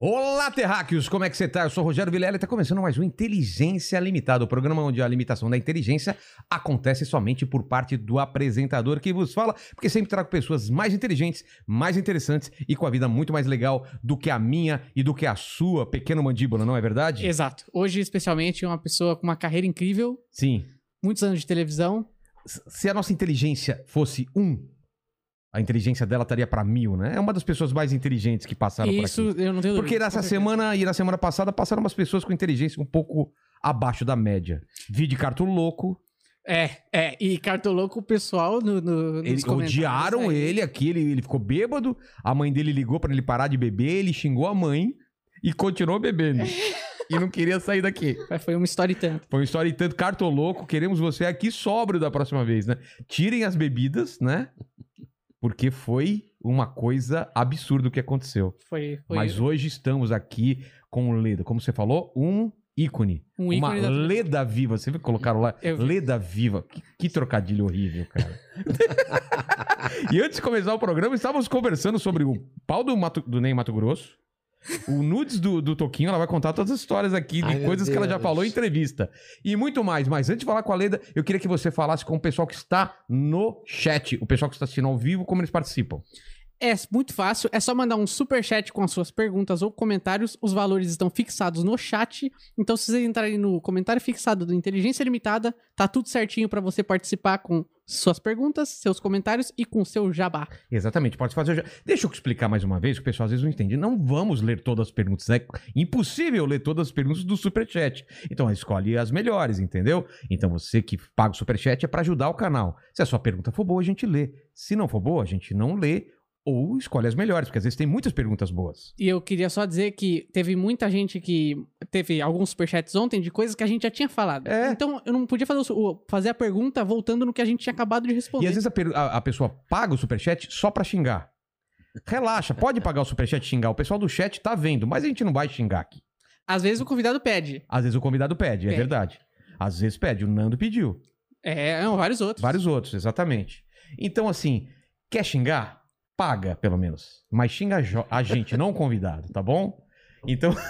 Olá, terráqueos! Como é que você tá? Eu sou o Rogério Vilela e está começando mais um Inteligência Limitada, o programa onde a limitação da inteligência acontece somente por parte do apresentador que vos fala, porque sempre trago pessoas mais inteligentes, mais interessantes e com a vida muito mais legal do que a minha e do que a sua, pequeno mandíbula, não é verdade? Exato. Hoje, especialmente, uma pessoa com uma carreira incrível, Sim. muitos anos de televisão. Se a nossa inteligência fosse um, a inteligência dela estaria para mil, né? É uma das pessoas mais inteligentes que passaram por Isso aqui. eu não tenho dúvida. Porque nessa semana e na semana passada passaram umas pessoas com inteligência um pouco abaixo da média. Vi de cartão louco, É, é. E cartoloco o pessoal no, no, nos Ele, comentários odiaram aí. ele aqui, ele, ele ficou bêbado. A mãe dele ligou pra ele parar de beber, ele xingou a mãe e continuou bebendo. e não queria sair daqui. Mas Foi uma história e tanto. Foi uma história e tanto cartoloco. Queremos você aqui sóbrio da próxima vez, né? Tirem as bebidas, né? Porque foi uma coisa absurda o que aconteceu. Foi, foi Mas hoje estamos aqui com o Leda. Como você falou, um ícone. um uma ícone da Leda Viva. Você viu que colocaram lá? Eu. Leda Viva. Que, que trocadilho horrível, cara. e antes de começar o programa, estávamos conversando sobre o pau do, Mato, do Ney Mato Grosso. O nudes do, do Toquinho, ela vai contar todas as histórias aqui de Ai, meu coisas que ela já falou em entrevista. E muito mais. Mas antes de falar com a Leda, eu queria que você falasse com o pessoal que está no chat, o pessoal que está assistindo ao vivo, como eles participam. É muito fácil, é só mandar um super chat com as suas perguntas ou comentários. Os valores estão fixados no chat. Então, se vocês entrarem no comentário fixado do Inteligência Limitada, tá tudo certinho pra você participar com suas perguntas, seus comentários e com seu jabá. Exatamente, pode fazer. Deixa eu explicar mais uma vez, que o pessoal às vezes não entende. Não vamos ler todas as perguntas. É impossível ler todas as perguntas do Superchat. Então escolhe as melhores, entendeu? Então você que paga o Superchat é para ajudar o canal. Se a sua pergunta for boa, a gente lê. Se não for boa, a gente não lê ou escolhe as melhores, porque às vezes tem muitas perguntas boas. E eu queria só dizer que teve muita gente que teve alguns superchats ontem de coisas que a gente já tinha falado. É. Então eu não podia fazer, o fazer a pergunta voltando no que a gente tinha acabado de responder. E às vezes a, a- a pessoa paga o Superchat só pra xingar. Relaxa, pode pagar o Superchat e xingar. O pessoal do chat tá vendo, mas a gente não vai xingar aqui. Às vezes o convidado pede. Às vezes o convidado pede, é Pede. verdade. Às vezes pede, o Nando pediu. É, não, vários outros. Vários outros, exatamente. Então, assim, quer xingar? Paga, pelo menos. Mas xinga a gente, não o convidado, tá bom? Então.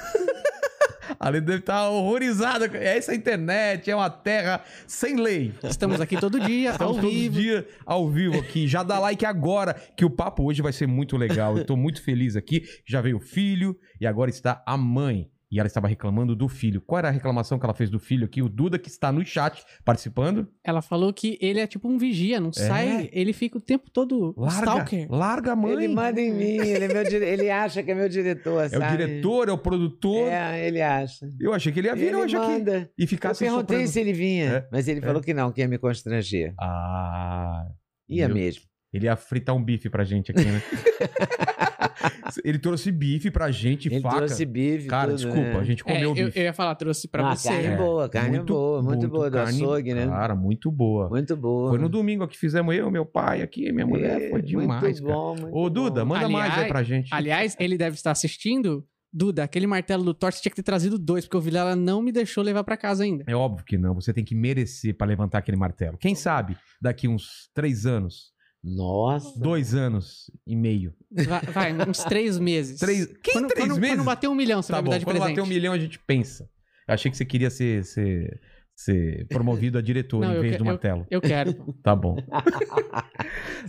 A Leda deve estar horrorizada. com- Essa internet é uma terra sem lei. Estamos aqui todo dia, Estamos ao todos os vivo. dias ao vivo aqui. Já dá like agora, que o papo hoje vai ser muito legal. Eu tô muito feliz aqui. Já veio o filho e agora está a mãe. E ela estava reclamando do filho. Qual era a reclamação que ela fez do filho aqui? O Duda, que está no chat participando. Ela falou que ele é tipo um vigia, não sai, ele fica o tempo todo Larga, stalker. larga a mãe. Ele manda em mim, ele, é meu dire... ele acha que é meu diretor, É sabe? o diretor, é o produtor. É, ele acha. Eu achei que ele ia vir ele hoje aqui. manda. E ficar Eu assim perguntei soprando. se ele vinha, É, mas ele falou que não, que ia me constranger. Ah. Ia Meu- mesmo. Ele ia fritar um bife pra gente aqui, né? ele trouxe bife pra gente, Ele faca. trouxe bife, Cara, tudo, desculpa, né? a gente É, comeu eu, o bife. eu ia falar, trouxe pra Ah, você. carne É, boa, carne boa, muito, boa, do carne- açougue, né? Cara, muito boa. Muito boa. Foi no domingo que fizemos eu, meu pai aqui, minha mulher. É, Foi demais, muito cara. bom, muito Ô, Duda, bom. manda mais aí Aliás- pra gente. Aliás, ele deve estar assistindo. Duda, aquele martelo do Thor, você tinha que ter trazido dois, porque o Vilela não me deixou levar pra casa ainda. É óbvio que não, você tem que merecer pra levantar aquele martelo. Quem sabe daqui uns três anos, Nossa. dois anos e meio. Vai, vai, uns três meses. Três... Que Quando, três quando, meses? quando bater um milhão, você Tá vai me bom, dar de quando presente. bater um milhão a gente pensa. Eu achei que você queria ser, ser, ser promovido a diretor Não, em eu vez que- do martelo. Eu quero. Tá bom.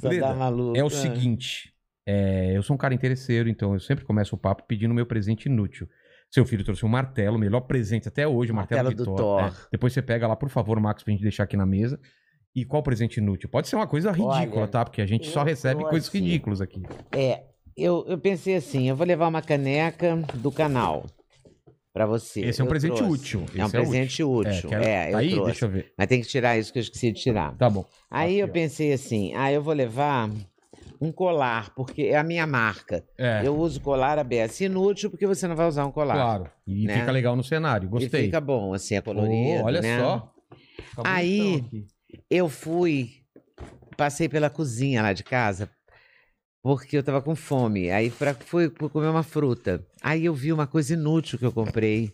Leda, tá maluco. É o seguinte, é, eu sou um cara interesseiro, então eu sempre começo o papo pedindo meu presente inútil. Seu filho trouxe um martelo, o melhor presente até hoje, o martelo, Martelo de do Thor. Thor. É, depois você pega lá, por favor, Max, pra gente deixar aqui na mesa. E qual presente inútil? Pode ser uma coisa ridícula, Olha, tá? Porque a gente só recebe coisas trouxe- ridículas aqui. É, eu, eu pensei assim, eu vou levar uma caneca do canal pra você. Esse é um Eu presente trouxe. útil. É um esse presente útil. quero- É, eu tá aí? trouxe. Deixa eu ver. Mas tem que tirar isso que eu esqueci de tirar. Tá bom. Aí Aqui, eu ó. pensei assim, ah, eu vou levar um colar, porque é a minha marca. É, Eu uso colar ABS inútil porque você não vai usar um colar. claro. E né? fica legal no cenário. E Gostei. fica bom, assim, é Pô, colorido, olha né? só. Aí- bonitão aqui. Eu fui, passei pela cozinha lá de casa porque eu tava com fome. Aí pra, fui comer uma fruta. Aí eu vi uma coisa inútil que eu comprei.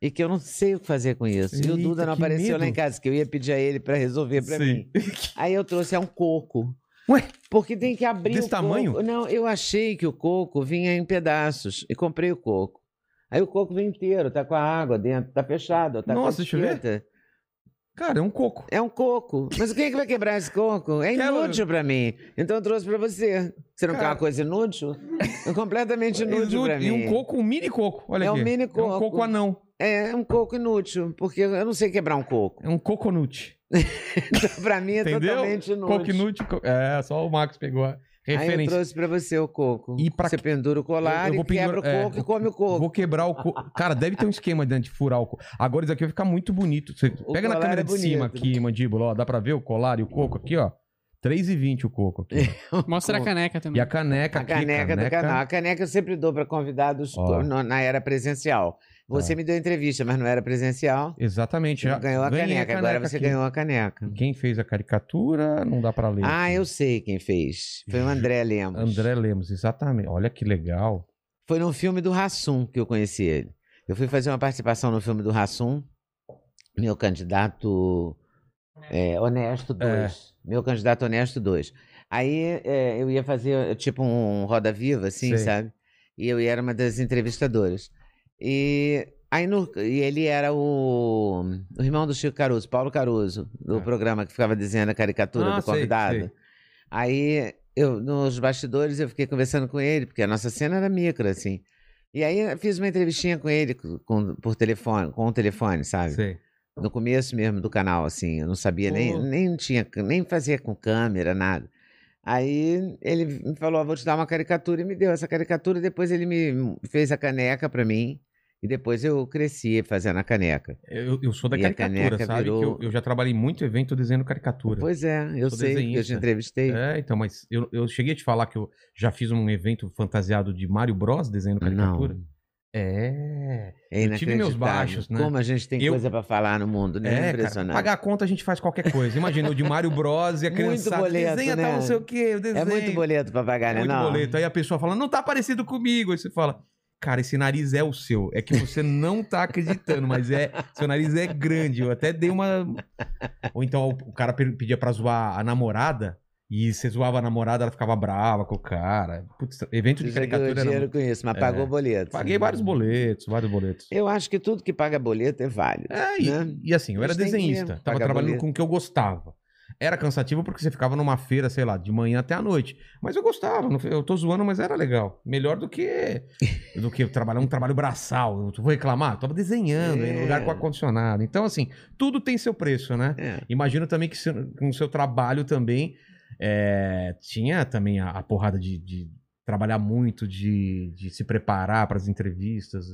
E que eu não sei o que fazer com isso. e o Eita, Duda não apareceu lá em medo. casa, que eu ia pedir a ele pra resolver pra Sim. mim. Aí eu trouxe é um coco. Ué, Porque tem que abrir Desse o coco. tamanho? Não, eu achei que o coco vinha em pedaços e comprei o coco. Aí o coco vem inteiro, tá com a água dentro, tá fechado, tá Nossa, com a deixa eu ver. Cara, é um coco. É um coco. Mas quem é que vai quebrar esse coco? É inútil pra mim. Então eu trouxe pra você. Você não quer Cara. uma coisa inútil? É completamente inútil pra e mim. um coco, um mini coco. Olha É um aqui. mini É um coco. coco anão. É um coco inútil, porque eu não sei quebrar um coco. É um coconut. Então, pra mim é Entendeu? totalmente inútil. Coconut. co- É, só o Max pegou a Aí eu referência. trouxe pra você o coco. E pra Você que- pendura o colar Eu- eu vou e quebra pendurar- o coco é, e come o coco. Vou quebrar o coco. Cara, deve ter um esquema de furar o coco. Agora isso aqui vai ficar muito bonito. Você O pega na câmera é de cima aqui, mandíbula, ó. Dá pra ver o colar e o coco aqui, ó. 3,20 o coco aqui. Mostra a caneca também. E a caneca A aqui, caneca, do canal. A caneca eu sempre dou para convidados no- na era presencial. Você Tá. me deu entrevista, mas não era presencial. Exatamente. Já não ganhou a ganhei caneca, agora você aqui. ganhou a caneca. Quem fez a caricatura, não dá pra ler. Ah, aqui. eu sei quem fez. Foi o André Lemos. André Lemos, exatamente. Olha que legal. Foi num filme do Rassum que eu conheci ele. Eu fui fazer uma participação no filme do Rassum. Meu candidato é, honesto 2. Meu candidato honesto 2. Aí é, eu ia fazer tipo um Roda Viva, assim, Sei. sabe? E eu era uma das entrevistadoras. E aí no, e ele era o, o irmão do Chico Caruso, Paulo Caruso, do Ah. programa que ficava desenhando a caricatura Ah, do sei, convidado. sei. Aí eu nos bastidores eu fiquei conversando com ele, porque a nossa cena era micro, assim. E aí eu fiz uma entrevistinha com ele com, por telefone, com o telefone, sabe? Sei. No começo mesmo do canal, assim, eu não sabia nem, nem tinha, nem fazia com câmera, nada. Aí ele me falou, "Ah, vou te dar uma caricatura e me deu essa caricatura, depois ele me fez a caneca pra mim, e depois eu cresci fazendo a caneca. Eu, eu sou da E caricatura, caneca sabe? virou- eu, eu já trabalhei em muito evento desenhando caricatura. Pois é, eu Sou sei, que eu te entrevistei. É, então, mas eu, eu cheguei a te falar que eu já fiz um evento fantasiado de Mario Bros desenhando caricatura. Não, É. é eu tive meus baixos, né? Como a gente tem Eu- coisa pra falar no mundo, né? É, cara, Impressionante. pagar a conta a gente faz qualquer coisa. Imagina o de Mario Bros e a Muito criançada boleto, desenha né? tal, não sei o quê, desenho. É muito boleto pra pagar, né? muito não? boleto. Aí a pessoa fala, não tá parecido comigo. Aí você fala, cara, esse nariz é o seu. É que você não tá acreditando, mas é. Seu nariz é grande. Eu até dei uma. Ou então o cara pedia pra zoar a namorada. E você zoava a namorada, ela ficava brava com o cara. Putz, evento de Você ganhou caricatura era... dinheiro com isso, mas É. pagou boleto. Paguei vários boletos, vários boletos. Eu acho que tudo que paga boleto é válido. É, e, né? e assim, eu era desenhista. Tava trabalhando boleto. com o que eu gostava. Era cansativo porque você ficava numa feira, sei lá, de manhã até a noite. Mas eu gostava. Eu tô zoando, mas era legal. Melhor do que do que trabalhar um trabalho braçal. Eu vou reclamar? Eu tava desenhando em É. lugar com ar-condicionado. Então, assim, tudo tem seu preço, né? É. Imagino também que se- com o seu trabalho também é, tinha também a, a porrada de, de trabalhar muito, de, de se preparar para as entrevistas.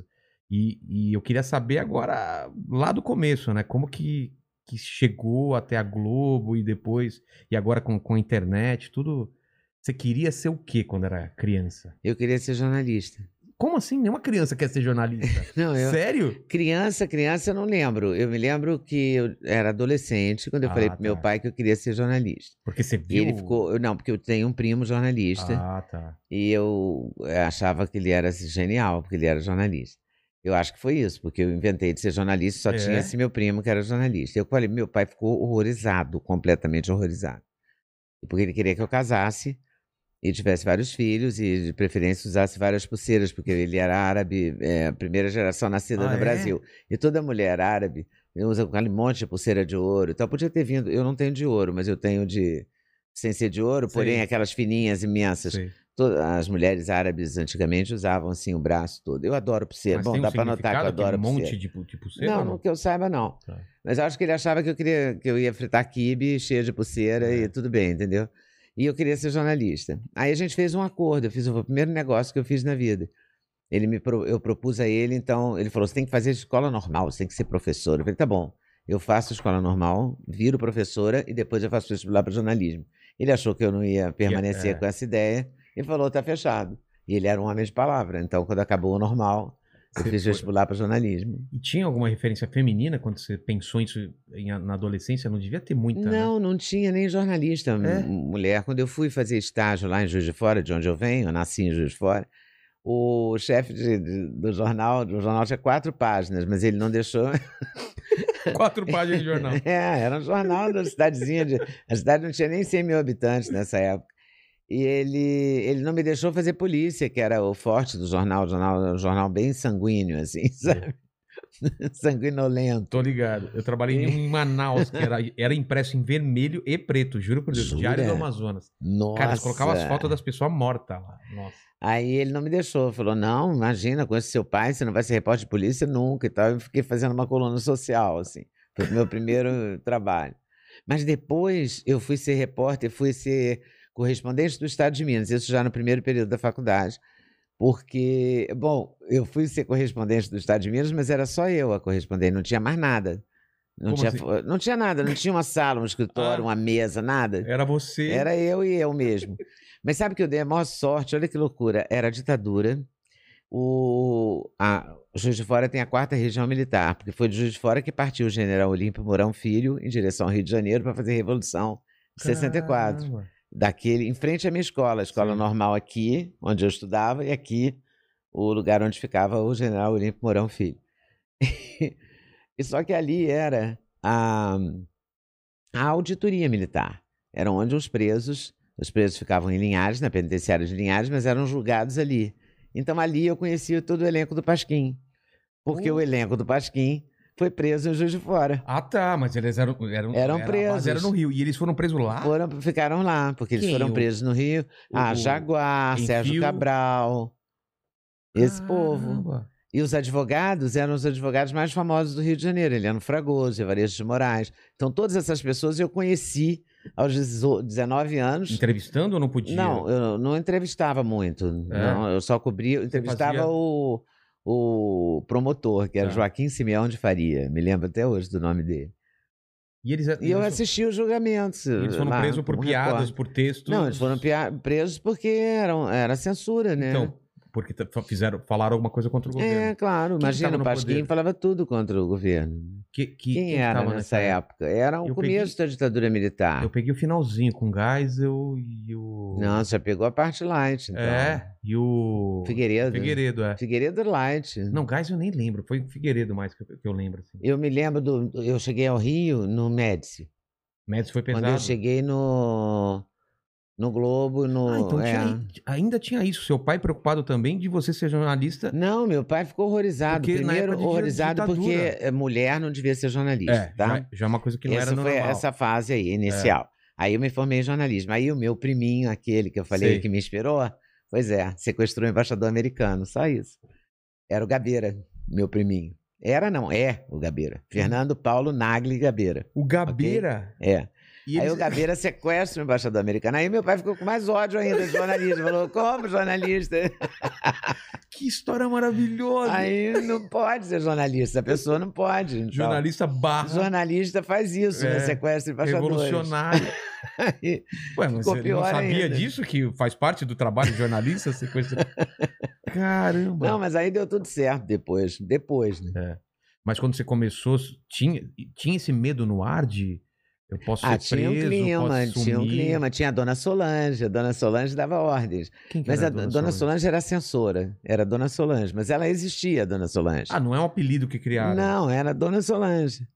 E, e eu queria saber agora, lá do começo, né? Como que, que chegou até a Globo e depois, e agora com, com a internet, tudo. Você queria ser o quê quando era criança? Eu queria ser jornalista. Como assim? Nenhuma criança quer ser jornalista. Não, eu. Sério? Criança, criança, eu não lembro. Eu me lembro que eu era adolescente quando eu Ah, falei pro meu tá. pai que eu queria ser jornalista. Porque você E viu. ele ficou. Não, porque eu tenho um primo jornalista. Ah, tá. E eu eh, achava que ele era genial, porque ele era jornalista. Eu acho que foi isso, porque eu inventei de ser jornalista, só É? tinha esse meu primo que era jornalista. Eu falei, meu pai ficou horrorizado, completamente horrorizado. Porque ele queria que eu casasse e tivesse vários filhos e, de preferência, usasse várias pulseiras, porque ele era árabe, é, primeira geração nascida Ah, no é? Brasil. E toda mulher árabe usa aquele monte de pulseira de ouro. Então, podia ter vindo. Eu não tenho de ouro, mas eu tenho de. Sem ser de ouro, porém Sei. aquelas fininhas imensas. Todas as mulheres árabes antigamente usavam assim o braço todo. Eu adoro pulseira. Mas Bom, tem um dá pra notar que eu adoro monte pulseira. de, pu- de pulseira? Não, não que eu saiba, não. Tá. Mas eu acho que ele achava que eu queria que eu ia fritar quibe cheia de pulseira É. e tudo bem, entendeu? E eu queria ser jornalista. Aí a gente fez um acordo, eu fiz o primeiro negócio que eu fiz na vida. Ele me eu propus a ele, então, ele falou: você tem que fazer escola normal, você tem que ser professora. Eu falei, tá bom, eu faço escola normal, viro professora e depois eu faço vestibular para jornalismo. Ele achou que eu não ia permanecer é. com essa ideia e falou: tá fechado. E ele era um homem de palavra. Então, quando acabou o normal, Eu Você fiz foi- vestibular para jornalismo. E tinha alguma referência feminina quando você pensou isso em- na adolescência? Não devia ter muita, né? Não, não tinha nem jornalista É? mulher. Quando eu fui fazer estágio lá em Juiz de Fora, de onde eu venho, eu nasci em Juiz de Fora, o chefe de- de- do jornal, do jornal tinha quatro páginas, mas ele não deixou. Quatro páginas de jornal. É, era um jornal da cidadezinha. De... A cidade não tinha nem 100 mil habitantes nessa época. E ele, ele não me deixou fazer polícia, que era o forte do jornal, jornal, um jornal bem sanguíneo, assim, sabe? Sanguinolento. Tô ligado. Eu trabalhei em Manaus, que era, era impresso em vermelho e preto, juro por Deus. Jura? Diário do Amazonas. Nossa. Cara, eles colocavam as fotos das pessoas mortas lá. Nossa. Aí ele não me deixou, falou: não, imagina, com esse seu pai, você não vai ser repórter de polícia nunca e tal. Eu fiquei fazendo uma coluna social, assim. Foi o meu primeiro trabalho. Mas depois eu fui ser repórter, fui ser correspondente do Estado de Minas, isso já no primeiro período da faculdade. Porque, bom, eu fui ser correspondente do Estado de Minas, mas era só eu a correspondente, não tinha mais nada. Não, Como tinha, assim? não tinha nada, não tinha uma sala, um escritório, Ah. uma mesa, nada. Era você. Era eu e eu mesmo. Mas sabe que eu dei a maior sorte? Olha que loucura. Era a ditadura. O, a, Juiz de Fora tem a quarta região militar, porque foi de Juiz de Fora que partiu o general Olímpio Mourão Filho em direção ao Rio de Janeiro para fazer a Revolução de 64. Daquele, em frente à minha escola, a escola Sim. normal aqui, onde eu estudava, e aqui o lugar onde ficava o general Olímpio Mourão Filho. e só que ali era a, a auditoria militar. Era onde os presos, os presos ficavam em Linhares, na penitenciária de Linhares, mas eram julgados ali. Então ali eu conhecia todo o elenco do Pasquim. Porque o elenco do Pasquim foi preso em Juiz de Fora. Ah, tá. Mas eles eram. Eram, Eram era- presos. Mas era no Rio. E eles foram presos lá? Foram, ficaram lá, porque eles Quem? foram presos no Rio. Ah, o- Jaguar, Sérgio Enfio? Cabral. Esse povo. Caramba. E os advogados eram os advogados mais famosos do Rio de Janeiro. Eliano Fragoso, Evaristo de Moraes. Então, todas essas pessoas eu conheci aos 18 19 anos. Entrevistando ou não podia? Não, eu não entrevistava muito. É? Não, eu só cobria. Eu entrevistava o, o promotor, que era Tá. Joaquim Simeão de Faria. Me lembro até hoje do nome dele. E eles, E eu eles- assistia os julgamentos. Eles foram lá, presos por piadas, por textos. Não, eles foram presos porque eram, era censura, né? Então, porque fizeram, falaram alguma coisa contra o governo. É, claro. que Imagina, o Pasquim poder? falava tudo contra o governo. Que, que- Quem que era nessa época? Era o Eu começo da ditadura militar. Eu peguei o finalzinho com o Geisel e o. Não, você pegou a parte light, então. É, e o. Figueiredo. Figueiredo, é. Figueiredo light. Não, Geisel eu nem lembro. Foi o Figueiredo mais que eu, que eu lembro. Assim. Eu me lembro do. Eu cheguei ao Rio no Médici. Médici foi pesado. Quando eu cheguei no. No Globo, no. Ah, então é. tinha- ainda tinha isso. Seu pai preocupado também de você ser jornalista. Não, meu pai ficou horrorizado. Porque Primeiro, horrorizado porque eh, mulher não devia ser jornalista, É, tá? já, já é uma coisa que não essa era foi normal. essa fase aí, inicial. Aí eu me formei em jornalismo. Aí o meu priminho, aquele que eu falei Sei. que me inspirou, pois é, sequestrou o embaixador americano, só isso. Era o Gabeira, meu priminho. Era não, é o Gabeira. Fernando Paulo Nagli Gabeira. O Gabeira. É. E Aí eles- o Gabeira sequestra o embaixador americano. Aí meu pai ficou com mais ódio ainda de jornalista. Falou, como jornalista? Que história maravilhosa. Aí não pode ser jornalista, a pessoa não pode. então. Jornalista barra Jornalista faz isso, né? É, Sequestra embaixadores. revolucionário. Aí- Ué, mas você não sabia ainda. disso? Que faz parte do trabalho de jornalista? sequestra... Caramba. Não, mas aí deu tudo certo depois. Depois, né? Mas quando você começou, tinha, tinha esse medo no ar de eu posso Ah, ser tinha um preso, clima, posso tinha um clima. Tinha a dona Solange, a dona Solange dava ordens. Quem que Mas era a dona, Solange? era censora, era a dona Solange, mas ela existia, a dona Solange. Ah, não é um apelido que criaram. Não, era a dona Solange.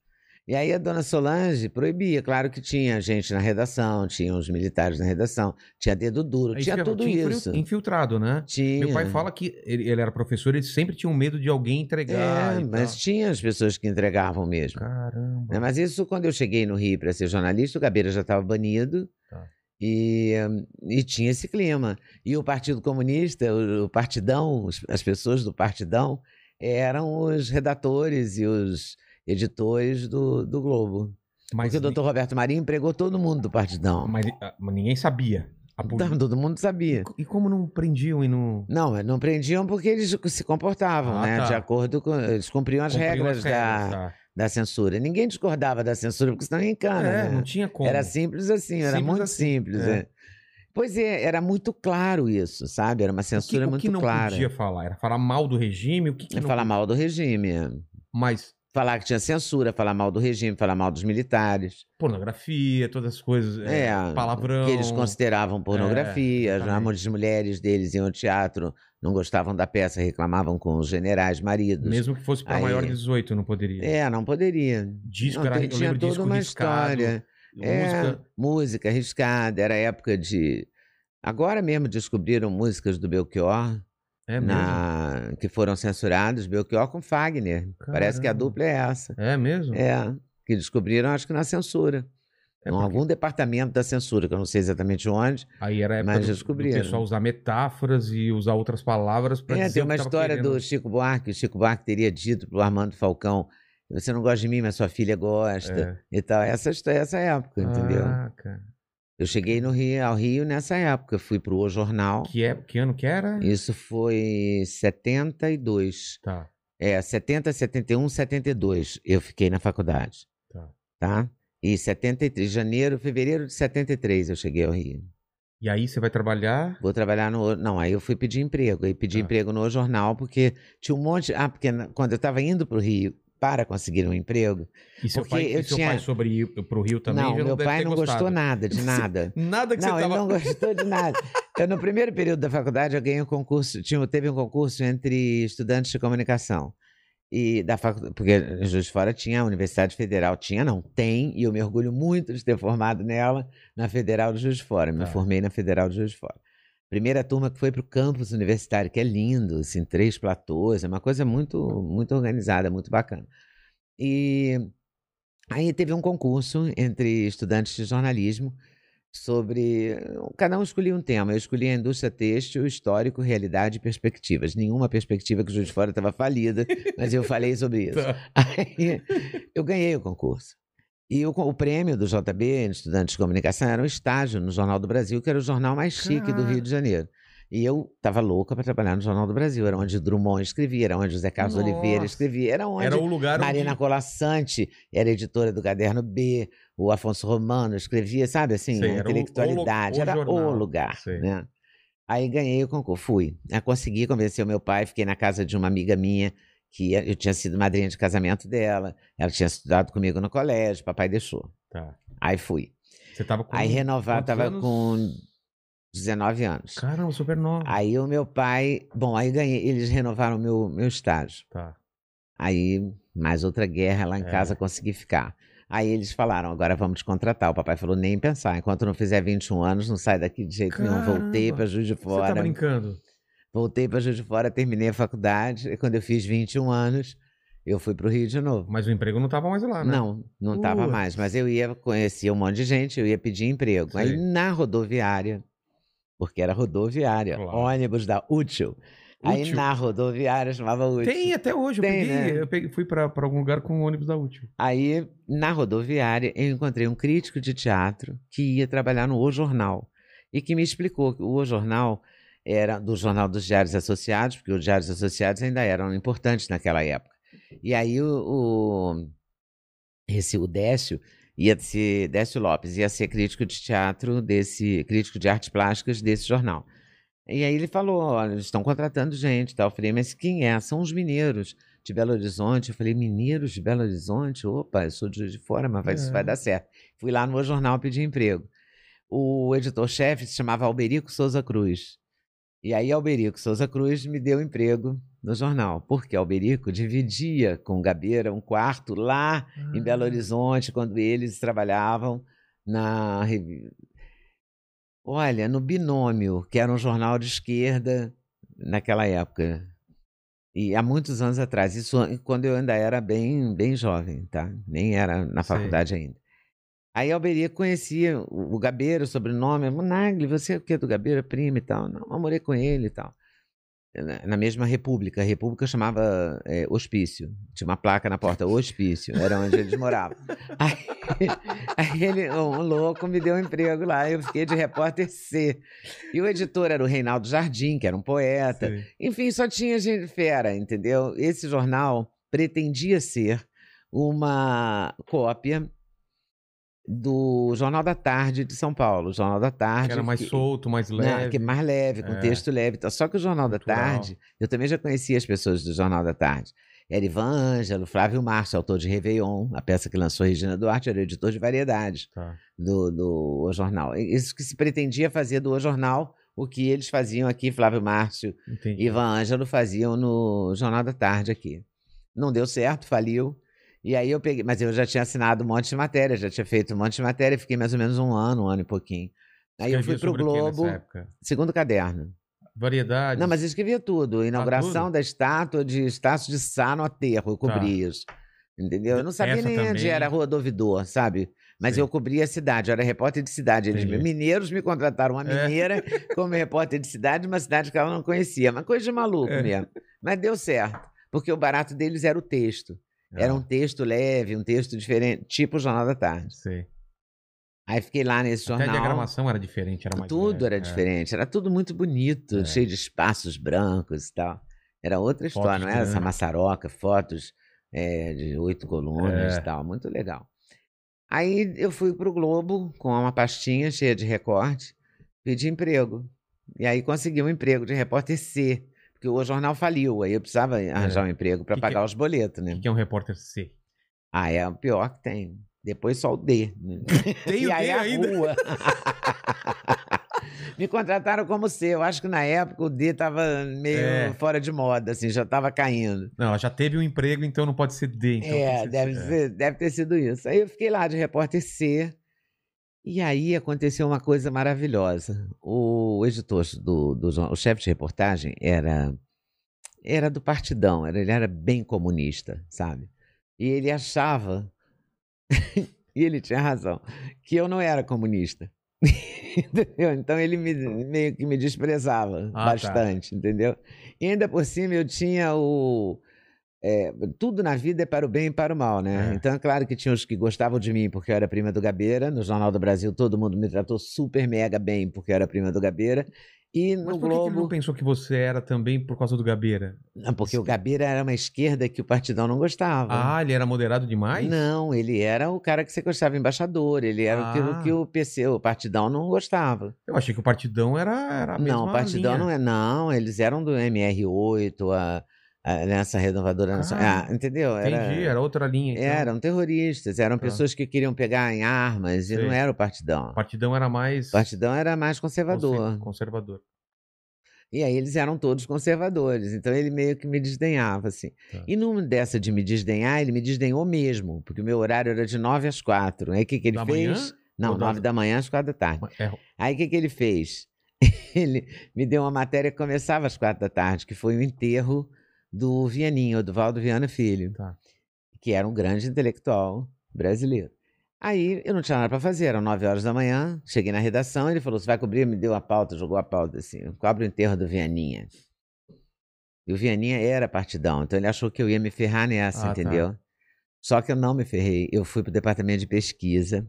E aí a dona Solange proibia, claro que tinha gente na redação, tinha os militares na redação, tinha dedo duro, Aí tinha fica- tudo infil- isso. Infiltrado, né? Tinha. Meu pai fala que ele, ele era professor, ele sempre tinha um medo de alguém entregar. É, mas tal. tinha as pessoas que entregavam mesmo. Caramba. né? Mas isso, quando eu cheguei no Rio para ser jornalista, o Gabeira já estava banido. Tá. E, e tinha esse clima. E o Partido Comunista, o, o Partidão, as pessoas do Partidão, eram os redatores e os editores do, do Globo. Mas, Porque o doutor Roberto Marinho empregou todo mundo do Partidão. mas, ah, mas ninguém sabia. Poli- Então, todo mundo sabia. E como não prendiam e não. Não, não prendiam porque eles se comportavam, Ah, né? tá. De acordo com. Eles cumpriam as cumpriam regras, as da, tá. da censura. Ninguém discordava da censura, porque senão ia em cana. É, né? não tinha como. Era simples assim, era Simples muito assim, simples. é. é. Pois é, era muito claro isso, sabe? Era uma O que, censura o muito que não clara. podia falar? Era falar mal do regime? O que, que É não falar mal do regime. Mas Falar que tinha censura, falar mal do regime, falar mal dos militares. pornografia, todas as coisas, é, É, palavrão. Que eles consideravam pornografia. É, as mulheres deles iam ao teatro, não gostavam da peça, reclamavam com os generais maridos. Mesmo que fosse Aí- maior de 18, não poderia. É, não poderia. Disco Não, era, tinha toda uma riscado, história. É, música. música arriscada, era época de. Agora mesmo descobriram músicas do Belchior É mesmo? na... que foram censuradas, Belchior com Fagner. Parece que a Caramba. dupla é essa. É mesmo? É, que descobriram, acho que na censura. É em algum departamento da censura, que eu não sei exatamente onde. Aí era a época Mas do, do pessoal usar metáforas e usar outras palavras pra É, dizer tem o uma história querendo. do Chico Buarque. O Chico Buarque teria dito pro Armando Falcão: Você não gosta de mim, mas sua filha gosta. É. E tal. Essa, essa época, entendeu? Ah, cara. Eu cheguei no Rio, ao Rio nessa época. Fui pro O Jornal. Que, é, que ano que era? Isso foi 72. Tá. É, 70, 71, 72. Eu fiquei na faculdade. Tá. Tá? E 73, janeiro, fevereiro de 73 eu cheguei ao Rio. E aí você vai trabalhar. Vou trabalhar no. Não, aí eu fui pedir emprego. Aí pedi Tá. emprego no O Jornal, porque tinha um monte. Ah, porque quando eu estava indo para o Rio para conseguir um emprego. E seu, Porque pai, eu seu tinha- pai sobre ir pro Rio também não, meu pai não gostado. gostou nada, de nada. Nada que Não, você ele tava... não gostou de nada. Eu, no primeiro período da faculdade, eu ganhei um concurso, tinha, teve um concurso entre estudantes de comunicação. E da faculdade, porque Juiz de Fora tinha a Universidade Federal, tinha não, tem, e eu me orgulho muito de ter formado nela, na Federal de Juiz de Fora. Me Tá. formei na Federal de Juiz de Fora. Primeira turma que foi para o campus universitário, que é lindo, assim, três platôs, é uma coisa muito, muito organizada, muito bacana. E aí teve um concurso entre estudantes de jornalismo sobre. Cada um escolhia um tema. Eu escolhi a indústria têxtil, histórico, realidade e perspectivas. Nenhuma perspectiva que o Juiz de Fora estava falida, mas eu falei sobre isso. Tá. Aí eu ganhei o concurso. E o, o prêmio do JB, Estudantes de Comunicação, era um estágio no Jornal do Brasil, que era o jornal mais chique do Rio de Janeiro. E eu estava louca para trabalhar no Jornal do Brasil. Era onde Drummond escrevia, era onde José Carlos Oliveira Nossa. escrevia, era onde Era o lugar Marina onde... Colassante era editora do Caderno B, o Afonso Romano escrevia, sabe assim, Sei, a era o- o intelectualidade, era o lugar, né? Aí ganhei o concurso, fui. Aí consegui convencer o meu pai, fiquei na casa de uma amiga minha, que eu tinha sido madrinha de casamento dela, ela tinha estudado comigo no colégio, papai deixou. Tá. Aí fui. Você tava com... Aí renovar, tava anos? com 19 anos. Caramba, super nova. Aí o meu pai, bom, aí ganhei, eles renovaram meu meu estágio. Tá. Aí, mais outra guerra lá em É. casa, consegui ficar. Aí eles falaram, agora vamos te contratar. O papai falou, nem pensar. Enquanto não fizer 21 anos, não sai daqui de jeito nenhum. Voltei Caramba, para Juiz de Você tá Fora. brincando? Voltei para Juiz de Fora, terminei a faculdade. E quando eu fiz 21 anos, eu fui para o Rio de novo. Mas o emprego não tava mais lá, né? Não, não estava mais. Mas eu ia, conhecia um monte de gente, eu ia pedir emprego. Aí Sei. na rodoviária, porque era rodoviária, Claro. ônibus da Útil. Aí Útil. na rodoviária chamava Útil. Tem até hoje. Eu, Tem, peguei, né? eu peguei- fui pra algum lugar com o ônibus da Útil. Aí, na rodoviária, eu encontrei um crítico de teatro que ia trabalhar no O Jornal e que me explicou que o O Jornal era do Jornal dos Diários Associados, porque os Diários Associados ainda eram importantes naquela época. E aí o, o esse o Décio ia ser Décio Lopes ia ser crítico de teatro desse crítico de artes plásticas desse jornal. E aí ele falou, olha, eles estão contratando gente, tal. Eu falei, mas quem é? São os mineiros de Belo Horizonte. Eu falei, mineiros de Belo Horizonte? Opa, eu sou de de Fora, mas vai, isso É. vai dar certo. Fui lá no meu jornal pedir emprego. O editor-chefe se chamava Alberico Souza Cruz. E aí Alberico Souza Cruz me deu emprego no jornal, porque Alberico dividia com Gabeira um quarto lá em Belo Horizonte, quando eles trabalhavam na Olha, no Binômio, que era um jornal de esquerda naquela época. E há muitos anos atrás, isso an- quando eu ainda era bem, bem jovem, tá? Nem era na faculdade ainda. Aí Alberico conhecia o, o Gabeira, o sobrenome, Monagli, você é o que do Gabeira, primo e tal. Não, eu morei com ele e tal. Na, na mesma república, a república chamava é, Hospício. Tinha uma placa na porta, Hospício, era onde eles moravam. Aí, aí ele, um louco, me deu um emprego lá, eu fiquei de repórter C. E o editor era o Reinaldo Jardim, que era um poeta. Sei. Enfim, só tinha gente fera, entendeu? Esse jornal pretendia ser uma cópia do Jornal da Tarde de São Paulo. O Jornal da Tarde. Que era mais que- solto, mais Não, leve. que é mais leve, com É. texto leve. Só que o Jornal da Cultural. Tarde, eu também já conhecia as pessoas do Jornal da Tarde. Era Ivan Ângelo, Flávio Márcio, autor de Réveillon, a peça que lançou Regina Duarte, era editor de variedades Tá. do, do O Jornal. Isso que se pretendia fazer do O Jornal, o que eles faziam aqui, Flávio Márcio e Ivan Ângelo faziam no Jornal da Tarde aqui. Não deu certo, faliu. E aí eu peguei, mas eu já tinha assinado um monte de matéria, já tinha feito um monte de matéria, fiquei mais ou menos um ano, um ano e pouquinho. Aí eu fui pro Globo, segundo caderno. Variedades. Não, mas eu escrevia tudo. Inauguração tudo? da estátua de Estácio de Sá no aterro, eu cobria isso. Entendeu? Eu não sabia Essa nem onde também. era a Rua do Ouvidor, sabe? Mas Sei. eu cobria a cidade, eu era repórter de cidade. Eles, Entendi. mineiros me contrataram, uma É. mineira como repórter de cidade, uma cidade que ela não conhecia. Uma coisa de maluco É. mesmo. Mas deu certo, porque o barato deles era o texto. Era um Ah, texto leve, um texto diferente, tipo o Jornal da Tarde. Sei. Aí fiquei lá nesse Até a jornal. diagramação era diferente, era mais Tudo leve, era é. diferente, era tudo muito bonito, É. cheio de espaços brancos e tal. Era outra história, Fotos não era essa maçaroca, fotos é, de oito colunas É. e tal, muito legal. Aí eu fui pro Globo com uma pastinha cheia de recorte, pedi emprego. E aí consegui um emprego de repórter C, porque o jornal faliu, aí eu precisava arranjar um emprego para É. Que que pagar é- os boletos, O né? que que é um repórter C? Ah, é o pior que tem. Depois só o D. né? Tem e o aí D a ainda? rua. Me contrataram como C. Eu acho que na época o D tava meio É. fora de moda, assim, já tava caindo. Não, ela já teve um emprego, então não pode ser D. Então tem é, que deve. É. ser- deve ter sido isso. Aí eu fiquei lá de repórter C. E aí aconteceu uma coisa maravilhosa. O editor do, do o chefe de reportagem era era do partidão, era, ele era bem comunista, sabe? E ele achava, e ele tinha razão, que eu não era comunista. entendeu? Então ele me, meio que me desprezava Ah, tá. bastante, entendeu? E ainda por cima eu tinha o. é, tudo na vida é para o bem e para o mal, né? É. Então, é claro que tinha os que gostavam de mim porque eu era prima do Gabeira. No Jornal do Brasil, todo mundo me tratou super mega bem porque eu era prima do Gabeira. E no Mas por que, que ele não Globo. pensou que você era também por causa do Gabeira? Não, porque o Gabeira era uma esquerda que o Partidão não gostava. Ah, ele era moderado demais? Não, ele era o cara que você gostava, embaixador. Ele era aquilo Ah. que o PC, o Partidão, não gostava. Eu achei que o Partidão era, era a mesma Não, o Partidão linha. não é. Não, eles eram do MR8, a, a- nessa renovadora nacional. Ah, Ah, entendeu? Era, Entendi, era outra linha. Então. eram terroristas, eram Tá. pessoas que queriam pegar em armas e Sei. não era o Partidão. O Partidão era mais O Partidão era mais conservador. conser- conservador. E aí eles eram todos conservadores. Então ele meio que me desdenhava, assim. Tá. E numa dessa de me desdenhar, ele me desdenhou mesmo, porque o meu horário era de 9 às 4. Aí o que, que ele Da fez? manhã? Não, Ou da- 9 da manhã às 4 da tarde. É, Aí o que, que ele fez? Ele me deu uma matéria que começava às 4 da tarde, que foi o enterro do Vianinho, do Valdo Viana Filho, Tá. que era um grande intelectual brasileiro. Aí eu não tinha nada para fazer, eram 9 horas da manhã, cheguei na redação, ele falou: Você vai cobrir? Me deu a pauta, jogou a pauta assim: cobre o enterro do Vianinha. E o Vianinha era partidão, então ele achou que eu ia me ferrar nessa, Ah, tá. entendeu? Só que eu não me ferrei. Eu fui pro departamento de pesquisa,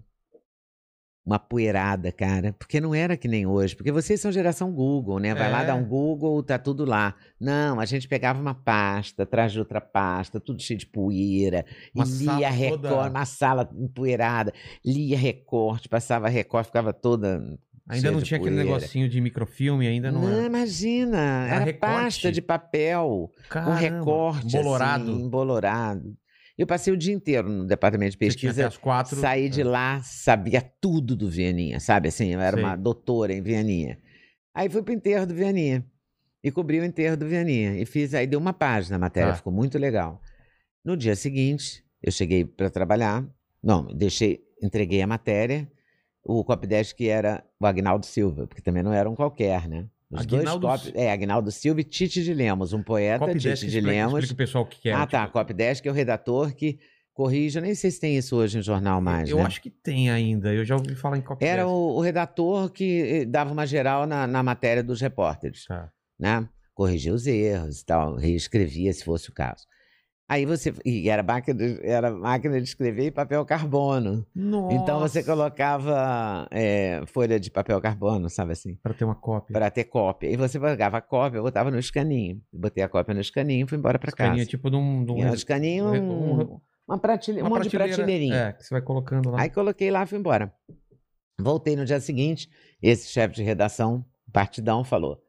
uma poeirada, cara, porque não era que nem hoje, porque vocês são geração Google, né? Vai lá É. dar um Google, tá tudo lá. Não, a gente pegava uma pasta, atrás de outra pasta, tudo cheio de poeira, Uma e lia recorte, toda- uma sala empoeirada, lia recorte, passava recorte, ficava toda. Ainda não tinha aquele negocinho de microfilme, ainda não, Não, era. imagina, Era era, pasta de papel, Caramba, recorte, Embolorado. assim, embolorado. Eu passei o dia inteiro no departamento de pesquisa, as quatro. saí de é. lá, sabia tudo do Vianinha, sabe assim? Eu era Sei. uma doutora em Vianinha. Aí fui pro enterro do Vianinha e cobri o enterro do Vianinha e fiz, aí deu uma página a matéria, Tá. ficou muito legal. No dia seguinte, eu cheguei para trabalhar, não, deixei, entreguei a matéria, o copydesk que era o Agnaldo Silva, porque também não era um qualquer, né? Os Aguinaldo dois copy, é, Agnaldo Silva e Tite de Lemos, um poeta, Copy Tite Desk, de explica, Lemos. explica o pessoal o que é. ah, tá, tipo, copydesk é o redator que corrige, eu nem sei se tem isso hoje no jornal mais, Eu né? acho que tem ainda. Eu já ouvi falar em Copy Era o, o redator que eh, dava uma geral na, na matéria dos repórteres, Tá. né? Corrigia os erros e tal, reescrevia se fosse o caso. Aí você. E era máquina de, era máquina de escrever e papel carbono. Nossa. Então você colocava eh, folha de papel carbono, sabe assim? Pra ter uma cópia. Para ter cópia. E você pegava a cópia, botava no escaninho. Botei a cópia no escaninho e fui embora para casa. Escaninha, tipo de um. De um, escaninho. um- um- Uma prateleira, um Uma monte de prateleira, prateleirinha. É, que você vai colocando lá. Aí coloquei lá e fui embora. Voltei no dia seguinte, esse chefe de redação, partidão, falou: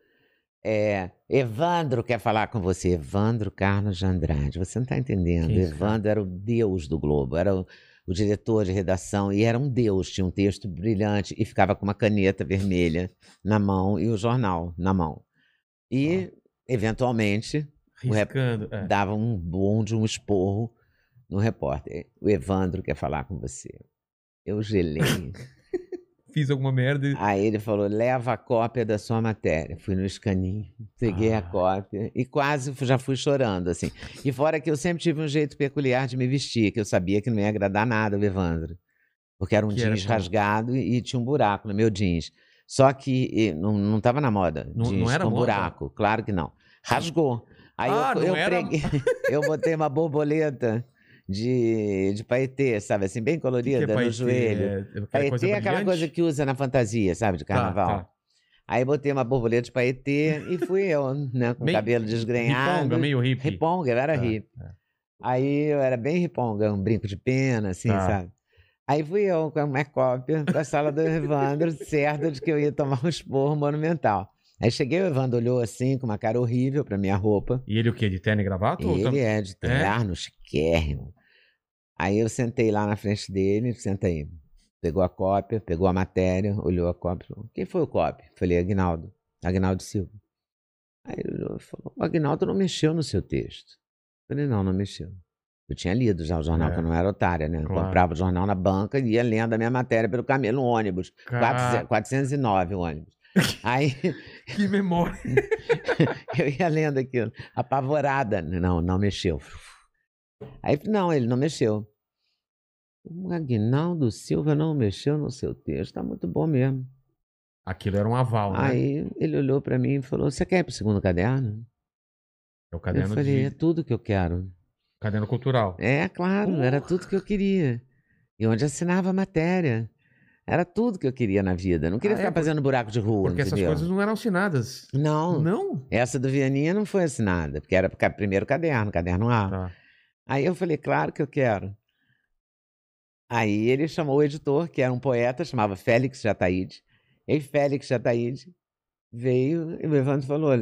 é, Evandro quer falar com você. Evandro Carlos de Andrade. Você não está entendendo. Que isso, Evandro era o deus do Globo, era o, o diretor de redação e era um deus. Tinha um texto brilhante e ficava com uma caneta vermelha na mão e o jornal na mão. E, eventualmente, o rep- Riscando. é. dava um bonde, um esporro no repórter. O Evandro quer falar com você. Eu gelei. Fiz alguma merda. Aí ele falou: leva a cópia da sua matéria. Fui no escaninho, peguei Ah. a cópia e quase já fui chorando, assim. E fora que eu sempre tive um jeito peculiar de me vestir, que eu sabia que não ia agradar nada o Evandro. Porque era um Que era jeans como? rasgado e tinha um buraco no meu jeans. Só que não, não tava na moda. Não- jeans não era com moda? buraco. Claro que não. Rasgou. Aí Ah, eu, não eu, era- preguei- eu botei uma borboleta de, de paetê, sabe assim, bem Que que é colorida no joelho. É, aquela Paetê coisa é aquela brilhante? coisa que usa na fantasia, sabe, de Tá, carnaval. tá. Aí botei uma borboleta de paetê e fui eu, né, com o Bem cabelo desgrenhado. Riponga, meio hippie. Riponga, eu era Tá, hippie. tá. Aí eu era bem riponga, um brinco de pena, assim, Tá. sabe? Aí fui eu com uma cópia pra sala do Evandro, certo de que eu ia tomar um esporro monumental. Aí cheguei, o Evandro olhou assim, com uma cara horrível pra minha roupa. E ele o quê? De terno e gravata? Ele tam- é de terno, chiquérrimo. Aí eu sentei lá na frente dele, senta aí. Pegou a cópia, pegou a matéria, olhou a cópia. Falou, Quem foi o cópia? Falei, Agnaldo. Agnaldo Silva. Aí ele olhou e falou, o Agnaldo não mexeu no seu texto. Falei, não, não mexeu. Eu tinha lido já o jornal, É. que eu não era otária, né? Claro. Comprava o jornal na banca e ia lendo a minha matéria pelo caminho, no ônibus. Cara, 400 409 o ônibus. Aí que memória. eu ia lendo aquilo, apavorada. Não, não mexeu. Aí, não, ele não mexeu. O Aguinaldo Silva não mexeu no seu texto, tá muito bom mesmo. Aquilo era um aval, né? Aí ele olhou pra mim e falou: Você quer ir pro segundo caderno? É o Eu caderno, falei: É de... tudo que eu quero. caderno cultural. É, claro, era tudo que eu queria. E onde assinava a matéria. Era tudo que eu queria na vida. Não queria Ah, é, ficar por- fazendo buraco de rua, Porque essas coisas não eram assinadas. Não, Não? essa do Vianinha não foi assinada, porque era o primeiro caderno, caderno A. Tá. Aí eu falei, claro que eu quero. Aí ele chamou o editor, que era um poeta, chamava Félix Jataíde. E aí Félix Jataíde veio e o Evandro falou,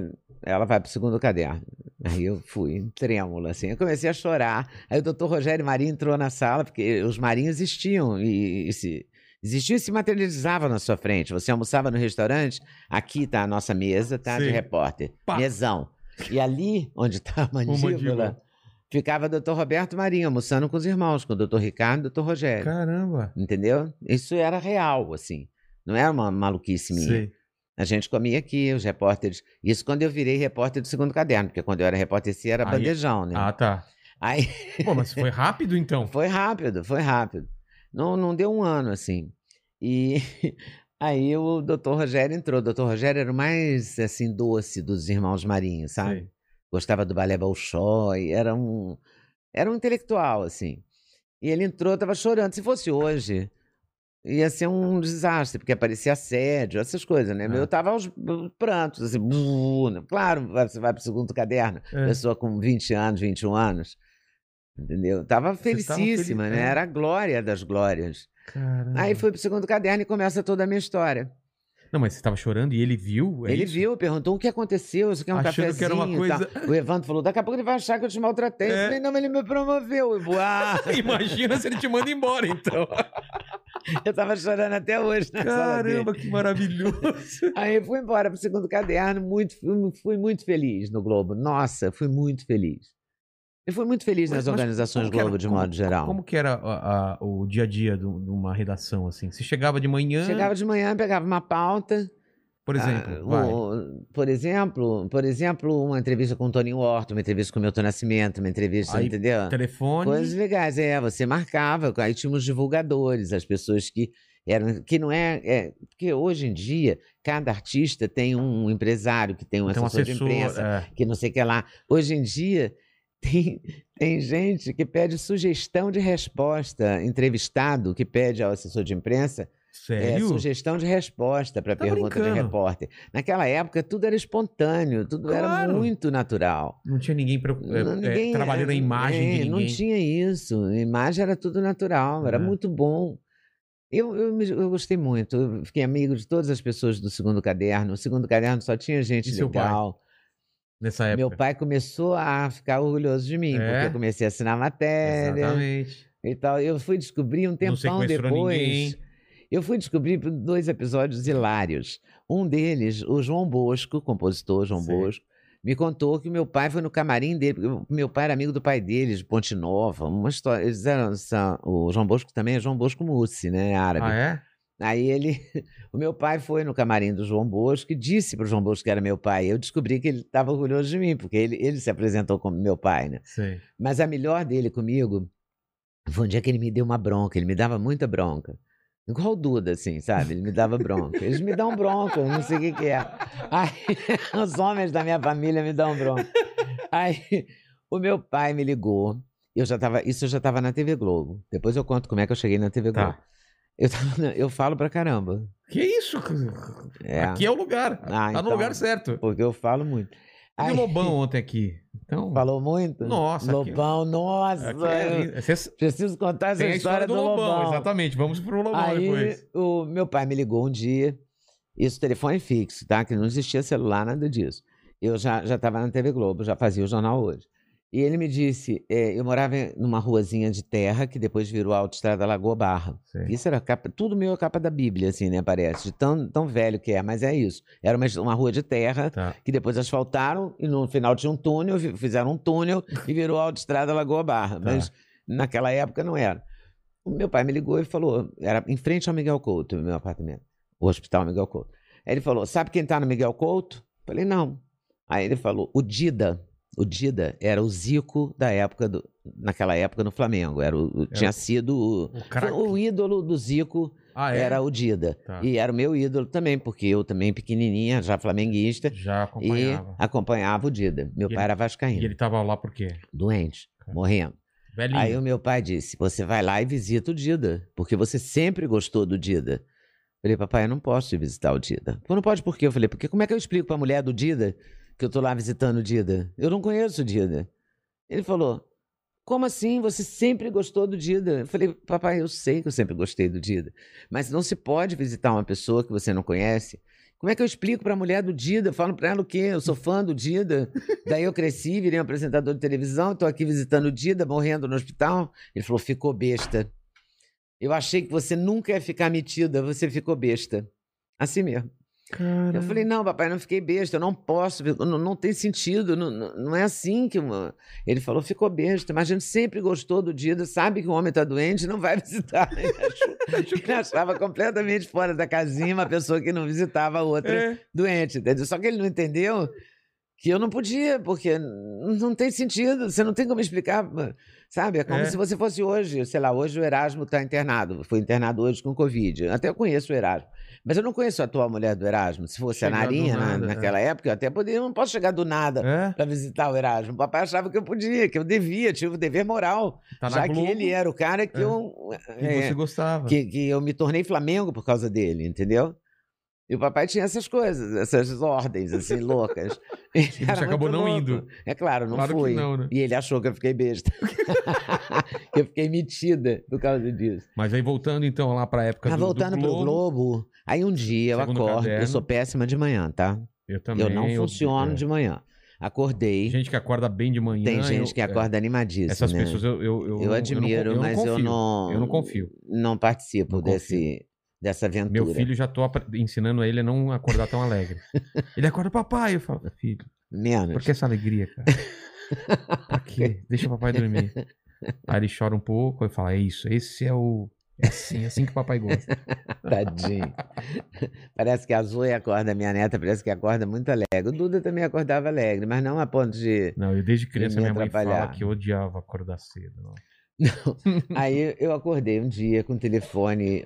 ela vai pro segundo caderno. Aí eu fui, trêmulo, assim. Eu comecei a chorar. Aí o doutor Rogério Marinho entrou na sala, porque os marinhos existiam e, e se... Existia e se materializava na sua frente. Você almoçava no restaurante, aqui tá a nossa mesa, tá? De Sim. repórter. Pá. Mesão. E ali, onde tá a mandíbula, mandíbula. ficava o doutor Roberto Marinho almoçando com os irmãos, com o doutor Ricardo e o doutor Rogério. Caramba. Entendeu? Isso era real, assim. Não era uma maluquice minha. Sei. A gente comia aqui, os repórteres. Isso quando eu virei repórter do segundo caderno, porque quando eu era repórter esse era Aí- bandejão, né? Ah, tá. Aí Pô, mas foi rápido então. foi rápido, foi rápido. Não, não deu um ano, assim. E aí o doutor Rogério entrou. O doutor Rogério era o mais, assim, doce dos irmãos Marinho, sabe? Sei. gostava do balé Bolshoi, era um era um intelectual assim. E ele entrou, tava chorando. Se fosse hoje, ia ser um desastre, porque aparecia assédio, essas coisas, né? Ah. Eu tava aos prantos, assim, "Bu", né? claro, você vai pro segundo caderno, É. pessoa com 20 anos, 21 anos, entendeu? Tava felicíssima, né? é. Era a glória das glórias. Caramba. Aí fui pro segundo caderno e começa toda a minha história. Não, mas você tava chorando e ele viu? é ele isso? viu, perguntou o que aconteceu, isso aqui é um Achando cafezinho. que era uma coisa-. O Evandro falou, daqui a pouco ele vai achar que eu te maltratei. Eu É. falei, não, mas ele me promoveu. Eu, "Ah." Imagina se ele te manda embora, então. eu tava chorando até hoje na. Caramba, que maravilhoso. Aí eu fui embora pro segundo caderno, muito, fui muito feliz no Globo. Nossa, fui muito feliz. Eu fui muito feliz Mas- nas organizações que era- Globo, de como- modo geral. Como que era a- a- o dia a dia de uma redação, assim? Você chegava de manhã, Chegava de manhã, pegava uma pauta. por exemplo, ah, o- por exemplo, por exemplo, uma entrevista com o Toninho Horta, uma entrevista com o Milton Nascimento, uma entrevista, Aí, entendeu? telefone. Coisas legais, é, você marcava, aí tinha os divulgadores, as pessoas que eram, que não é, é, porque hoje em dia, cada artista tem um empresário, que tem um tem um assessor, assessor. de imprensa, é. que não sei o que lá. Hoje em dia, tem, tem gente que pede sugestão de resposta, entrevistado, que pede ao assessor de imprensa É, Sério? sugestão de resposta para Tá pergunta de brincando. repórter. Naquela época, tudo era espontâneo, tudo era Claro. muito natural. Não tinha ninguém, preocup- é, Não, é, ninguém- trabalhando a imagem é, de Não ninguém. tinha isso. A imagem era tudo natural, era É. muito bom. Eu, eu, eu gostei muito. Eu fiquei amigo de todas as pessoas do segundo caderno. O segundo caderno só tinha gente E legal. Nessa época. Meu pai começou a ficar orgulhoso de mim, É? porque eu comecei a assinar matéria Exatamente. e tal. Eu fui descobrir um tempão depois. ninguém. Eu fui descobrir dois episódios hilários. Um deles, o João Bosco, compositor João Sei. Bosco, me contou que meu pai foi no camarim dele. Meu pai era amigo do pai deles, de Ponte Nova. Uma história. Eles eram, são- o João Bosco também é João Bosco Mussi, né? Árabe. Ah, é? Aí ele. O meu pai foi no camarim do João Bosco e disse para o João Bosco que era meu pai. Eu descobri que ele estava orgulhoso de mim, porque ele, ele se apresentou como meu pai, né? Sei. Mas a melhor dele comigo foi um dia que ele me deu uma bronca. Ele me dava muita bronca. Igual o Duda, assim, sabe? Ele me dava bronca. Eles me dão bronca, eu não sei o que, que é. Aí, os homens da minha família me dão bronca. Aí, o meu pai me ligou. Eu já tava, isso eu já estava na TV Globo. Depois eu conto como é que eu cheguei na TV Globo. Tá. Eu, tava eu falo pra caramba. Que isso? É. Aqui é o lugar. Ah, tá então, no lugar certo. Porque eu falo muito. Teve Aí- Lobão ontem aqui. Então, Falou muito? Nossa, aqui- Lobão, nossa. aqui é- Vocês preciso contar essa tem a história, do, Lobão. Exatamente. Vamos pro Lobão Aí depois. o meu pai me ligou um dia, isso telefone fixo, tá? Que não existia celular, nada disso. Eu já já estava na TV Globo, já fazia o jornal hoje. E ele me disse, é, eu morava numa ruazinha de terra que depois virou Autoestrada Lagoa Barra. Sei. Isso era capa, tudo meio a capa da Bíblia, assim, né? Parece, de tão, tão velho que é, mas é isso. Era uma, uma rua de terra Tá. que depois asfaltaram e no final tinha um túnel, fi- fizeram um túnel e virou Autoestrada Lagoa Barra. Tá. Mas naquela época não era. O meu pai me ligou e falou, era em frente ao Miguel Couto, meu apartamento, o Hospital Miguel Couto. Aí ele falou, sabe quem tá no Miguel Couto? Falei, não. Aí ele falou, o Dida. O Dida era o Zico da época, do, naquela época no Flamengo. Era o, tinha sido o, O o ídolo do Zico Ah, é? era o Dida. Tá. E era o meu ídolo também, porque eu também pequenininha, já flamenguista, Já e acompanhava. acompanhava o Dida. Meu E pai ele- era vascaíno, E ele tava lá por quê? doente, Cara. morrendo. Velhinho. Aí o meu pai disse: Você vai lá e visita o Dida, porque você sempre gostou do Dida. Eu falei, papai, eu não posso ir visitar o Dida. Pô, não pode por quê? Eu falei, porque como é que eu explico pra mulher do Dida que eu tô lá visitando o Dida? Eu não conheço o Dida. Ele falou, como assim? Você sempre gostou do Dida? Eu falei, papai, eu sei que eu sempre gostei do Dida, mas não se pode visitar uma pessoa que você não conhece. Como é que eu explico pra mulher do Dida? Eu falo pra ela o quê? Eu sou fã do Dida. Daí eu cresci, virei um apresentador de televisão, tô aqui visitando o Dida, morrendo no hospital. Ele falou, ficou besta. Eu achei que você nunca ia ficar metida, você ficou besta. Assim mesmo. Cara... Eu falei, não, papai, não fiquei besta, eu não posso, não, não tem sentido, não, não, é assim que. Ele falou, ficou besta, mas a gente sempre gostou do Dida, sabe que o homem está doente, não vai visitar. Ele achava completamente fora da casinha uma pessoa que não visitava a outra É. doente, entendeu? Só que ele não entendeu que eu não podia, porque não tem sentido, você não tem como explicar, sabe? É como É. se você fosse hoje, sei lá, hoje o Erasmo está internado, foi internado hoje com Covid. Até eu conheço o Erasmo, mas eu não conheço a atual mulher do Erasmo. Se fosse Chegar a Narinha na- nada, é. naquela época, eu até poderia, não posso chegar do nada É? para visitar o Erasmo. O papai achava que eu podia, que eu devia, tinha o dever moral, Tá na já que ele era o cara que É. eu. E é, você gostava. que, que eu me tornei Flamengo por causa dele, entendeu? E o papai tinha essas coisas, essas ordens, assim, loucas. Ele você acabou não louco. indo. É claro, não Claro que fui. não, né? E ele achou que eu fiquei besta. que eu fiquei metida por causa disso. Mas aí voltando então lá pra época Mas do, do voltando pro Globo, aí um dia eu acordo, caderno. eu sou péssima de manhã, tá? Eu também. eu não funciono é. de manhã. Acordei, Gente que acorda bem de manhã. tem gente eu- que é, acorda animadíssima. Essas né? pessoas eu, eu, eu, Eu não- admiro, eu não, mas eu confio. não. Eu não confio. Não participo Não desse, dessa aventura. Meu filho já tô apre- ensinando ele a não acordar tão alegre. ele acorda, papai. Eu falo, filho, Menos. por que essa alegria, cara? Quê? Deixa o papai dormir. Aí ele chora um pouco e fala, é isso, esse é o... É assim, é assim que o papai gosta. Tadinho. parece que a Zoe acorda, minha neta, parece que acorda muito alegre. O Duda também acordava alegre, mas não a ponto de. Não, eu desde criança me minha mãe fala que eu odiava acordar cedo. Não. Aí eu acordei um dia com o telefone,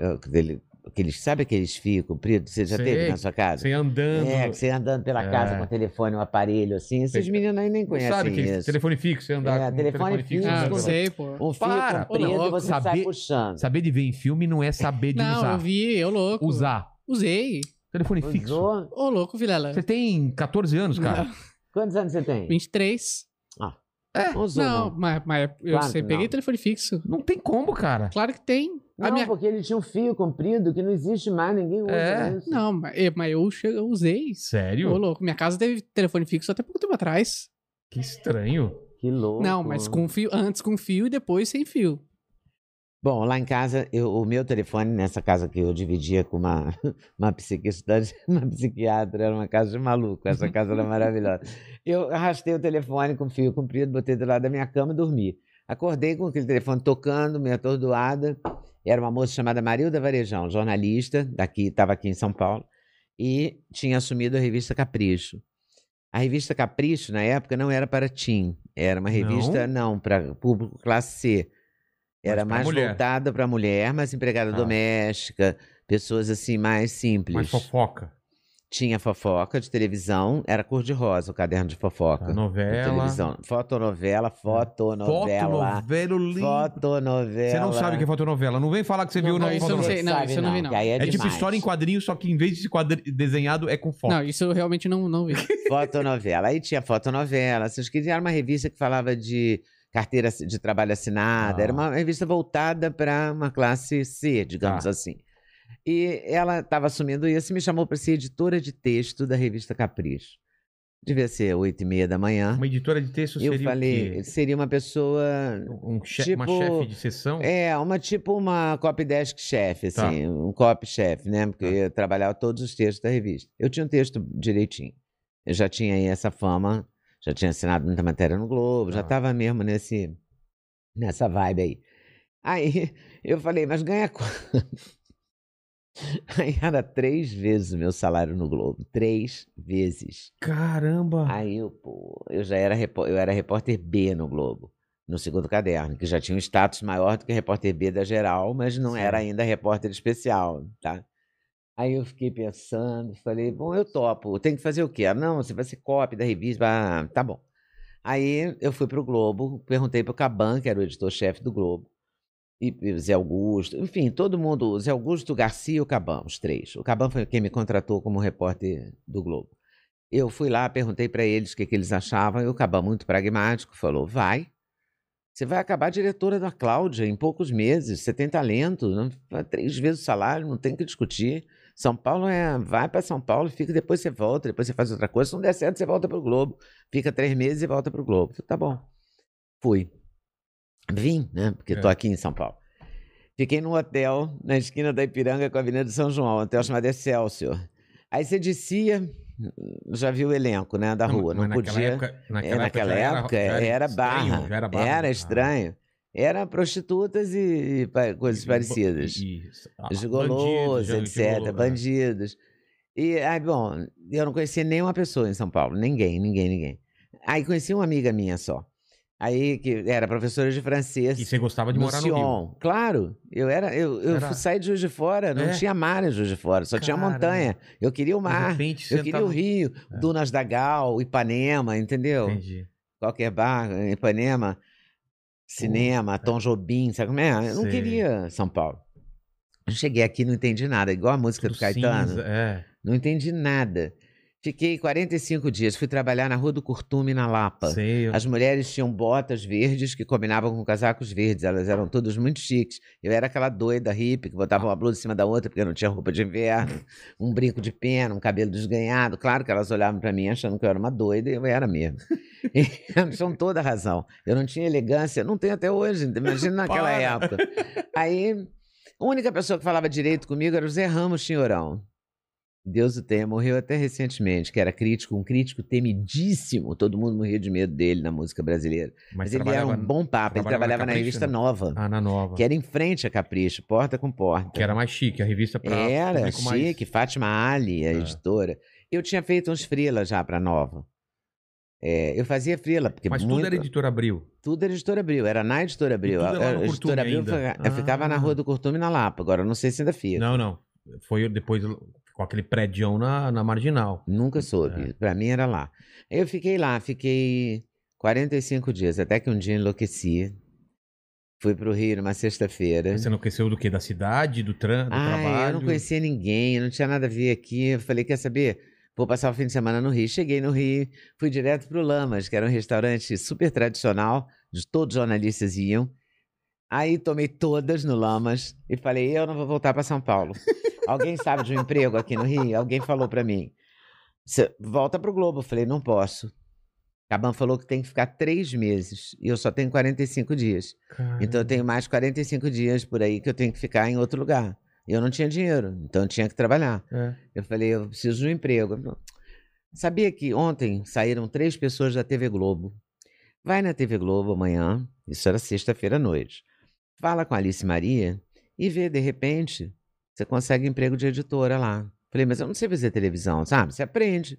aqueles, sabe aqueles fios compridos? Você já Sei. teve na sua casa? Você andando. É, você andando pela É. casa com o telefone, um aparelho assim. Esses Sei. meninos aí nem Não conhecem sabe que isso. telefone fixo, você andar É, com telefone fixo, Ah, não sei, pô. Um fio Para, comprido e você sai saber- puxando. Saber de ver em filme não é saber de Não, usar. eu vi, eu louco. Usar. Usei. Telefone fixo. Usou? Ô, louco, Vilela. Você tem 14 anos, cara. Não, Quantos anos você tem? 23. Não usou, Não, não. mas, mas eu Claro sei, peguei não. telefone fixo. Não tem como, cara. Claro que tem. Não, minha... porque ele tinha um fio comprido que não existe mais, ninguém usa É. isso. Não, mas, eu- eu, usei. Sério? Ô, louco. Minha casa teve telefone fixo até pouco tempo atrás. Que estranho. Que louco. Não, mas com fio, antes com fio e depois sem fio. Bom, lá em casa, eu- o meu telefone, nessa casa que eu dividia com uma, uma psiquiatra, uma psiquiatra, era uma casa de maluco, essa casa era maravilhosa. Eu arrastei o telefone com fio comprido, botei do lado da minha cama e dormi. Acordei com aquele telefone tocando, meio atordoada. Era uma moça chamada Marilda Varejão, jornalista, daqui, estava aqui em São Paulo, e tinha assumido a revista Capricho. A revista Capricho, na época, não era para teen, era uma Não? revista, não, para público classe C. Era mais mulher. voltada para mulher, mas empregada Ah. doméstica, pessoas assim mais simples. Mais fofoca. Tinha fofoca de televisão, era cor-de-rosa o caderno de fofoca. A de novela. televisão. Fotonovela, fotonovela. Fotonovela lindo. Fotonovela. Você não sabe o que é fotonovela. Não vem falar que você viu Não, na isso não sei. não, Sabe isso eu não vi, não. é, É tipo história em quadrinhos, só que em vez de ser quadri- desenhado, é com foto. Não, isso eu realmente não, não vi. Fotonovela. Aí tinha fotonovela. Vocês queriam era uma revista que falava de carteira de trabalho assinada. Ah. Era uma revista voltada para uma classe C, digamos Tá. assim. E ela estava assumindo isso e me chamou para ser editora de texto da revista Capricho. Devia ser oito e meia da manhã. Uma editora de texto Eu seria o falei, seria uma pessoa Um che- Uma tipo- chefe de sessão? É, uma tipo uma copy desk chefe, Tá. assim, um copy chefe, né? Porque Tá. eu trabalhava todos os textos da revista. Eu tinha um texto direitinho. Eu já tinha aí essa fama, já tinha assinado muita matéria no Globo, já Tá. estava mesmo nesse nessa vibe aí. Aí eu falei, mas ganha quanto? Aí era três vezes o meu salário no Globo. Três vezes. Caramba! Aí eu, pô, eu já era, eu era repórter B no Globo, no segundo caderno, que já tinha um status maior do que repórter B da geral, mas não era Sim. ainda repórter especial, tá? Aí eu fiquei pensando, falei, bom, eu topo, tem que fazer o quê? Ah, não, você vai ser copy da revista, ah, tá bom. Aí eu fui pro Globo, perguntei pro Caban, que era o editor-chefe do Globo, e, Zé Augusto, enfim, todo mundo, Zé Augusto, Garcia e o Caban, os três. O Caban foi quem me contratou como repórter do Globo. Eu fui lá, perguntei para eles o que, que eles achavam, e o Caban, muito pragmático, falou: vai. Você vai acabar diretora da Cláudia em poucos meses, você tem talento, não, três vezes o salário, não tem que discutir. São Paulo é. Vai para São Paulo, fica, depois você volta, depois você faz outra coisa. Se não der certo, você volta para o Globo. Fica três meses e volta para o Globo. Falei, tá bom. Fui. Vim, né? Porque tô É. aqui em São Paulo. Fiquei num hotel na esquina da Ipiranga com a Avenida de São João, um hotel chamado Excelsior. Aí você descia, já viu o elenco, né, da Não, rua. Não naquela podia. época, É, naquela já época era, estranho, barra. já era barra. Era Ah. estranho. Era prostitutas e, e coisas E- parecidas. e- ah, bandidos, etc. gigolô, é. bandidos. E aí, bom, eu não conhecia nenhuma pessoa em São Paulo. Ninguém, ninguém, ninguém. Aí conheci uma amiga minha só. Aí, que era professora de francês. E você gostava de morar no Rio. Sion. Claro, eu era, eu, eu Era- sair de Juiz de Fora, não É? tinha mar em Juiz de Fora, só tinha montanha. Eu queria o mar, repente, eu queria tava- o Rio, É. Dunas da Gal, Ipanema, entendeu? Entendi. Qualquer bar, Ipanema, cinema, Tom Jobim, sabe como é? Eu não Sei. queria São Paulo. Eu cheguei aqui não entendi nada, igual a música do Tudo Caetano. cinza, é. Não entendi nada. Fiquei 45 dias, fui trabalhar na Rua do Curtume, na Lapa. Sei. eu- As mulheres tinham botas verdes que combinavam com casacos verdes, elas eram todas muito chiques. Eu era aquela doida hippie que botava uma blusa em cima da outra porque não tinha roupa de inverno, um brinco de pena, um cabelo desganhado. Claro que elas olhavam para mim achando que eu era uma doida e eu era mesmo. E elas tinham toda a razão. Eu não tinha elegância, não tenho até hoje, imagina naquela época. Aí, a única pessoa que falava direito comigo era o Zé Ramos Chinhorão. Deus o tenha, morreu até recentemente, que era crítico, um crítico temidíssimo. Todo mundo morria de medo dele na música brasileira. Mas, ele era um bom papo, ele trabalhava na na revista não? Nova, Ah, na nova. que era em frente a Capricho, porta com porta. Que era mais chique, a revista pra Era público mais- chique, Fátima Ali, a É. editora. Eu tinha feito uns freela já para Nova. É, eu fazia freela, porque Mas muito, tudo era editora Abril. tudo era editora Abril, era na editora Abril. tudo é A- a editora Abril ainda. fica- ficava na Ah. Rua do Curtume na Lapa, agora eu não sei se ainda fica. Não, não. foi depois com aquele prédio na, na marginal. Nunca soube. Pra mim era lá. Eu fiquei lá, fiquei 45 dias, até que um dia enlouqueci. Fui pro Rio numa sexta-feira. Você não conheceu do quê? Da cidade, do, tran do Ah, trabalho? eu não conhecia ninguém, eu não tinha nada a ver aqui. Eu falei, quer saber? Vou passar o fim de semana no Rio. Cheguei no Rio, fui direto pro Lamas, que era um restaurante super tradicional, de todos os jornalistas iam. Aí tomei todas no Lamas e falei, eu não vou voltar para São Paulo. Alguém sabe de um emprego aqui no Rio? Alguém falou para mim, "Você volta pro Globo. Eu falei, não posso. Caban falou que tem que ficar três meses e eu só tenho 45 dias. Caramba. Então eu tenho mais 45 dias por aí que eu tenho que ficar em outro lugar. Eu não tinha dinheiro, então eu tinha que trabalhar. É. Eu falei, eu preciso de um emprego. Sabia que ontem saíram três pessoas da TV Globo? Vai na TV Globo amanhã, isso era sexta-feira à noite. Fala com a Alice Maria e vê, de repente, você consegue emprego de editora lá. Falei, mas eu não sei fazer televisão, sabe? Você aprende.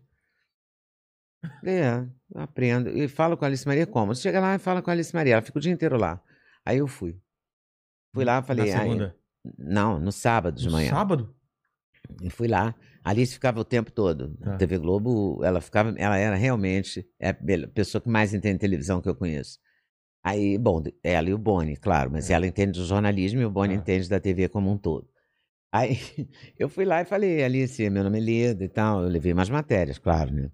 É, aprendo. E falo com a Alice Maria como? Você chega lá e fala com a Alice Maria, ela fica o dia inteiro lá. Aí eu fui. Fui lá, falei, Na aí- segunda. não, no sábado de No manhã. sábado? E fui lá. A Alice ficava o tempo todo. Tá. TV Globo, ela ficava, ela era realmente é a bel- pessoa que mais entende televisão que eu conheço. Aí, bom, ela e o Boni, claro, mas É. ela entende do jornalismo e o Boni Ah. entende da TV como um todo. Aí eu fui lá e falei, Alice, meu nome é Leda e tal. Eu levei umas matérias, claro, né?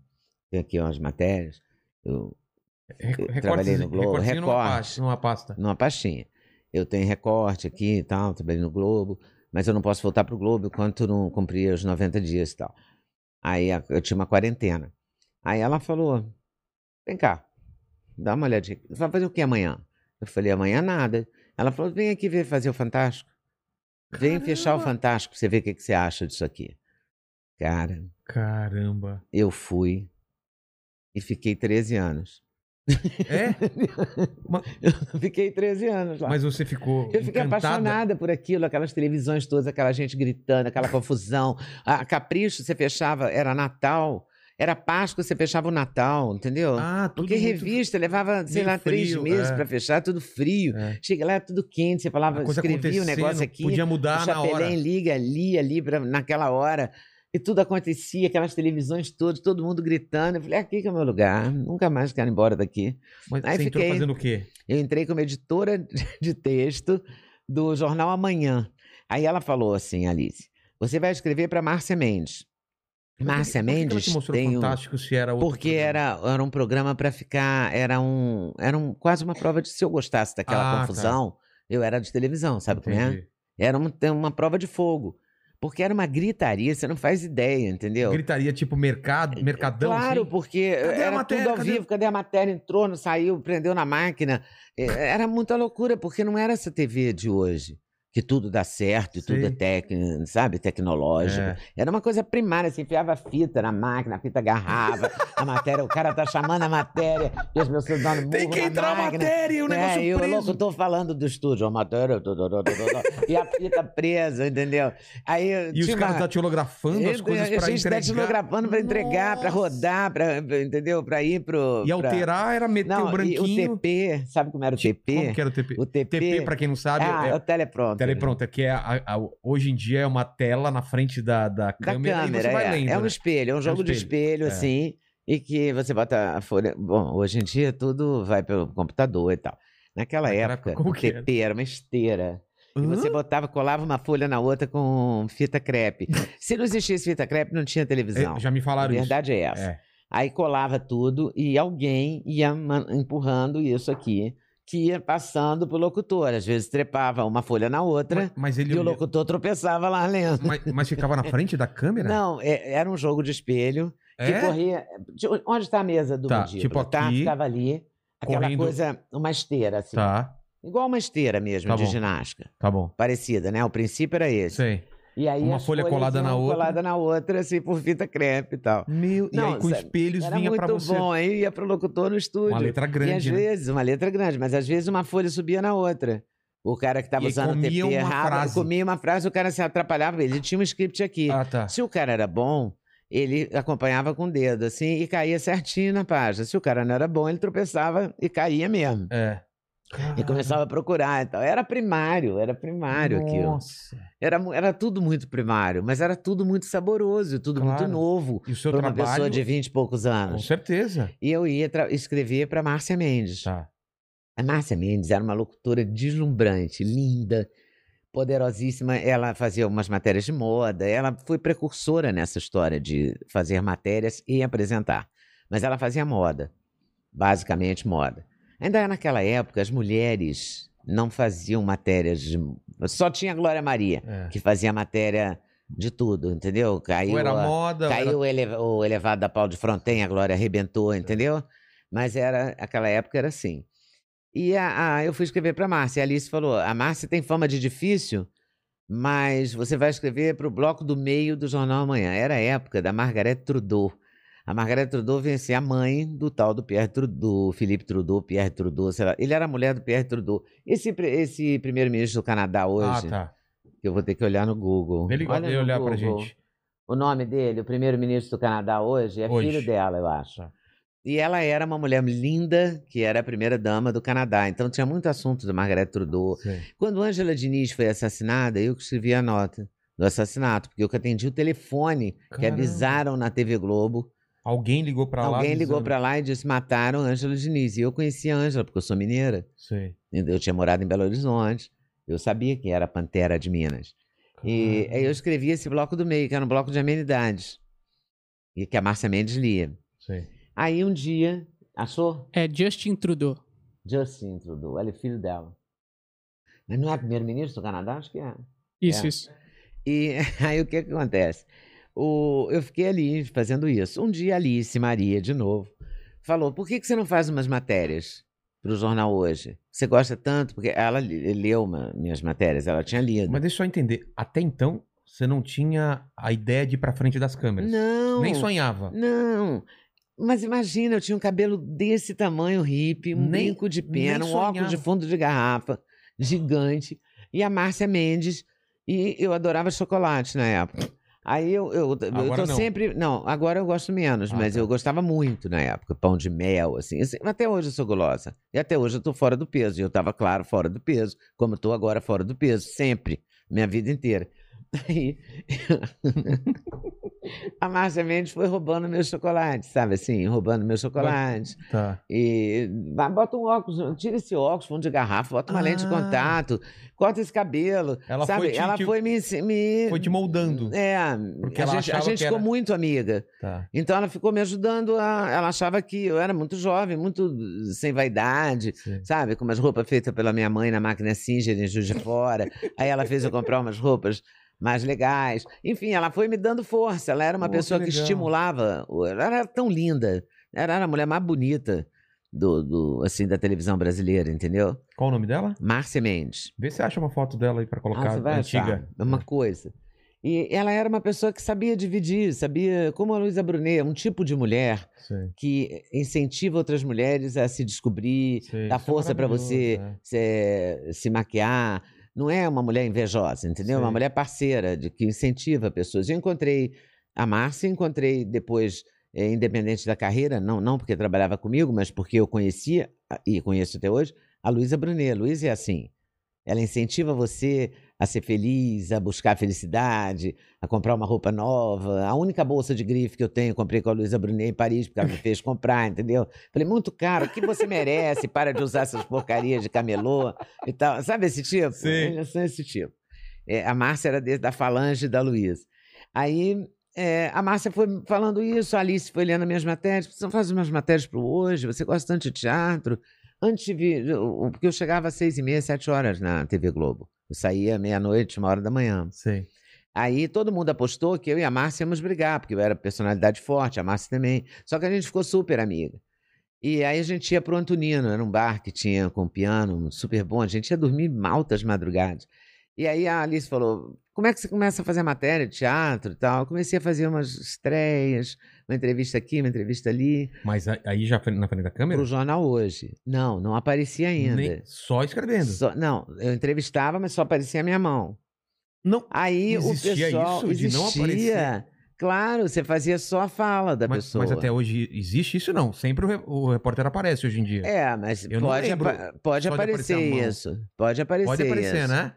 Tem aqui umas matérias. Eu trabalhei no Globo, recortezinho numa recorte. pasta. Numa pasta. numa pastinha. Eu tenho recorte aqui e tal, trabalhei no Globo, mas eu não posso voltar pro Globo enquanto não cumprir os 90 dias e tal. Aí eu tinha uma quarentena. Aí ela falou: vem cá, dá uma olhadinha. Você vai fazer o que amanhã? Eu falei: amanhã nada. Ela falou: vem aqui ver fazer o Fantástico. Vem fechar o! Fantástico pra você ver o que, que você acha disso aqui. Cara, Caramba. eu fui e fiquei 13 anos. É? Eu fiquei 13 anos lá. Mas você ficou Eu fiquei encantada? apaixonada por aquilo, aquelas televisões todas, aquela gente gritando, aquela confusão. A Capricho você fechava, era Natal. Era Páscoa, você fechava o Natal, entendeu? Ah, tudo Porque muito- revista levava, sei meio lá, três frio, meses é. pra fechar, tudo frio. É. Chega lá, era tudo quente, você falava, escrevia o negócio aqui, Podia o mudar na hora. Liga ali, ali, pra, naquela hora. E tudo acontecia, aquelas televisões todas, todo mundo gritando. Eu falei, aqui que é o meu lugar, nunca mais quero ir embora daqui. Mas Aí você entrou fiquei. fazendo o quê? Eu entrei como editora de texto do jornal Amanhã. Aí ela falou assim, Alice, você vai escrever para Márcia Mendes. Márcia Por que que Mendes te mostrou tem um... fantástico se era Porque programa? era, era um programa para ficar, era um, era um, quase uma prova de se eu gostasse daquela Ah, tá. confusão, eu era de televisão, sabe como é? Entendi. Era uma, uma prova de fogo. Porque era uma gritaria, você não faz ideia, entendeu? Gritaria tipo mercado, mercadão, Claro, assim? porque Cadê a era matéria? tudo ao Cadê? vivo. Cadê a matéria? Entrou, não saiu, prendeu na máquina. É, Era muita loucura, porque não era essa TV de hoje. Que tudo dá certo, e tudo é técnico, sabe? Tecnológico. É. Era uma coisa primária, você enfiava a fita na máquina, a fita agarrava, a matéria, o cara tá chamando a matéria, e as pessoas dando burro Tem que entrar a máquina. matéria, o negócio é, e o preso. locutor falando do estúdio, a matéria, e a fita presa, entendeu? Aí E os caras uma- datilografando as coisas eu- pra a gente entregar. datilografando pra entregar, pra Nossa! rodar, pra, pra- entendeu? Pra ir pro. E pra- alterar era meter Não, o e branquinho. o TP, sabe como era o Tipo, TP? Como que era o TP? O TP. TP, pra quem não sabe, ah, é é o teleprompter. Teleprompter, que é a- a- hoje em dia é uma tela na frente da, da Da câmera, câmera, e é. lendo, é um né? espelho, é um jogo de espelho, espelho, é. assim, e que você bota a folha. Bom, hoje em dia tudo vai pelo computador e tal. Naquela época, o? TP era uma esteira. E você botava, colava uma folha na outra com fita crepe. Se não existisse fita crepe, não tinha televisão. É, Já me A falaram isso. verdade é essa. É. Aí colava tudo e alguém ia empurrando isso aqui, que ia passando pro locutor. Às vezes trepava uma folha na outra Mas, mas ele e o locutor tropeçava lá lendo. mas, mas ficava na frente da câmera? Não, é- era um jogo de espelho que É? corria. de Onde está a mesa do Tá, tipo tá? aqui, Ficava ali. Aquela correndo- coisa, uma esteira, assim. Tá, Igual uma esteira mesmo, Tá de bom. ginástica. tá bom. Parecida, né? O princípio era esse. Sei. E aí Uma folha colada na outra. colada na outra, assim, por fita crepe e tal. Meu, e Não, aí com sabe, espelhos vinha muito pra você. bom. Aí ia pro locutor no estúdio. Uma letra E às grande, né? vezes, uma letra grande, mas às vezes uma folha subia na outra. O cara que estava usando o TP errado, frase. comia uma frase, o cara se atrapalhava. Ele tinha um script aqui. Ah, tá. Se o cara era bom, ele acompanhava com o dedo, assim, e caía certinho na página. Se o cara não era bom, ele tropeçava e caía mesmo. É. E começava a procurar. Então, era primário, era primário aquilo. Nossa. Era, mu- era tudo muito primário, mas era tudo muito saboroso, tudo muito Claro. novo E o seu para uma trabalho. pessoa de 20 e poucos Com anos. certeza. E eu ia escrever para Márcia Mendes. Tá. A Márcia Mendes era uma locutora deslumbrante, linda, poderosíssima. Ela fazia algumas matérias de moda. Ela foi precursora nessa história de fazer matérias e apresentar. Mas ela fazia moda, basicamente moda. Ainda naquela época, as mulheres não faziam matérias de. Só tinha a Glória Maria, É. que fazia matéria de tudo, entendeu? Caiu, Ou era a- moda, caiu era... o, eleva- o elevado da Paulo de Fronten, a Glória arrebentou, entendeu? Mas era aquela época era assim. E a, a- eu fui escrever para a Márcia. E a Alice falou: a Márcia tem fama de difícil, mas você vai escrever para o bloco do meio do Jornal Amanhã. Era a época da Margaret Trudeau. A Margaret Trudeau vencia a mãe do tal do Pierre Trudeau, Philippe Trudeau, Pierre Trudeau, sei lá. Ele era a mulher do Pierre Trudeau. Esse, esse primeiro-ministro do Canadá Ah, hoje, tá. que eu vou ter que olhar no Google. Ele Olha no olhar pra Google. gente. O nome dele, o primeiro-ministro do Canadá hoje, é Hoje. filho dela, eu acho. E ela era uma mulher linda, que era a primeira-dama do Canadá. Então tinha muito assunto da Margaret Trudeau. Sei. Quando Angela Diniz foi assassinada, eu que escrevi a nota do assassinato, porque eu que atendi o telefone que Caramba. avisaram na TV Globo. Alguém ligou pra lá. Alguém ligou para lá e disse: mataram Angela Diniz. E eu conhecia a Angela, porque eu sou mineira. Sei. Eu tinha morado em Belo Horizonte. Eu sabia que era a Pantera de Minas. E Caramba. aí eu escrevi esse bloco do meio, que era um bloco de amenidades. E que a Márcia Mendes lia. Sei. Aí um dia, achou? É Justin Trudeau. Justin Trudeau, ele é filho dela. Mas não é primeiro-ministro do Canadá? Acho que é. Isso, É. isso. E aí o que, que acontece? O, eu fiquei ali fazendo isso. Um dia Alice Maria, de novo, falou: por que, que você não faz umas matérias para o jornal hoje? Você gosta tanto? Porque ela leu uma- minhas matérias, ela tinha lido. Mas deixa eu só entender. Até então, você não tinha a ideia de ir pra frente das câmeras. Não. Nem sonhava. Não. Mas imagina, eu tinha um cabelo desse tamanho, hippie, um Nem- brinco de pena, um óculos de fundo de garrafa, gigante. E a Márcia Mendes. E eu adorava chocolate na época. Aí eu, eu, eu tô não. sempre. Não, agora eu gosto menos, Ah, mas tá. eu gostava muito na época. Pão de mel, assim, assim. Até hoje eu sou gulosa. E até hoje eu tô fora do peso. E eu tava, claro, fora do peso. Como eu tô agora fora do peso. Sempre. Minha vida inteira. Aí. a Márcia Mendes foi roubando meu chocolate, sabe assim? Roubando meu chocolate. Tá. E bota um óculos, tira esse óculos, fundo de garrafa, bota uma lente de Ah. contato, corta esse cabelo. Ela sabe? foi te- ela te- foi me. me Foi te moldando. É, Porque a gente, a gente ficou era- muito amiga. Tá. Então ela ficou me ajudando a. Ela achava que eu era muito jovem, muito sem vaidade, Sei. sabe? Com umas roupas feitas pela minha mãe na máquina Singer em Juiz de Fora. Aí ela fez eu comprar umas roupas mais legais. Enfim, ela foi me dando força. Ela era uma Pô, que pessoa que, legal. estimulava. Ela era tão linda. Ela era a mulher mais bonita do, do, assim, da televisão brasileira, entendeu? Qual o nome dela? Márcia Mendes. Vê se acha uma foto dela aí pra Ah, colocar vai antiga. achar. É uma coisa. E ela era uma pessoa que sabia dividir, sabia, como a Luísa Brunet, um tipo de mulher Sei, que incentiva outras mulheres a se descobrir, sei. dá é força para você maravilhoso, se, se maquiar. Não é uma mulher invejosa, entendeu? É Uma mulher parceira, de que incentiva pessoas. Eu encontrei a Márcia, encontrei depois, eh, independente da carreira, não, não porque trabalhava comigo, mas porque eu conhecia, ah, e conheço até hoje, a Luísa Brunet. A Luísa é assim. Ela incentiva você a ser feliz, a buscar felicidade, a comprar uma roupa nova. A única bolsa de grife que eu tenho, eu comprei com a Luísa Brunet em Paris, porque ela me fez comprar, entendeu? Falei, muito caro, o que você merece? Para de usar essas porcarias de camelô e tal. Sabe esse tipo? Sim. Eu sou esse tipo. É, a Márcia era desse, da falange da Luísa. Aí é, a Márcia foi falando isso, a Alice foi lendo minhas matérias. Você faz umas matérias para hoje, você gosta tanto de teatro. Antes de vir, porque eu chegava às seis e meia, sete horas na TV Globo. Eu saía meia-noite, uma hora da manhã. Sei. Aí todo mundo apostou que eu e a Márcia íamos brigar, porque eu era personalidade forte, a Márcia também. Só que a gente ficou super amiga. E aí a gente ia pro Antonino, era um bar que tinha com piano, super bom. A gente ia dormir altas madrugadas. E aí a Alice falou: como é que você começa a fazer matéria teatro e tal? Eu comecei a fazer umas estreias, uma entrevista aqui, uma entrevista ali, Mas aí já na frente da câmera? pro jornal hoje. Não, não aparecia ainda. Nem- Só escrevendo. Só- não, eu entrevistava, mas só aparecia a minha mão. Não. Aí o pessoal isso de não existia. aparecer? Claro, você fazia só a fala da Mas, pessoa. mas até hoje existe isso não. Sempre o, re- o repórter aparece hoje em dia. É, mas Eu não pode, apa- pode aparecer isso. Pode aparecer Pode aparecer, isso. né?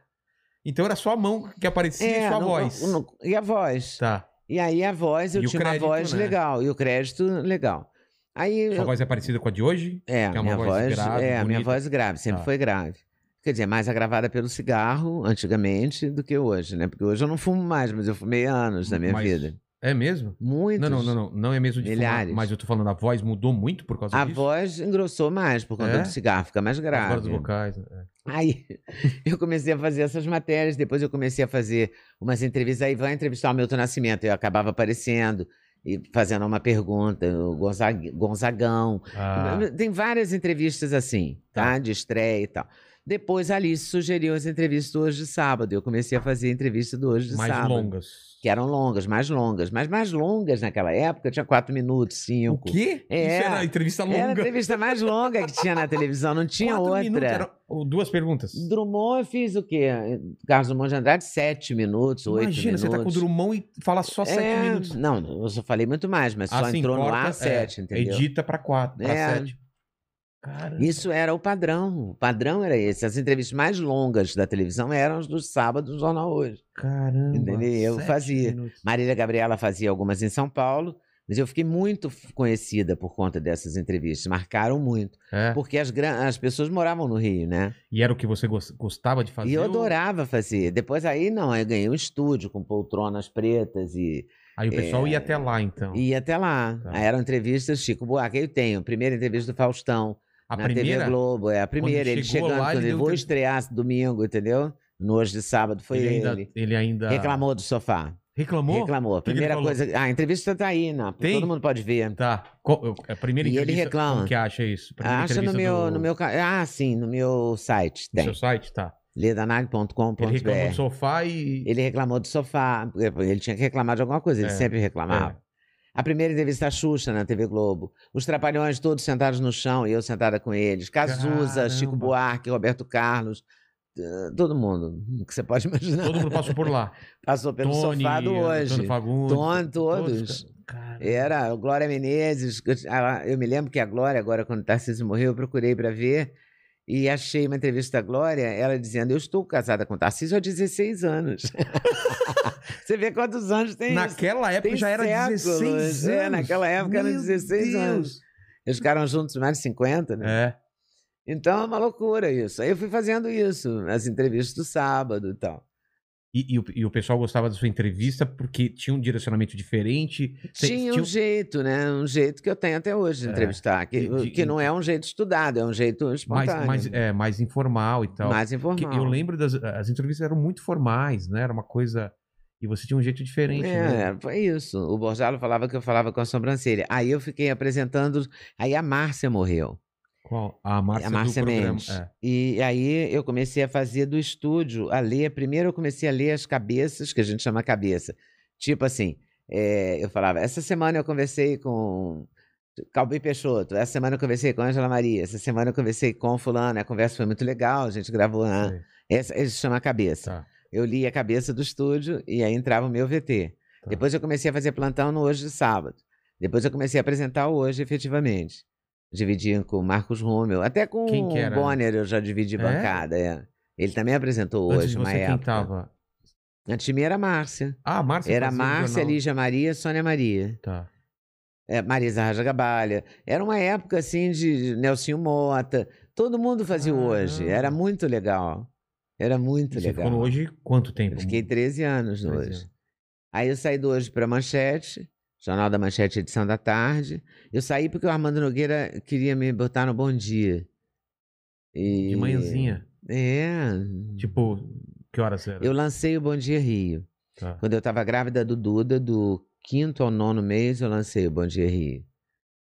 Então era só a mão que aparecia e É, sua no- voz. no- e a voz. Tá. E aí a voz, eu E tinha crédito, uma voz né? legal. E o crédito, legal. Aí, Sua eu- voz é parecida com a de hoje? é, é minha voz voz, grave, é, a minha voz grave, sempre Tá. foi grave. Quer dizer, mais agravada pelo cigarro, antigamente, do que hoje, né? Porque hoje eu não fumo mais, mas eu fumei anos da minha Mas vida. É mesmo? Muitos. Não, não, não, não. Não é mesmo de fumar, Milhares. mas eu tô falando, a voz mudou muito por causa A disso? voz engrossou mais por conta É? do cigarro, fica mais As grave. cordas vocais. né? Aí eu comecei a fazer essas matérias, depois eu comecei a fazer umas entrevistas. Aí vai entrevistar o Milton Nascimento, eu acabava aparecendo e fazendo uma pergunta, o Gonzag- Gonzagão. Ah, Tem várias entrevistas assim, tá? De estreia e tal. Depois a Alice sugeriu as entrevistas do Hoje de Sábado. Eu comecei a fazer entrevista do Hoje de mais Sábado. longas. Que eram longas, mais longas. Mas mais longas naquela época, tinha quatro minutos, O cinco. quê? É. Isso era entrevista Era a longa. entrevista mais longa que tinha na televisão, não tinha Quatro outra. minutos, era- duas perguntas. Drummond eu fiz o quê? Carlos Drummond de Andrade, sete minutos, oito Imagina, minutos. você tá com o Drummond e fala só sete É, minutos. Não, eu só falei muito mais, mas só Assim, entrou no corta, ar é, sete, entendeu? Edita pra quatro, pra É. sete. Isso era o padrão. O padrão era esse. As entrevistas mais longas da televisão eram as dos sábados do Jornal Hoje. Caramba. Entendeu? Eu fazia. minutos. Marília Gabriela fazia algumas em São Paulo, mas eu fiquei muito conhecida por conta dessas entrevistas. Marcaram muito. É. Porque as, as pessoas moravam no Rio, né? E era o que você gos- gostava de fazer? E eu ou- adorava fazer. Depois aí, não, eu ganhei um estúdio com poltronas pretas e Aí o pessoal É. ia até lá, então. Ia até lá. Tá. Aí eram entrevistas Chico Buarque. Eu tenho. Primeira entrevista do Faustão. A na primeira? TV Globo. É a primeira. ele Ele, chegou chegando, lá, ele ele vou entrevista. estrear domingo, entendeu? No hoje de sábado foi ele, ele. ainda, ele ainda... Reclamou do sofá. Reclamou? Reclamou. que ele Primeira falou? coisa. Ah, a entrevista tá aí, não. Tem? Todo mundo pode ver. Tá. Co- A primeira E ele entrevista, reclama. Que acha isso? Primeira Acha no entrevista meu, do- no meu. Ah, sim, no meu site. no Tem. seu site? Tá. ledanag.com.br. Ele reclamou do sofá e... Ele reclamou do sofá. Ele tinha que reclamar de alguma coisa. Ele É, sempre reclamava. A primeira entrevista da Xuxa na TV Globo. Os Trapalhões todos sentados no chão e eu sentada com eles. Cazuza, Chico Caramba. Buarque, Roberto Carlos. Todo mundo que você pode imaginar. Todo mundo passou por lá. Passou pelo Tony, sofá do hoje. Antônio Fagundes. Tony, todos. Cara, Era Glória Menezes. eu- ela- Eu me lembro que a Glória, agora quando o Tarcísio morreu, eu procurei para ver e achei uma entrevista da Glória, ela dizendo: Eu estou casada com o Tarcísio há 16 anos. Você vê quantos anos tem isso. Naquela época Tem já era séculos. 16 anos. É, naquela época eram Meu 16 anos. Deus. Eles ficaram juntos mais de 50, né? É. Então é uma loucura isso. Aí eu fui fazendo isso, as entrevistas do sábado e tal. E, e o, e o pessoal gostava da sua entrevista porque tinha um direcionamento diferente. Tinha tinha um jeito, né? Um jeito que eu tenho até hoje de É. entrevistar. Que, De- de- que não é um jeito estudado, é um jeito mais, espontâneo. mais, é, mais informal e tal. mais Porque informal. eu lembro das as entrevistas eram muito formais, né? Era uma coisa. E você tinha um jeito diferente. né? É, foi isso. O Borjalo falava que eu falava com a sobrancelha. Aí eu fiquei apresentando. Aí a Márcia morreu. Qual? A Márcia, a Márcia. Mendes. É. E aí eu comecei a fazer do estúdio, a ler. Primeiro eu comecei a ler as cabeças, que a gente chama cabeça. Tipo assim, é, eu falava, essa semana eu conversei com Calbi Peixoto, essa semana eu conversei com Ângela Maria, essa semana eu conversei com fulano, a conversa foi muito legal, a gente gravou, né? Essa, isso chama cabeça. Tá. Eu li a cabeça do estúdio e aí entrava o meu VT. Tá. Depois eu comecei a fazer plantão no Hoje de Sábado. Depois eu comecei a apresentar o Hoje, efetivamente. Dividia com o Marcos Rúmel. Até com o? Bonner eu já dividi É? bancada. É. Ele também apresentou Antes hoje, de uma você, quem época. tava? Antes de mim era a Márcia. Ah, a Márcia Era o Márcia. Lígia Maria, Sônia Maria. Tá. É, Marisa Raja Gabalha. Era uma época assim de Nelsinho Mota. Todo mundo fazia o hoje. Era muito legal. Era muito você legal. ficou no hoje quanto tempo? Eu fiquei 13 anos no 13 hoje. anos. Aí eu saí do hoje para Manchete, Jornal da Manchete, edição da tarde. Eu saí porque o Armando Nogueira queria me botar no Bom Dia. E... De manhãzinha. É. Tipo, que horas era? Eu lancei o Bom Dia Rio. Tá. Quando eu estava grávida do Duda, do quinto ao nono mês, eu lancei o Bom Dia Rio.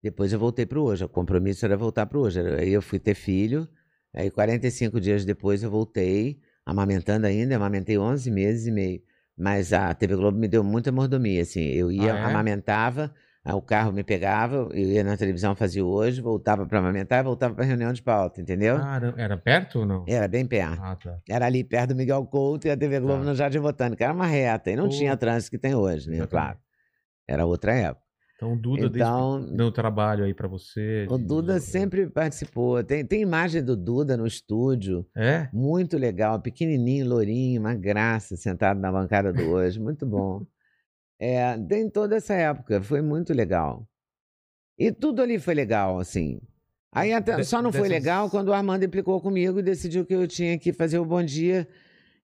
Depois eu voltei para o hoje. O compromisso era voltar para o hoje. Aí eu fui ter filho. Aí 45 dias depois eu voltei, amamentando ainda. Amamentei 11 meses e meio. Mas a TV Globo me deu muita mordomia. Assim, eu ia, Ah, é? amamentava, o carro me pegava, eu ia na televisão, fazia hoje, voltava para amamentar e voltava para reunião de pauta, entendeu? Caramba, era perto ou não? Era bem perto. Ah, tá. Era ali perto do Miguel Couto e a TV Globo Tá. no Jardim Botânico. Era uma reta e não Pô. tinha trânsito que tem hoje, né? Exatamente. Claro. Era outra época. Então o Duda Então- deu trabalho aí pra você. O Duda de- sempre participou. Tem, tem imagem do Duda no estúdio. É? Muito legal, pequenininho, lourinho, uma graça, sentado na bancada do hoje, muito bom. É, tem toda essa época, foi muito legal. E tudo ali foi legal, assim. Aí até- De- só não foi dessas- legal quando o Armando implicou comigo e decidiu que eu tinha que fazer o bom dia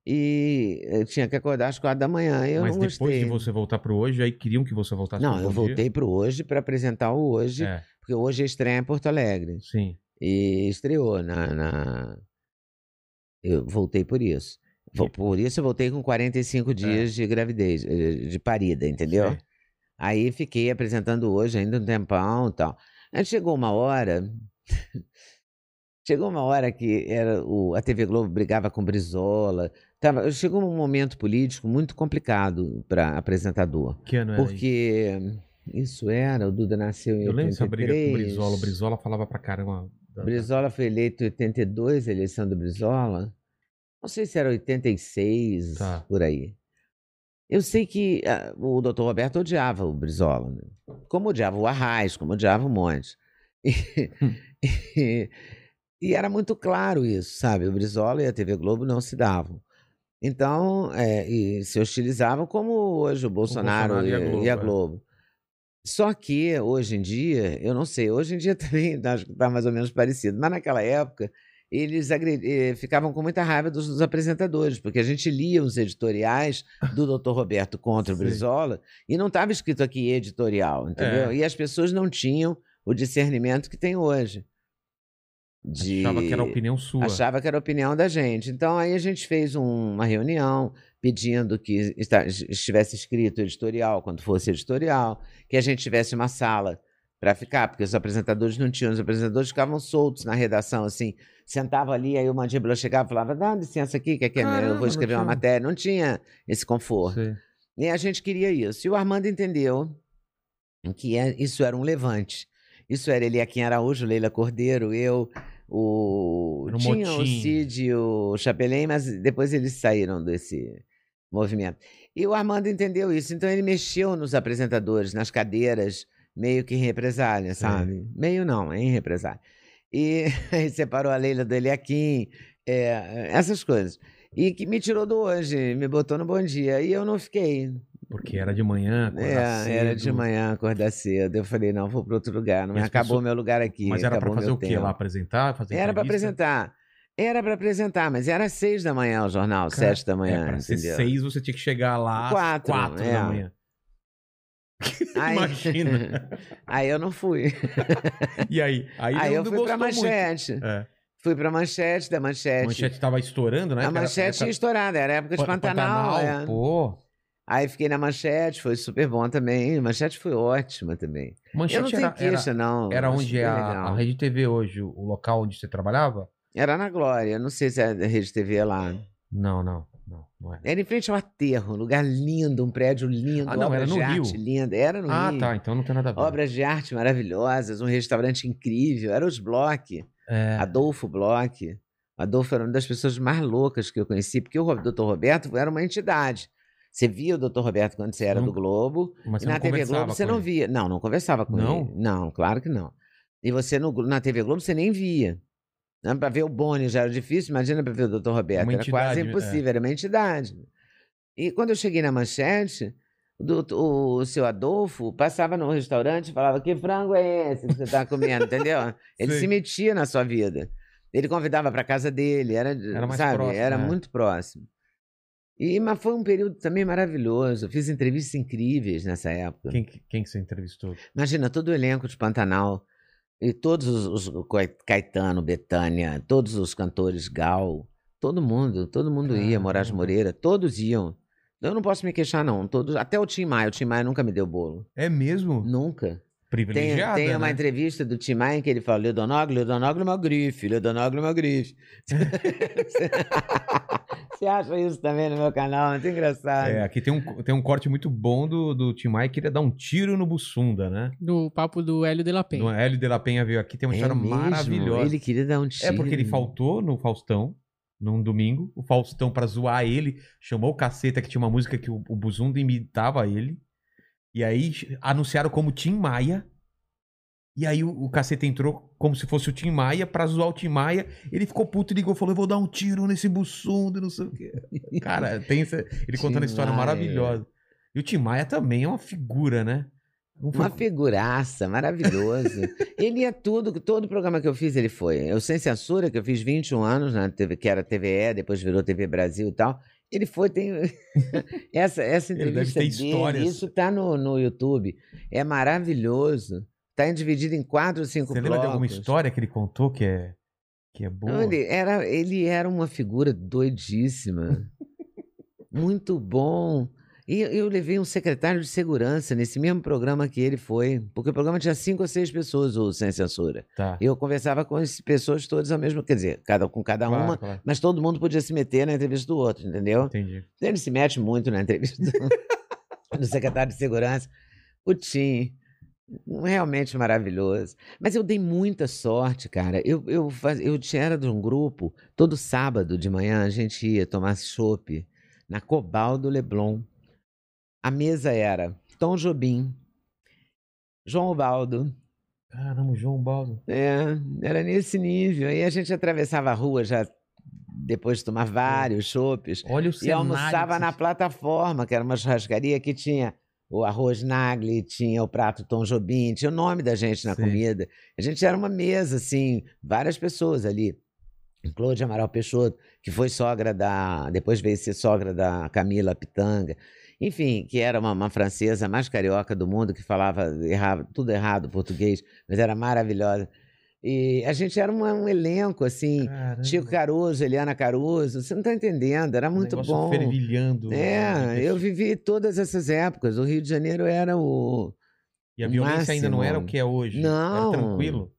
e eu tinha que acordar às quatro da manhã. e Eu Mas depois gostei. de você voltar pro hoje, aí queriam que você voltasse Não, eu voltei para o hoje para apresentar o hoje, É, porque hoje é estreia em Porto Alegre. sim. E estreou na, na- Eu voltei por isso. E- Por isso eu voltei com 45 dias de gravidez, eh, de parida, entendeu? Sei. Aí fiquei apresentando hoje ainda um tempão e tal. Aí chegou uma hora. chegou uma hora que era o, a TV Globo brigava com Brizola. Tava, chegou um momento político muito complicado para apresentador. Que ano era isso? Porque isso era, o Duda nasceu em Eu lembro dessa briga com o 83. Brizola. O Brizola falava pra caramba. da- Brizola foi eleito em 82, a eleição do Brizola. Não sei se era 86, Tá. por aí. Eu sei que ah, o doutor Roberto odiava o Brizola, né? como odiava o Arraes, como odiava um monte. E, e- e era muito claro isso, sabe? O Brizola e a TV Globo não se davam. Então, é, e se hostilizavam como hoje o Bolsonaro, Bolsonaro e a Globo, e a é. Globo. Só que hoje em dia, eu não sei, hoje em dia também acho que está mais ou menos parecido, mas naquela época eles eh, ficavam com muita raiva dos, dos apresentadores, porque a gente lia os editoriais do Dr. Roberto contra o. Brizola e não estava escrito aqui editorial, entendeu? É. E as pessoas não tinham o discernimento que tem hoje. De... Achava que era a opinião sua. Achava que era a opinião da gente. Então aí a gente fez um- uma reunião pedindo que estivesse escrito editorial quando fosse editorial, que a gente tivesse uma sala para ficar, porque os apresentadores não tinham, os apresentadores ficavam soltos na redação, assim, sentavam ali, aí o mandíbula chegava e falava, dá licença aqui, que aqui é meu, eu vou escrever uma matéria. Não tinha esse conforto. E a gente queria isso. E o Armando entendeu que é- isso era um levante. Isso era Eliakim Araújo, Leila Cordeiro, eu, o. Tinha o motim. Cid e o Chapelin, mas depois eles saíram desse movimento. E o Armando entendeu isso. Então ele mexeu nos apresentadores, nas cadeiras, meio que em represália, Sim. sabe? Meio não, em represália. E separou a Leila do Eliakim, é, essas coisas. E que me tirou do hoje, me botou no bom dia. E eu não fiquei. Porque era de manhã, acordar É, era de cedo. manhã, acordar cedo. Eu falei, não, vou para outro lugar. Não acabou pessoas- meu lugar aqui. Mas era acabou fazer o quê tempo. lá? Apresentar? Fazer Era para apresentar. Era para apresentar, mas era às seis da manhã o jornal, Cara, sete da manhã, É, pra ser entendeu? seis, você tinha que chegar lá às Quatro, quatro é. da manhã. Aí- Imagina. aí eu não fui. E aí? Aí, Aí, eu fui para muito. manchete. É. Fui para manchete, da A manchete. manchete tava estourando, né? a Que era- manchete tinha estourado, era época de Pa- Pantanal. é. Pô. Aí fiquei na manchete, foi super bom também. A manchete foi ótima também. eu Manchete não tenho era, queixa, era, não. era acho onde é a, a Rede TV hoje, o local onde você trabalhava? Era na Glória, não sei se é da Rede TV lá. Não, não, não, não é. Era em frente ao aterro, um lugar lindo, um prédio lindo, Ah, não, obras era no de Rio. arte linda. Era no Ah, Rio. tá, então não tem nada a ver. Obras de arte maravilhosas, um restaurante incrível. Era os Bloch, É, Adolfo Bloch. Adolfo era uma das pessoas mais loucas que eu conheci, porque o Dr. Roberto era uma entidade. Você via o Dr. Roberto quando você era Não- do Globo, mas e na TV Globo você não via. Não, não conversava com Não? ele. Não, claro que não. E você no, na TV Globo você nem via. Para ver o Boni já era difícil, imagina para ver o Dr. Roberto. Uma Era quase é. impossível, era uma entidade. E quando eu cheguei na manchete, o, o seu Adolfo passava no restaurante e falava: Que frango é esse que você está comendo? Entendeu? Ele Sei. se metia na sua vida. Ele convidava para casa dele, era, Era sabe, próximo, era é. muito próximo. E, mas foi um período também maravilhoso. Eu fiz entrevistas incríveis nessa época. Quem, que- quem que você entrevistou? Imagina todo o elenco de Pantanal, e todos os, os Caetano, Betânia, todos os cantores Gal, todo mundo, todo mundo ia, Moraes. Moreira, todos iam. Eu não posso me queixar, não. Todos, até o Tim Maia, o Tim Maia nunca me deu bolo. É mesmo? Nunca. Tem, Privilegiada, tem uma né? entrevista do Tim Maia em que ele fala: Leodonoglio, Leodonoglio é uma grife, Leodonoglio é uma grife. Você acha isso também no meu canal? Muito engraçado. É, aqui tem um, tem um corte muito bom do, do Tim Maia que queria dar um tiro no Bussunda, né? Do papo do Hélio de la Penha. Do Hélio de la Penha veio aqui, tem uma É história mesmo? maravilhosa. Ele queria dar um tiro. É porque ele faltou no Faustão, num domingo. O Faustão, pra zoar ele, chamou o caceta, que tinha uma música que o, o Buzunda imitava ele. E aí anunciaram como Tim Maia. E aí o, o cacete entrou como se fosse o Tim Maia pra zoar o Tim Maia. Ele ficou puto e ligou, falou: Eu vou dar um tiro nesse buçundo, não sei o quê. Cara, tem essa- ele contando a história Maia. maravilhosa. E o Tim Maia também é uma figura, né? Uma figuraça, maravilhoso. ele é tudo, todo programa que eu fiz ele foi. Eu Sem Censura, que eu fiz 21 anos, na TV, que era TVE, depois virou TV Brasil e tal. Ele foi, tem. essa, essa Ele entrevista ter dele, histórias. isso tá no, no YouTube. É maravilhoso. Tá dividido em quatro ou cinco Você lembra de alguma blocos. história que ele contou que é, que é boa? Não, ele, era, ele era uma figura doidíssima. Muito bom. E eu, levei um secretário de segurança nesse mesmo programa que ele foi, porque o programa tinha cinco ou seis pessoas, o Sem Censura. Tá. Eu conversava com as pessoas todas ao mesmo, quer dizer, cada, com cada Claro, uma, claro. mas todo mundo podia se meter na entrevista do outro, entendeu? Entendi. Ele se mete muito na entrevista do, do secretário de segurança. O Tim, realmente maravilhoso. Mas eu dei muita sorte, cara. Eu, eu, faz, eu tinha, era de um grupo, todo sábado de manhã a gente ia tomar chopp na Cobal do Leblon. A mesa era Tom Jobim, João Baldo, Caramba, João Baldo. é, era nesse nível. Aí a gente atravessava a rua já depois de tomar vários chopes. Olha o E cenário. almoçava que na plataforma, que era uma churrascaria que tinha o arroz Nagli, tinha o prato Tom Jobim, tinha o nome da gente na Sei. comida. A gente era uma mesa, assim, várias pessoas ali. Claude Amaral Peixoto, que foi sogra da. Depois veio ser sogra da Camila Pitanga. Enfim, que era uma, uma francesa mais carioca do mundo, que falava errava, tudo errado português, mas era maravilhosa. E a gente era uma- um elenco, assim, Caramba, Chico Caruso, Eliana Caruso, você não está entendendo, era um muito bom. fervilhando. né, É, de eu vivi todas essas épocas. O Rio de Janeiro era o. E a o violência ainda não era o máximo. que é hoje. Não. Era tranquilo.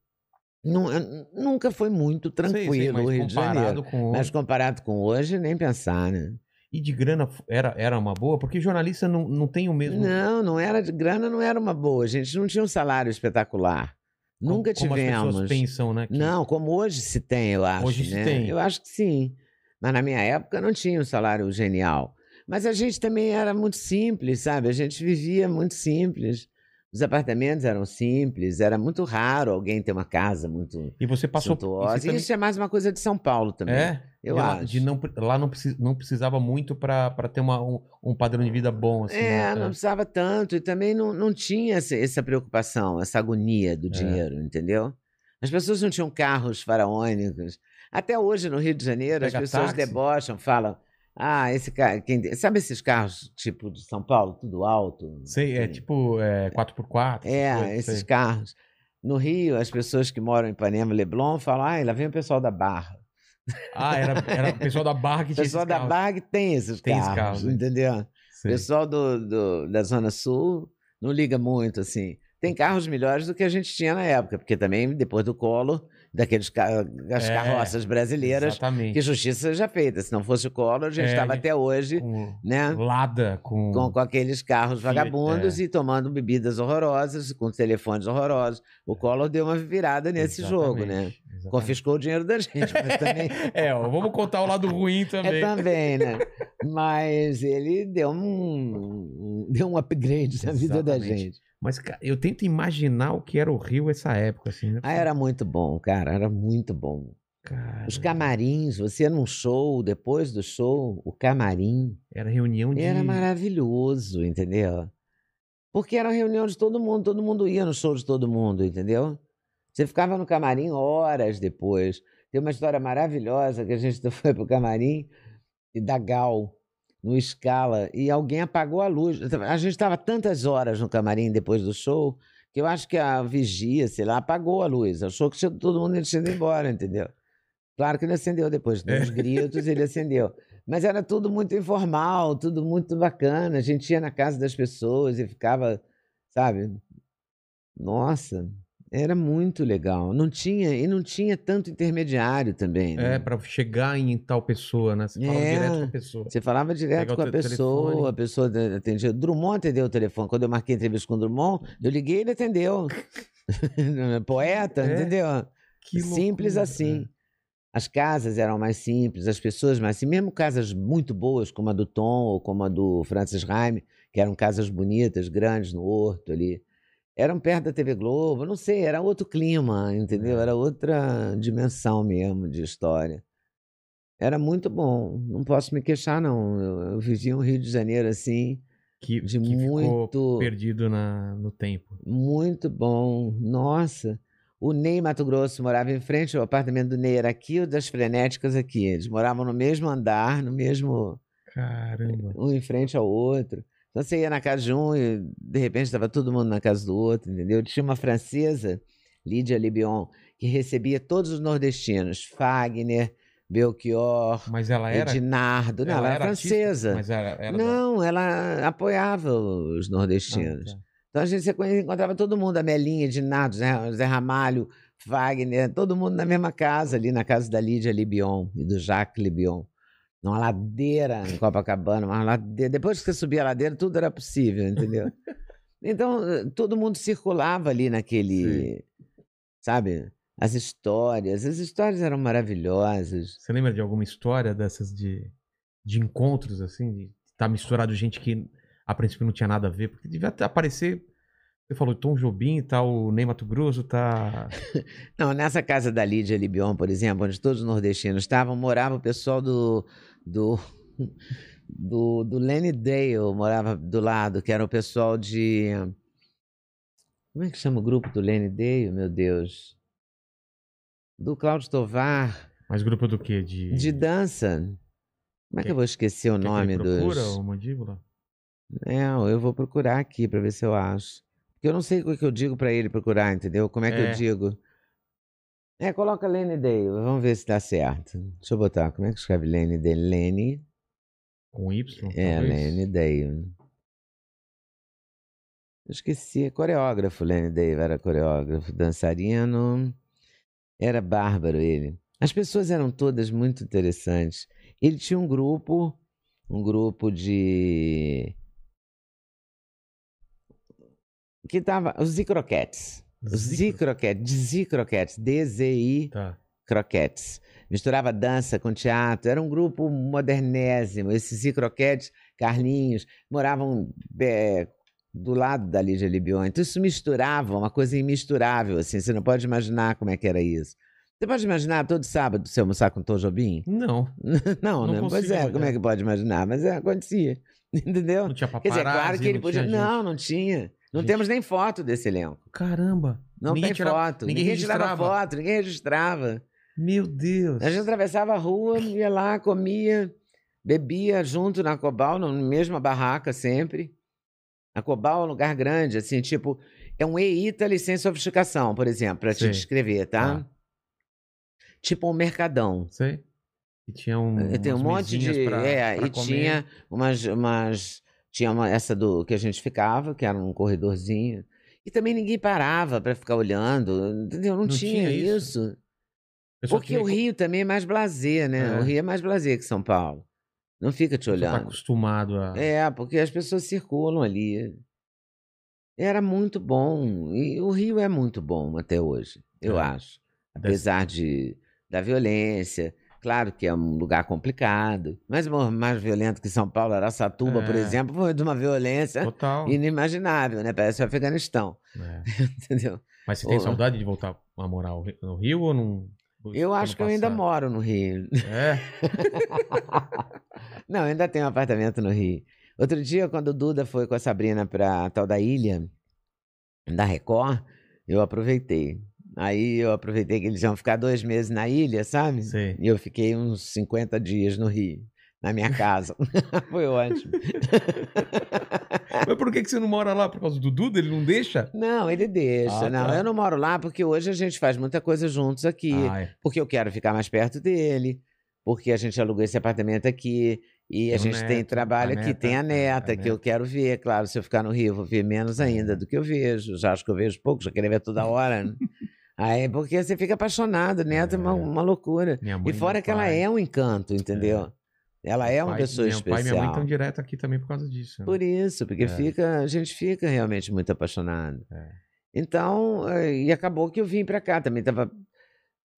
eh, nunca foi muito Sei, tranquilo sei, mas o Rio de Janeiro. com Mas comparado com hoje, nem pensar, né? E de grana era, era uma boa? Porque jornalista não, não tem o mesmo. Não, não era de grana, não era uma boa. A gente não tinha um salário espetacular. como- Nunca como as tivemos. pessoas pensam, né? que- Não, como hoje se tem, eu acho. Hoje se né? tem. Eu acho que sim. Mas na minha época não tinha um salário genial. Mas a gente também era muito simples, sabe? A gente vivia muito simples. Os apartamentos eram simples, era muito raro alguém ter uma casa muito E você passou. e suntuosa. você E também- isso é mais uma coisa de São Paulo também. É? Eu acho. de não, lá não, precis, não precisava muito pra pra ter uma, um, um padrão de vida bom, assim. É, né? não precisava tanto. E também não, não tinha essa, essa preocupação, essa agonia É. do dinheiro, entendeu? As pessoas não tinham carros faraônicos. Até hoje, no Rio de Janeiro, Pega as pessoas táxi. debocham, falam. Ah, esse carro. Quem... Sabe esses carros tipo de São Paulo, tudo alto? Sei, é tipo é, 4x4. essas É, coisas, esses sei. carros. No Rio, as pessoas que moram em Ipanema, Leblon, falam: ah, lá vem o pessoal da Barra. Ah, era, era o pessoal da barra que O tinha pessoal esses da carros. Barra que tem esses Tem carros, carros, né? entendeu? Sei. pessoal do, do- da Zona Sul não liga muito, assim. Tem carros melhores do que a gente tinha na época, porque também, depois do Collor, daqueles ca- das É, carroças brasileiras, Exatamente. que justiça seja feita. Se não fosse o Collor, a gente É, estava de- até hoje, Com né? Lada, com. Com, com aqueles carros vagabundos é. e tomando bebidas horrorosas, com telefones horrorosos. O Collor deu uma virada nesse jogo, né? Exatamente, exatamente. Confiscou o dinheiro da gente, mas também É, ó, vamos contar o lado ruim também. É também, né? Mas ele deu um, deu um upgrade na vida da Exatamente. gente. Mas, cara, eu tento imaginar o que era o Rio essa época, assim, né? Ah, era muito bom, cara, era muito bom. Cara, Os camarins, você num show, depois do show, o camarim Era reunião de. era maravilhoso, entendeu? Porque era reunião de todo mundo, todo mundo ia no show de todo mundo, entendeu? Você ficava no camarim horas depois. Tem uma história maravilhosa que a gente foi pro camarim e da Gal, no Scala, e alguém apagou a luz. A gente estava tantas horas no camarim depois do show que eu acho que a vigia, sei lá, apagou a luz. Achou que tinha- todo mundo tinha ido embora, entendeu? Claro que ele acendeu depois, de uns gritos, ele acendeu. Mas era tudo muito informal, tudo muito bacana. A gente ia na casa das pessoas e ficava, sabe? Nossa, era muito legal. Não tinha, e não tinha tanto intermediário também. né? É, pra chegar em tal pessoa, né? Você falava É. direto com a pessoa. Você falava direto com a pessoa, telefone. a pessoa atendia. Drummond atendeu o telefone. Quando eu marquei entrevista com o Drummond, eu liguei e ele atendeu. Poeta, É. entendeu? Que Simples loucura, assim. As casas eram mais simples, as pessoas mais simples, mesmo casas muito boas, como a do Tom ou como a do Francis Raime, que eram casas bonitas, grandes no Horto ali, eram perto da TV Globo, não sei, era outro clima, entendeu? É. Era outra dimensão mesmo de história. Era muito bom, não posso me queixar, não. Eu, eu vivia um Rio de Janeiro assim, Que, de que muito- perdido na, no tempo. muito bom. Nossa. O Ney Mato Grosso morava em frente, o apartamento do Ney era aqui, o das frenéticas aqui. Eles moravam no mesmo andar, no mesmo. Caramba. um em frente ao outro. Então você ia na casa de um e de repente estava todo mundo na casa do outro, entendeu? Tinha uma francesa, Lídia Libion, que recebia todos os nordestinos, Fagner, Belchior, Mas ela era. Edinardo. Não, ela, era artista? francesa. Mas era, era da- Não, ela apoiava os Ah, nordestinos. tá. Então a gente se encontrava todo mundo, a Melinha, Edinardo, Zé, Zé Ramalho, Wagner, todo mundo na mesma casa, ali na casa da Lídia Libion e do Jacques Libion. Numa ladeira em Copacabana, uma ladeira. Depois que você subia a ladeira, tudo era possível, entendeu? então, eh, todo mundo circulava ali naquele. Sabe? As histórias. As histórias eram maravilhosas. Você lembra de alguma história dessas de, de encontros, assim? De estar misturado gente que a princípio não tinha nada a ver? Porque devia aparecer. Você falou Tom Jobim, tá o Ney Mato Grosso, tá. Não, nessa casa da Lídia Libion, por exemplo, onde todos os nordestinos estavam, morava o pessoal do, do, do, do Lenny Dale, morava do lado, que era o pessoal de. Como é que chama o grupo do Lenny Dale, meu Deus? Do Cláudio Tovar, Mas grupo do quê? De. de dança. Como é que eu vou esquecer o que nome ele procura, dos. o mandíbula? É, eu vou procurar aqui para ver se eu acho. Porque eu não sei o que eu digo para ele procurar, entendeu? Como é que É. eu digo? É, coloca Lenny Day, vamos ver se dá certo. Deixa eu botar, como é que escreve Lenny Day? Lenny, Com Y? é, talvez? Lenny Day. Eu esqueci, é coreógrafo, Lenny Day era coreógrafo, dançarino, era bárbaro ele. As pessoas eram todas muito interessantes. Ele tinha um grupo, um grupo de... Que tava, os Zicroquetes. Zicroquetes, Zicroquetes, D-Z-I Tá. Croquetes. Misturava dança com teatro, era um grupo modernésimo. Esses Zicroquetes, Carlinhos, moravam é, do lado da Lídia Libion. Então isso misturava, uma coisa imisturável, assim, você não pode imaginar como é que era isso. Você pode imaginar todo sábado você almoçar com Tom Jobim? Não, Não, Não né? Pois é, como é que pode imaginar? Mas é, acontecia, entendeu? não tinha Quer paparazzi, dizer, claro que ele não podia... Não, não tinha. Não Gente. temos nem foto desse elenco. Caramba. Não Ninguém tem tirava- foto. ninguém Ninguém, tirava registrava. foto, ninguém registrava. Meu Deus. A gente atravessava a rua, ia lá, comia, bebia junto na Cobal, na mesma barraca sempre. A Cobal é um lugar grande, assim, tipo, é um E-Italy sem sofisticação, por exemplo, para te descrever, tá? Tá. Tipo um mercadão. Sei. E tinha um. Tem um monte de. é, e comer. tinha umas, umas. Tinha uma, essa do que a gente ficava, que era um corredorzinho. E também ninguém parava para ficar olhando, entendeu? Não, Não tinha, tinha isso? isso. Porque que o Rio também é mais blazer, né? É. O Rio é mais blazer que São Paulo. Não fica te Você tá olhando. acostumado a. É, porque as pessoas circulam ali. Era muito bom. E o Rio é muito bom até hoje, eu É. acho. Apesar de, da violência. Claro que é um lugar complicado. Mas mais violento que São Paulo, Araçatuba, por É. exemplo, foi de uma violência Total. inimaginável, né? Parece o Afeganistão, É. entendeu? Mas você tem saudade de voltar a morar no Rio ou não? Eu acho que eu ainda moro. no Rio. É. Não, ainda tenho um apartamento no Rio. Outro dia, quando o Duda foi com a Sabrina para a tal da ilha, da Record, eu aproveitei. Aí eu aproveitei que eles iam ficar dois meses na ilha, sabe? Sei. E eu fiquei uns 50 dias no Rio, na minha casa. foi ótimo. Mas por que, que você não mora lá? Por causa do Duda? Ele não deixa? Não, ele deixa. Ah, não, tá. eu não moro lá porque hoje a gente faz muita coisa juntos aqui. Ah, é. porque eu quero ficar mais perto dele, porque a gente alugou esse apartamento aqui e a Tem gente tem neto, trabalho a aqui, neta, tem a é, neta a que eu neta. quero ver, claro, se eu ficar no Rio, eu vou ver menos ainda É. do que eu vejo, já acho que eu vejo pouco, já queria ver toda hora. né? Aí, porque você fica apaixonado, neta é uma, É. uma loucura. E fora meu que ela pai. é um encanto, entendeu? Ela é uma Pai- pessoa meu pai e minha mãe especial. estão direto aqui também por causa disso. né? Por isso, porque É. fica, a gente fica realmente muito apaixonado. É. Então, eh, e acabou que eu vim pra cá também. Tava,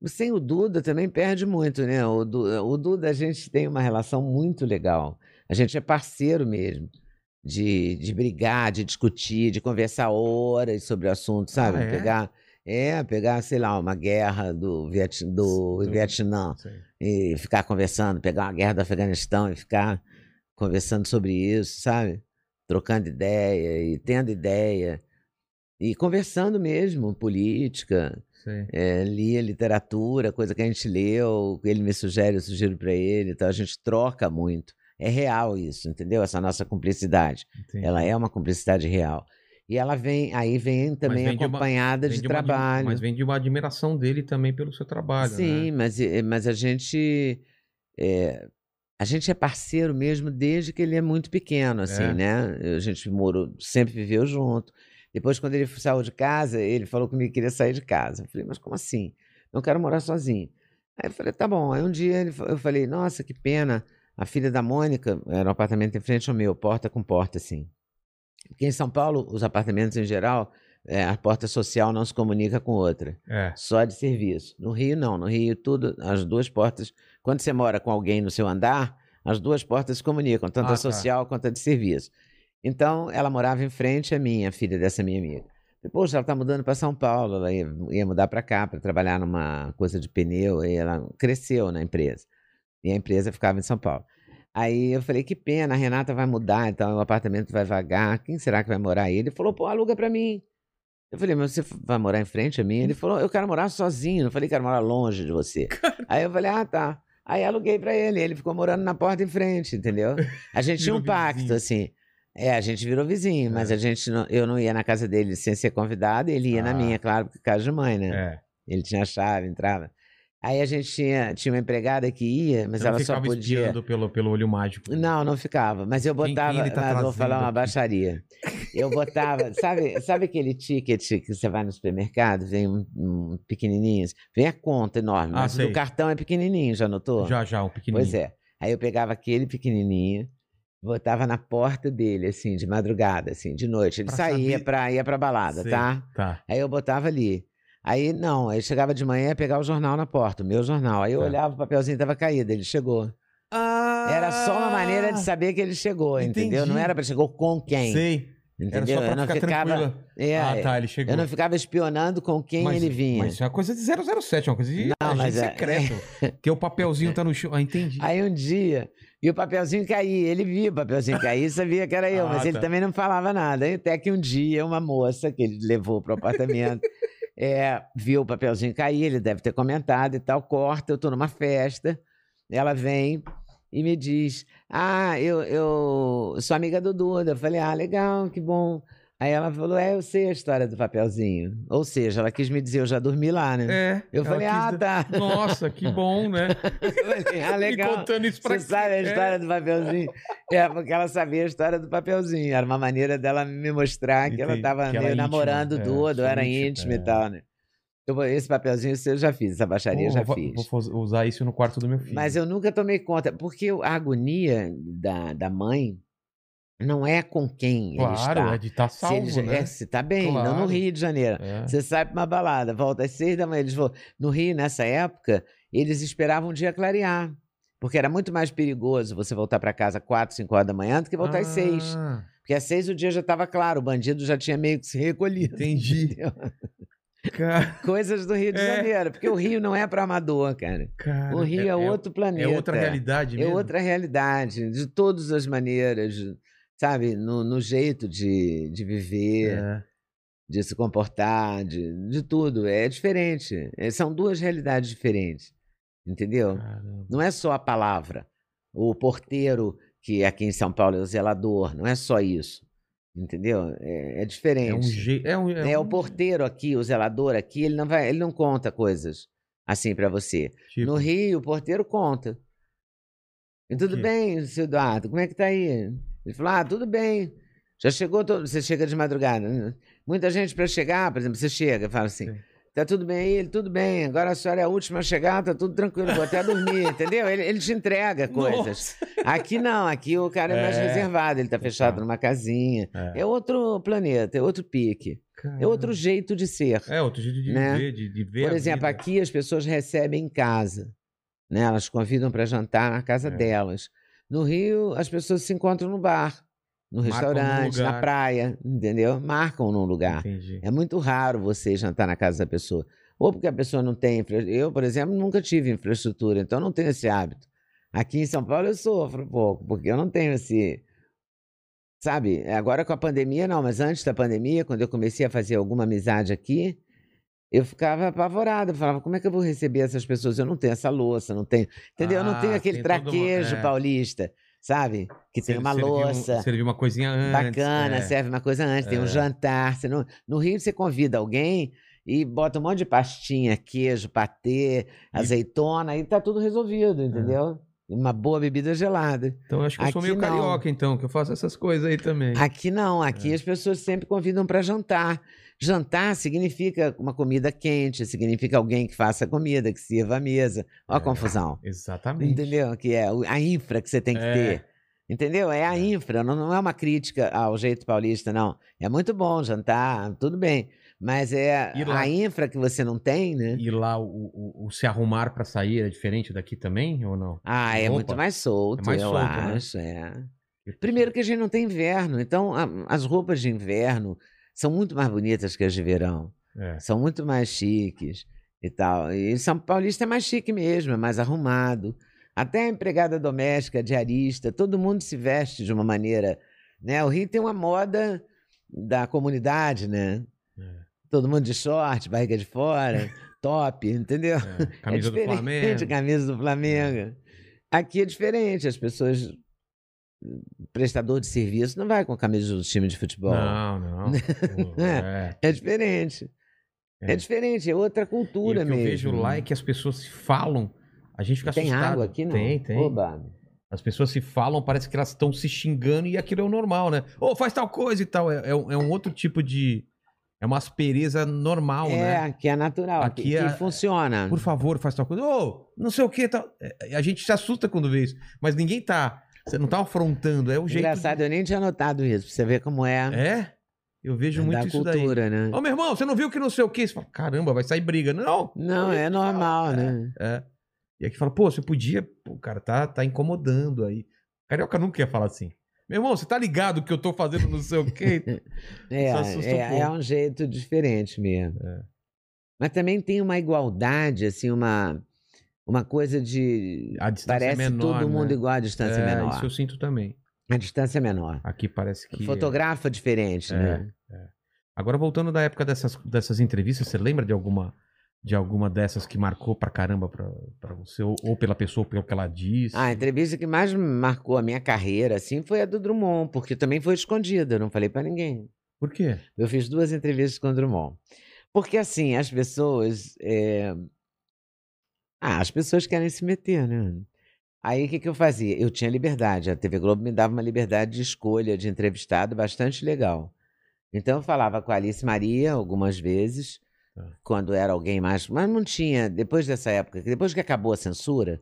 Sem o Duda também perde muito, né? O, Du- o Duda, a gente tem uma relação muito legal. A gente é parceiro mesmo. De, de brigar, de discutir, de conversar horas sobre o assunto, sabe? Ah, é? Pegar, é, pegar, sei lá, uma guerra do, Viet, do Do- Vietnã Sei. e ficar conversando, pegar uma guerra do Afeganistão e ficar conversando sobre isso, sabe? Trocando ideia e tendo ideia. E conversando mesmo, política, é, lia literatura, coisa que a gente leu, ele me sugere, eu sugiro para ele, então a gente troca muito. É real isso, entendeu? Essa nossa cumplicidade. Entendi. Ela é uma cumplicidade real. E ela vem, aí vem também vem de acompanhada de, uma admi- trabalho. Mas vem de uma admiração dele também pelo seu trabalho, Sim, né? mas, eh, mas a gente. é, a gente é parceiro mesmo desde que ele é muito pequeno, assim, É. né? A gente morou, sempre viveu junto. Depois, quando ele saiu de casa, ele falou comigo que queria sair de casa. Eu falei, mas como assim? Não quero morar sozinho. Aí eu falei, tá bom. Aí um dia ele eu falei, nossa, que pena. A filha da Mônica, era um apartamento em frente ao meu, porta com porta, assim. Porque em São Paulo, os apartamentos em geral, é, a porta social não se comunica com outra É. só de serviço. No Rio, não. No Rio, tudo, as duas portas. Quando você mora com alguém no seu andar, as duas portas se comunicam, tanto Ah, a tá. social quanto a de serviço. Então, ela morava em frente à minha, filha dessa minha amiga. Poxa, ela está mudando para São Paulo, ela ia, ia mudar para cá para trabalhar numa coisa de pneu, e ela cresceu na empresa. E a empresa ficava em São Paulo. Aí eu falei, que pena, a Renata vai mudar, então o apartamento vai vagar, quem será que vai morar aí? Ele falou, pô, aluga para mim. Eu falei, mas você vai morar em frente a mim? Ele falou, eu quero morar sozinho. Eu falei, quero morar longe de você. Aí eu falei, ah, tá. Aí aluguei pra ele, ele ficou morando na porta em frente, entendeu? A gente tinha um pacto, assim. É, a gente virou vizinho, mas É. a gente não, eu não ia na casa dele sem ser convidado, ele ia na Ah. minha, claro, porque casa de mãe, né? É. Ele tinha a chave, entrava. Aí a gente tinha, tinha uma empregada que ia, mas Você ela só podia. pelo, pelo olho mágico. Não, não ficava. Mas eu Quem- quem botava. ele tá ah, vou falar uma baixaria. Eu botava. Sabe, sabe aquele ticket que você vai no supermercado? Vem um, um pequenininho? Vem a conta enorme. Ah, mas o sei. do cartão é pequenininho, já notou? Já, já, um pequenininho. Pois é. Aí eu pegava aquele pequenininho, botava na porta dele, assim, de madrugada, assim, de noite. Ele Pra saía saber- pra ir pra balada, Sei. tá? Tá. Aí eu botava ali. Aí, não, aí chegava de manhã ia pegar o jornal na porta, o meu jornal. Aí eu Tá. olhava, o papelzinho tava caído, ele chegou. Era só uma maneira de saber que ele chegou, entendeu? Não Ah, entendi. era pra chegou com quem, Sei. Entendeu? eu não ficava, é, ah, tá, ele chegou. eu não ficava espionando com quem Mas- ele vinha. Mas isso é uma coisa de 007, é uma coisa de Não, mas é- secreto. Que o papelzinho tá no chão. Ah, entendi. Aí um dia, e o papelzinho caía, ele via o papelzinho cair, sabia que era eu, Ah, mas ele tá. também não falava nada. Até que um dia, uma moça que ele levou pro apartamento, é, viu o papelzinho cair, ele deve ter comentado e tal, corta, eu tô numa festa, ela vem e me diz, ah, eu, eu sou amiga do Duda. Eu falei, ah, legal, que bom. Aí ela falou, é, eu sei a história do papelzinho. Ou seja, ela quis me dizer, eu já dormi lá, né? É. Eu falei, quis ah, tá. Nossa, que bom, né? Ah, Me legal. contando isso pra Você sabe a quê? história do papelzinho? É, porque ela sabia a história do papelzinho. Era uma maneira dela me mostrar que ela estava que ela meio é íntima, namorando é, Duda, sou era íntima, íntima é. e tal, né? Eu, esse papelzinho eu já fiz, essa baixaria eu já vou, fiz. vou usar isso no quarto do meu filho. Mas eu nunca tomei conta, porque a agonia da, da mãe não é com quem ele Claro, está. é de estar se salvo, ele já- né? é, se tá bem, não no Claro. Rio de Janeiro. É. Você sai pra uma balada, volta às seis da manhã. Eles vão... No Rio, nessa época, eles esperavam o dia clarear. Porque era muito mais perigoso você voltar para casa quatro, cinco horas da manhã do que voltar às seis. Ah, Porque às seis o dia já estava claro, o bandido já tinha meio que se recolhido. Entendi. Coisas do Rio de É. Janeiro. Porque o Rio não é para amador, cara. cara, O Rio é, outro planeta. É outra realidade É mesmo. outra realidade, de todas as maneiras, sabe? No, no jeito de, de viver. É. de se comportar, de, de tudo. É diferente. É, são duas realidades diferentes. Entendeu? Caramba. Não é só a palavra. O porteiro, que aqui em São Paulo é o zelador, não é só isso. Entendeu? É, é diferente. É um jeito. É, um, É, um- o porteiro aqui, o zelador aqui, ele não vai, ele não conta coisas assim pra você. tipo, No Rio, o porteiro conta. E tudo quê? bem, seu Eduardo, como é que tá aí? Ele falou: Ah, tudo bem. Já chegou todo. Você chega de madrugada. né? Muita gente para chegar, por exemplo, você chega e fala assim: Sim. Tá tudo bem aí? Ele, tudo bem. Agora a senhora é a última a chegar, tá tudo tranquilo, vou até dormir, entendeu? Ele, ele te entrega coisas. Aqui não, aqui o cara é, mais É. reservado, ele tá fechado numa casinha. É. É outro planeta, é outro pique. É outro jeito de ser. É, outro jeito de Né? viver, de, de ver Por exemplo, vida. aqui as pessoas recebem em casa. Né? Elas convidam para jantar na casa É. delas. No Rio, as pessoas se encontram no bar, no Marcam restaurante, na praia, entendeu? Marcam num lugar. Entendi. É muito raro você jantar na casa da pessoa. Ou porque a pessoa não tem. infra- Eu, por exemplo, nunca tive infraestrutura, então não tenho esse hábito. Aqui em São Paulo eu sofro um pouco, porque eu não tenho esse. Sabe, agora com a pandemia, não, mas antes da pandemia, quando eu comecei a fazer alguma amizade aqui, eu ficava apavorada. Eu falava, como é que eu vou receber essas pessoas? Eu não tenho essa louça, não tenho. Entendeu? eu não tenho Ah, aquele toda uma- traquejo é. paulista, sabe? Que tem uma servir um- louça servir uma coisinha antes. bacana, é. serve uma coisa antes, tem um É. jantar. Você não... No Rio você convida alguém e bota um monte de pastinha, queijo, patê, azeitona, e tá tudo resolvido, entendeu? Uma boa bebida gelada. Então acho que eu sou meio não. carioca, então, que eu faço essas coisas aí também. Aqui não, É. aqui as pessoas sempre convidam para jantar. Jantar significa uma comida quente, significa alguém que faça a comida, que sirva a mesa. Olha a É. confusão. Exatamente. Entendeu? Que é a infra que você tem que É. ter. Entendeu? É a É. infra, não, não é uma crítica ao jeito paulista, não. É muito bom jantar, tudo bem. Mas é lá- a infra que você não tem, né? E lá o, o- o se arrumar pra sair é diferente daqui também, ou não? Ah, é Roupa? muito mais solto, É mais eu solto, né? acho. É. Primeiro que a gente não tem inverno, então a- as roupas de inverno são muito mais bonitas que as de verão. É. São muito mais chiques e tal. E São Paulista é mais chique mesmo, é mais arrumado. Até a empregada doméstica, diarista, todo mundo se veste de uma maneira. Né? O Rio tem uma moda da comunidade, né? É. Todo mundo de short, barriga de fora, top, entendeu? É. Camisa é do Flamengo. camisa do Flamengo. Aqui é diferente, as pessoas. Prestador de serviço não vai com a camisa do time de futebol. Não, não. É. É diferente. É. É. diferente, é outra E cultura o que eu mesmo. vejo lá é que as pessoas se falam, a gente fica Tem assustado. água aqui, não? Tem, tem. Oba. As pessoas se falam, parece que elas estão se xingando e aquilo é o normal, né? Ô, faz tal coisa e tal. É, é um, é um outro tipo de. É uma aspereza normal, É, né? aqui é natural, Aqui que, é- funciona. Por favor, faz tal coisa. Ô, não sei o que tal. É, A gente se assusta quando vê isso. Mas ninguém tá. Você não tá afrontando, é o jeito. Engraçado, eu nem tinha notado isso, pra você ver como é, É? Eu vejo muito da isso daí. cultura, né? Ô, meu irmão, você não viu que não sei o que? Você fala, caramba, vai sair briga. Não. Não, é normal, né? É. E aqui fala, pô, você podia. Pô, cara, tá, tá incomodando aí. Carioca nunca quer falar assim. Meu irmão, você tá ligado que eu tô fazendo não sei o quê? É, um é, é um jeito diferente mesmo. É. Mas também tem uma igualdade, assim, uma, uma coisa de. A distância é Parece menor, todo mundo né? igual, a distância é, menor. Isso eu sinto também. A distância é menor. Aqui parece que. Fotografa diferente, É. né? Agora, voltando da época dessas, dessas entrevistas, você lembra de alguma de alguma dessas que marcou pra caramba pra, pra você? Ou, ou pela pessoa, pelo que ela disse? Ah, a entrevista que mais marcou a minha carreira, assim, foi a do Drummond, porque também foi escondida, eu não falei pra ninguém. Por quê? Eu fiz duas entrevistas com o Drummond. Porque, assim, as pessoas. é, Ah, as pessoas querem se meter, né? Aí o que, que eu fazia? Eu tinha liberdade. A TV Globo me dava uma liberdade de escolha de entrevistado bastante legal. Então eu falava com a Alice Maria algumas vezes, Tá. quando era alguém mais. Mas não tinha, depois dessa época, depois que acabou a censura,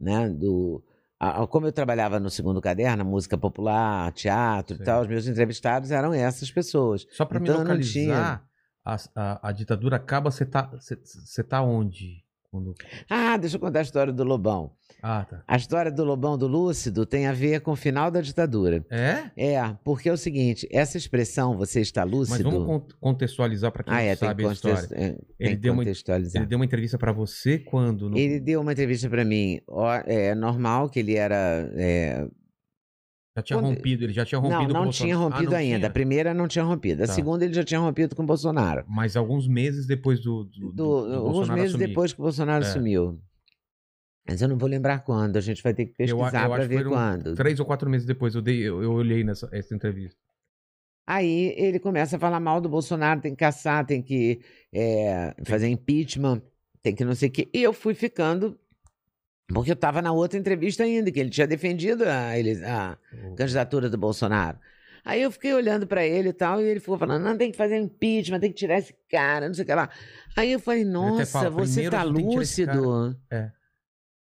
né? Do, a- como eu trabalhava no segundo caderno, música popular, teatro Sim. e tal, os meus entrevistados eram essas pessoas. Só pra Então, me localizar, a, a, a ditadura acaba, você tá, você tá onde? Quando... Ah, deixa eu contar a história do Lobão. Ah, tá. A história do Lobão do Lúcido tem a ver com o final da ditadura. É? É, porque é o seguinte, essa expressão, você está Mas lúcido... vamos con- contextualizar pra quem ah, não é, tem sabe a história. é, tem Ele deu uma-. Ele deu uma entrevista pra você quando? No... Ele deu uma entrevista para mim. É normal que ele era. é, Já tinha rompido, ele já tinha Não, rompido com o não tinha Bolsonaro. Ah, rompido não ainda. A tinha? primeira não tinha rompido. A Tá. segunda ele já tinha rompido com o Bolsonaro. Mas alguns meses depois do. do, do- Do- alguns Bolsonaro meses assumir. depois que o Bolsonaro É. assumiu. Mas eu não vou lembrar quando. A gente vai ter que a- pesquisar para ver quando. Três ou quatro meses depois eu, dei, eu, eu olhei nessa essa entrevista. Aí ele começa a falar mal do Bolsonaro, tem que caçar, tem que é, fazer impeachment, tem que não sei o quê. E eu fui ficando, porque eu estava na outra entrevista ainda, que ele tinha defendido a, ele- a O- candidatura do Bolsonaro. Aí eu fiquei olhando pra ele e tal, e ele ficou falando: não, tem que fazer impeachment, tem que tirar esse cara, não sei o que lá. Aí eu falei: nossa, fala, você "Primeiro tá tu tem que tirar esse cara." lúcido. É.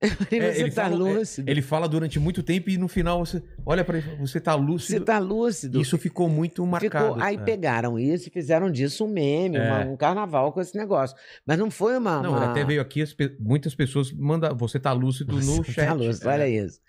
É, você ele tá fala- lúcido. Ele fala durante muito tempo e no final você olha pra ele você tá Você lúcido. tá lúcido. Isso ficou muito marcado. Ficou, aí É. pegaram isso e fizeram disso um meme, É. uma- um carnaval com esse negócio. Mas não foi uma. Não, uma... até veio aqui, as muitas pessoas mandam. Você tá lúcido no Você chat. tá lúcido, É. olha isso.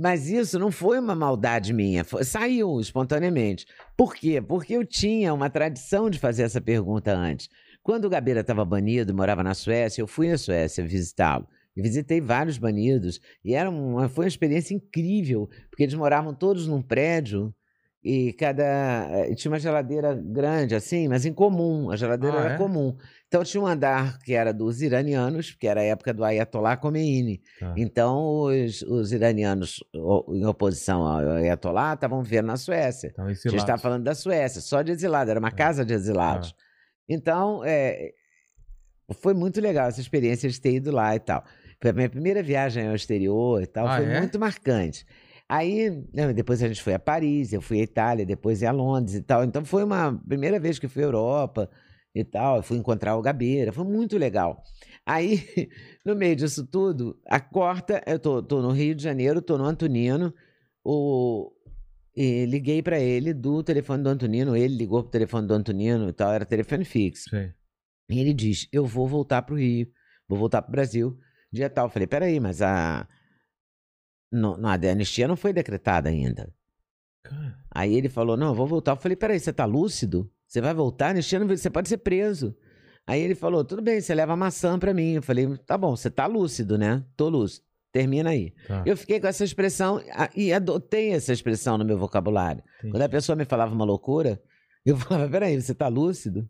Mas isso não foi uma maldade minha, foi- saiu espontaneamente. Por quê? Porque eu tinha uma tradição de fazer essa pergunta antes. Quando o Gabeira estava banido, morava na Suécia, eu fui à Suécia visitá-lo. Visitei vários banidos. E era uma, foi uma experiência incrível, porque eles moravam todos num prédio e cada. eh, Tinha uma geladeira grande, assim, mas em comum. A geladeira Ah, era é? comum. Então tinha um andar que era dos iranianos, que era a época do Ayatollah Khomeini. Tá. Então, os, os iranianos em oposição ao Ayatollah estavam vivendo na Suécia. Então, A gente estava falando da Suécia, só de exilado, era uma É. casa de exilados. Então, é, foi muito legal essa experiência de ter ido lá e tal. Foi a minha primeira viagem ao exterior e tal, Ah, foi é? muito marcante. Aí, né, depois a gente foi a Paris, eu fui à Itália, depois a Londres e tal. Então, foi uma primeira vez que fui à Europa e tal. Eu fui encontrar o Gabeira, foi muito legal. Aí, no meio disso tudo, a corta, eu tô, tô no Rio de Janeiro, tô no Antonino, o, liguei para ele do telefone do Antonino, ele ligou pro telefone do Antonino e tal, era telefone fixo. Sei. E ele diz: Eu vou voltar pro Rio, vou voltar pro Brasil, dia tal. Eu falei: Peraí, mas a. Não, não, a anistia não foi decretada ainda. Cara, Aí ele falou: Não, eu vou voltar. Eu falei: Peraí, você tá lúcido? Você vai voltar? A anistia não Você pode ser preso. Aí ele falou: Tudo bem, você leva maçã pra mim. Eu falei: Tá bom, você tá lúcido, né? Tô lúcido. Termina aí. tá. Eu fiquei com essa expressão a- e adotei essa expressão no meu vocabulário. Entendi. Quando a pessoa me falava uma loucura, eu falava: Peraí, você tá lúcido?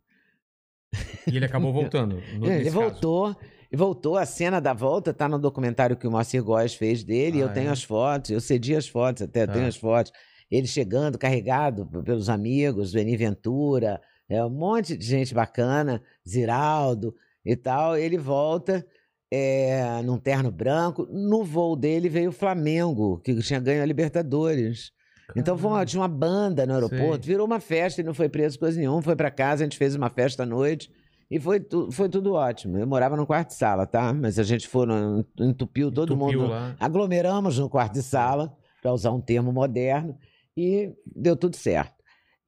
E ele acabou voltando. É, ele caso. voltou. E voltou, a cena da volta tá no documentário que o Moacir Góes fez dele. Ah, eu tenho é? as fotos, eu cedi as fotos até, Tá. tenho as fotos. Ele chegando, carregado pelos amigos, Beni Ventura, é, um monte de gente bacana, Ziraldo e tal. Ele volta é, num terno branco. No voo dele veio o Flamengo, que tinha ganho a Libertadores. Então foi uma- tinha uma banda no aeroporto, Sei. virou uma festa, ele não foi preso coisa nenhuma, foi pra casa, a gente fez uma festa à noite e foi, tu- foi tudo ótimo. Eu morava no quarto de sala, tá? Mas a gente foi, no- entupiu todo Entupiu mundo, lá. aglomeramos no quarto de sala, para usar um termo moderno, e deu tudo certo.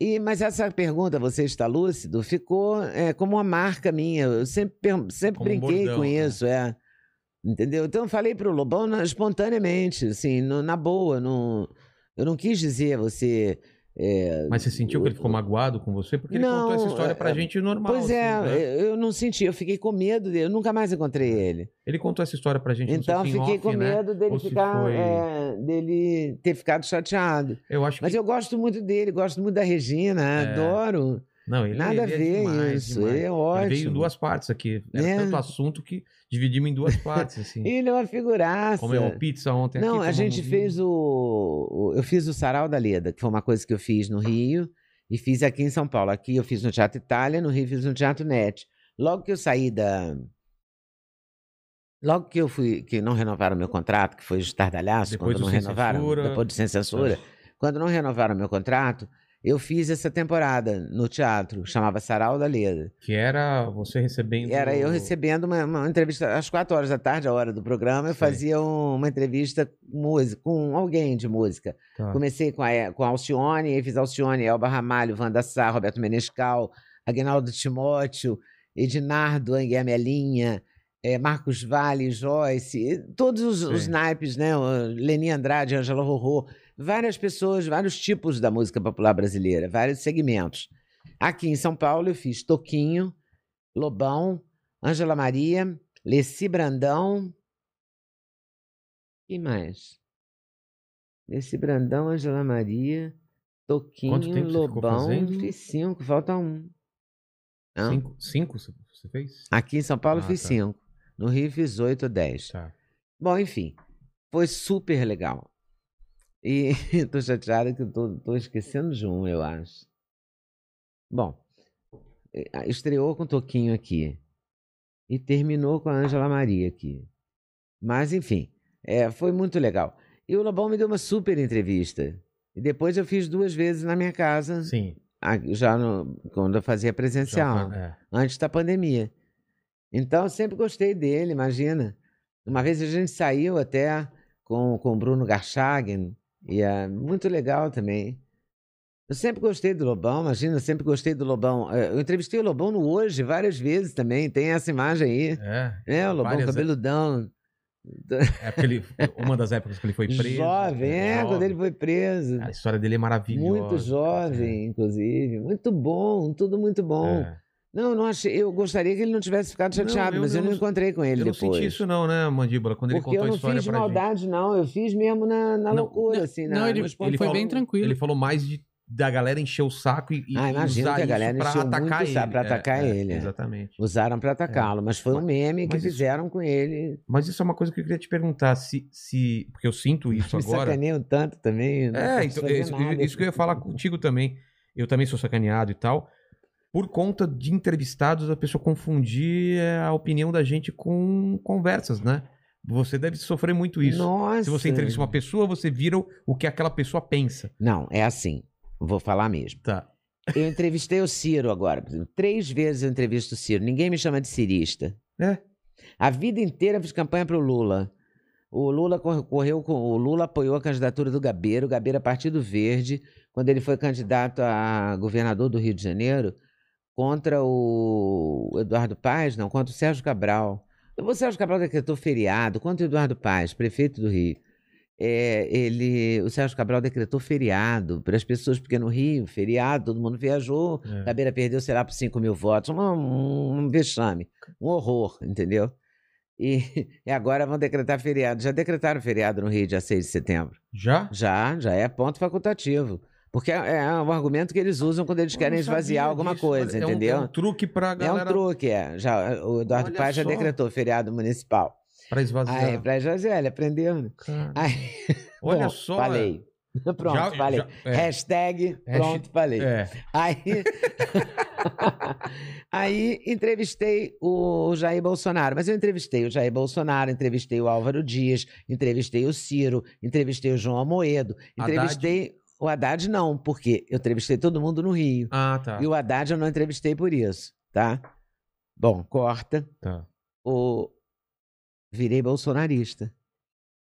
E, mas essa pergunta, você está lúcido, ficou é, como uma marca minha. Eu sempre, sempre Como um brinquei bordão, com né? isso, é. Entendeu? Então eu falei pro Lobão na- espontaneamente, assim, no- na boa. Não, eu não quis dizer você. É, Mas você sentiu que ele ficou magoado com você? Porque ele Não, contou essa história pra é- gente normal. Pois é, assim, né? eu eu não senti, eu fiquei com medo dele, eu nunca mais encontrei ele. Ele contou essa história pra gente Então Soquinho fiquei Off, com né? medo dele Ou ficar, foi- é, dele ter ficado chateado. Eu acho que. Mas eu gosto muito dele, gosto muito da Regina, É. adoro. Não, ele, Nada a ele é ver demais, isso, demais. ele é ótimo. Ele veio em duas partes aqui. Era É. tanto assunto que dividimos em duas partes, assim. Ele é uma figuraça. Comemos pizza ontem Não, aqui. a gente fez o, Eu fiz o Sarau da Leda, que foi uma coisa que eu fiz no Rio e fiz aqui em São Paulo. Aqui eu fiz no Teatro Itália, no Rio fiz no Teatro Net. Logo que eu saí da. Logo que eu fui. que não renovaram meu contrato, que foi o estardalhaço, Depois quando do não renovaram. Censura. Depois do Sem Censura. Quando não renovaram meu contrato, eu fiz essa temporada no teatro, chamava Sarau da Leda. Que era você recebendo. Era eu recebendo uma, uma entrevista às quatro horas da tarde, a hora do programa, eu Sei. fazia um- uma entrevista com música, com alguém de música. Tá. Comecei com a, com a Alcione, aí fiz Alcione, Elba Ramalho, Wanda Sá, Roberto Menescal, Agnaldo Timóteo, Edinardo, Anguiamelinha, eh, Marcos Vale, Joyce, todos os, os naipes, né? Leni Andrade, Angela Rorô, várias pessoas, vários tipos da música popular brasileira, vários segmentos. Aqui em São Paulo eu fiz Toquinho, Lobão, Ângela Maria, Leci Brandão. E mais? Leci Brandão, Ângela Maria, Toquinho, Lobão. Fiz cinco, falta um. Não? Cinco, cinco você você fez? Aqui em São Paulo Ah, fiz tá. cinco. No Rio fiz oito ou dez. Tá. Bom, enfim, foi super legal. E tô chateada que tô esquecendo de um, eu acho. Bom, eh, estreou com o Toquinho aqui. E terminou com a Ângela Maria aqui. Mas, enfim, é, foi muito legal. E o Lobão me deu uma super entrevista. E depois eu fiz duas vezes na minha casa, Sim. já no- quando eu fazia presencial, Já- é. antes da pandemia. Então, sempre gostei dele, imagina. Uma vez a gente saiu até com, com o Bruno Garchagen, e é muito legal também. Eu sempre gostei do Lobão, imagina, eu sempre gostei do Lobão. Eh, Eu entrevistei o Lobão no Hoje várias vezes também, tem essa imagem aí. É. É, o Lobão Várias- cabeludão, É ele, uma das épocas que ele foi preso. jovem, é, jovem. quando ele foi preso. A história dele é maravilhosa. Muito jovem, inclusive. Muito bom, tudo muito bom. É. Não, não achei. Eu gostaria que ele não tivesse ficado Não, chateado, eu mas eu não- não encontrei com ele Eu não depois. senti isso não, né, Mandíbula? Quando ele Porque contou eu a não história fiz pra gente. maldade, não. Eu fiz mesmo na, na Não, loucura, não, assim. não, na, ele- no ele espontâneo. foi bem tranquilo. Ele falou mais de, da galera encher o saco e, Ah, imagino usar que a galera isso pra encheu atacar muito ele. saco pra atacar ele, é. Exatamente. Usaram pra atacá-lo, mas foi um Mas- meme que isso- fizeram com ele. Mas isso é uma coisa que eu queria te perguntar, se, se porque eu sinto isso Me agora. sacaneiam tanto também. não É, posso então, isso, isso que eu ia falar contigo também. Eu também sou sacaneado e tal. Por conta de entrevistados, a pessoa confundir é, a opinião da gente com conversas, né? Você deve sofrer muito isso. Nossa. Se você entrevista uma pessoa, você vira o- que aquela pessoa pensa. Não, é assim. Vou falar mesmo. Tá. Eu entrevistei o Ciro agora. Três vezes eu entrevisto o Ciro. Ninguém me chama de cirista. É. A vida inteira fiz campanha para o Lula. O Lula cor- correu com. O Lula apoiou a candidatura do Gabeira, o Gabeira é Partido Verde, quando ele foi candidato a governador do Rio de Janeiro, contra o Eduardo Paes, não, contra o Sérgio Cabral. O Sérgio Cabral decretou feriado contra o Eduardo Paes, prefeito do Rio. É, ele, o Sérgio Cabral decretou feriado para as pessoas, porque no Rio, feriado, todo mundo viajou, É. Gabeira perdeu, sei lá, por 5 mil votos. Um, um, um vexame, um horror, entendeu? E, e agora vão decretar feriado. Já decretaram feriado no Rio, dia 6 de setembro. Já? Já, já é ponto facultativo. Porque é, é um argumento que eles usam quando eles querem esvaziar alguma disso. coisa, É um- entendeu? É um, truque pra É galera. um truque, é. Já, o Eduardo Olha Paz já decretou feriado municipal. Pra esvaziar. Aí, pra esvaziar, ele aprendeu, né? Aí, Olha bom, só. Falei. Pronto, Já- falei. já- é. Hashtag, pronto, falei. É. Aí, aí entrevistei o Jair Bolsonaro, mas eu entrevistei o Jair Bolsonaro, entrevistei o Álvaro Dias, entrevistei o Ciro, entrevistei o João Amoedo, entrevistei o Haddad não, porque eu entrevistei todo mundo no Rio. Ah, tá. E o Haddad eu não entrevistei por isso, tá? Bom, corta. Tá. O... Virei bolsonarista.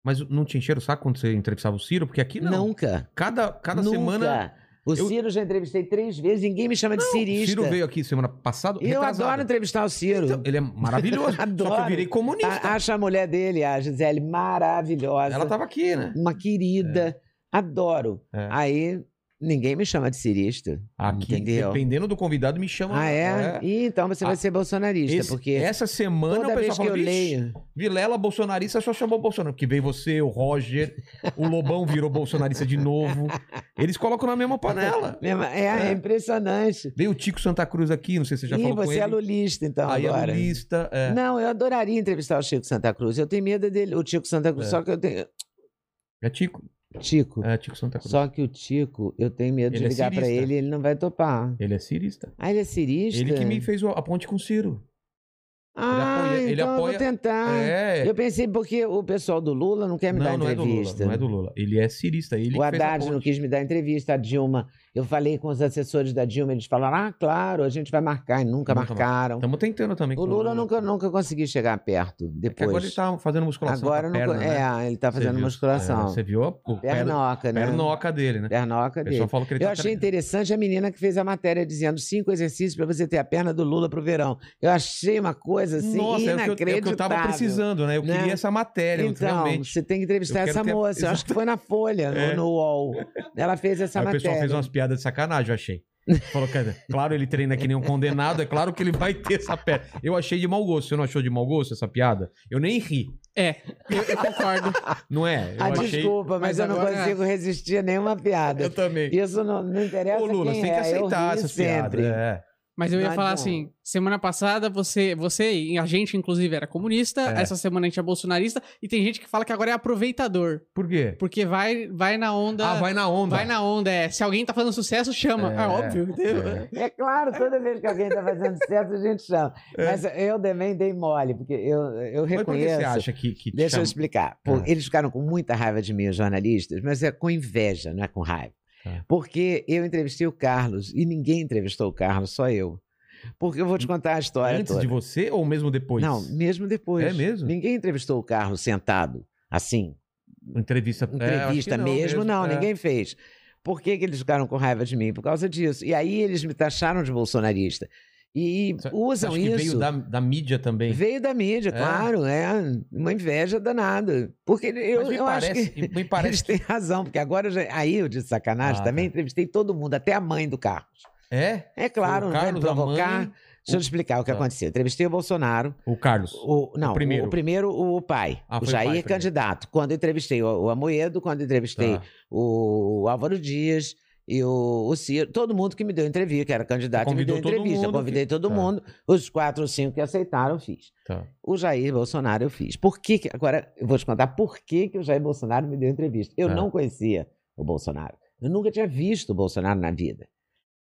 Mas não te encheram o saco quando você entrevistava o Ciro? Porque aqui não. Nunca. Cada, cada nunca. semana. O eu- Ciro já entrevistei três vezes, ninguém me chama de O cirista. Ciro veio aqui semana passada. E eu adoro entrevistar o Ciro. Então, ele é maravilhoso. Só que eu Adoro. virei comunista. A- acho a mulher dele, a Gisele, maravilhosa. Ela tava aqui, né? Uma querida. Adoro. É. Aí, ninguém me chama de cirista. Aqui, entendeu? dependendo do convidado, me chama. Ah, é? Ih, então você vai Ah, ser bolsonarista, Esse- porque Essa semana toda o vez pessoal que eu falou, "Vixe, leio... Vilela bolsonarista só chamou Bolsonaro. Porque veio você, o Roger, o Lobão virou bolsonarista de novo. Eles colocam na mesma panela. É, é É. impressionante. Veio o Tico Santa Cruz aqui, não sei se você já Ih, falou você é lulista, então, Aí agora. é lulista. É. Não, eu adoraria entrevistar o Chico Santa Cruz. Eu tenho medo dele, o Chico Santa Cruz, É. só que eu tenho... É Tico. Tico, É Tico Santa Cruz. só que o Tico, eu tenho medo Ele de é ligar pra cirista. ele e ele não vai topar. Ele é cirista. Ah, ele é cirista? Ele que me fez a ponte com o Ciro. Ah, apoia- ele então eu apoia- vou tentar. é. Eu pensei porque o pessoal do Lula não quer me não, dar não é do Lula. entrevista. Não é do Lula. Ele é cirista. Ele o Haddad não quis me dar entrevista, a Dilma. Eu falei com os assessores da Dilma, eles falaram: ah, claro, a gente vai marcar, e nunca, Nunca marcaram. Estamos tentando também. O Lula nunca, nunca consegui chegar perto É que depois. agora ele tá fazendo musculação Agora a não. né? É, ele tá Você fazendo viu? musculação. É, você viu a- o Pernoca, né? pernoca dele, né? Pernoca O dele. Eu tá achei tre- interessante a menina que fez a matéria dizendo cinco exercícios para você ter a perna do Lula pro verão. Eu achei uma coisa assim Nossa, é o, que eu, é o inacreditável. que eu tava precisando, né? Eu né? queria essa matéria, Então, realmente. você tem que entrevistar essa moça. Eu acho que foi na Folha, no- É. no, UOL. Ela fez essa Aí o matéria. pessoal fez umas piadas de sacanagem, eu achei. Falou que, claro, ele treina que nem um condenado, é claro que ele vai ter essa perna. Eu achei de mau gosto. Você não achou de mau gosto essa piada? Eu nem ri, É, eu, eu concordo. não é? Eu Ah, achei. desculpa, mas, Mas eu não consigo resistir a nenhuma piada. Eu também. Isso não, não interessa Ô, Lula, quem você tem que é, aceitar essas sempre. piadas. É. Mas eu ia falar assim, semana passada você, você e a gente, inclusive, era comunista, É. essa semana a gente é bolsonarista, e tem gente que fala que agora é aproveitador. Por quê? Porque vai, vai na onda. Ah, vai na onda. vai na onda, é. Se alguém tá fazendo sucesso, chama. É, É, óbvio. entendeu? é. É claro, toda vez que alguém está fazendo certo, a gente chama. Mas eu também dei mole, porque eu, eu Mas por que reconheço. você acha que, que Deixa eu chama? explicar. Pô, Ah. Eles ficaram com muita raiva de mim, os jornalistas, mas é com inveja, não é com raiva. Tá. Porque eu entrevistei o Carlos e ninguém entrevistou o Carlos, só eu. Porque eu vou te contar a história Antes toda. de você ou mesmo depois? Não, mesmo depois. É mesmo? Ninguém entrevistou o Carlos sentado, assim, Entrevista. é, acho que entrevista mesmo, não, é. ninguém fez. Por que, que eles ficaram com raiva de mim? Por causa disso. E aí eles me taxaram de bolsonarista. E usam acha que isso. veio da, da mídia também. Veio da mídia, É? claro, é uma inveja danada. Porque eu, Mas me eu acho parece, que me parece eles têm razão, porque agora eu já, aí eu de sacanagem Ah, também tá. entrevistei todo mundo, até a mãe do Carlos. É? É claro, o não vai me a provocar. mãe, Deixa eu explicar o que Tá. aconteceu. Entrevistei o Bolsonaro, o Carlos. o, não, o primeiro. primeiro, o, primeiro, o pai, Ah, o o Jair pai primeiro. candidato. Quando eu entrevistei o, o Amoedo, quando eu entrevistei Tá. o Álvaro Dias e o, o Ciro, todo mundo que me deu entrevista, que era candidato, me deu entrevista. Eu convidei que- todo Tá. mundo, os quatro ou cinco que aceitaram, eu fiz. Tá. O Jair Bolsonaro eu fiz. Por que, que- agora eu vou te contar por que, que o Jair Bolsonaro me deu entrevista. Eu Tá. não conhecia o Bolsonaro. Eu nunca tinha visto o Bolsonaro na vida.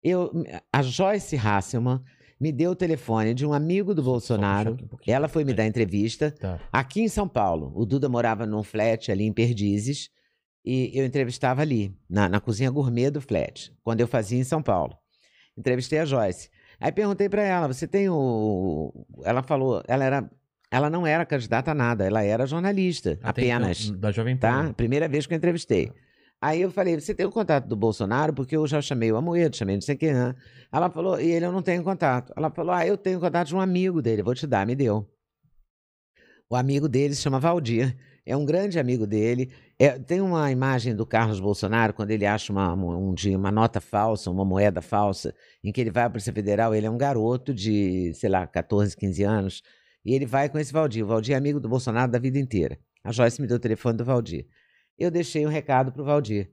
Eu, a Joyce Hasselman me deu o telefone de um amigo do Bolsonaro. um. Ela foi me dar entrevista Tá. aqui em São Paulo. O Duda morava num flat ali em Perdizes e eu entrevistava ali, na, na cozinha gourmet do flat, quando eu fazia em São Paulo. Entrevistei a Joyce. Aí perguntei pra ela, você tem o... Ela falou, ela era... Ela não era candidata a nada, ela era jornalista, Até apenas então, Da Jovem tá? Pan. Primeira vez que eu entrevistei. Aí eu falei, você tem o contato do Bolsonaro? Porque eu já chamei o Amoedo, chamei não sei quem. né? Ela falou, e ele eu não tenho contato. Ela falou, ah, eu tenho contato de um amigo dele, vou te dar, me deu. O amigo dele se chama Valdir, é um grande amigo dele. É, tem uma imagem do Carlos Bolsonaro, quando ele acha uma, um dia uma nota falsa, uma moeda falsa, em que ele vai à Polícia Federal, ele é um garoto de, sei lá, 14, 15 anos, e ele vai com esse Valdir. O Valdir é amigo do Bolsonaro da vida inteira. A Joyce me deu o telefone do Valdir. Eu deixei um recado pro Valdir.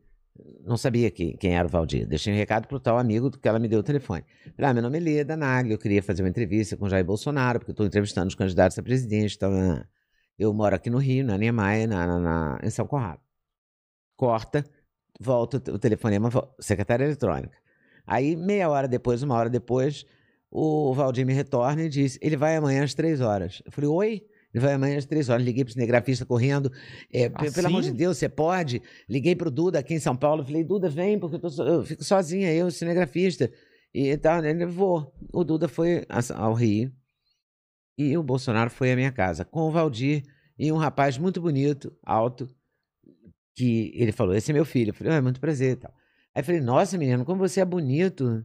Não sabia quem, quem era o Valdir. Deixei um recado pro tal amigo que ela me deu o telefone. Ah, meu nome é Leda Nagli, eu queria fazer uma entrevista com o Jair Bolsonaro, porque estou entrevistando os candidatos a presidente. Ah, eu moro aqui no Rio, na Niemeyer, na, na, na- em São Conrado. Corta, volta o telefonema, secretária eletrônica. Aí, meia hora depois, uma hora depois, o Valdir me retorna e diz: ele vai amanhã às três horas. Eu falei, oi? Ele vai amanhã às três horas. Liguei para o cinegrafista correndo. É, pe- Pelo amor de Assim? Deus, você pode? Liguei para o Duda aqui em São Paulo. Falei, Duda, vem, porque eu, tô eu fico sozinha, eu, cinegrafista. E tal, ele vou. O Duda foi ao Rio e o Bolsonaro foi à minha casa com o Valdir e um rapaz muito bonito, alto, que ele falou: Esse é meu filho. Eu falei: ah, é muito prazer e tal. Aí eu falei: Nossa, menino, como você é bonito.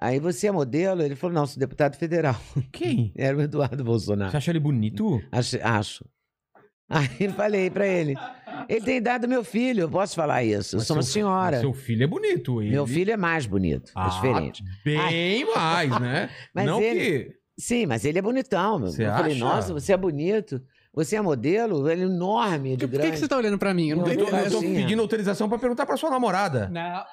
Aí você é modelo? Ele falou: Não, sou deputado federal. Quem? Era o Eduardo Bolsonaro. Você acha ele bonito? Acho. acho. Aí falei pra ele: Ele tem idade do meu filho, eu posso falar isso. Eu Mas sou uma seu- senhora. Seu filho é bonito. Ele... Meu filho é mais bonito, é Ah, diferente. Bem mais, né? Mas Não ele- que... Sim, mas ele é bonitão. meu. Você eu falei: acha? Nossa, você é bonito. Você é modelo? Ele é enorme, de Por que, grande. que você tá olhando pra mim? Eu não Eu tô eu tô Assim, pedindo autorização pra perguntar pra sua namorada. Não.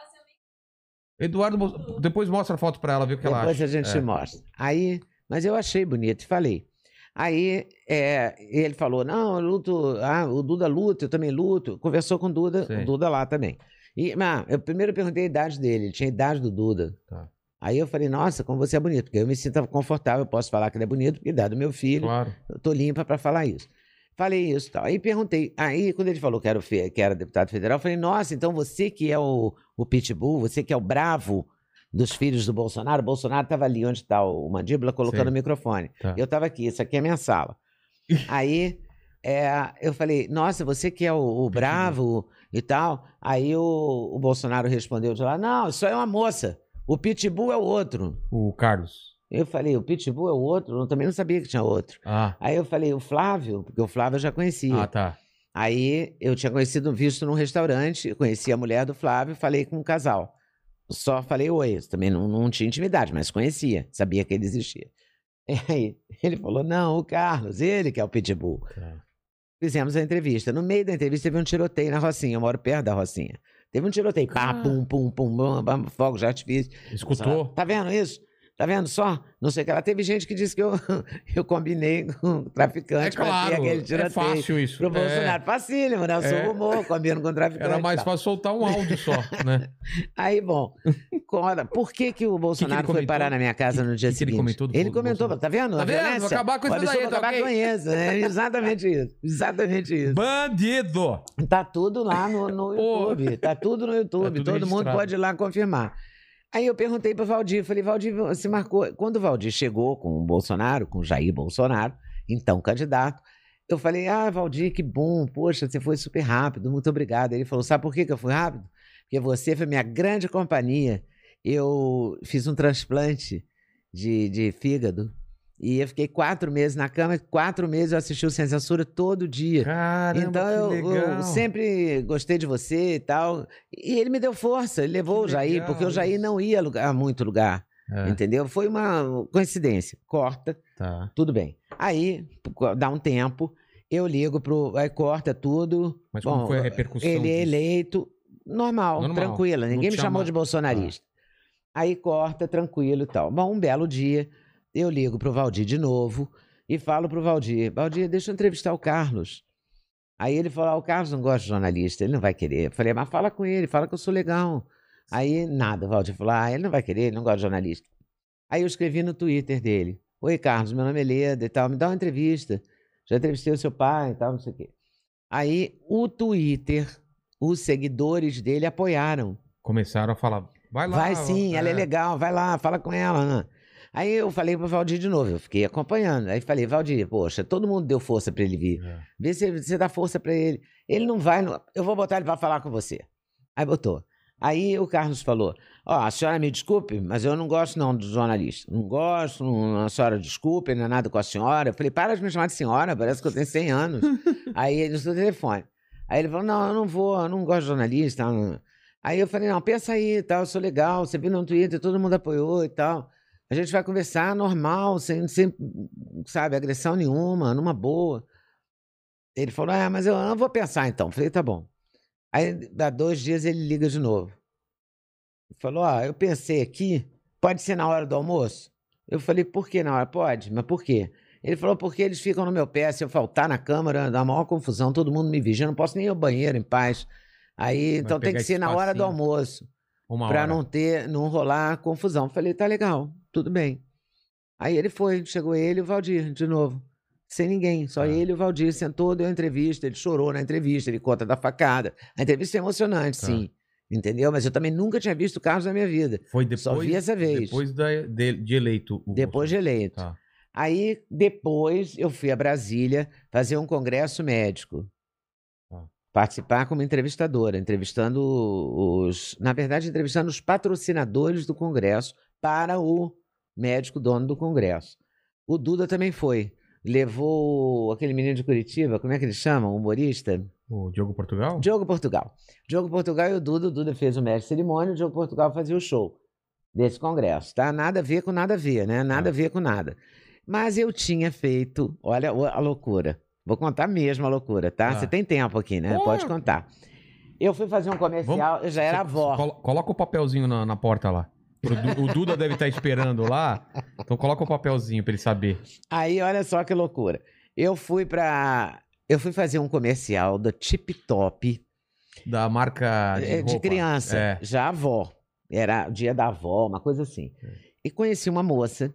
Eduardo, depois mostra a foto pra ela, ver o que ela Depois acha. a gente É. mostra. Aí, mas eu achei bonito, falei. Aí é, ele falou: não, eu luto, ah, o Duda luta, eu também luto. Conversou com o Duda, Sei. o Duda lá também. E, mas, eu primeiro perguntei a idade dele, ele tinha a idade do Duda. Tá. Aí eu falei, nossa, como você é bonito, porque eu me sinto confortável, eu posso falar que ele é bonito, porque a idade do meu filho, Claro. eu tô limpa para falar isso. Falei isso e tal. Aí perguntei. Aí, quando ele falou que era, que era deputado federal, eu falei, nossa, então você que é o, o pitbull, você que é o bravo dos filhos do Bolsonaro. O Bolsonaro estava ali onde está o mandíbula, colocando Sei. o microfone. Tá. Eu estava aqui, isso aqui é minha sala. Aí é, eu falei, nossa, você que é o, o bravo e tal. Aí o, o Bolsonaro respondeu de lá, não, isso é uma moça. O pitbull é o outro. O Carlos. Eu falei, o pitbull é o outro? Eu também não sabia que tinha outro. Ah, Aí eu falei, o Flávio, porque o Flávio eu já conhecia. ah tá. Aí eu tinha conhecido, visto num restaurante, conheci a mulher do Flávio, falei com um casal. Só falei oi, também não, não tinha intimidade, mas conhecia, sabia que ele existia. E aí ele falou: não, o Carlos, ele que é o Pitbull. Tá. Fizemos a entrevista. No meio da entrevista teve um tiroteio na Rocinha, eu moro perto da Rocinha. Teve um tiroteio, pá, Ah. pum, pum, pum, bum, bum, fogo de artifício. Escutou? Tá vendo isso? Tá vendo só? Não sei o que ela. Teve gente que disse que eu, eu combinei com o traficante É claro, aquele é fácil isso. Pro É. Bolsonaro. Facílimo, né? Eu sou É. rumor, combino com o traficante. Era mais tal. fácil soltar um áudio só, né? Aí, bom, por que, que o Bolsonaro foi comentou? parar na minha casa no dia que que ele seguinte? comentou ele comentou, tá vendo? Tá vendo? Vou acabar com isso daí, tá acabar ok? com isso. É exatamente isso. Exatamente isso. Bandido! Tá tudo lá no, no. YouTube. Tá tudo no YouTube. Tá tudo Todo mundo registrado. pode ir lá confirmar. Aí eu perguntei pro Valdir, falei, Valdir, você marcou. Quando o Valdir chegou com o Bolsonaro, com o Jair Bolsonaro, então candidato, eu falei, ah, Valdir, que bom, poxa, você foi super rápido, muito obrigado. Ele falou, sabe por que, que eu fui rápido? Porque você foi minha grande companhia. Eu fiz um transplante de, de fígado. E eu fiquei quatro meses na cama, quatro meses eu assisti o Sem Censura todo dia. Caramba, Então eu, eu sempre gostei de você e tal. E ele me deu força, ele levou Que o Jair, legal porque o Jair isso. não ia a, muito lugar, É, entendeu? Foi uma coincidência. Corta, tá. tudo bem. Aí, dá um tempo, eu ligo pro. Aí corta tudo. Mas como Bom, foi a repercussão Ele é eleito, normal, Normal. tranquila. Ninguém me chamou de bolsonarista. Aí corta, tranquilo e tal. Bom, um belo dia, eu ligo pro Valdir de novo e falo pro Valdir: Valdir, deixa eu entrevistar o Carlos. Aí ele falou: ah, o Carlos não gosta de jornalista, ele não vai querer. Eu falei: mas fala com ele, fala que eu sou legal. Aí nada, o Valdir falou: ah, ele não vai querer, ele não gosta de jornalista. Aí eu escrevi no Twitter dele: Oi, Carlos, meu nome é Leda e tal, me dá uma entrevista. Já entrevistei o seu pai e tal, não sei o quê. Aí o Twitter, os seguidores dele apoiaram. Começaram a falar, vai lá. Vai sim, ela é legal, vai lá, fala com ela. Né? Aí eu falei pro Valdir de novo, eu fiquei acompanhando. Aí falei, Valdir, poxa, todo mundo deu força pra ele vir. É. Vê se você dá força pra ele. Ele não vai, não- eu vou botar ele pra falar com você. Aí botou. Aí o Carlos falou: Ó, a senhora me desculpe, mas eu não gosto não do jornalista. Não gosto, não, a senhora desculpe, não é nada com a senhora. Eu falei: para de me chamar de senhora, parece que eu tenho 100 anos. Aí ele no seu telefone. Aí ele falou: não, eu não vou, eu não gosto de jornalista. não. Aí eu falei: não, pensa aí, tal, eu sou legal, você viu no Twitter, todo mundo apoiou e tal. A gente vai conversar normal, sem, sem sabe, agressão nenhuma, numa boa. Ele falou: Ah, mas eu não vou pensar então. Falei: Tá bom. Aí, dá dois dias, ele liga de novo. Ele falou: Ó, eu pensei aqui, pode ser na hora do almoço? Eu falei: Por que na hora? Pode, mas por quê? Ele falou: Porque eles ficam no meu pé. Se eu faltar na câmara, dá maior confusão, todo mundo me vigia, eu não posso nem ir ao banheiro em paz. Aí, então tem que ser na hora do almoço para não ter, não rolar confusão. Eu Falei, tá legal, tudo bem. Aí ele foi, chegou ele e o Valdir de novo. Sem ninguém, só Ah. ele e o Valdir. Sentou, deu a entrevista, ele chorou na entrevista, ele conta da facada. A entrevista é emocionante, Tá. sim. Entendeu? Mas eu também nunca tinha visto o Carlos na minha vida. Foi depois, Só vi essa vez. Depois da- de, de eleito. o Depois de Bolsonaro. eleito. Tá. Aí, depois, eu fui a Brasília fazer um congresso médico. Ah. Participar como entrevistadora, entrevistando os. Na verdade, entrevistando os patrocinadores do congresso para o médico dono do congresso. O Duda também foi. Levou aquele menino de Curitiba, como é que ele chama? O humorista? O Diogo Portugal? Diogo Portugal. Diogo Portugal e o Duda. O Duda fez o mestre de cerimônia, o Diogo Portugal fazia o show desse congresso, tá? Nada a ver com nada a ver, né? Nada a ver com nada. Mas eu tinha feito, olha a loucura. Vou contar mesmo a loucura, tá? Ah. Você tem tempo aqui, né? Pode contar. Eu fui fazer um comercial, eu já era avó. colo- Coloca o papelzinho na, na porta lá. O Duda deve estar esperando lá. Então coloca o papelzinho pra ele saber. Aí, olha só que loucura. Eu fui pra. Eu fui fazer um comercial da Tip Top Da marca de, É, de criança, É. já avó. Era o dia da avó, uma coisa assim. E conheci uma moça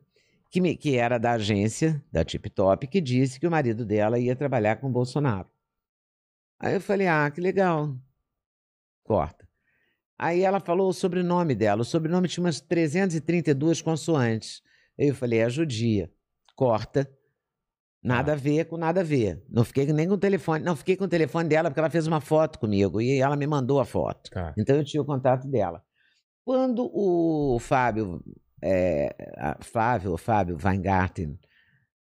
que, me- que era da agência, da Tip Top, que disse que o marido dela ia trabalhar com o Bolsonaro. Aí eu falei, ah, que legal. Corta. Aí ela falou o sobrenome dela. O sobrenome tinha umas 332 consoantes. Eu falei, é judia. Corta. Nada a ver com nada a ver. Não fiquei nem com o telefone. Não, fiquei com o telefone dela porque ela fez uma foto comigo e ela me mandou a foto. Tá. Então eu tinha o contato dela. Quando o Fábio, é, Flávio, ou Fábio Weingarten,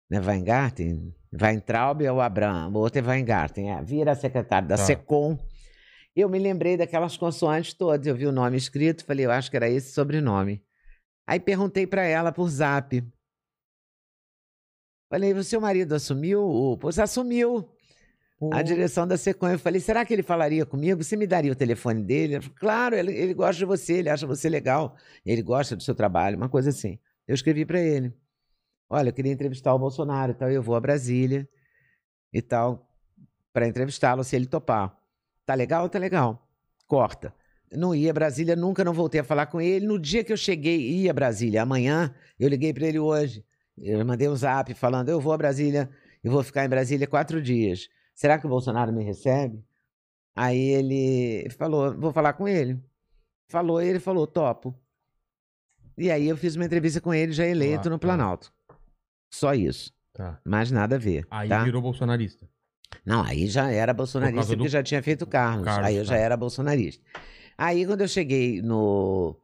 né, Weingarten, Weintraub é o Abraham, o outro é Weingarten, é, vira secretário da Tá. SECOM, eu me lembrei daquelas consoantes todas, eu vi o nome escrito, falei, eu acho que era esse sobrenome. Aí perguntei para ela por zap. Falei, o seu marido assumiu? O... Pois assumiu a direção da Secom. Eu falei, será que ele falaria comigo? Você me daria o telefone dele? Falou, claro, ele, ele gosta de você, ele acha você legal, ele gosta do seu trabalho, uma coisa assim. eu escrevi para ele. Olha, eu queria entrevistar o Bolsonaro e tal, eu vou a Brasília e tal, para entrevistá-lo, se ele topar. Tá legal? Tá legal. Corta. Não ia a Brasília, nunca não voltei a falar com ele. No dia que eu cheguei, ia a Brasília. Amanhã, eu liguei para ele hoje. Eu mandei um zap falando: eu vou a Brasília, eu vou ficar em Brasília quatro dias. Será que o Bolsonaro me recebe? Aí ele falou: vou falar com ele. Falou, e ele falou: topo. E aí eu fiz uma entrevista com ele, já eleito Ah, no tá. Planalto. Só isso. Tá. Mais nada a ver. Aí tá? virou bolsonarista. Não, aí já era bolsonarista do- porque já tinha feito o Carlos. Carlos, aí eu já tá. era bolsonarista. Aí quando eu cheguei no.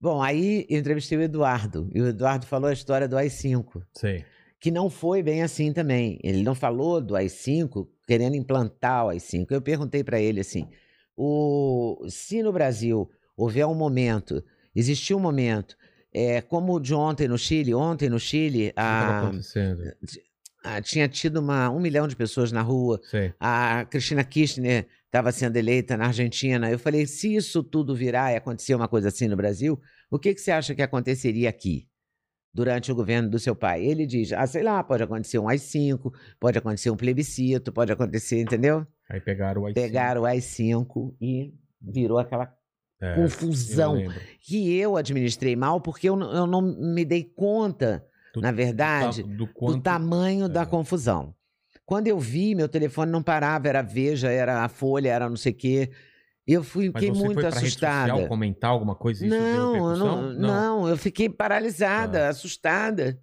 Bom, aí eu entrevistei o Eduardo. E o Eduardo falou a história do AI-5, Sei. que não foi bem assim também. Ele não falou do AI-5 querendo implantar o AI-5. Eu perguntei para ele assim: o... se no Brasil houver um momento, existiu um momento, é, como o de ontem no Chile, ontem no Chile, O que tava a... acontecendo? A- tinha tido uma, um milhão de pessoas na rua Sei. a Cristina Kirchner estava sendo eleita na Argentina. Eu falei, se isso tudo virar e acontecer uma coisa assim no Brasil, o que, que você acha que aconteceria aqui? Durante o governo do seu pai. Ele diz: ah, sei lá, pode acontecer um AI-5, pode acontecer um plebiscito, pode acontecer, entendeu? Aí pegaram o AI-5. Pegaram o AI-5 e virou aquela É, confusão eu que eu administrei mal porque eu, eu não me dei conta, Do- na verdade, do, do quanto... tamanho da é. confusão. Quando eu vi, meu telefone não parava, era a Veja, era a Folha, era não sei o quê. Eu fui, Mas fiquei muito foi pra rede assustada. social comentar alguma coisa? Isso não, eu repercussão? não, não, eu fiquei paralisada, assustada.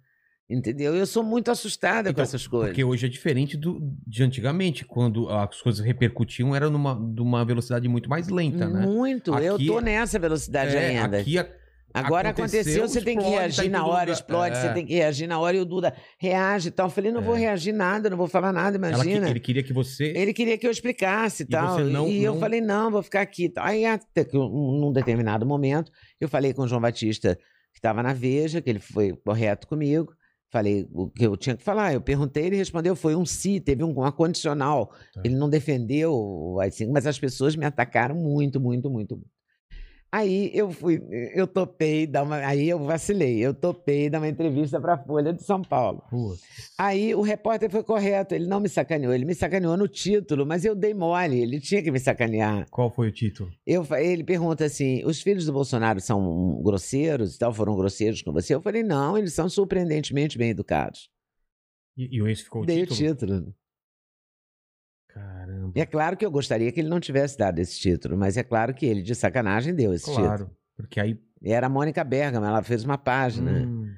Entendeu? Eu sou muito assustada com Então, essas coisas. Porque hoje é diferente do, de antigamente, quando as coisas repercutiam, era numa de uma velocidade muito mais lenta, né? Muito, eu Aqui- tô nessa velocidade É, ainda. aqui a- Agora aconteceu, aconteceu, você tem que explode, tá reagir em na hora, explode, É. você tem que reagir na hora e o Duda reage e tal. Eu falei, não vou É. reagir nada, não vou falar nada, ela que- imagina. ele queria que você. Ele queria que eu explicasse e tal. não- e eu não- falei, não, vou ficar aqui. Aí, até que num determinado momento, eu falei com o João Batista, que estava na Veja, que ele foi correto comigo. Falei o que eu tinha que falar. Eu perguntei, ele respondeu, foi um si, teve um, uma condicional. Tá. Ele não defendeu o AI-5, mas as pessoas me atacaram muito, muito, muito. muito. Aí eu fui, eu topei dar uma. Aí eu vacilei, eu topei dar uma entrevista para a Folha de São Paulo. Putz, Aí o repórter foi correto, ele não me sacaneou, ele me sacaneou no título, mas eu dei mole, ele tinha que me sacanear. qual foi o título? Eu, ele pergunta assim: os filhos do Bolsonaro são grosseiros e tal, foram grosseiros com você? Eu falei, não, eles são surpreendentemente bem educados. E, e esse ficou o Dei título? o título. E é claro que eu gostaria que ele não tivesse dado esse título, mas é claro que ele, de sacanagem, deu esse título. Claro. Porque aí. E era a Mônica Bergamo, ela fez uma página hum,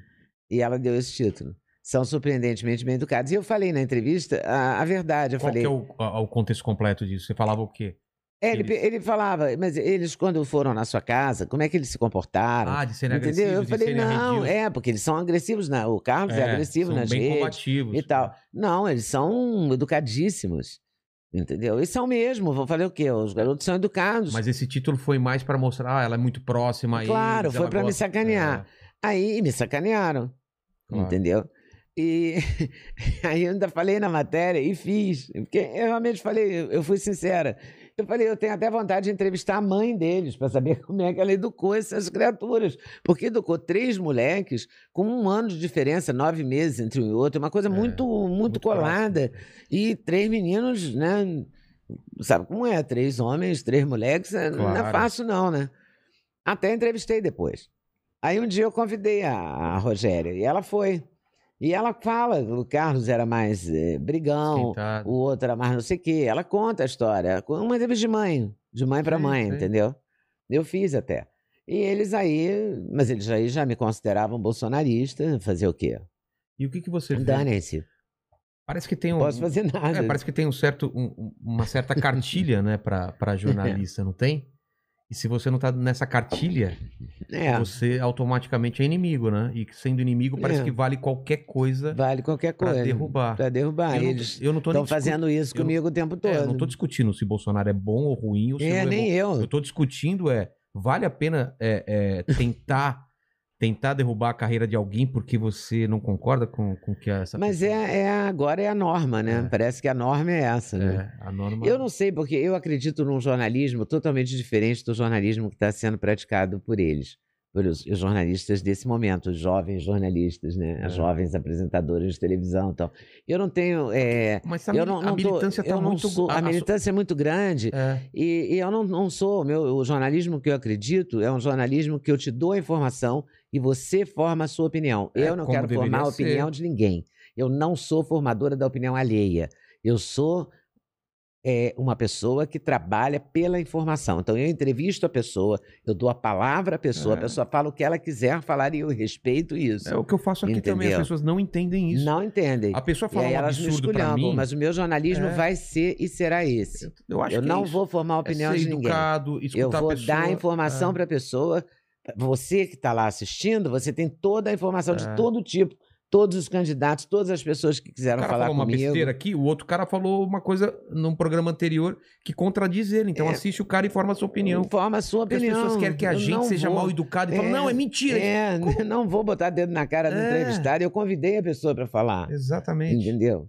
e ela deu esse título. São surpreendentemente bem educados. E eu falei na entrevista a, a verdade. Eu qual falei. que é o, a- o contexto completo disso? Você falava o quê? É, ele, Eles- ele falava, mas eles, quando foram na sua casa, como é que eles se comportaram? Ah, de serem Entendeu? agressivos, Eu falei, não, arredios. é, porque eles são agressivos, na, o Carlos é, agressivo são nas bem redes combativos. e tal. Não, eles são educadíssimos. Entendeu? E são mesmo, vou falar o quê? Os garotos são educados. Mas esse título foi mais pra mostrar, ah, ela é muito próxima Claro, eles, foi ela pra me sacanear. Aí me sacanearam. Claro. Entendeu? E aí eu ainda falei na matéria e fiz. Porque eu realmente falei, eu fui sincera. Eu falei, eu tenho até vontade de entrevistar a mãe deles para saber como é que ela educou essas criaturas. Porque educou três moleques com um ano de diferença, nove meses entre um e outro, uma coisa É, muito, muito, colada. próximo. E três meninos, né? Sabe como é? Três homens, três moleques, é- não é Claro. fácil, não, né? Até entrevistei depois. Aí um dia eu convidei a, a Rogéria e ela foi. E ela fala, o Carlos era mais eh, brigão, Esquentado. o outro era mais não sei o quê. Ela conta a história, com uma entrevista de mãe, de mãe para mãe, sei. entendeu? Eu fiz até. E eles aí, mas eles aí já me consideravam bolsonarista, fazer o quê? E o que, que você fez? Dane-se, Parece que tem um. posso fazer nada. É, parece que tem um certo, um- um- uma certa cartilha, né, pra, pra jornalista, não tem? E se você não tá nessa cartilha, É, você automaticamente é inimigo, né? E sendo inimigo, parece É. que vale qualquer coisa vale qualquer pra coisa. derrubar. Pra derrubar. eu, não, Eles eu não tô estão fazendo isso eu não- comigo o tempo todo. é, eu não tô discutindo se Bolsonaro é bom ou ruim ou se É, não é nem bom. eu. Eu tô discutindo é, vale a pena é, é, tentar tentar derrubar a carreira de alguém porque você não concorda com com que essa Mas é, é agora é a norma, né? É. Parece que a norma é essa, né? é, a norma Eu não sei, porque eu acredito num jornalismo totalmente diferente do jornalismo que está sendo praticado por eles. pelos os jornalistas desse momento, os jovens jornalistas, né? É. As jovens apresentadoras de televisão e tal. Eu não tenho. é, Mas a, eu não, a não tô- militância tá não muito... sou- a, a- a- militância é muito grande É, e, e eu não, não sou. Meu, o jornalismo que eu acredito é um jornalismo que eu te dou a informação e você forma a sua opinião. É, eu não quero formar a deveria ser. opinião de ninguém. Eu não sou formadora da opinião alheia. Eu sou é, uma pessoa que trabalha pela informação. Então, eu entrevisto a pessoa, eu dou a palavra à pessoa, É. a pessoa fala o que ela quiser falar e eu respeito isso. é o que eu faço aqui também, as Entendeu? pessoas não entendem isso. Não entendem. A pessoa E fala aí um elas absurdo esculhambam, mim, mas o meu jornalismo É. vai ser e será esse. eu acho Eu que não é isso. vou formar a opinião é ser de ninguém. educado, escutar Eu vou pessoa, dar informação é. para a pessoa. Você que está lá assistindo, você tem toda a informação É. de todo tipo, todos os candidatos, todas as pessoas que O quiseram cara falar falou uma comigo. besteira aqui, o outro cara falou uma coisa num programa anterior que contradiz ele. Então É. assiste o cara e forma a sua opinião. Forma a sua Porque as opinião. pessoas querem que a Eu gente seja vou- mal educado e falam, É, não, é mentira. É, não vou botar dedo na cara do É. entrevistado. Eu convidei a pessoa para falar. Exatamente. Entendeu?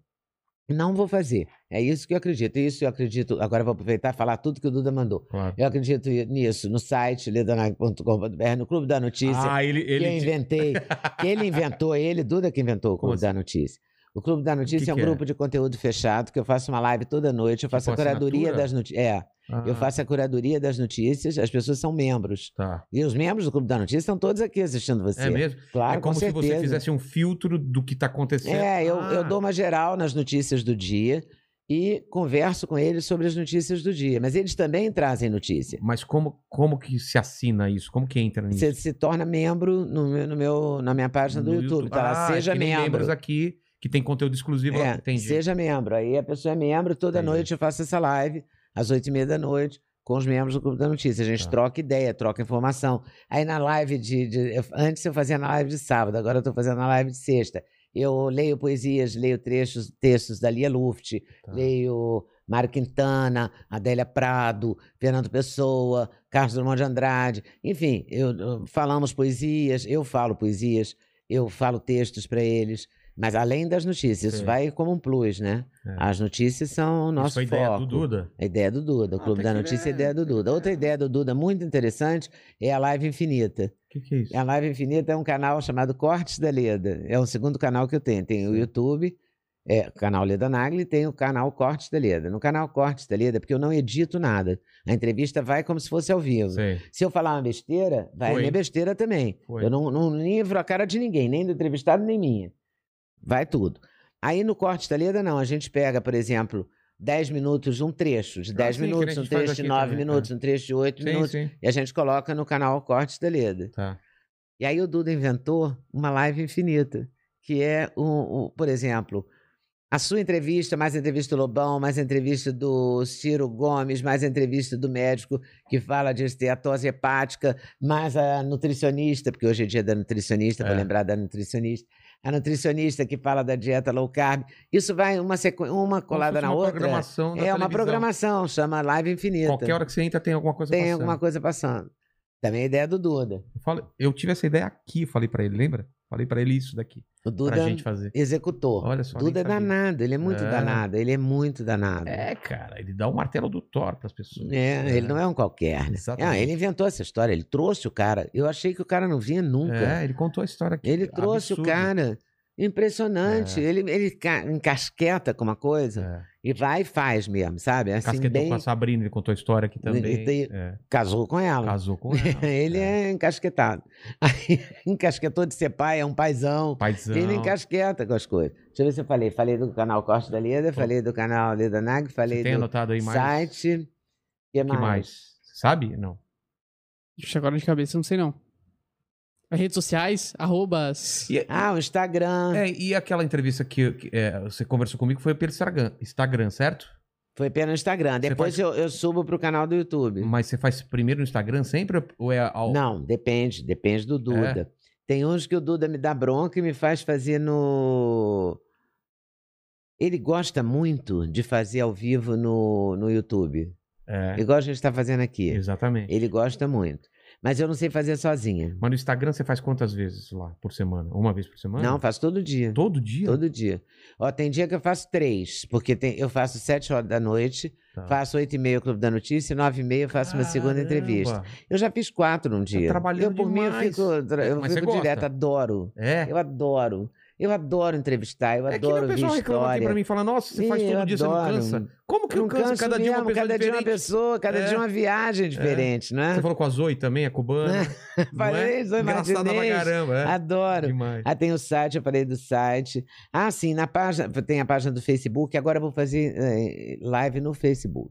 Não vou fazer. É isso que eu acredito. Isso eu acredito. Agora eu vou aproveitar e falar tudo que o Duda mandou. Claro. Eu acredito nisso no site ledanag.com.br, no Clube da Notícia. Ah, ele. que ele eu inventei, que ele inventou, ele, Duda que inventou o Clube da Notícia. O Clube da Notícia que é um que é? grupo de conteúdo fechado que eu faço uma live toda noite, eu faço Tipo a curadoria assinatura? das notícias. É, eu Ah, faço a curadoria das notícias, as pessoas são membros. Tá. E os membros do Clube da Notícia estão todos aqui assistindo você. É mesmo? Claro, é como com se certeza. você fizesse um filtro do que tá acontecendo. É, eu, eu Ah, dou uma geral nas notícias do dia e converso com eles sobre as notícias do dia. Mas eles também trazem notícia. Mas como, como que se assina isso? Como que entra nisso? Você se torna membro no meu, no meu- na minha página do No YouTube. Tá lá, Ah, seja que nem membro. membros aqui que tem conteúdo exclusivo. É, seja membro. Aí a pessoa é membro, toda Entendi. noite eu faço essa live, às oito e meia da noite, com os membros do Clube da Notícia. A gente Tá. troca ideia, troca informação. Aí na live de. de- eu- antes eu fazia na live de sábado, agora eu estou fazendo na live de sexta. Eu leio poesias, leio trechos, textos da Lia Luft, Tá. leio Mário Quintana, Adélia Prado, Fernando Pessoa, Carlos Drummond de Andrade. Enfim, eu, eu- falamos poesias, eu falo poesias, eu falo textos para eles. Mas além das notícias, isso Sei. vai como um plus, né? É. As notícias são o Isso nosso foi foco. ideia do Duda? A ideia do Duda. O Ah, Clube da Notícia é a ideia do Duda. Outra ideia do Duda muito interessante é a Live Infinita. O que, que é isso? A Live Infinita é um canal chamado Cortes da Leda. É o segundo canal que eu tenho. Tem o Sim. YouTube, é, o canal Leda Nagli, e tem o canal Cortes da Leda. No canal Cortes da Leda, porque eu não edito nada. A entrevista vai como se fosse ao vivo. Sei. Se eu falar uma besteira, vai a Foi. minha besteira também. Foi. Eu não, não livro a cara de ninguém, nem do entrevistado, nem minha. Vai tudo. Aí no corte da Leda, não. A gente pega, por exemplo, 10 minutos, um trecho de 10 sim, que nem minutos, um trecho de aqui 9 também, minutos, um trecho de 8 Sim, minutos. sim. E a gente coloca no canal Cortes da Leda. Tá. E aí o Duda inventou uma live infinita, que é, um, um- por exemplo, a sua entrevista, mais entrevista do Lobão, mais entrevista do Ciro Gomes, mais entrevista do médico que fala de esteatose hepática, mais a nutricionista, porque hoje é dia da nutricionista, vou É. lembrar da nutricionista, a nutricionista que fala da dieta low carb. Isso vai uma, sequ... uma colada na uma outra. programação É uma televisão. programação, chama Live Infinita. Qualquer hora que você entra tem alguma coisa Tem passando. alguma coisa passando. Também é ideia do Duda. Eu, falei- eu tive essa ideia aqui, falei pra ele, lembra? Falei pra ele isso daqui, O Duda pra gente fazer. executou. Olha só, Duda é danado, ele é muito É. danado, ele é muito danado. É, cara, ele dá o martelo do Thor pras pessoas. É, ele não é um qualquer. Né? Exatamente. Ah, ele inventou essa história, ele trouxe o cara. Eu achei que o cara não vinha nunca. É, ele contou a história aqui. ele trouxe absurdo. o cara. Impressionante. É. Ele, ele ca- encasqueta com uma coisa É. e vai e faz mesmo, sabe? Assim, Casquetou bem. com a Sabrina, ele contou a história aqui também. Ele tem- É, Casou com ela. Casou com ela. ele é. encasquetado. Aí, encasquetou de ser pai, é um paizão. Paizão. Ele encasqueta com as coisas. Deixa eu ver se eu falei. Falei do canal Corte da Leda, falei do canal Leda Nag, falei Você tem do anotado aí mais? site. O que mais? Sabe? Não. Agora de cabeça, não sei não. As redes sociais, arrobas. E, Ah, o Instagram. é, e aquela entrevista que, que, é, você conversou comigo foi pelo Instagram, Instagram, certo? Foi pelo Instagram. Depois faz- eu, eu subo pro canal do YouTube. Mas você faz primeiro no Instagram sempre ou é ao... Não, depende. Depende do Duda. Tem uns que o Duda me dá bronca e me faz fazer no. Ele gosta muito de fazer ao vivo no, no YouTube. É, Igual a gente está fazendo aqui. exatamente. Ele gosta muito. Mas eu não sei fazer sozinha. Mas no Instagram você faz quantas vezes lá por semana? Uma vez por semana? Não, faço todo dia. Todo dia? Todo dia. Ó, tem dia que eu faço três, porque tem, eu faço sete horas da noite, Tá. faço oito e meia o Clube da Notícia e nove e meia eu faço uma segunda Caramba. entrevista. Eu já fiz quatro num dia. trabalhando eu, por mim, eu demais. fico, eu Mas fico direto, adoro. É. Eu adoro. Eu adoro entrevistar, eu É que nem adoro o ouvir pessoal reclama aqui história. pra mim, fala, nossa, você faz todo dia, você não adoro. cansa. Como que Eu não cansa? canso Cada dia uma mesmo, pessoa cada dia uma pessoa, cada É. dia uma viagem diferente, né? Você falou com a Zoe também, a cubana. não Falei, é? Zoe Engraçada pra caramba, é. Adoro. Demais. Ah, tem o site, eu falei do site. Ah, sim, na página, tem a página do Facebook, agora eu vou fazer eh, live no Facebook.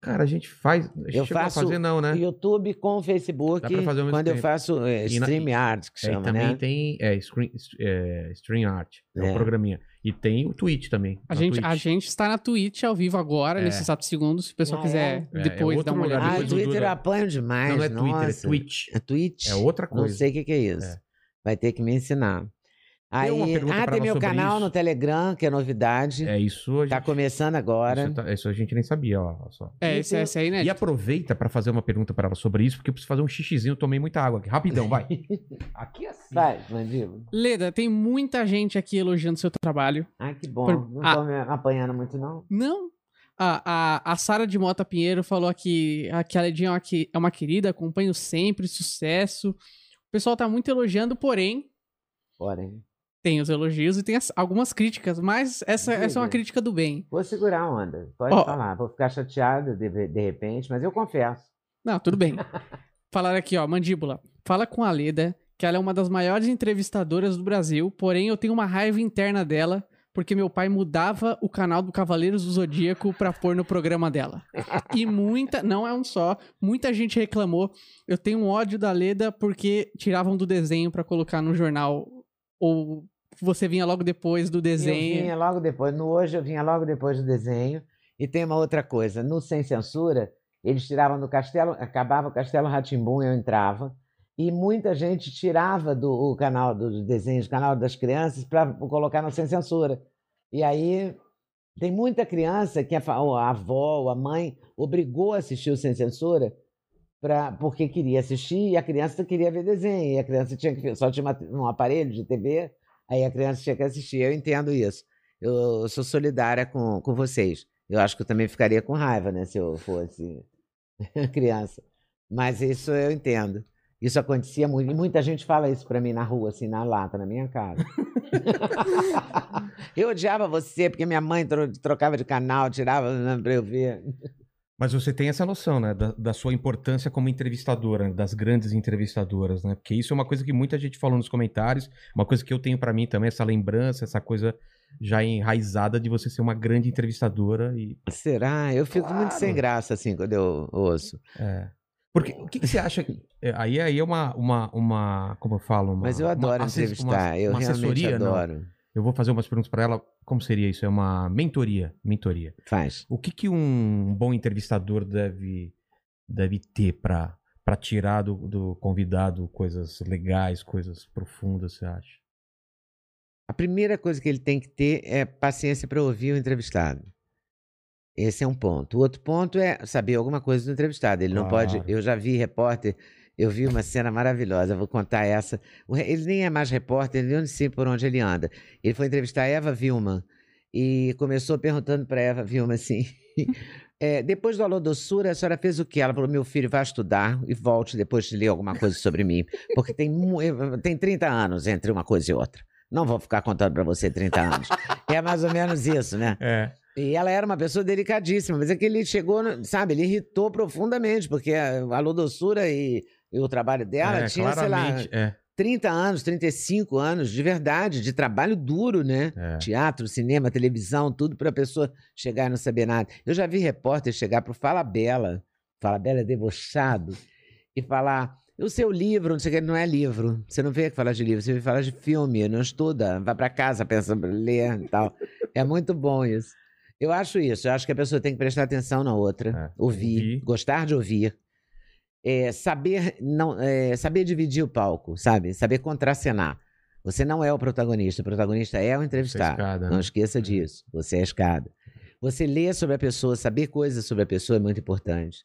Cara, a gente faz. A gente Eu faço a fazer, não, né? YouTube com o Facebook, Dá pra fazer ao mesmo quando eu tempo. faço eh, E na- StreamYard, que É, e chama, também né? tem é, screen, é, Stream Art, é, É. um programinha. E tem o Twitch também. A gente, Twitch. a gente está na Twitch ao vivo agora, É. nesse exato segundo. Se o pessoal Ah, quiser é? É, depois é dar uma olhada. Ah, depois Twitter Dura- eu apanho demais, Não, não é Twitter, é nossa. Twitch. É Twitch? É outra Não coisa. sei o que, que é isso. É. Vai ter que me ensinar. Aí, uma pergunta ah, tem meu canal isso. no Telegram, que é novidade. É isso. Tá gente, começando agora. Isso, tá- isso a gente nem sabia, ó. só. É, E esse, tem- esse aí, né? E aproveita pra fazer uma pergunta pra ela sobre isso, porque eu preciso fazer um xixizinho, eu tomei muita água aqui. Rapidão, vai. aqui é assim. Vai, mandíbula. Leda, tem muita gente aqui elogiando seu trabalho. Ai, que bom. Por- Não Ah. tô me apanhando muito, não. Não. A, a, a Sara de Mota Pinheiro falou que a, que a Ledinha é uma, que- é uma querida, acompanho sempre, sucesso. O pessoal tá muito elogiando, porém, Porém. Tem os elogios e tem as- algumas críticas, mas essa, essa é uma Diga. crítica do bem. Vou segurar a onda. Pode Ó. falar. Vou ficar chateado de, de repente, mas eu confesso. Não, tudo bem. Falaram aqui, ó, Mandíbula. Fala com a Leda, que ela é uma das maiores entrevistadoras do Brasil, porém eu tenho uma raiva interna dela, porque meu pai mudava o canal do Cavaleiros do Zodíaco pra pôr no programa dela. E muita, não é um só, muita gente reclamou. Eu tenho um ódio da Leda porque tiravam do desenho pra colocar no jornal, ou você vinha logo depois do Eu desenho. vinha logo depois. No hoje eu vinha logo depois do desenho. E tem uma outra coisa. No Sem Censura, eles tiravam do castelo, acabava o Castelo Ratimbum, eu entrava. E muita gente tirava do o canal dos desenhos, do canal das crianças, para colocar no Sem Censura. E aí tem muita criança que a, a avó a mãe obrigou a assistir o Sem Censura pra, porque queria assistir e a criança queria ver desenho. E a criança tinha que só tinha uma- um aparelho de TV, aí a criança tinha que assistir. Eu entendo isso. Eu, eu sou solidária com, com vocês. Eu acho que eu também ficaria com raiva, né, se eu fosse criança. Mas isso eu entendo. Isso acontecia muito. E muita gente fala isso pra mim na rua, assim, na lata, na minha casa. eu odiava você, porque minha mãe tro- trocava de canal, tirava pra eu ver. Mas você tem essa noção, né? Da, da sua importância como entrevistadora, das grandes entrevistadoras, né? Porque isso é uma coisa que muita gente falou nos comentários, uma coisa que eu tenho pra mim também, essa lembrança, essa coisa já enraizada de você ser uma grande entrevistadora e Será? Eu fico muito sem Claro. graça, assim, quando eu ouço. É. Porque o que, que você acha? é, Aí, aí é uma, uma, uma. Como eu falo? Uma, Mas eu uma adoro assess- entrevistar. uma- eu uma realmente assessoria, não. Eu vou fazer umas perguntas pra ela. Como seria isso? É uma mentoria. Mentoria. Faz. O que, que um bom entrevistador deve, deve ter pra para tirar do, do convidado coisas legais, coisas profundas, você acha? A primeira coisa que ele tem que ter é paciência para ouvir o entrevistado. Esse é um ponto. O outro ponto é saber alguma coisa do entrevistado. Ele não pode. Eu já vi repórter, eu vi uma cena maravilhosa, vou contar essa. Ele nem é mais repórter, ele nem sei por onde ele anda. Ele foi entrevistar a Eva Vilma e começou perguntando para Eva Vilma assim. é, depois do Alô Doçura, a senhora fez o quê? Ela falou: meu filho, vá estudar e volte depois de ler alguma coisa sobre mim. Porque tem, eh, tem 30 anos entre uma coisa e outra. Não vou ficar contando para você 30 anos. É mais ou menos isso, né? É. E ela era uma pessoa delicadíssima, mas é que ele chegou, sabe, ele irritou profundamente, porque a, a Lodossura e o trabalho dela é, tinha, sei lá, É, 30 anos, 35 anos de verdade, de trabalho duro, né? é. Teatro, cinema, televisão, tudo para a pessoa chegar e não saber nada. Eu já vi repórter chegar pro Fala Bela, Fala Bela é debochado, e falar: o seu livro, não sei o que, não é livro. Você não aqui falar de livro, você veio falar de filme, não estuda, vai para casa, pensa ler e tal. É muito bom isso. Eu acho isso, eu acho que a pessoa tem que prestar atenção na outra, É, ouvir, ouvir. gostar de ouvir. É, saber não é, saber dividir o palco, sabe? Saber contracenar. Você não é o protagonista, o protagonista é o entrevistado. escada, né? Não esqueça disso. Você é a escada. Você ler sobre a pessoa, saber coisas sobre a pessoa é muito importante.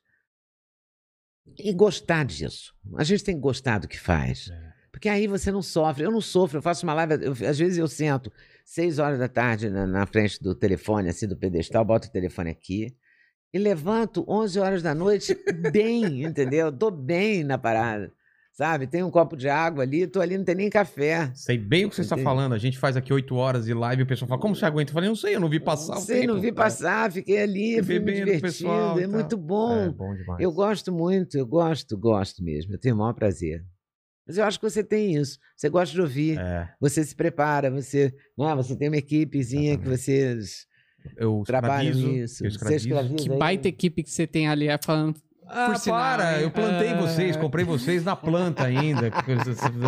e gostar disso. A gente tem que gostar do que faz. É. Porque aí você não sofre. Eu não sofro, eu faço uma live. eu- às vezes eu sento seis horas da tarde na, na frente do telefone, assim, do pedestal, boto o telefone aqui e levanto 11 horas da noite bem, entendeu? Tô bem na parada. Sabe? Tem um copo de água ali, tô ali, não tem nem café. Sei bem o que você está falando. A gente faz aqui oito horas de live e o pessoal fala, como você aguenta? Eu falei, não sei, eu não vi passar Não sei, não vi É. passar, fiquei ali, fui me divertindo. pessoal É tal. muito bom. É, bom demais. Eu gosto muito, eu gosto, gosto mesmo. Eu tenho o maior prazer. Mas eu acho que você tem isso. Você gosta de ouvir. É, Você se prepara, você, não é? você tem uma equipezinha que vocês eu escravizo, nisso. eu Você escravizo. escraviza Que aí. baita equipe que você tem ali é, falando. Ah, Por sinal, para! hein? Eu plantei Ah. vocês, comprei vocês na planta ainda.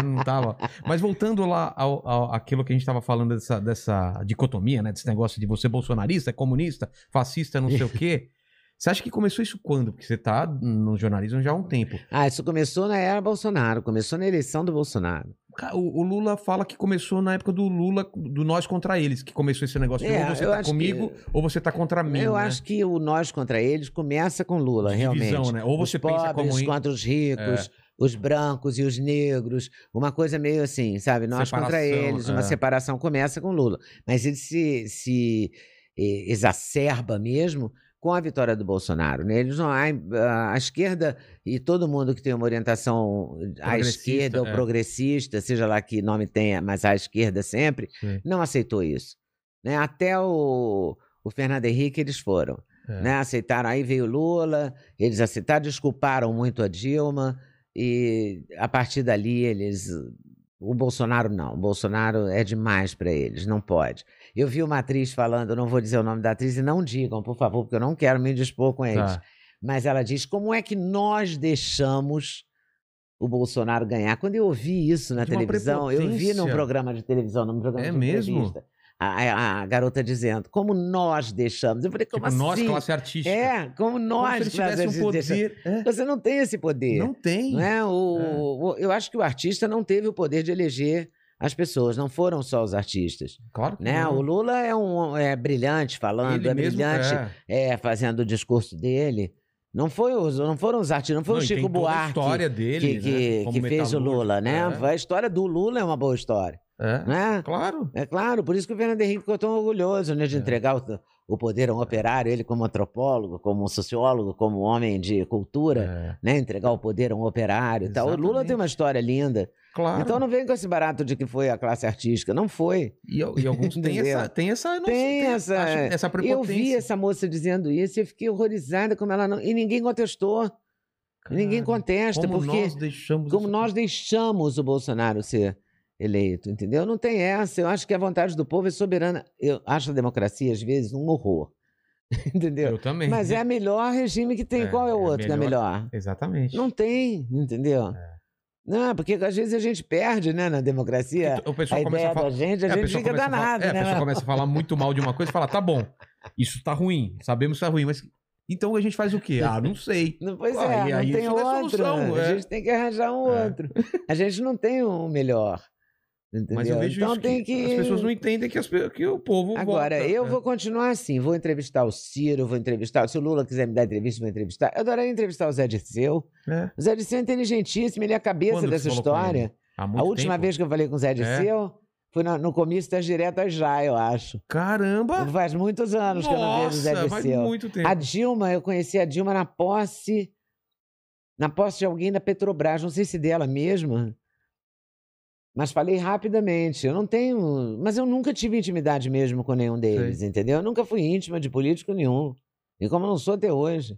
não tava. Mas voltando lá ao, ao- àquilo que a gente tava falando dessa, dessa dicotomia, né? Desse negócio de você bolsonarista, comunista, fascista, não sei o quê. Você acha que começou isso quando? Porque você tá no jornalismo já há um tempo. Ah, isso começou na era Bolsonaro, começou na eleição do Bolsonaro. O, o Lula fala que começou na época do Lula, do nós contra eles, que começou esse negócio de É, ou você tá comigo que- ou você tá contra mim. Eu né? acho que o nós contra eles começa com Lula, divisão, realmente. né? Ou você os pensa pobres como É. contra os ricos, os brancos e os negros, uma coisa meio assim, sabe? Nós contra Separação, eles, uma é. separação começa com Lula. Mas ele se, se eh, exacerba mesmo com a vitória do Bolsonaro. Né? Eles não, a, a esquerda e todo mundo que tem uma orientação à esquerda ou é. progressista, seja lá que nome tenha, mas à esquerda sempre, Sim. não aceitou isso. Né? Até o, o Fernando Henrique eles foram É. né? Aceitaram, aí veio Lula, eles aceitaram, desculparam muito a Dilma, e a partir dali eles. O Bolsonaro não, o Bolsonaro é demais para eles, não pode. Eu vi uma atriz falando, eu não vou dizer o nome da atriz, e não digam, por favor, porque eu não quero me dispor com eles. Tá. Mas ela diz: como é que nós deixamos o Bolsonaro ganhar? Quando eu ouvi isso na De televisão, eu vi num programa de televisão, num programa É de mesmo? entrevista, a, a- garota dizendo: como nós deixamos? Eu falei: como Tipo, nós, assim? classe artística. É, como Como nós eles classe um poder. É. Você não tem esse poder. Não tem. Não é? O, o- eu acho que o artista não teve o poder de eleger as pessoas, não foram só os artistas. Claro que Né? não. O Lula é um é brilhante falando, Ele é brilhante é. é, fazendo o discurso dele. Não, foi os, não foram os artistas, não foi Não, o Chico Buarque história que, dele, que, né? Que fez o. Lula, né? É. A história do Lula é uma boa história, É. né? Claro. É claro, por isso que o Fernando Henrique ficou tão orgulhoso né, de É. entregar o, o poder a um operário, ele como antropólogo, como sociólogo, como homem de cultura, É. né? Entregar o poder a um operário e tal. O Lula Exatamente. tem uma história linda. Claro. Então não vem com esse barato de que foi a classe artística. Não foi. E, e alguns têm essa, tem essa, não Tem sei, essa- acho- essa Eu prepotência. vi essa moça dizendo isso e eu fiquei horrorizada como ela não. E ninguém contestou. ninguém Cara, contesta, como porque nós deixamos como isso- nós deixamos o Bolsonaro ser eleito, entendeu? Não tem essa. Eu acho que a vontade do povo é soberana. Eu acho a democracia, às vezes, um horror. entendeu? Eu também. Mas é o melhor regime que tem. É, Qual é o é outro que é melhor. melhor? Exatamente. Não tem, entendeu? É. Não, porque às vezes a gente perde, né, na democracia. o pessoal a começa ideia a falar. da gente, a É, gente fica começa a falar- danado, é, a né? pessoa começa a falar muito mal de uma coisa e fala, tá bom, isso tá ruim, sabemos que tá ruim, mas então a gente faz o quê? Ah, não sei. Pois Ah, é, não aí tem é outro. solução, A é. gente tem que arranjar um É. outro. A gente não tem um melhor. Entendeu? Mas eu vejo então isso tem que, que. as pessoas não entendem que, as que o povo Agora, eu É. vou continuar assim, vou entrevistar o Ciro, vou entrevistar. Se o Lula quiser me dar entrevista, vou entrevistar. Eu adoraria entrevistar o Zé Dirceu. É. O Zé Dirceu é inteligentíssimo, ele é a cabeça Quando dessa história. A última tempo? É? vez que eu falei com o Zé Dirceu foi no, no comício das diretas já, eu acho. Caramba! Faz muitos anos que eu não vejo o Zé Nossa, faz muito tempo. A Dilma, eu conheci a Dilma na posse. Na posse de alguém da Petrobras, não sei se dela mesma. Mas falei rapidamente. Eu não tenho. Mas eu nunca tive intimidade mesmo com nenhum deles, entendeu? Eu nunca fui íntima de político nenhum. E como eu não sou até hoje.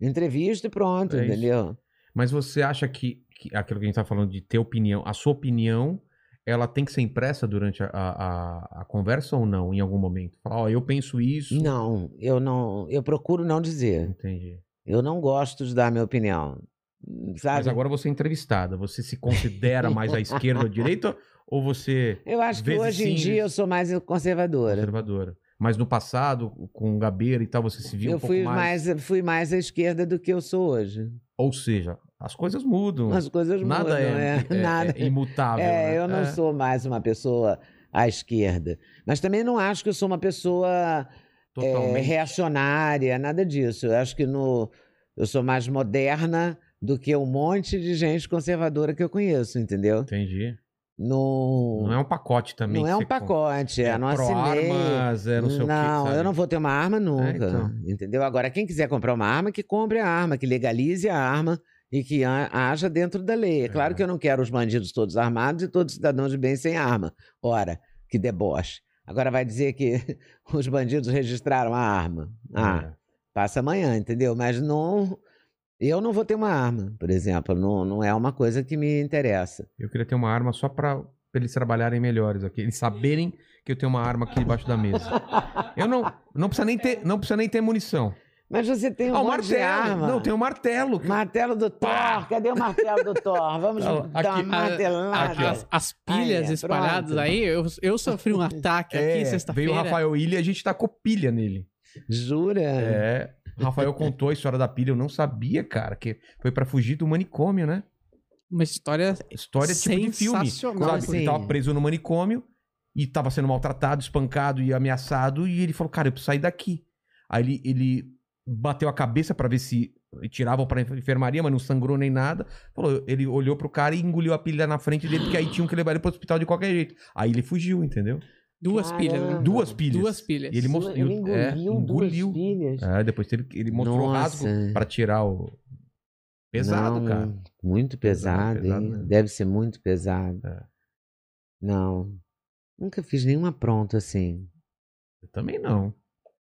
Entrevista e pronto, É isso. entendeu? Mas você acha que, que aquilo que a gente tá falando de ter opinião, a sua opinião, ela tem que ser impressa durante a, a, a conversa ou não, em algum momento? Falar, ó, eu penso isso. Não, eu não. Eu procuro não dizer. Entendi. Eu não gosto de dar minha opinião. Sabe? Mas agora você é entrevistada. Você se considera mais à esquerda ou à direita? Ou você Eu acho que hoje em sim, dia eu sou mais conservadora. conservadora? Mas no passado, com o Gabeira e tal, você se viu eu um pouco fui mais... mais... fui mais à esquerda do que eu sou hoje. Ou seja, as coisas mudam. As coisas Nada mudam, é, é, é- nada. é imutável. É, né? eu não É. sou mais uma pessoa à esquerda. Mas também não acho que eu sou uma pessoa é, Totalmente. reacionária, nada disso. Eu acho que no, eu sou mais moderna do que um monte de gente conservadora que eu conheço, entendeu? Entendi. Não, Não é um pacote também. não que é um você compra. pacote, é, não assinei. armas, é não sei o não, sabe? eu não vou ter uma arma nunca. então. Entendeu? Agora, quem quiser comprar uma arma, que compre a arma, que legalize a arma e que ha- haja dentro da lei. É claro É. que eu não quero os bandidos todos armados e todos os cidadãos de bem sem arma. Ora, que deboche. Agora vai dizer que os bandidos registraram a arma. Ah, É. passa amanhã, entendeu? Mas não. Eu não vou ter uma arma, por exemplo. Não, não é uma coisa que me interessa. Eu queria ter uma arma só pra, pra eles trabalharem melhores aqui. Eles saberem que eu tenho uma arma aqui debaixo da mesa. Eu não. Não precisa nem ter, não precisa nem ter munição. Mas você tem um Ah, o monte de martelo. arma. Não, tem um martelo. Martelo do Thor. Cadê o martelo do Thor? Vamos Ó, dar aqui- uma martelada. aqui. As, as pilhas Aí, é, espalhadas pronto. aí, eu, eu sofri um ataque aqui É, veio sexta-feira. o Rafael Ilha e a gente tacou pilha nele. Jura? É. O Rafael contou a história da pilha, eu não sabia, cara, que foi pra fugir do manicômio, né? Uma história História tipo de filme. Sabe? assim. Ele tava preso no manicômio e tava sendo maltratado, espancado e ameaçado. E ele falou, cara, eu preciso sair daqui. Aí ele, ele bateu a cabeça pra ver se tiravam pra enfermaria, mas não sangrou nem nada. Falou, ele olhou pro cara e engoliu a pilha na frente dele, porque aí tinham que levar ele pro hospital de qualquer jeito. Aí ele fugiu, entendeu? Duas Caramba. pilhas. né? Duas pilhas. Duas pilhas. E ele mostrou. Ele é, engoliu, engoliu. duas pilhas. É, depois teve, que- ele mostrou o rasgo Nossa. pra tirar o. Pesado, Não, cara. Muito pesado, Pesado, pesado hein? Deve ser muito pesado. É. Não. Nunca fiz nenhuma pronta assim. Eu também não.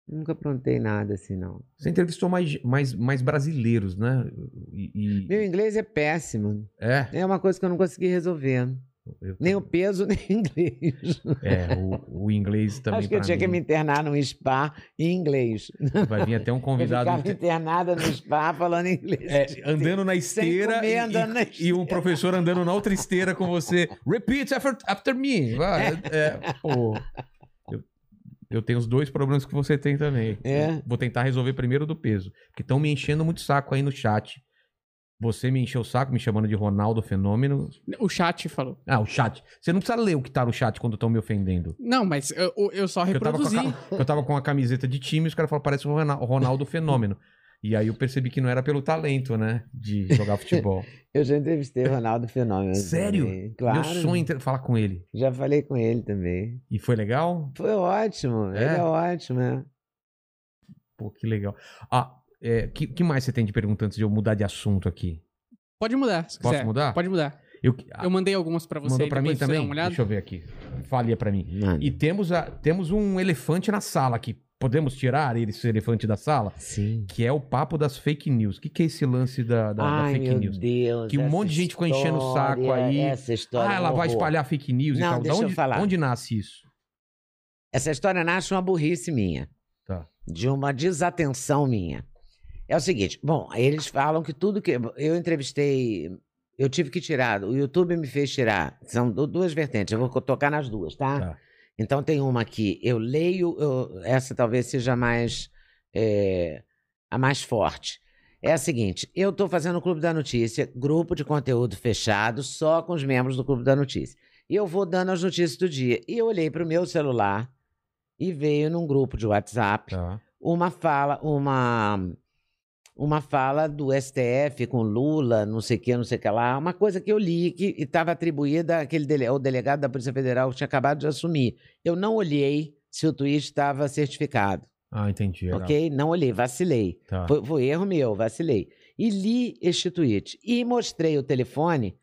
Nunca aprontei nada assim, não. Você entrevistou mais, mais, mais brasileiros, né? E, e- Meu inglês é péssimo. É. É uma coisa que eu não consegui resolver. Eu Nem o peso, nem o inglês. É, o, o inglês também. Acho que eu tinha que mim. me internar num spa em inglês. Vai vir até um Eu convidado. ficava internada no spa falando inglês. É, andando na esteira comer, e- andando na e, e um professor andando na outra esteira com você. Repeat after, after me. É, pô. Eu, eu tenho os dois problemas que você tem também. É? Vou tentar resolver primeiro do peso. Porque estão me enchendo muito saco aí no chat. Você me encheu o saco me chamando de Ronaldo Fenômeno. O chat falou. Ah, o chat. Você não precisa ler o que tá no chat quando estão me ofendendo. Não, mas eu, eu só Porque Eu tava, com a, reproduzi. eu tava com a camiseta de time e os caras falaram, parece o Rona- o Ronaldo Fenômeno. E aí eu percebi que não era pelo talento, né? De jogar futebol. Eu já entrevistei o Ronaldo Fenômeno. Sério? também. Claro. Meu sonho é falar com ele. Já falei com ele também. E foi legal? Foi ótimo. É? Ele é ótimo, né? Pô, que legal. Ah, é, que, que mais você tem de pergunta antes de eu mudar de assunto aqui? Pode mudar, se Posso quiser. mudar? Pode mudar. Eu, ah, Eu mandei algumas pra você. mandou pra mim também? Deixa eu ver aqui. Falia pra mim. E temos, a, temos um elefante na sala aqui. Podemos tirar esse elefante da sala? Sim. Que é o papo das fake news. O que, que é esse lance da, da- da Ai, fake meu news? Deus. Que um monte de gente ficou enchendo o saco aí. Essa história. Ah, é ela vai espalhar fake news Não, e tal. Da deixa eu onde, falar. onde nasce isso? Essa história nasce de uma burrice minha. Tá. De uma desatenção minha. É o seguinte, bom, eles falam que tudo que. Eu entrevistei. Eu tive que tirar. O YouTube me fez tirar. São du- duas vertentes. Eu vou tocar nas duas, tá? Tá. Então tem uma que eu leio. eu- essa talvez seja a mais. é, a mais forte. É a seguinte: eu estou fazendo o Clube da Notícia, grupo de conteúdo fechado, só com os membros do Clube da Notícia. E eu vou dando as notícias do dia. E eu olhei para o meu celular e veio num grupo de WhatsApp Tá. uma fala, uma uma fala do STF com Lula, não sei o que, não sei o que lá, uma coisa que eu li que estava atribuída àquele dele, ao delegado da Polícia Federal que tinha acabado de assumir. Eu não olhei se o tweet estava certificado, Ah, entendi. legal. ok? Não olhei, vacilei. Tá. Foi, foi erro meu, vacilei. E li este tweet e mostrei o telefone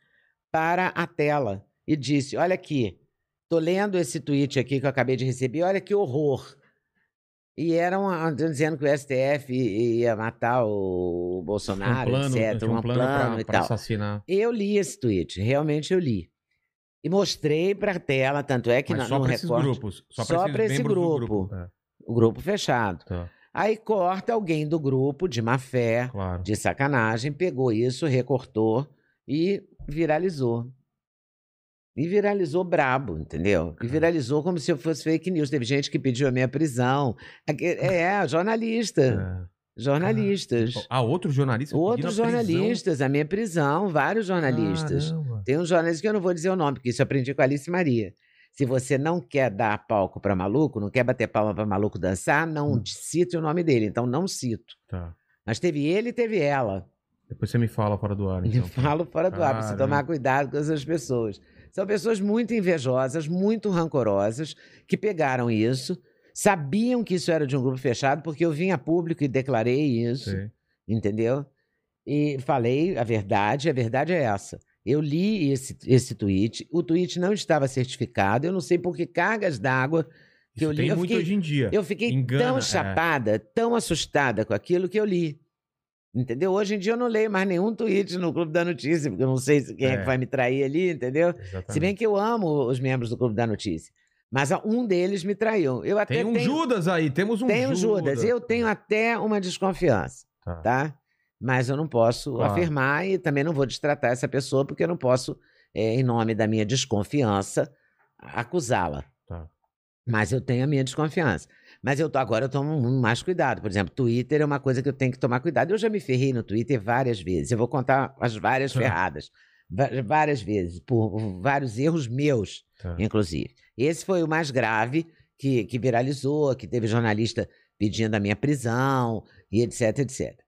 para a tela e disse: Olha aqui, tô lendo esse tweet aqui que eu acabei de receber, olha que horror. E eram dizendo que o STF ia matar o Bolsonaro, etc. tinha Um plano, pra, e tal. assassinar. Eu li esse tweet, realmente eu li. E mostrei para a tela, tanto é que Mas na- só pra esses grupos. Só esses esse do grupo. É, o grupo fechado. tá, Aí corta alguém do grupo de má fé, claro. de sacanagem, pegou isso, recortou e viralizou. E viralizou brabo, entendeu? E viralizou como se eu fosse fake news. Teve gente que pediu a minha prisão. Aque- É, jornalista. É. Jornalistas. Ah, outros jornalistas Outros a jornalistas, a minha prisão, vários jornalistas. Caramba. Tem um jornalista que eu não vou dizer o nome, porque isso eu aprendi com a Alice Maria. Se você não quer dar palco para maluco, não quer bater palma para maluco dançar, não Hum. cite o nome dele. Então não cito. Tá. Mas teve ele e teve ela. Depois você me fala fora do ar, Eu então. falo fora do ar, pra você Caramba. tomar cuidado com essas pessoas. São pessoas muito invejosas, muito rancorosas, que pegaram isso, sabiam que isso era de um grupo fechado, porque eu vim a público e declarei isso, Sei. entendeu? E falei a verdade, a verdade é essa. Eu li esse, esse tweet, o tweet não estava certificado, eu não sei por que cargas d'água que Isso eu li. tem eu muito fiquei- hoje em dia. eu fiquei Engana, tão é. chapada, tão assustada com aquilo que eu li. Entendeu? Hoje em dia eu não leio mais nenhum tweet no Clube da Notícia, porque eu não sei se- quem é, É. que vai me trair ali, entendeu? Exatamente. Se bem que eu amo os membros do Clube da Notícia. Mas um deles me traiu. Eu até Tem um tenho, Judas aí, temos um tenho Judas. Judas. Eu tenho até uma desconfiança, Tá. tá? Mas eu não posso Claro. afirmar e também não vou destratar essa pessoa, porque eu não posso, eh, em nome da minha desconfiança, acusá-la. Tá. Mas eu tenho a minha desconfiança. Mas eu tô, agora eu tomo mais cuidado. Por exemplo, Twitter é uma coisa que eu tenho que tomar cuidado. Eu já me ferrei no Twitter várias vezes. Eu vou contar as várias Tá. ferradas. Várias vezes, por vários erros meus, Tá. inclusive. Esse foi o mais grave, que, que viralizou, que teve jornalista pedindo a minha prisão, e etc, etc.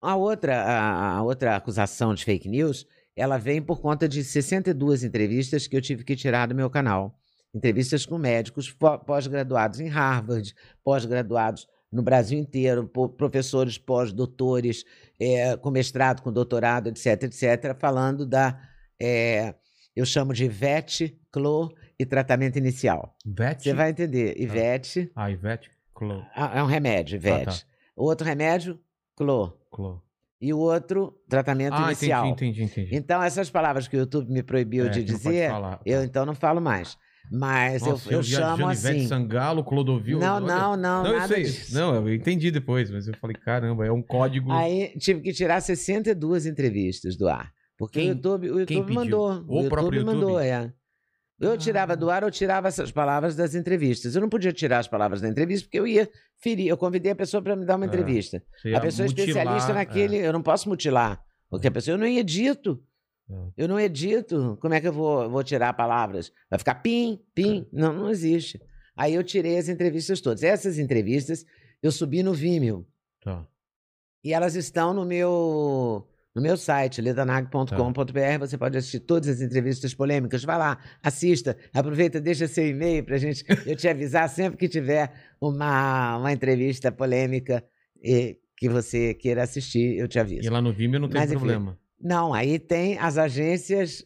A outra, a, a outra acusação de fake news, ela vem por conta de 62 entrevistas que eu tive que tirar do meu canal. Entrevistas com médicos pó- pós-graduados em Harvard, pós-graduados no Brasil inteiro, professores pós-doutores, eh, com mestrado, com doutorado, etc, etc, falando da, eh, eu chamo de VET, CLO e tratamento inicial. Ivete? Você vai entender. Ivete Ah, Ivete? Clo. ah, é um remédio, Ivete. tá. O outro remédio, CLO. Clo. E o outro, tratamento Ah, inicial. entendi, entendi, entendi. Então, essas palavras que o YouTube me proibiu É, de dizer, eu então não falo mais. Mas eu- Nossa, eu, a chamo Janivete assim. Sangalo, Clodovil. Não, olha. não, não, Não, eu nada sei. disso. Não, eu entendi depois, mas eu falei, caramba, é um código. Aí tive que tirar 62 entrevistas do ar. Porque Quem- o YouTube, o YouTube mandou. O O, próprio YouTube mandou, YouTube? é. Eu tirava Ah. do ar, eu tirava essas palavras das entrevistas. Eu não podia tirar as palavras da entrevista, porque eu ia ferir. Eu convidei a pessoa para me dar uma É. entrevista. Ia A pessoa é mutilar, especialista é. naquele. Eu não posso mutilar. Porque a pessoa. Eu não edito. É. Eu não edito. Como é que eu vou, vou tirar palavras? Vai ficar pim, pim. Não, não existe. Aí eu tirei as entrevistas todas. Essas entrevistas eu subi no Vimeo. Tá. E elas estão no meu. No meu site, ledanag.com.br, você pode assistir todas as entrevistas polêmicas. Vai lá, assista, aproveita, deixa seu e-mail pra gente eu te avisar sempre que tiver uma, uma entrevista polêmica e que você queira assistir, eu te aviso. E lá no Vimeo não tem Mas, enfim, problema. Não, aí tem as agências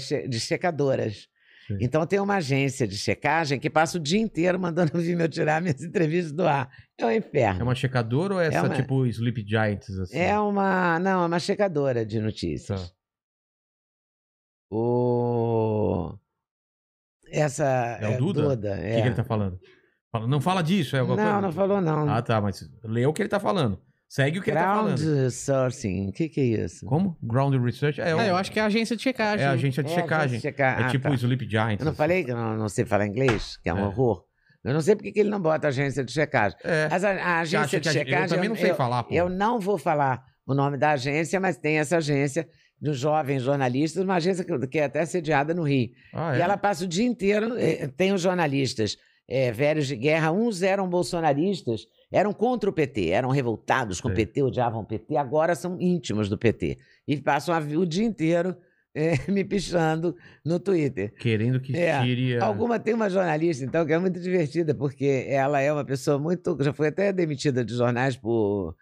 che- de checadoras. Sim. Então tem uma agência de checagem que passa o dia inteiro mandando Vimeo tirar minhas entrevistas do ar. É um inferno. É uma checadora ou é essa uma- tipo Sleep Giants? Assim? É uma. Não, é uma checadora de notícias. Tá. O. Essa. É o Duda? O que, é. que ele tá falando? Fala- não fala disso, é alguma Não, coisa? não falou, não. Ah, tá, mas lê o que ele tá falando. Segue o que ele tá Ground falando. sourcing. O que, que é isso? Como? Ground Research? É, É, o- eu acho que é a agência de checagem. é a agência de É, checagem. agência de checar- É ah, tipo tá. Sleep Giants. Eu não assim. falei que eu não, não sei falar inglês, que é um É. horror. Eu não sei porque que ele não bota agência de checagem. É. Mas a, a agência de checagem. Eu também não sei falar, pô. Eu não vou falar o nome da agência, mas tem essa agência dos jovens jornalistas, uma agência que, que é até sediada no Rio. Ah, é? E ela passa o dia inteiro. eh, Tem os jornalistas eh, velhos de guerra, uns eram bolsonaristas, eram contra o PT, eram revoltados com o Sei. PT, odiavam o PT, agora são íntimos do PT. E passam a o dia inteiro eh, me pichando no Twitter. Querendo que É, tire a... Alguma tem uma jornalista, então, que é muito divertida, porque ela é uma pessoa muito. Já foi até demitida de jornais por,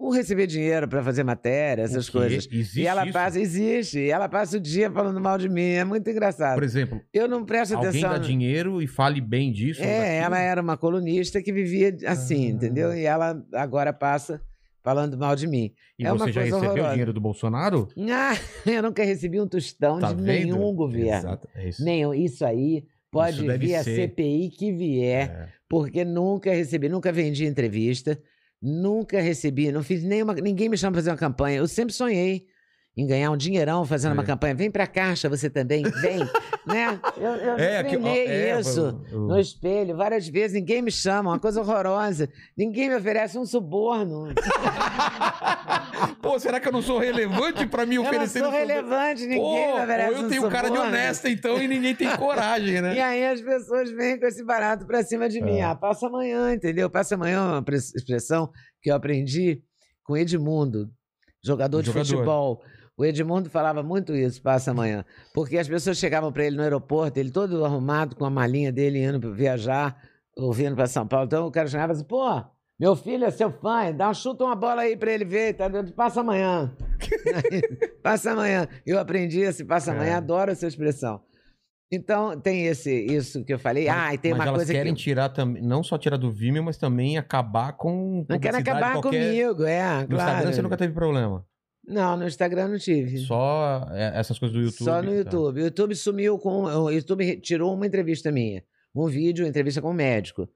por receber dinheiro para fazer matéria, essas O coisas. Existe e ela isso? passa, existe, e ela passa o dia falando mal de mim. É muito engraçado. Por exemplo, Eu não presto alguém atenção. dá no- dinheiro e fale bem disso. É, ela era uma colunista que vivia assim, Ah. entendeu? E ela agora passa falando mal de mim. E é você já recebeu horrorosa. dinheiro do Bolsonaro? Ah, eu nunca recebi um tostão Tá de vendo? nenhum governo. Exato. É isso. Nenhum. Isso aí pode Isso vir a ser. CPI que vier. É. porque nunca recebi, nunca vendi entrevista, nunca recebi, não fiz nenhuma, ninguém me chama pra fazer uma campanha. Eu sempre sonhei em ganhar um dinheirão fazendo uma É. campanha. Vem pra caixa, você também, vem, né? Eu, eu É, que- é, isso no espelho várias vezes, ninguém me chama, uma coisa horrorosa. Ninguém me oferece um suborno. Pô, será que eu não sou relevante pra me Eu não oferecer sou isso? relevante, ninguém Pô, me oferece eu um tenho cara de suborno. honesta, então, e ninguém tem coragem, né? E aí as pessoas vêm com esse barato pra cima de mim. É. Ah, passa amanhã, entendeu? Passa amanhã é uma pre- expressão que eu aprendi com Edmundo. jogador de Jogador. futebol. O Edmundo falava muito isso, passa amanhã. Porque as pessoas chegavam para ele no aeroporto, ele todo arrumado, com a malinha dele, indo viajar, ou vindo para São Paulo. Então o cara chegava assim, pô, meu filho é seu fã, dá um chuta uma bola aí para ele ver, tá? passa amanhã. passa amanhã. Eu aprendi esse passa amanhã, É. adoro essa expressão. Então tem esse, isso que eu falei. ah, e tem mas uma elas coisa querem que... tirar também, não só tirar do Vimeo, mas também acabar com. Não publicidade acabar qualquer- comigo, é, No claro. Instagram você nunca teve problema. Não, no Instagram não tive. Só é, essas coisas do YouTube. Só no tá. YouTube. O YouTube sumiu com. O YouTube tirou uma entrevista minha. Um vídeo, entrevista com um médico.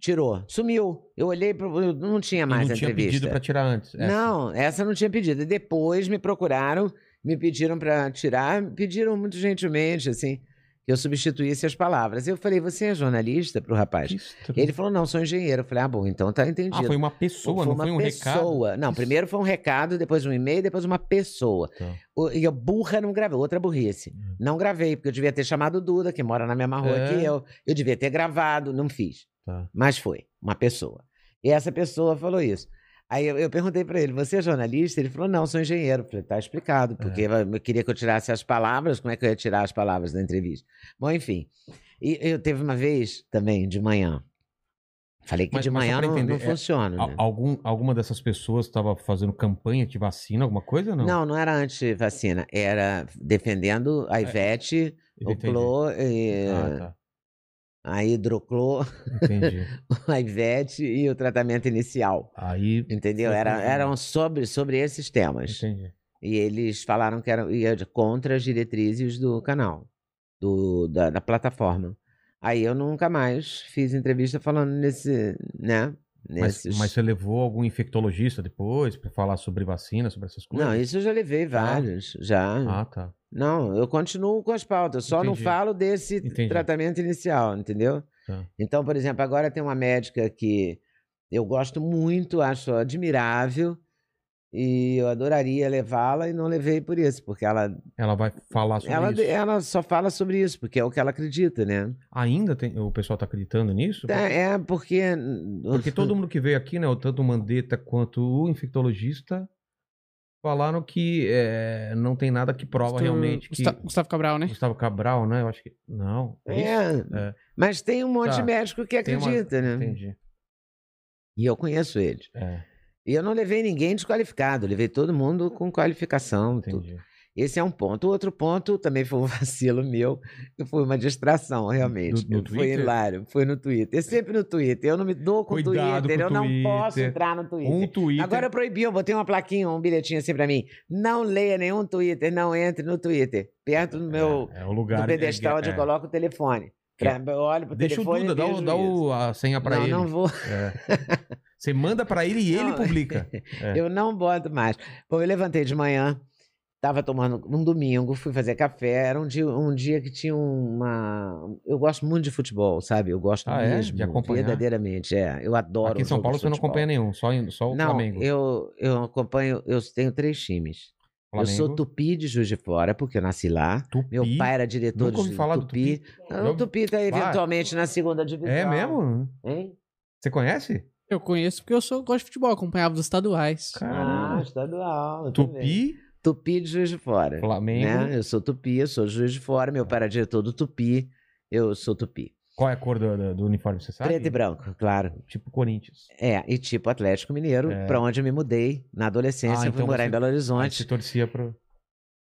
Tirou. Sumiu. Eu olhei Não tinha mais não a tinha entrevista. pedido pra tirar antes. essa. Não, essa não tinha pedido. Depois me procuraram, me pediram pra tirar, me pediram muito gentilmente, assim, que eu substituísse as palavras. Eu falei, você é jornalista pro rapaz? Que estranho. Ele falou, não, sou engenheiro. Eu falei, ah, bom, então tá entendido. Ah, foi uma pessoa, não uma foi um recado. pessoa. Não, primeiro foi um recado, depois um e-mail, depois uma pessoa. Tá. O- E eu burra não gravei, outra burrice. Hum. Não gravei, porque eu devia ter chamado o Duda, que mora na mesma rua É. que eu. Eu devia ter gravado, não fiz. Tá. Mas foi, uma pessoa. E essa pessoa falou isso. Aí eu, eu perguntei pra ele, você é jornalista? Ele falou, não, sou engenheiro. Eu falei, tá explicado, porque eu queria que eu tirasse as palavras, como é que eu ia tirar as palavras da entrevista? Bom, enfim. E eu teve uma vez também, de manhã. Falei que Mas- de manhã não, entender, não é, funciona. Al- né? Algum, alguma dessas pessoas estava fazendo campanha de vacina, alguma coisa ou não? Não, não era anti-vacina, era defendendo a Ivete, o Entendi. Clô, e Ah, tá. A Hidroclô, Entendi. a Ivete e o tratamento inicial. Aí. Entendeu? Era, eram sobre, sobre esses temas. Entendi. E eles falaram que eram ia contra as diretrizes do canal, do, da, da plataforma. Aí eu nunca mais fiz entrevista falando nesse, né? Mas, mas você levou algum infectologista depois pra falar sobre vacina, sobre essas coisas? Não, isso eu já levei vários, já. Ah, tá. Não, eu continuo com as pautas, só não Entendi. falo desse Entendi. tratamento inicial, entendeu? Tá. Então, por exemplo, agora tem uma médica que eu gosto muito, acho admirável, e eu adoraria levá-la e não levei por isso, porque ela, Ela vai falar sobre ela, isso. ela só fala sobre isso, porque é o que ela acredita, né? Ainda tem, o pessoal tá acreditando nisso? É, é porque. Porque todo mundo que veio aqui, né, o tanto o Mandetta quanto o infectologista, falaram que é, não tem nada que prova Gustavo- realmente que Gusta- Gustavo Cabral, né? Gustavo Cabral, né? Eu acho que não. É? É, É. mas tem um monte Tá. de médico que Tem uma- acredita, né? Entendi. E eu conheço eles. É, E eu não levei ninguém desqualificado, levei todo mundo com qualificação. Esse é um ponto. O outro ponto também foi um vacilo meu, que foi uma distração, realmente. No- no foi Twitter? hilário, foi no Twitter. Sempre no Twitter. Eu não me dou com o Twitter, eu o não posso Twitter. entrar no Twitter. Um Twitter. Agora eu proibi, eu botei uma plaquinha, um bilhetinho assim pra mim. Não leia nenhum Twitter, não entre no Twitter. Perto do meu é, é o lugar do pedestal onde é, eu coloco o telefone. Pra, eu olho pro Deixa o telefone Duda, e dá, o- dá o- a senha pra não, ele. não vou. É. Você manda pra ele e ele Não. publica. É. Eu não boto mais. Bom, eu levantei de manhã, tava tomando um domingo, fui fazer café. Era um dia, um dia que tinha uma. Eu gosto muito de futebol, sabe? Eu gosto Ah, é? mesmo. De acompanhar? Verdadeiramente, é. Eu adoro. Aqui em São Paulo você não acompanha nenhum, só, só o Não, Flamengo. eu, eu acompanho. Eu tenho três times. Eu sou Flamengo, tupi de Juiz de Fora, porque eu nasci lá. Tupi. Meu pai era diretor Nunca ouvi de falar do Tupi. Tupi. Ah, Eu- O Tupi tá eventualmente na segunda divisão. É mesmo? Hein? Você conhece? Eu conheço porque eu sou, gosto de futebol, acompanhava dos estaduais. Ah, Caramba. estadual. eu também. Tupi, Tupi de Juiz de Fora. Flamengo. né? Eu sou Tupi, eu sou Juiz de Fora, meu pai era diretor do Tupi, eu sou Tupi. Qual é a cor do, do- do uniforme, você sabe? Preto e branco, claro. Tipo Corinthians. É, e tipo Atlético Mineiro, É. pra onde eu me mudei na adolescência, Ah, eu fui então morar você- em Belo Horizonte. você torcia pro...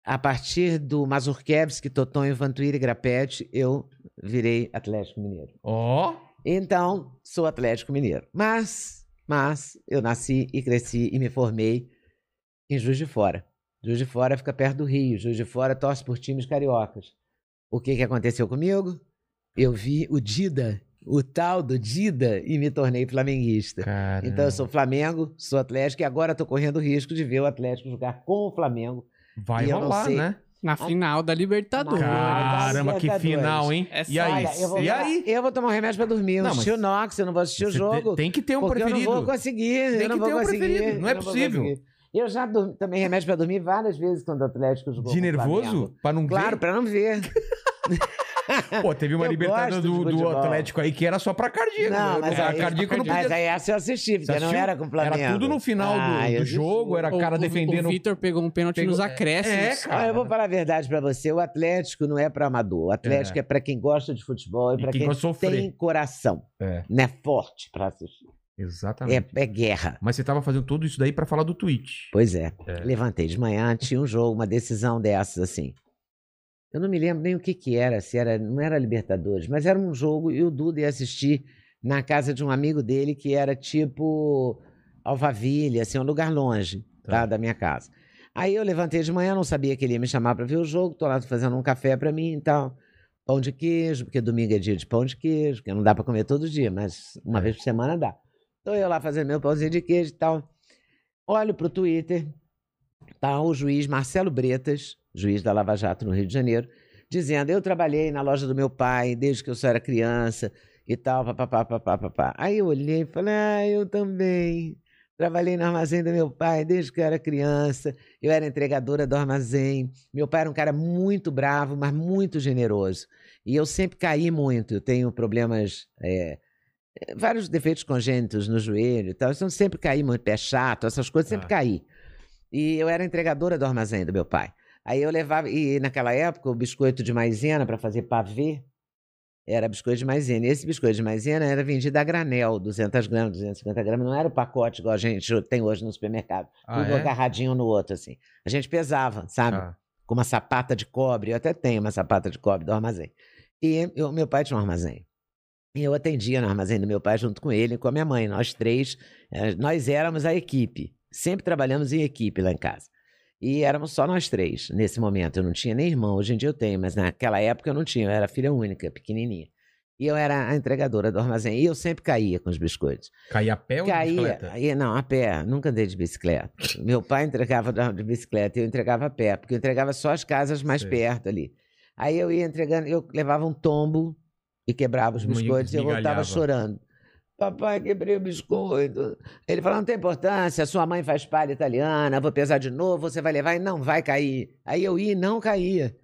A partir do Mazurkevski, Totonho, Vantuíra e Grapete, eu virei Atlético Mineiro. Ó! Então, sou Atlético Mineiro. Mas, mas, eu nasci e cresci e me formei em Juiz de Fora. Juiz de Fora fica perto do Rio. Juiz de Fora torce por times cariocas. O que, que aconteceu comigo? Eu vi o Dida, o tal do Dida, e me tornei flamenguista. Cara. Então, eu sou Flamengo, sou Atlético, e agora estou correndo o risco de ver o Atlético jogar com o Flamengo. Vai rolar, né? Na final da Libertadores. Cara, Caramba, que final, hein? É e aí? só- eu vou, E aí? Eu vou tomar um remédio para dormir. Não, mas- Xinox, eu não vou assistir o jogo. te- Tem que ter um preferido. eu não vou conseguir. Tem eu não que vou ter um conseguir, preferido, não é possível. Eu já dormi- tomei remédio pra dormir várias vezes quando o Atlético jogou De com o nervoso? Pra não Claro, ver? pra não ver. Pô, teve uma Eu Libertadores gosto de do, do. Atlético aí que era só pra cardíaco. Não, né? mas a aí, cardíaco não mas podia... aí essa eu assisti, porque Você não era com o Flamengo. Era tudo no final do- Ah, do, eu jogo, era O- cara o- defendendo... O Vitor pegou um pênalti Pegou- nos É, acréscimos. cara. Ah, eu vou falar a verdade pra você. O Atlético não é pra amador. O Atlético é, pra quem gosta de futebol e E pra quem quem, sofrer. tem coração. É, Não é forte pra assistir. exatamente. É, é guerra. Mas você tava fazendo tudo isso daí pra falar do Twitch. Pois é. É. Levantei de manhã, tinha um jogo, uma decisão dessas assim. Eu não me lembro nem o que que era, se era, não era Libertadores, mas era um jogo e o Duda ia assistir na casa de um amigo dele que era tipo Alphaville, assim, um lugar longe Tá. tá, da minha casa. Aí eu levantei de manhã, não sabia que ele ia me chamar para ver o jogo, tô lá fazendo um café para mim e tal. Pão de queijo, porque domingo é dia de pão de queijo, que não dá para comer todo dia, mas uma vez por semana dá. Então eu lá fazendo meu pãozinho de queijo e tal. Olho pro Twitter, tá o juiz Marcelo Bretas, juiz da Lava Jato no Rio de Janeiro, dizendo: Eu trabalhei na loja do meu pai desde que eu só era criança e tal, papapá, papapá, papá. Aí eu olhei e falei: Ah, eu também. Trabalhei no armazém do meu pai desde que eu era criança. Eu era entregadora do armazém. Meu pai era um cara muito bravo, mas muito generoso. E eu sempre caí muito. Eu tenho problemas. é, vários defeitos congênitos no joelho e tal. Então, sempre caí muito, pé chato, essas coisas, sempre Ah. caí. E eu era entregadora do armazém do meu pai. Aí eu levava, e naquela época, o biscoito de maisena para fazer pavê era biscoito de maisena. E esse biscoito de maisena era vendido a granel, 200 gramas, 250 gramas. Não era o pacote igual a gente tem hoje no supermercado. Ah, tudo é? agarradinho no outro, assim. A gente pesava, sabe? Ah, Com uma sapata de cobre. Eu até tenho uma sapata de cobre do armazém. E eu- meu pai tinha um armazém. E eu atendia no armazém do meu pai junto com ele e com a minha mãe. Nós três, eh, nós éramos a equipe. Sempre trabalhamos em equipe lá em casa. E éramos só nós três nesse momento. Eu não tinha nem irmão, hoje em dia eu tenho, mas naquela época eu não tinha, eu era filha única, pequenininha. E eu era a entregadora do armazém. E eu sempre caía com os biscoitos. caía a pé ou de Caía, bicicleta? aí, não, a pé, nunca andei de bicicleta. Meu pai entregava de bicicleta e eu entregava a pé, porque eu entregava só as casas mais Sei. perto ali. Aí eu ia entregando, eu levava um tombo e quebrava os biscoitos e eu voltava chorando. Papai, quebrei o biscoito. Ele falou: não tem importância, sua mãe faz palha italiana, vou pesar de novo, você vai levar e não vai cair. Aí eu ia e não caía.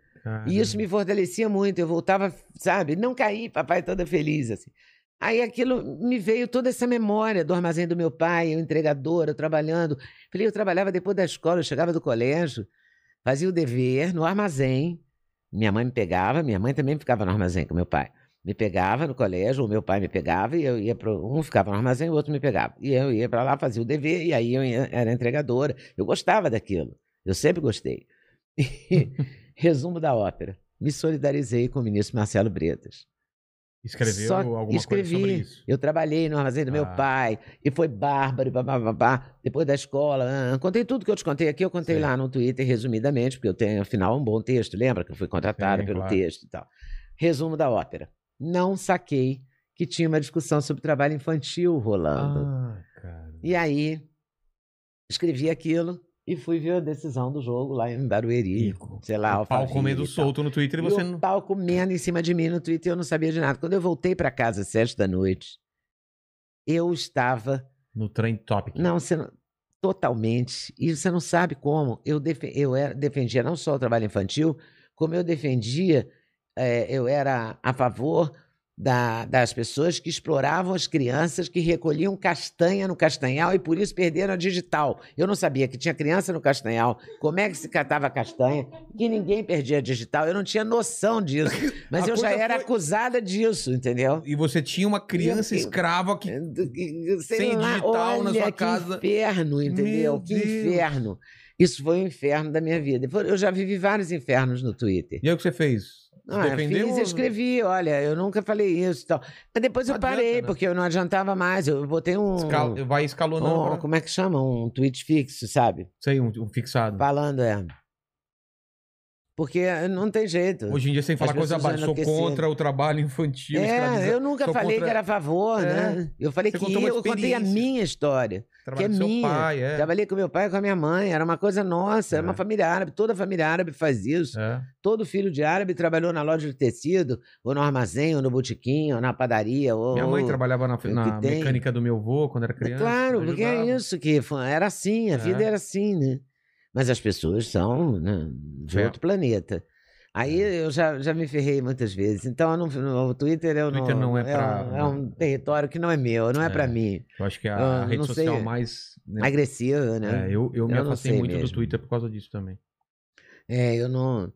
E isso me fortalecia muito. Eu voltava, sabe, não caí, papai toda feliz, assim. Aí aquilo me veio toda essa memória do armazém do meu pai, eu entregadora, eu trabalhando. Falei, eu trabalhava depois da escola, eu chegava do colégio, fazia o dever no armazém. Minha mãe me pegava, minha mãe também ficava no armazém com meu pai. Me pegava no colégio, o meu pai me pegava e eu ia para um ficava no armazém, o outro me pegava. E eu ia para lá, fazia o dever e aí eu ia- era entregadora. Eu gostava daquilo. Eu sempre gostei. Resumo da ópera. Me solidarizei com o ministro Marcelo Bretas. Escreveu Só alguma escrevi. coisa sobre isso? Eu trabalhei no armazém do meu Ah. pai e foi bárbaro, babá, depois da escola. ah, contei tudo que eu te contei aqui, eu contei Sei. lá no Twitter, resumidamente, porque eu tenho, afinal, um bom texto. Lembra que eu fui contratada Sim, pelo claro. texto e tal. Resumo da ópera. Não saquei que tinha uma discussão sobre trabalho infantil rolando. Ah, cara. E aí, escrevi aquilo e fui ver a decisão do jogo lá em Barueri. Ico. sei lá, o pau Alphaville comendo e solto no Twitter e E você o não... pau comendo em cima de mim no Twitter, eu não sabia de nada. Quando eu voltei para casa às sete da noite, eu estava. No Trend Topic. Não, você não. Totalmente. E você não sabe como. Eu, defe- eu era- defendia não só o trabalho infantil, como eu defendia, eh, eu era a favor da- das pessoas que exploravam as crianças que recolhiam castanha no castanhal e por isso perderam a digital. Eu não sabia que tinha criança no castanhal, como é que se catava castanha, que ninguém perdia a digital. Eu não tinha noção disso. Mas A eu já era foi- acusada disso, entendeu? E você tinha uma criança Eu- escrava que... Sei Sem lá, digital na olha sua que casa. inferno, entendeu? Meu que Deus. inferno. Isso foi o inferno da minha vida. Eu já vivi vários infernos no Twitter. E aí o que você fez? Ah, eu defendeu? fiz, escrevi, olha, eu nunca falei isso e tal. Mas depois eu adianta, parei, né? porque eu não adiantava mais. Eu botei um. Escal- Vai escalonando. um- como é que chama? Um tweet fixo, sabe? Sei, um, um fixado. Falando, é. Porque não tem jeito. Hoje em dia, sem falar As coisa baixa, sou contra o trabalho infantil. É, eu nunca falei contra que era a favor, É. né? Eu falei Você que eu contei a minha história. trabalho que é minha. pai, é. Trabalhei com meu pai e com a minha mãe, era uma coisa nossa, era É. uma família árabe, toda família árabe faz isso. É. Todo filho de árabe trabalhou na loja de tecido, ou no armazém, ou no botiquim, ou na padaria. Ou, Minha mãe trabalhava na, na mecânica do meu avô quando era criança. Claro, porque é isso que foi- era assim, a vida É. era assim, né? Mas as pessoas são né, de É. outro planeta. Aí eu já, já me ferrei muitas vezes. Então, não, no, o Twitter, eu Twitter não é pra- um, é um território que não é meu, não é, É. pra mim. Eu acho que é Ah, a rede não social sei. mais. né, Agressivo, né? é, eu, eu me Eu não afastei muito do mesmo. Twitter por causa disso também. É, eu não.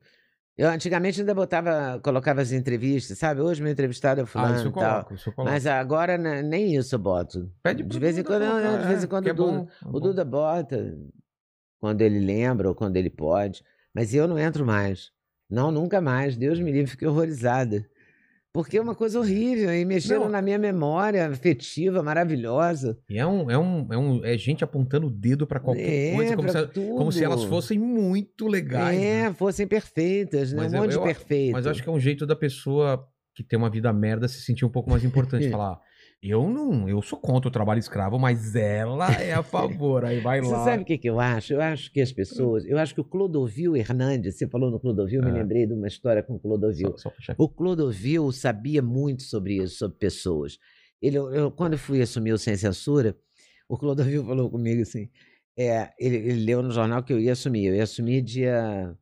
Eu antigamente ainda botava, colocava as entrevistas, sabe? Hoje meu entrevistado é Ah, fulano isso eu coloco, isso eu coloco. Mas agora né, nem isso eu boto. Pede de vez em quando, não, colocar, não, de vez em é, quando é o Duda- bom, é O. Duda bota quando ele lembra ou quando ele pode. Mas eu não entro mais. Não, nunca mais. Deus me livre, fiquei horrorizada. Porque é uma coisa horrível. E mexeram Não. na minha memória afetiva, maravilhosa. E é um, é um, é um. É gente apontando o dedo pra qualquer é, coisa, como se, como se elas fossem muito legais. É, né? fossem perfeitas, né? Mas um eu- monte eu- de perfeito. Mas acho que é um jeito da pessoa que tem uma vida merda se sentir um pouco mais importante. Falar, eu não, eu sou contra o trabalho escravo, mas ela é a favor. Aí vai Você lá. sabe o que, que eu acho? Eu acho que as pessoas. Eu acho que o Clodovil Hernandes, você falou no Clodovil, me É. lembrei de uma história com o Clodovil. Só, só. O Clodovil sabia muito sobre isso, sobre pessoas. Ele, eu, quando eu fui assumir o Sem Censura, o Clodovil falou comigo assim: é, ele, ele leu no jornal que eu ia assumir. Eu ia assumir dia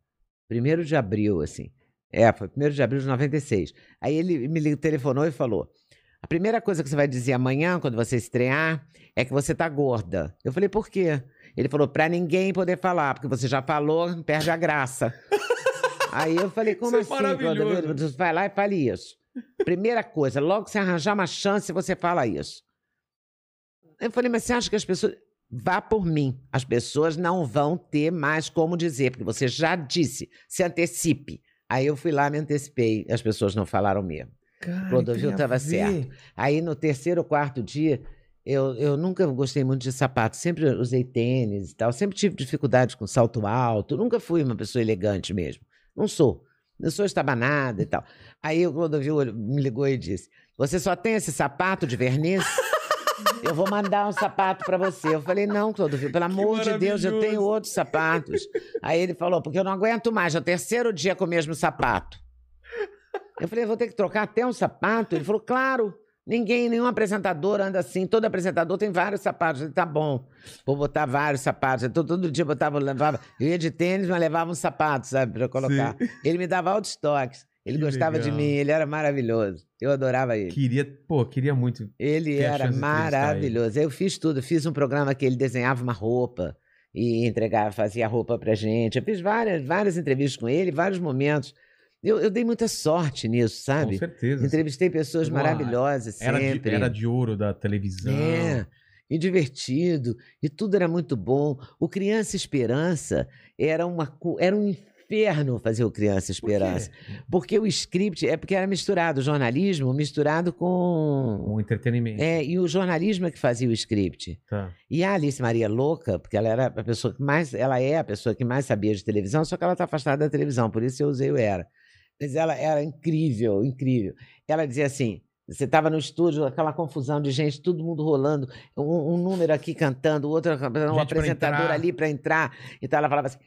1 de abril, assim. É, foi 1 de abril de 96. Aí ele me telefonou e falou: a primeira coisa que você vai dizer amanhã, quando você estrear, é que você tá gorda. Eu falei, por quê? Ele falou, pra ninguém poder falar, porque você já falou, perde a graça. Aí eu falei, como Isso é assim. Clodovil? Vai lá e fale isso. Primeira coisa, logo que você arranjar uma chance, você fala isso. Eu falei, mas você acha que as pessoas. Vá por mim. As pessoas não vão ter mais como dizer, porque você já disse. Se antecipe. Aí eu fui lá, me antecipei. As pessoas não falaram mesmo. Cara, Clodovil tem a tava ver. certo. Aí no terceiro ou quarto dia, eu, eu nunca gostei muito de sapato, sempre usei tênis e tal, sempre tive dificuldade com salto alto, nunca fui uma pessoa elegante mesmo. Não sou. Não sou estabanada e tal. Aí o Clodovil me ligou e disse: Você só tem esse sapato de verniz? Eu vou mandar um sapato pra você. Eu falei, não, Clodovil, pelo amor de Deus, eu tenho outros sapatos. Aí ele falou, porque eu não aguento mais, é o terceiro dia com o mesmo sapato. Eu falei, vou ter que trocar até um sapato? Ele falou, claro. Ninguém, nenhum apresentador anda assim. Todo apresentador tem vários sapatos. Eu falei, tá bom, vou botar vários sapatos. Então, todo dia eu botava, levava. Eu ia de tênis, mas levava um sapato, sabe, pra eu colocar. Ele me dava altos toques. Ele Que gostava de legal. mim, ele era maravilhoso. Eu adorava ele. Queria, pô, queria muito. Ele era de maravilhoso. Eu fiz tudo. Eu fiz um programa que ele desenhava uma roupa e entregava, fazia roupa pra gente. Eu fiz várias, várias entrevistas com ele, vários momentos. Eu, eu dei muita sorte nisso, Com sabe? certeza. Entrevistei pessoas Uau, maravilhosas Era de, sempre. era de ouro da televisão. É, e divertido, e tudo era muito bom. O Criança Esperança era, uma, era um inferno fazer o Criança Por? Esperança. Porque o script, é porque era misturado, o jornalismo misturado com. Um entretenimento. É, e o jornalismo é que fazia o script. Tá. E a Alice Maria Louca, porque ela era a pessoa que mais, ela é a pessoa que mais sabia de televisão, só que ela está afastada da televisão, por isso eu usei o era. Mas ela era incrível, incrível. Ela dizia assim: você estava no estúdio, aquela confusão de gente, todo mundo rolando, um, um número aqui cantando, outro um apresentador ali para entrar. Então ela falava assim: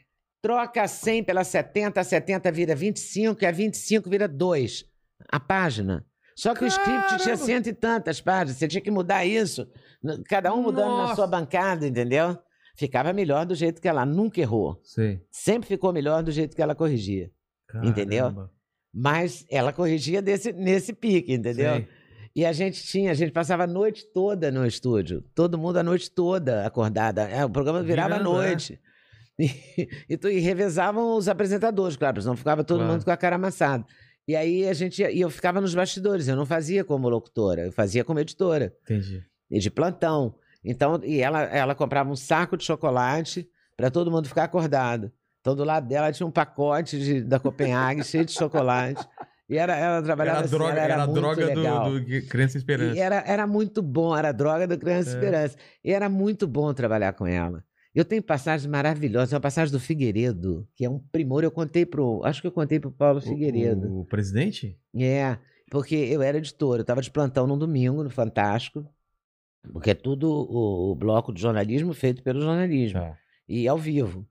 troca 100 pela 70, a 70 vira 25 e a 25 vira 2. A página. Só que o script tinha Caramba! cento e tantas páginas, você tinha que mudar isso, cada um mudando na Nossa! sua bancada, entendeu? Ficava melhor do jeito que ela nunca errou. Sei. Sempre ficou melhor do jeito que ela corrigia. Entendeu? Mas ela corrigia desse, nesse pique, entendeu? Sei. E a gente tinha, a gente passava a noite toda no estúdio. Todo mundo a noite toda acordada. É, o programa virava à é. noite. E, e, tu- e revezavam os apresentadores, claro, senão ficava todo Claro. mundo com a cara amassada. E aí a gente ia- e eu ficava nos bastidores, eu não fazia como locutora, eu fazia como editora, Entendi. e de plantão. Então, e ela, ela comprava um saco de chocolate para todo mundo ficar acordado. Então, do lado dela tinha um pacote de- da Copenhague cheio de chocolate. E era, ela trabalhava Era a assim, droga, era, era droga legal. do, do Criança Esperança. E era, era muito bom, era a droga do Criança É. Esperança. E era muito bom trabalhar com ela. Eu tenho passagens maravilhosas. Uma passagem do Figueiredo, que é um primor. Eu contei pro. Acho que eu contei pro Paulo Figueiredo. O, o presidente? É, porque eu era editor, eu estava de plantão num domingo, no Fantástico. Porque é tudo o, o bloco de jornalismo feito pelo jornalismo. Tá. E ao vivo.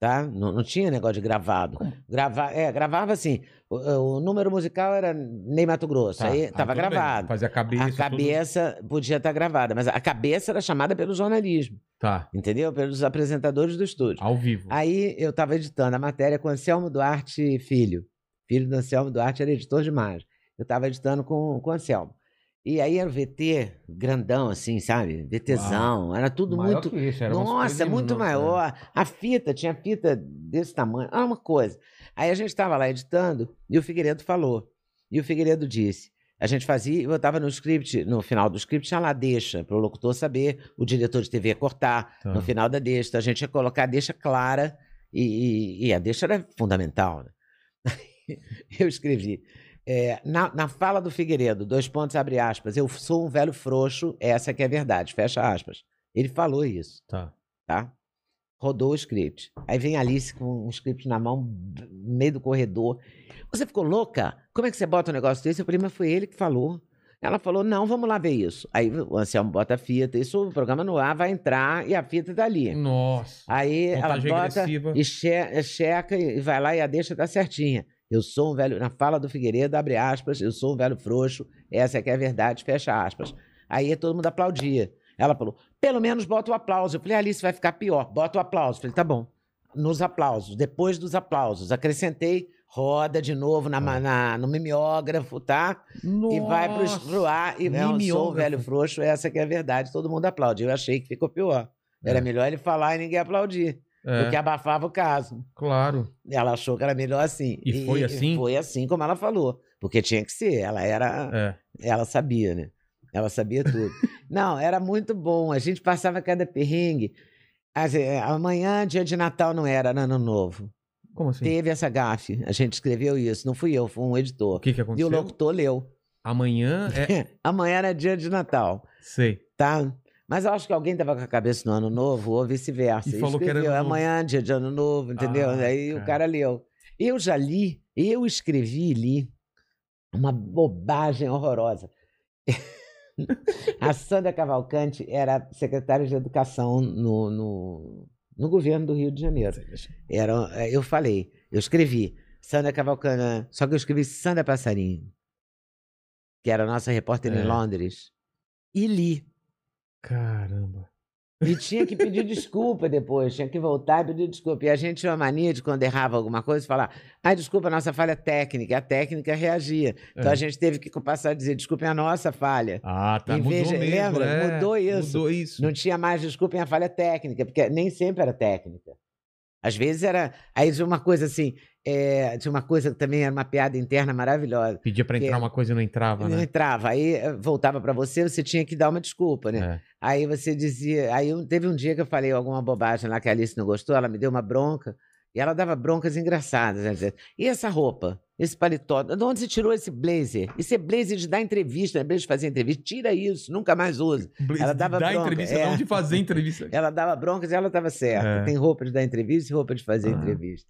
Tá? Não, não tinha negócio de gravado. Grava, é, gravava assim. O, o número musical era Ney Mato Grosso. Tá. aí estava tudo bem. gravado. Fazia a cabeça. A tudo. cabeça podia estar gravada, mas a cabeça era chamada pelo jornalismo, Tá. entendeu? Pelos apresentadores do estúdio. Ao vivo. Aí eu estava editando a matéria com Anselmo Duarte Filho, filho do Anselmo Duarte, era editor de imagem. Eu estava editando com, com o Anselmo. E aí era o VT grandão, assim, sabe? VTzão. Era tudo Maior muito. que isso, era Nossa, muito enormes, maior. A fita, tinha fita desse tamanho. Era uma coisa. Aí a gente estava lá editando e o Figueiredo falou. E o Figueiredo disse. A gente fazia, eu estava no script, no final do script tinha lá deixa, para o locutor saber, o diretor de TV ia cortar, Tá. no final da deixa, a gente ia colocar a deixa clara, e, e- e a deixa era fundamental. né? Eu escrevi, é, na, na fala do Figueiredo, dois pontos, abre aspas, eu sou um velho frouxo, essa que é a verdade, fecha aspas. Ele falou isso, Tá. tá? Rodou o script. Aí vem a Alice com um script na mão, no meio do corredor. Você ficou louca? Como é que você bota um negócio desse? Eu falei, mas foi ele que falou. Ela falou, não, vamos lá ver isso. Aí o Anselmo bota a fita, isso, o programa no ar vai entrar e a fita tá ali. Nossa. Aí ela bota regressiva. e che- checa e vai lá e a deixa tá certinha. Eu sou um velho, na fala do Figueiredo, abre aspas, eu sou um velho frouxo, essa é que é a verdade, fecha aspas. Aí todo mundo aplaudia. Ela falou, pelo menos bota o aplauso. Eu falei, Alice, vai ficar pior, bota o aplauso. Eu falei, tá bom. Nos aplausos, depois dos aplausos, acrescentei, roda de novo na, ma- na- no mimeógrafo, tá? E vai pro, Nossa. pro ar e eu sou um velho frouxo, essa que é a verdade, todo mundo aplaude. Eu achei que ficou pior. Era É. melhor ele falar e ninguém aplaudir, É, porque abafava o caso. claro. Ela achou que era melhor assim. E foi assim? Foi assim como ela falou, porque tinha que ser. Ela era, É. ela sabia, né? Ela sabia tudo. Não, era muito bom. A gente passava cada perrengue. É, Amanhã, dia de Natal, não era, era ano novo. Como assim? Teve essa gafe. A gente escreveu isso. Não fui eu, foi um O editor. que que E aconteceu? o locutor leu. Amanhã é... Amanhã era dia de Natal, Sei. tá? Mas eu acho que alguém tava com a cabeça no ano novo, ou vice-versa. E falou que era escreveu, ano novo. amanhã, dia de ano novo, entendeu? Ah, Aí o cara. cara leu. Eu já li, eu escrevi e li uma bobagem horrorosa. a Sandra Cavalcante era secretária de Educação no, no, no governo do Rio de Janeiro. Era, eu falei, eu escrevi Sandra Cavalcante, só que eu escrevi Sandra Passarinho, que era a nossa repórter É. em Londres, e li. Caramba. E tinha que pedir desculpa depois, tinha que voltar e pedir desculpa. E a gente tinha uma mania de, quando errava alguma coisa, falar: ah, desculpa, a nossa falha técnica. E a técnica reagia. Então É. a gente teve que passar a dizer: desculpem a nossa falha. Ah, tá. Em mudou vez de- mesmo. lembra? é. Mudou isso. Mudou isso. Não tinha mais desculpem a falha técnica, porque nem sempre era técnica. Às vezes era. Aí uma coisa assim, é, tinha uma coisa que também era uma piada interna maravilhosa. Pedia pra entrar uma coisa e não entrava, Não né? entrava. Aí eh, voltava para você, você tinha que dar uma desculpa, né? É. Aí você dizia. Aí teve um dia que eu falei alguma bobagem lá que a Alice não gostou, ela me deu uma bronca. E ela dava broncas engraçadas. Ela dizia, e essa roupa? Esse paletó? De onde você tirou esse blazer? Isso é blazer de dar entrevista, é blazer de fazer entrevista. Tira isso, nunca mais usa. Ela dava Dar bronca, entrevista, é. não de fazer entrevista. Ela dava broncas e ela estava certa. É. Tem roupa de dar entrevista e roupa de fazer Ah. entrevista.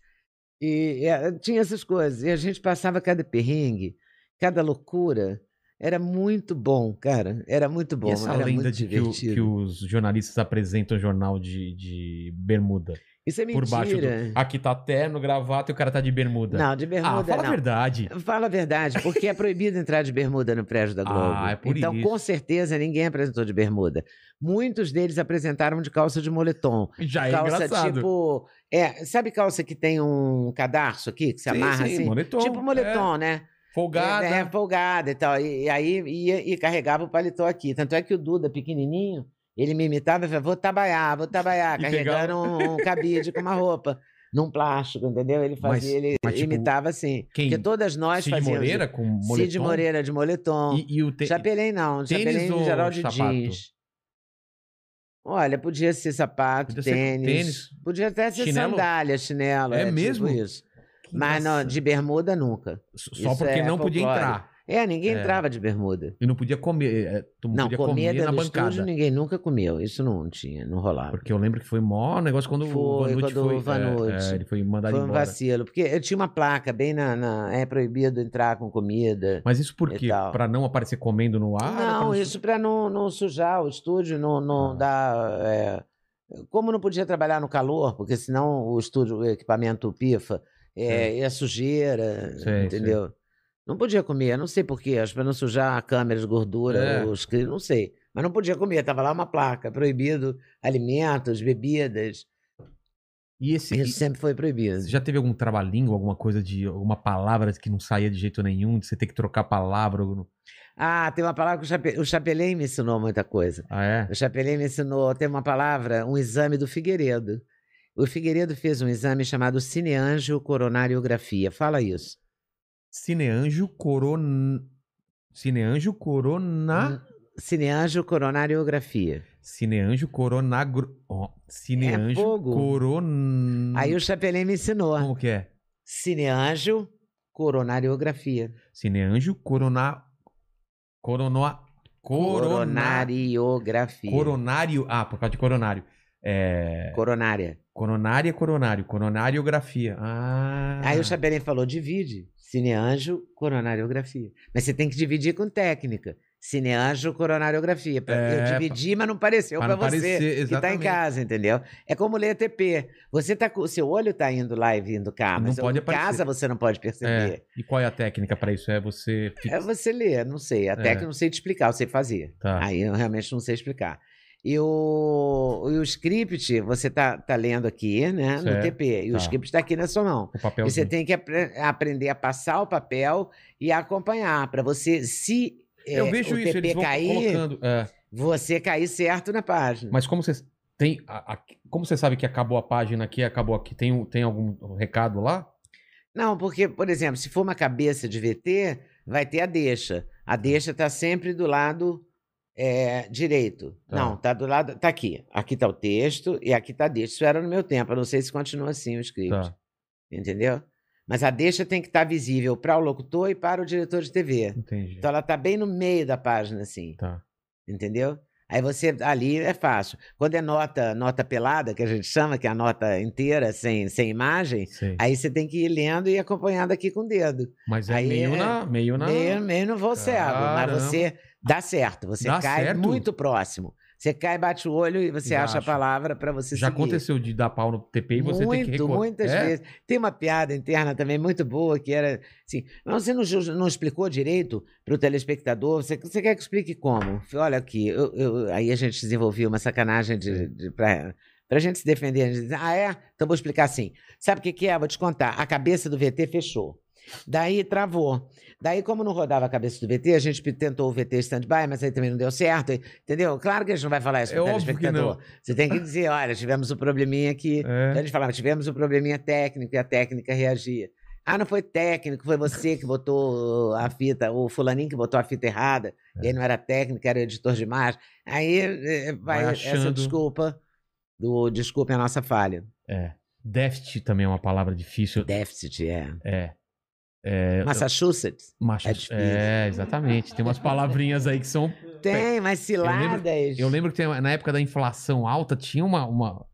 E é, tinha essas coisas. E a gente passava cada perrengue, cada loucura. Era muito bom, cara. Era muito bom. e essa era lenda de que, o- que os jornalistas apresentam jornal de, de bermuda. Isso é mentira. Por baixo do... Aqui tá terno, gravata e o cara tá de bermuda. Não, de bermuda ah, fala não. a verdade. Fala a verdade, porque é proibido entrar de bermuda no prédio da Globo. Ah, é por então, isso. com certeza, ninguém apresentou de bermuda. Muitos deles apresentaram de calça de moletom. Já é calça engraçado. tipo. É, sabe calça que tem um cadarço aqui, que se Sim, amarra sim, assim? moletom, Tipo moletom, né? Folgada. É, é, folgada e tal. E, e aí ia e carregava o paletó aqui. Tanto é que o Duda, pequenininho, ele me imitava e falava, vou trabalhar, vou trabalhar, E carregando um, um cabide com uma roupa. Num plástico, entendeu? Ele Mas- fazia, ele mas, tipo, imitava assim. quem? Porque todas nós Cid fazíamos. Moreira com moletom. Cid Moreira de moletom. E, e o te... Chapelém não, tênis chapelém ou geral de jeans. Olha, podia ser sapato, Podia ser tênis, tênis. Podia até ser Chinelo? sandália, chinelo. É tipo mesmo? isso. Que Mas não, de bermuda nunca. Só isso porque é não podia entrar. É, ninguém É. entrava de bermuda. E não podia comer. é, tu não, Não, podia comer comer na bancada. estúdio ninguém nunca comeu. Isso não tinha, não rolava. Porque eu lembro que foi mó negócio quando o Foi, Vanucci quando foi. o Vanucci. é, é, ele foi mandado Foi um embora. vacilo. Porque eu tinha uma placa bem na, na- É proibido entrar com comida. Mas isso por quê? Pra não aparecer comendo no ar? não, Pra isso para não, não sujar o estúdio, não, não Ah. dar. é, Como não podia trabalhar no calor, porque senão o estúdio, o equipamento pifa, é, é sujeira, Sei, entendeu? Não podia comer, não sei porquê, acho para não sujar a câmera de gordura, É. os não sei. Mas não podia comer, tava lá uma placa, proibido alimentos, bebidas. E esse. Isso sempre foi proibido. Já teve algum trabalhinho, alguma coisa de. alguma palavra que não saía de jeito nenhum, de você ter que trocar palavra? Ah, tem uma palavra que o, Chape... o Chapelin me ensinou muita coisa. Ah, é? O Chapelin me ensinou, tem uma palavra, um exame do Figueiredo. O Figueiredo fez um exame chamado cineangio coronariografia. Fala isso. Cineanjo Coron. Cineanjo Corona. Cineangio coronariografia. Cineanjo Coronagro. Ó, Cineanjo É. Coron. Aí o Chapelin me ensinou. Como que é? Cineangio coronariografia. Cineanjo Corona. Coronoa. Corona... Coronariografia. Coronário. Ah, por causa de coronário. É. Coronária. Coronária, coronário. Coronariografia. Ah. Aí o Chapelin falou: divide. Cineangio, coronariografia. Mas você tem que dividir com técnica. Cineangio, coronariografia. Pra- É, eu dividi, mas não pareceu não você parecer, que tá em casa, entendeu? É como ler TP. Você tá com, seu olho tá indo lá e vindo cá, Não mas pode em casa você não pode perceber. É. E qual é a técnica pra isso? É você. É, você ler, não sei. A É. técnica eu não sei te explicar, eu sei fazer. Tá. Aí eu realmente não sei explicar. E o, e o script, você tá, tá lendo aqui, né, no Certo, TP. E tá. o script está aqui na sua mão. O papel. Você tem que apre- aprender a passar o papel e acompanhar, para você, se é, o isso, TP cair, é. você cair certo na página. Mas como você tem. a- a- como você sabe que acabou a página aqui, acabou aqui, tem, tem algum recado lá? Não, porque, por exemplo, se for uma cabeça de VT, vai ter a deixa. A deixa está sempre do lado é, direito. Tá. Não, tá do lado. Tá aqui. Aqui tá o texto e aqui tá a deixa. Isso era no meu tempo. Eu não sei se continua assim o script. Tá. Entendeu? Mas a deixa tem que estar visível para o locutor e para o diretor de TV. Entendi. Então ela tá bem no meio da página, assim. Tá. Entendeu? Aí você ali é fácil. Quando é nota, nota pelada, que a gente chama, que é a nota inteira, sem, sem imagem, Sei. aí você tem que ir lendo e acompanhando aqui com o dedo. Mas é aí meio é- na. Meio na. Meio, meio no voo cego, mas você dá certo. Você Dá cai certo? muito próximo. Você cai, bate o olho e você Já acha a palavra para você Já seguir. aconteceu de dar pau no TP e você tem que Muito, recor- muitas É? vezes. Tem uma piada interna também muito boa que era assim: "Mas você não, não explicou direito para o telespectador? Você, você quer que explique como? Olha aqui, eu- eu- aí a gente desenvolveu uma sacanagem de, de, para a gente se defender. A gente diz, ah, é? Então vou explicar assim. Sabe o que, que é? Vou te contar. A cabeça do VT fechou. Daí travou. Daí, como não rodava a cabeça do VT, a gente tentou o VT stand-by, mas aí também não deu certo, entendeu? Claro que a gente não vai falar isso É para o telespectador. Você tem que dizer, olha, tivemos um probleminha aqui. É. Então a gente falava, tivemos um probleminha técnico e a técnica reagia. Ah, não foi técnico, foi você que botou a fita, o fulaninho que botou a fita errada, e aí não era técnico, era editor de imagem. Aí eh, vai, Vai essa desculpa, do desculpe a nossa falha. É. Déficit também é uma palavra difícil. Déficit, é. É. É, Massachusetts? macho- é difícil. é, exatamente. Tem umas palavrinhas aí que são. Tem, mas ciladas. Eu lembro que tem- na época da inflação alta tinha uma, uma,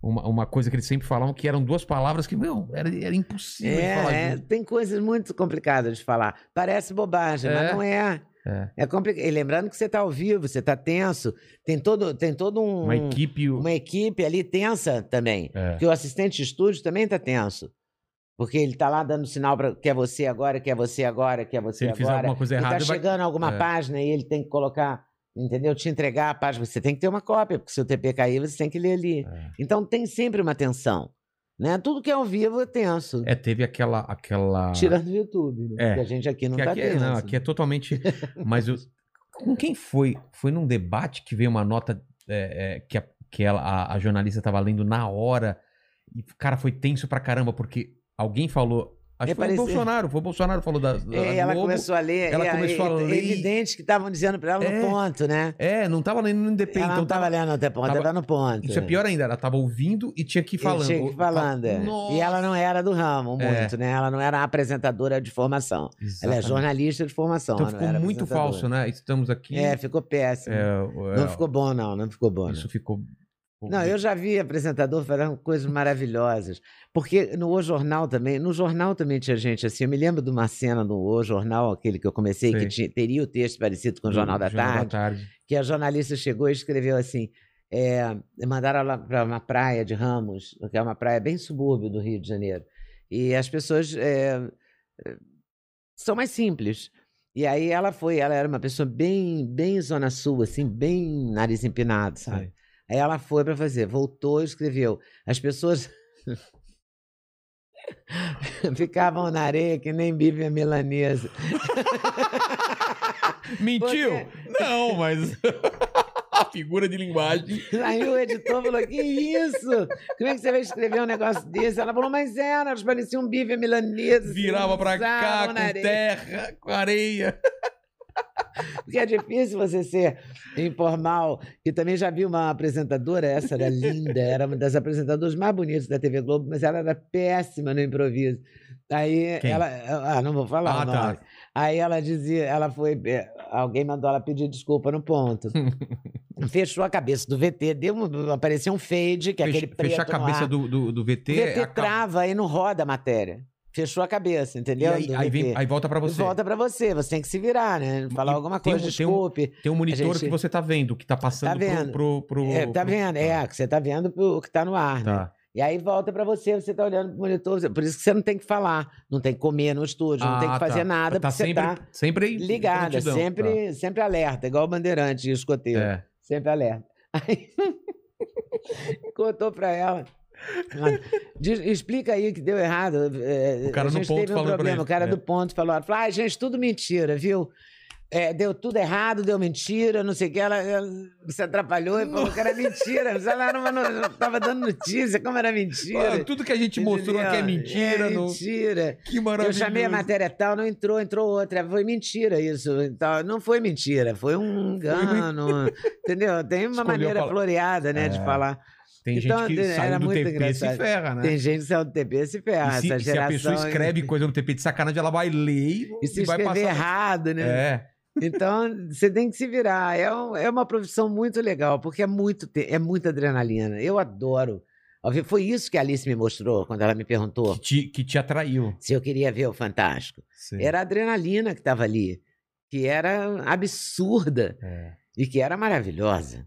uma, uma coisa que eles sempre falavam que eram duas palavras que, meu, era, era impossível de falar É, é, tem coisas muito complicadas de falar. Parece bobagem, É. mas não é. É. É complicado. E lembrando que você está ao vivo, você está tenso. Tem todo, tem todo um, Uma equipe. uma equipe ali tensa também. É. Porque o assistente de estúdio também está tenso. Porque ele está lá dando sinal para que é você agora, que é você agora, que é você Se ele agora. fizer alguma coisa e errada, tá vai- chegando alguma É. página e ele tem que colocar, entendeu? Te entregar a página. Você tem que ter uma cópia, porque se o TP cair, você tem que ler ali. É. Então tem sempre uma tensão. Né? Tudo que é ao vivo é tenso. É, teve aquela. aquela... Tirando do YouTube, né? É. Porque a gente aqui não que tá aqui, é- tenso. não, aqui é totalmente. Mas eu- com quem foi? Foi num debate que veio uma nota é, é, que, a, que ela, a, a jornalista estava lendo na hora. E, cara, foi tenso pra caramba, porque alguém falou. Acho É que foi o. Bolsonaro, foi o Bolsonaro que falou da. da É, ela Globo. começou a ler. ela aí, começou a é ler e- evidente que estavam dizendo para ela no É. ponto, né? É, não tava lendo no NDP, ela então não estava tava- lendo até ponto, tava- estava no ponto. Isso é pior ainda, ela tava ouvindo e tinha que ir falando. Tinha que ir falando. é. E ela não era do ramo É. muito, né? Ela não era apresentadora de formação. Ela é Exatamente. jornalista de formação. Então ficou muito falso, né? Estamos aqui. É, ficou péssimo. é, não é, ficou bom, não. Não ficou bom. Isso Não, ficou. Não eu já vi apresentador falando coisas maravilhosas. Porque no O Jornal também, no jornal também tinha gente assim. Eu me lembro de uma cena no O Jornal, aquele que eu comecei, Sei. que tinha- teria o texto parecido com o Jornal da Tarde. Tarde. que a jornalista chegou e escreveu assim: é, mandaram ela para uma praia de Ramos, que é uma praia bem subúrbio do Rio de Janeiro. E as pessoas é, são mais simples. E aí ela foi, ela era uma pessoa bem, bem zona sul, assim, bem nariz empinado, sabe? Sei. Aí ela foi para fazer, voltou e escreveu. As pessoas Ficavam na areia que nem bife a milanesa. Mentiu? Não, mas. a figura de linguagem. Aí o editor falou: Que isso? Como é que você vai escrever um negócio desse? Ela falou: Mas era, elas pareciam um bife a milanesa. se Virava pra cá com na areia." terra, com areia. Porque é difícil você ser informal. E também já vi uma apresentadora, essa era linda, era uma das apresentadoras mais bonitas da TV Globo, mas ela era péssima no improviso. Aí Quem? ela. Ah, não vou falar. Ah, tá. Aí ela dizia, ela foi. eh, Alguém mandou ela pedir desculpa no ponto. Fechou a cabeça do VT, deu um, apareceu um fade, que é aquele preto Fechar a cabeça do, do, do VT. O VT trava e não roda a matéria. Fechou a cabeça, E entendeu? aí, Do aí, vem- aí volta pra E você. Volta pra você, você tem que se virar, né? Falar E alguma coisa, um- tem um- desculpe. Tem um monitor gente- que você tá vendo, que tá passando Tá vendo. pro, pro, pro- É, tá pro- vendo? É, que você tá vendo o que tá no ar, né? Tá. E aí volta pra você, você tá olhando pro monitor, você- por isso que você não tem que falar, não tem que comer no estúdio, não tem que Ah, fazer tá. nada, tá porque você sempre, tá sempre em ligada, sempre, sempre alerta, igual o bandeirante e o Tá. escoteiro, É. sempre alerta. Aí contou pra ela. "Mano, diz- explica aí que deu errado. é, O cara a no gente ponto teve um problema. O cara é. do ponto falou: falou ah, gente, tudo mentira, viu? É, deu tudo errado, deu mentira, não sei o que. Ela, ela se atrapalhou e falou que era mentira. Mas ela não, não, tava dando notícia, como era mentira. Ah, tudo que a gente mostrou aqui é mentira. É não- mentira. Que Eu maravilhoso. chamei a matéria tal, não entrou, entrou outra. Foi mentira isso. Então, não foi mentira, foi um engano. entendeu? Tem uma Escolheu maneira floreada, né, de É. falar. Tem Então, gente que era saiu do TP e se ferra, né? Tem gente que saiu do TP se ferra. E se, essa se a geração. pessoa escreve coisa no TP de sacanagem, ela vai ler e, E se vai passar. errado, né? É. Então, você tem que se virar. É, um- é uma profissão muito legal, porque é, muito, é muita adrenalina. Eu adoro. Foi isso que a Alice me mostrou quando ela me perguntou Que te, que te atraiu. se eu queria ver o Fantástico. Sim. Era a adrenalina que estava ali, que era absurda É. e que era maravilhosa.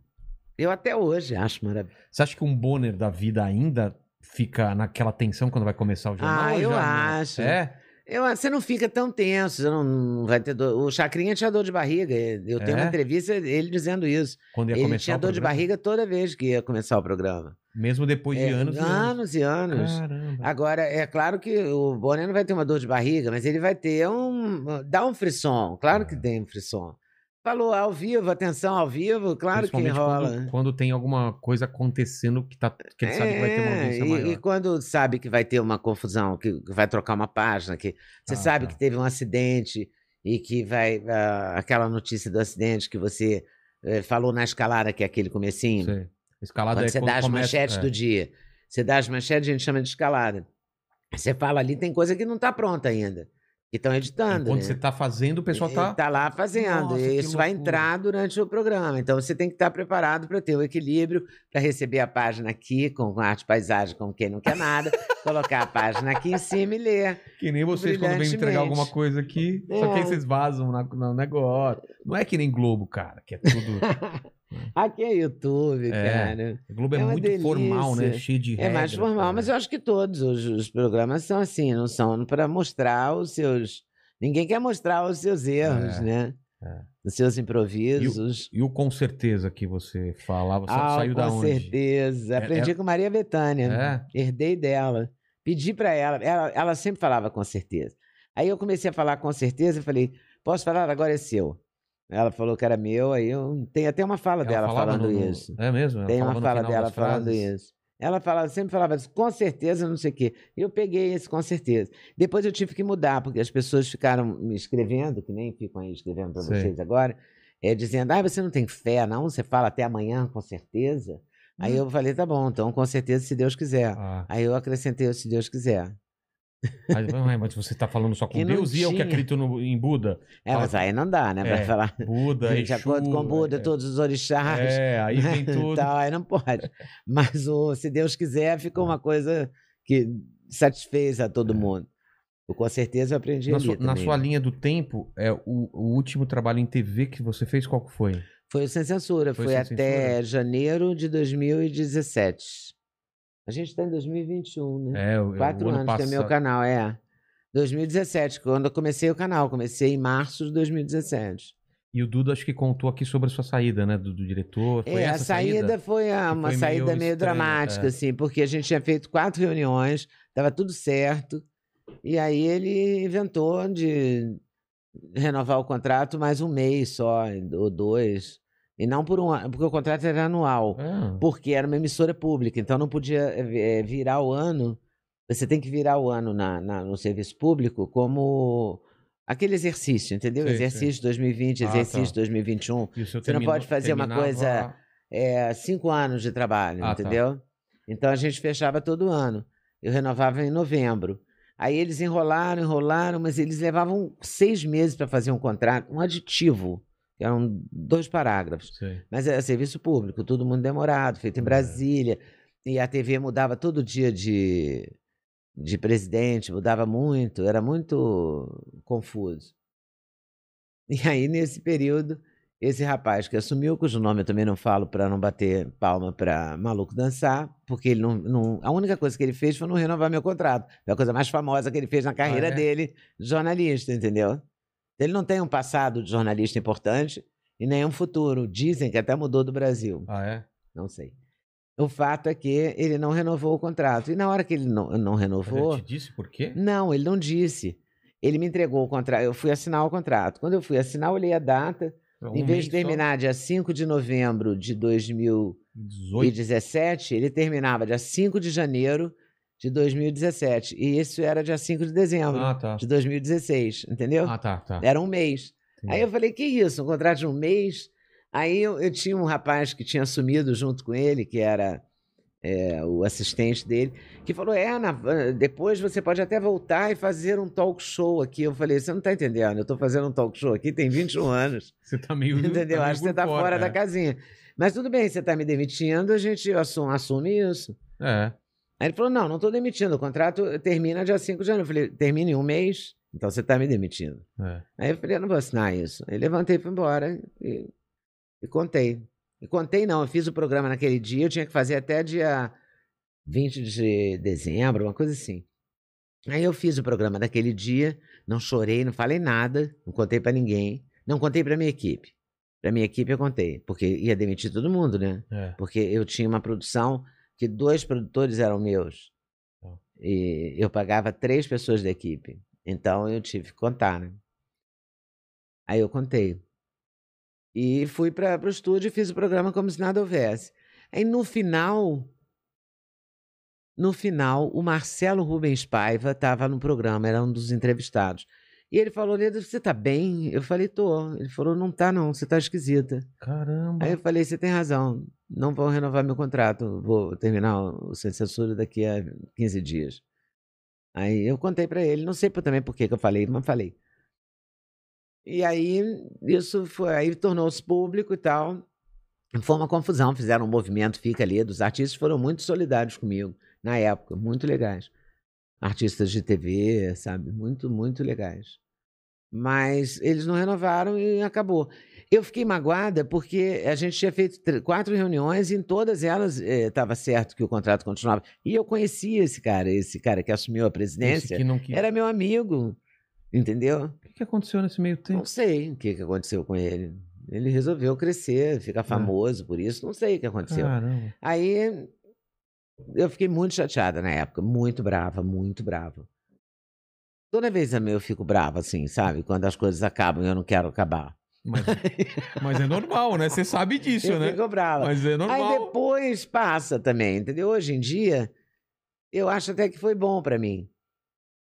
Eu até hoje acho maravilhosa. Você acha que um Bonner da vida ainda fica naquela tensão quando vai começar o jornal? Ah, eu já acho. É? Eu, você não fica tão tenso, você não, não vai ter dor. O Chacrinha tinha dor de barriga. Eu tenho É? uma entrevista ele dizendo isso. Quando ia Ele começar tinha dor de barriga toda vez que ia começar o programa. Mesmo depois de É, anos e anos. anos e anos. Caramba. Agora, é claro que o Bonner não vai ter uma dor de barriga, mas ele vai ter um. dá um frisson. Claro que É. tem um frisson. Falou ao vivo, atenção ao vivo, claro que rola. Quando, quando tem alguma coisa acontecendo que, tá, que ele sabe que vai ter uma É, audiência e, maior. e quando sabe que vai ter uma confusão, que vai trocar uma página, que você Ah, sabe tá. que teve um acidente e que vai. ah, aquela notícia do acidente que você eh, falou na escalada, que é aquele comecinho. Sei. Escalada Quando é você quando dá as começa- manchetes é. do dia. Você dá as manchetes, a gente chama de escalada. Você fala ali, tem coisa que não está pronta ainda. Que estão editando. Enquanto né? você tá fazendo, o pessoal tá. Tá lá fazendo. Nossa, e isso vai entrar durante o programa. Então você tem que estar preparado para ter o equilíbrio, para receber a página aqui com arte paisagem, com quem não quer nada, colocar a página aqui em cima e ler. Que nem vocês quando vêm entregar alguma coisa aqui. Só que aí É. vocês vazam no negócio. Não é que nem Globo, cara, que é tudo. Aqui é YouTube, É. cara. Globo é, É muito formal, né? delícia. Cheio de É mais formal, cara. mas eu acho que todos os, os programas são assim, não são para mostrar os seus. Ninguém quer mostrar os seus erros, É, né? é. Os seus improvisos. E o com certeza que você falava, sa- Ah, saiu da com onde? certeza. É- Aprendi é- com Maria Bethânia. Herdei dela. Pedi para ela. ela. Ela sempre falava com certeza. Aí eu comecei a falar com certeza e falei: posso falar? Agora é seu. Ela falou que era meu, aí eu. Tem até uma fala Ela dela falando no- isso. É mesmo? Ela Tem uma fala dela falando isso. Ela falava, sempre falava com certeza, não sei o quê. E eu peguei esse com certeza. Depois eu tive que mudar, porque as pessoas ficaram me escrevendo, que nem ficam aí escrevendo para vocês agora, é, dizendo, ah, você não tem fé, não? Você fala até amanhã, com certeza? Aí eu falei, tá bom, então com certeza, se Deus quiser. Ah, Aí eu acrescentei se Deus quiser. "Ué, mas você tá falando só com Deus e eu que tinha. acredito no- em Buda. É, Fala- mas aí não dá, né? Pra É, falar Buda, de Exu, acordo com Buda, é, todos os orixás. É, aí vem tudo. Então, aí não pode. Mas o se Deus quiser, ficou uma coisa que satisfez a todo mundo. Eu, com certeza eu aprendi na, sua, na sua linha do tempo, é, o, o último trabalho em TV que você fez, qual que foi? Foi o Sem Censura, Foi foi, Sem até janeiro de 2017. A gente está em 2021, né? É, o, Quatro o ano anos passado. tem meu canal, é. 2017, quando eu comecei o canal. Comecei em março de 2017. E o Duda acho que contou aqui sobre a sua saída, né? Do, do diretor. Foi É, a essa saída, foi a- Que uma foi saída meio meio, estranha, dramática, é. assim, porque a gente tinha feito quatro reuniões, estava tudo certo, e aí ele inventou de renovar o contrato mais um mês só, ou dois, e não por um ano, porque o contrato era anual, É. porque era uma emissora pública, então não podia eh, virar o ano, você tem que virar o ano na, na- no serviço público como aquele exercício, entendeu? Sei. exercício 2020, Ah, tá. exercício 2021 o seu Você não pode fazer uma coisa- é, cinco anos de trabalho, Ah, tá. entendeu? Então a gente fechava todo ano. Eu renovava em novembro. Aí eles enrolaram, enrolaram, mas eles levavam seis meses para fazer um contrato, um aditivo, eram dois parágrafos. Sei. Mas era serviço público, todo mundo demorado, feito em É. Brasília. E a TV mudava todo dia de, de presidente, mudava muito, era muito confuso. E aí, nesse período, esse rapaz que assumiu, cujo nome eu também não falo para não bater palma para maluco dançar, porque ele não, não- A única coisa que ele fez foi não renovar meu contrato. Foi a coisa mais famosa que ele fez na carreira é? dele, de jornalista, entendeu? Ele não tem um passado de jornalista importante e nem um futuro. Dizem que até mudou do Brasil. Ah, é? Não sei. O fato é que ele não renovou o contrato. E na hora que ele não, não Mas renovou. ele te disse por quê? Não, ele não disse. Ele me entregou o contrato. Eu fui assinar o contrato. Quando eu fui assinar, eu olhei a data. Um em vez de só? terminar dia 5 de novembro de 2017, 18. ele terminava dia 5 de janeiro de 2017. E isso era dia 5 de dezembro Ah, tá. de 2016, entendeu? Ah, tá, tá. Era um mês. Entendi. Aí eu falei, que isso? Um contrato de um mês? Aí eu, eu tinha um rapaz que tinha assumido junto com ele, que era é, o assistente dele, que falou: É, na- depois você pode até voltar e fazer um talk show aqui. Eu falei: Você não está entendendo, eu estou fazendo um talk show aqui tem 21 anos. Você tá meio. Entendeu? tá meio Acho que você está fora é. da casinha. Mas tudo bem, você está me demitindo, a gente assume, assume isso. É. Aí ele falou: Não, não estou demitindo, o contrato termina dia 5 de janeiro. Eu falei: Termina em um mês, então você está me demitindo. é. Aí eu falei, eu não vou assinar isso. Aí levantei e fui embora e, e contei. E contei não, eu fiz o programa naquele dia, eu tinha que fazer até dia 20 de dezembro, uma coisa assim. Aí eu fiz o programa naquele dia, não chorei, não falei nada, não contei pra ninguém, não contei pra minha equipe. Pra minha equipe eu contei, porque ia demitir todo mundo, né? É. Porque eu tinha uma produção que dois produtores eram meus. Tá. E eu pagava três pessoas da equipe. Então eu tive que contar, né? Aí eu contei. E fui para o estúdio e fiz o programa como se nada houvesse. Aí no final. No final, o Marcelo Rubens Paiva estava no programa, era um dos entrevistados. E ele falou: Leda, você tá bem? Eu falei: tô. Ele falou: não tá, não, você tá esquisita. Caramba. Aí eu falei, você tem razão, não vou renovar meu contrato, vou terminar o sem censura daqui a 15 dias. Aí eu contei pra ele, não sei também por que que eu falei, mas falei. E aí isso foi, aí tornou-se público e tal. Foi uma confusão, fizeram um movimento, fica ali, dos artistas foram muito solidários comigo na época, muito legais. Artistas de TV, sabe, muito, muito legais. Mas eles não renovaram e acabou. Eu fiquei magoada porque a gente tinha feito tr- quatro reuniões e em todas elas estava certo que o contrato continuava. E eu conhecia esse cara, esse cara que assumiu a presidência. que. Era meu amigo, entendeu? O que, que aconteceu nesse meio tempo? Não sei o que, que aconteceu com ele. Ele resolveu crescer, ficar famoso por isso. Não sei o que aconteceu. Caramba. Aí eu fiquei muito chateada na época, muito brava, muito brava. Toda vez também eu fico brava, assim, sabe? Quando as coisas acabam e eu não quero acabar. Mas, mas é normal, né? Você sabe disso, eu né? fico brava. Mas é Aí normal. depois passa também, entendeu? Hoje em dia, eu acho até que foi bom pra mim.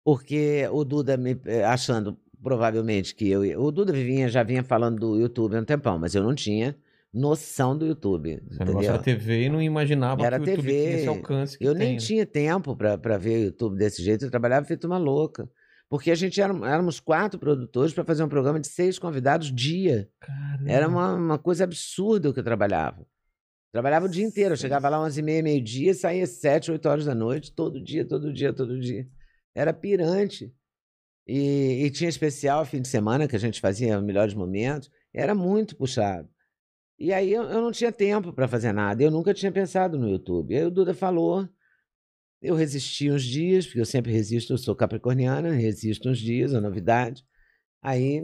Porque o Duda me eh, achando provavelmente que eu. O Duda vinha, já vinha falando do YouTube há um tempão, mas eu não tinha noção do YouTube. Negócio Entendeu? era TV e não imaginava Era que o YouTube TV. tinha esse alcance Eu tem, nem né? tinha tempo pra ver o YouTube desse jeito, eu trabalhava feito uma louca. Porque a gente era, éramos quatro produtores para fazer um programa de seis convidados dia. Caramba. Era uma, uma coisa absurda o que eu trabalhava. Trabalhava o dia inteiro. Eu chegava lá 11 e meia, meio-dia, saía sete, oito horas da noite, todo dia, todo dia, todo dia. Era pirante. E, e tinha especial fim de semana que a gente fazia melhores momentos. Era muito puxado. E aí eu, eu não tinha tempo para fazer nada. Eu nunca tinha pensado no YouTube. Aí o Duda falou. Eu resisti uns dias, porque eu sempre resisto, eu sou capricorniana, resisto uns dias, a novidade. Aí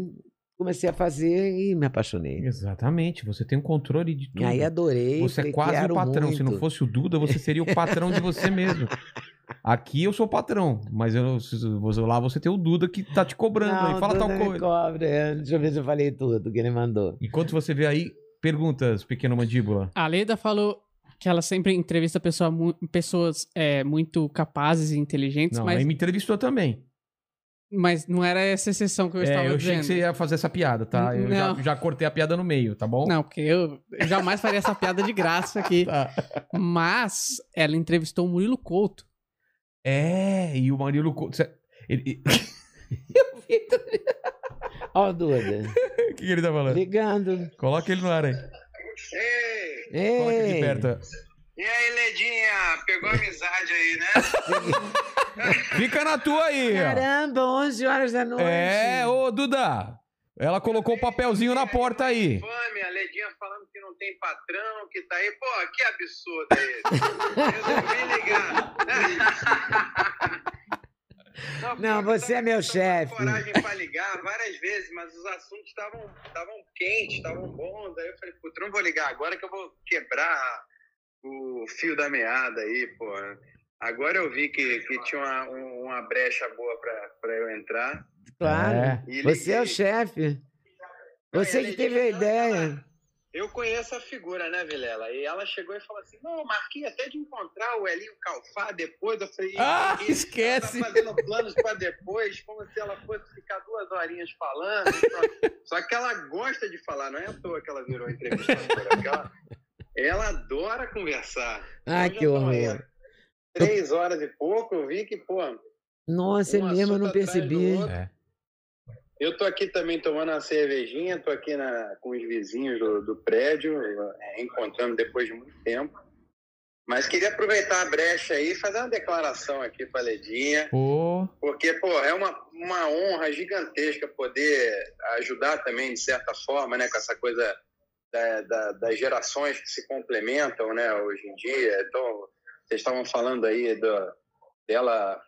comecei a fazer e me apaixonei. Exatamente, você tem um controle de tudo. E aí adorei. Você é quase o "Quero patrão. Se não muito." fosse o Duda, você seria o patrão de você mesmo. Aqui eu sou o patrão, mas eu, lá você tem o Duda que tá te cobrando Não, aí. Fala tal Duda me coisa. cobra, é. Deixa eu ver se eu falei tudo que ele mandou. Enquanto você vê aí, perguntas, pequeno mandíbula. A Leda falou que ela sempre entrevista pessoa pessoas é, muito capazes e inteligentes, Não, mas, me entrevistou também. mas não era essa exceção que eu estava É, eu achei dizendo. que você ia fazer essa piada, tá? Eu já, já cortei a piada no meio, tá bom? Não, porque eu, eu jamais faria essa piada de graça aqui. Tá. Mas ela entrevistou o Murilo Couto. É, e o Marilo. Co- cê- ele- Ó, o Duda. O que, que ele tá falando? Ligando. Coloca ele no ar aí. Ei, Coloca aqui Ei. perto. e aí, Ledinha? Pegou amizade aí, né? Fica na tua aí, ó. Caramba, 11 horas da noite. É, ô Duda. Ela colocou o papelzinho na porta aí. Fome, a Ledinha falando que não tem patrão, que tá aí. Pô, que absurdo é esse? Resolvi ligar. Não, eu você é tava meu chefe. coragem pra ligar várias vezes, mas os assuntos estavam estavam quentes, estavam bons. Aí eu falei, puta, não vou ligar agora que eu vou quebrar o fio da meada aí, pô. Agora eu vi que, que tinha uma, um- uma brecha boa pra, pra eu entrar. Claro. É. Você é o chefe. Você que teve a ideia. Eu conheço a figura, né, Vilela? E ela chegou e falou assim: Não, marquei até de encontrar o Elinho Calfá depois. Eu falei: Ah, "Ih, esquece." Ela tá fazendo planos pra depois, como se ela fosse ficar duas horinhas falando. Só que ela gosta de falar, não é à toa que ela virou entrevistadora. ela, ela adora conversar. Ah, Então, que horror. Três horas e pouco, eu vi que, pô, Nossa, é mesmo, eu não percebi. outro. É. Eu tô aqui também tomando uma cervejinha, tô aqui na- com os vizinhos do, do prédio, é, encontrando depois de muito tempo. Mas queria aproveitar a brecha aí e fazer uma declaração aqui pra Ledinha, Pô, porque, pô, é uma, uma honra gigantesca poder ajudar também, de certa forma, né, com essa coisa da- da- das gerações que se complementam, né, hoje em dia. Então, vocês estavam falando aí do- dela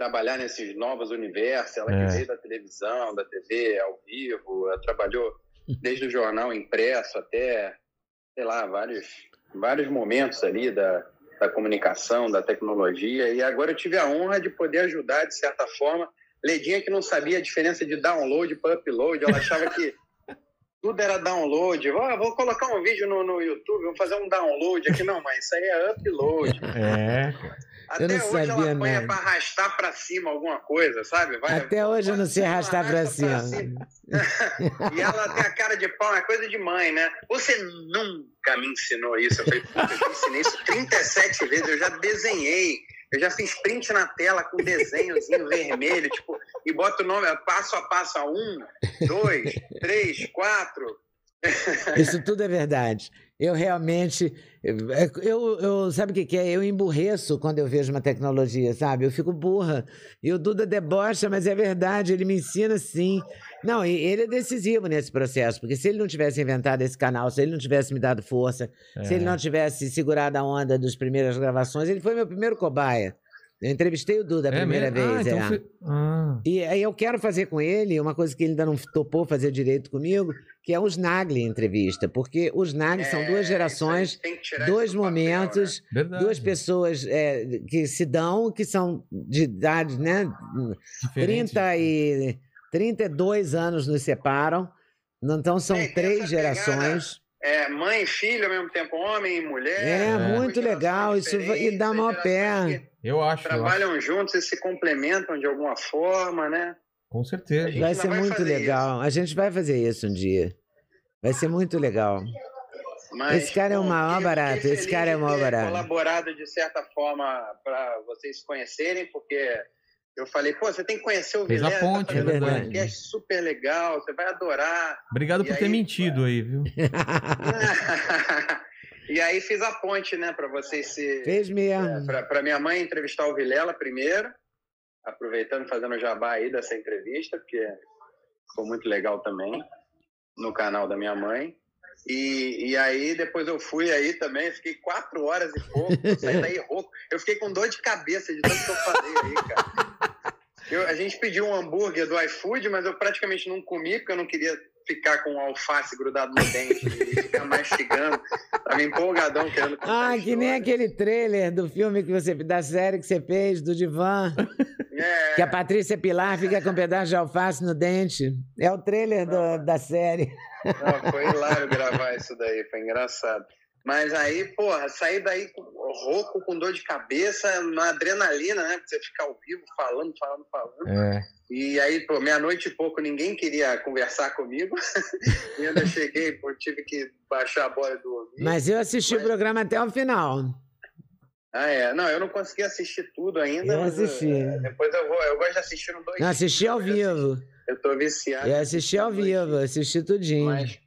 trabalhar nesses novos universos, ela É. que veio da televisão, da TV ao vivo, ela trabalhou desde o jornal impresso até, sei lá, vários, vários momentos ali da, da comunicação, da tecnologia, e agora eu tive a honra de poder ajudar, de certa forma, Ledinha que não sabia a diferença de download para upload, ela achava que tudo era download. Vou, vou colocar um vídeo no, no YouTube, vou fazer um download aqui. Não, mas isso aí é upload. é. Até não hoje sabia ela nada. para arrastar para cima alguma coisa, sabe? Vai- Até hoje eu não sei arrasta arrastar pra pra cima. E ela tem a cara de pau, é coisa de mãe, né? Você nunca me ensinou isso. Eu falei, eu já ensinei isso 37 vezes, eu já desenhei. Eu já fiz print na tela com desenhozinho vermelho, tipo, e bota o nome, passo a passo, a um, dois, três, quatro. Isso tudo é verdade. Eu realmente. Eu, eu, sabe o que, que é? Eu emburreço quando eu vejo uma tecnologia, sabe? Eu fico burra. E o Duda debocha, mas é verdade, ele me ensina sim. Não, e ele é decisivo nesse processo, porque se ele não tivesse inventado esse canal, se ele não tivesse me dado força, se ele não tivesse segurado a onda das primeiras gravações, ele foi meu primeiro cobaia. Eu entrevistei o Duda a É primeira mesmo? vez. Ah, então é. ah, E aí eu quero fazer com ele uma coisa que ele ainda não topou fazer direito comigo, que é os Nagli entrevista, porque os Nagli são duas É, gerações, dois do papel, né? momentos, duas pessoas é, que se dão, que são de idade, né? Diferente. 30 e 32 anos nos separam. Então são É, três gerações. É, mãe e filho ao mesmo tempo, homem e mulher. É, duas muito legal, isso e dá mó gerações pé. Eu acho, eu acho. Trabalham juntos e se complementam de alguma forma, né? Com certeza. A gente Vai ser vai muito legal. A gente vai fazer isso um dia. Vai ser muito legal. Mas, Esse cara é o maior barato, esse cara é o maior ter barato. colaborado de certa forma para vocês se conhecerem, porque eu falei, pô, você tem que conhecer o Fez a Vilela, ponte, tá fazendo é um verdade. podcast super legal, você vai adorar. Obrigado E por ter aí, mentido aí, viu? e aí fiz a ponte, né, para vocês se Fez mesmo. para minha mãe entrevistar o Vilela primeiro, aproveitando fazendo o jabá aí dessa entrevista, porque ficou muito legal também no canal da minha mãe. E, e aí depois eu fui aí também, fiquei quatro horas e pouco, saí daí rouco. Eu fiquei com dor de cabeça de tanto que eu falei aí, cara. Eu- a gente pediu um hambúrguer do iFood, mas eu praticamente não comi, porque eu não queria ficar com o alface grudado no dente e ficar mastigando. Tava empolgadão querendo Ah, que nem aquele trailer do filme que você. da série que você fez, do Divã. É, Que a Patrícia Pilar fica com um pedaço de alface no dente. É o trailer do- da série. Não, foi hilário gravar isso daí, foi engraçado. Mas aí, porra, sair daí rouco, com dor de cabeça, na adrenalina, né? Pra você ficar ao vivo, falando, falando, falando. É. E aí, pô, meia-noite e pouco, ninguém queria conversar comigo. e ainda cheguei, pô, tive que baixar a bola do ouvido. Mas eu assisti o Mas- programa até o final. Ah, é. Não, eu não consegui assistir tudo ainda. Eu assisti. eh, depois eu vou. Eu gosto de assistir no dois. Não, assisti ao vivo. Eu tô viciado. Eu assisti ao vivo, assisti tudinho. Mas,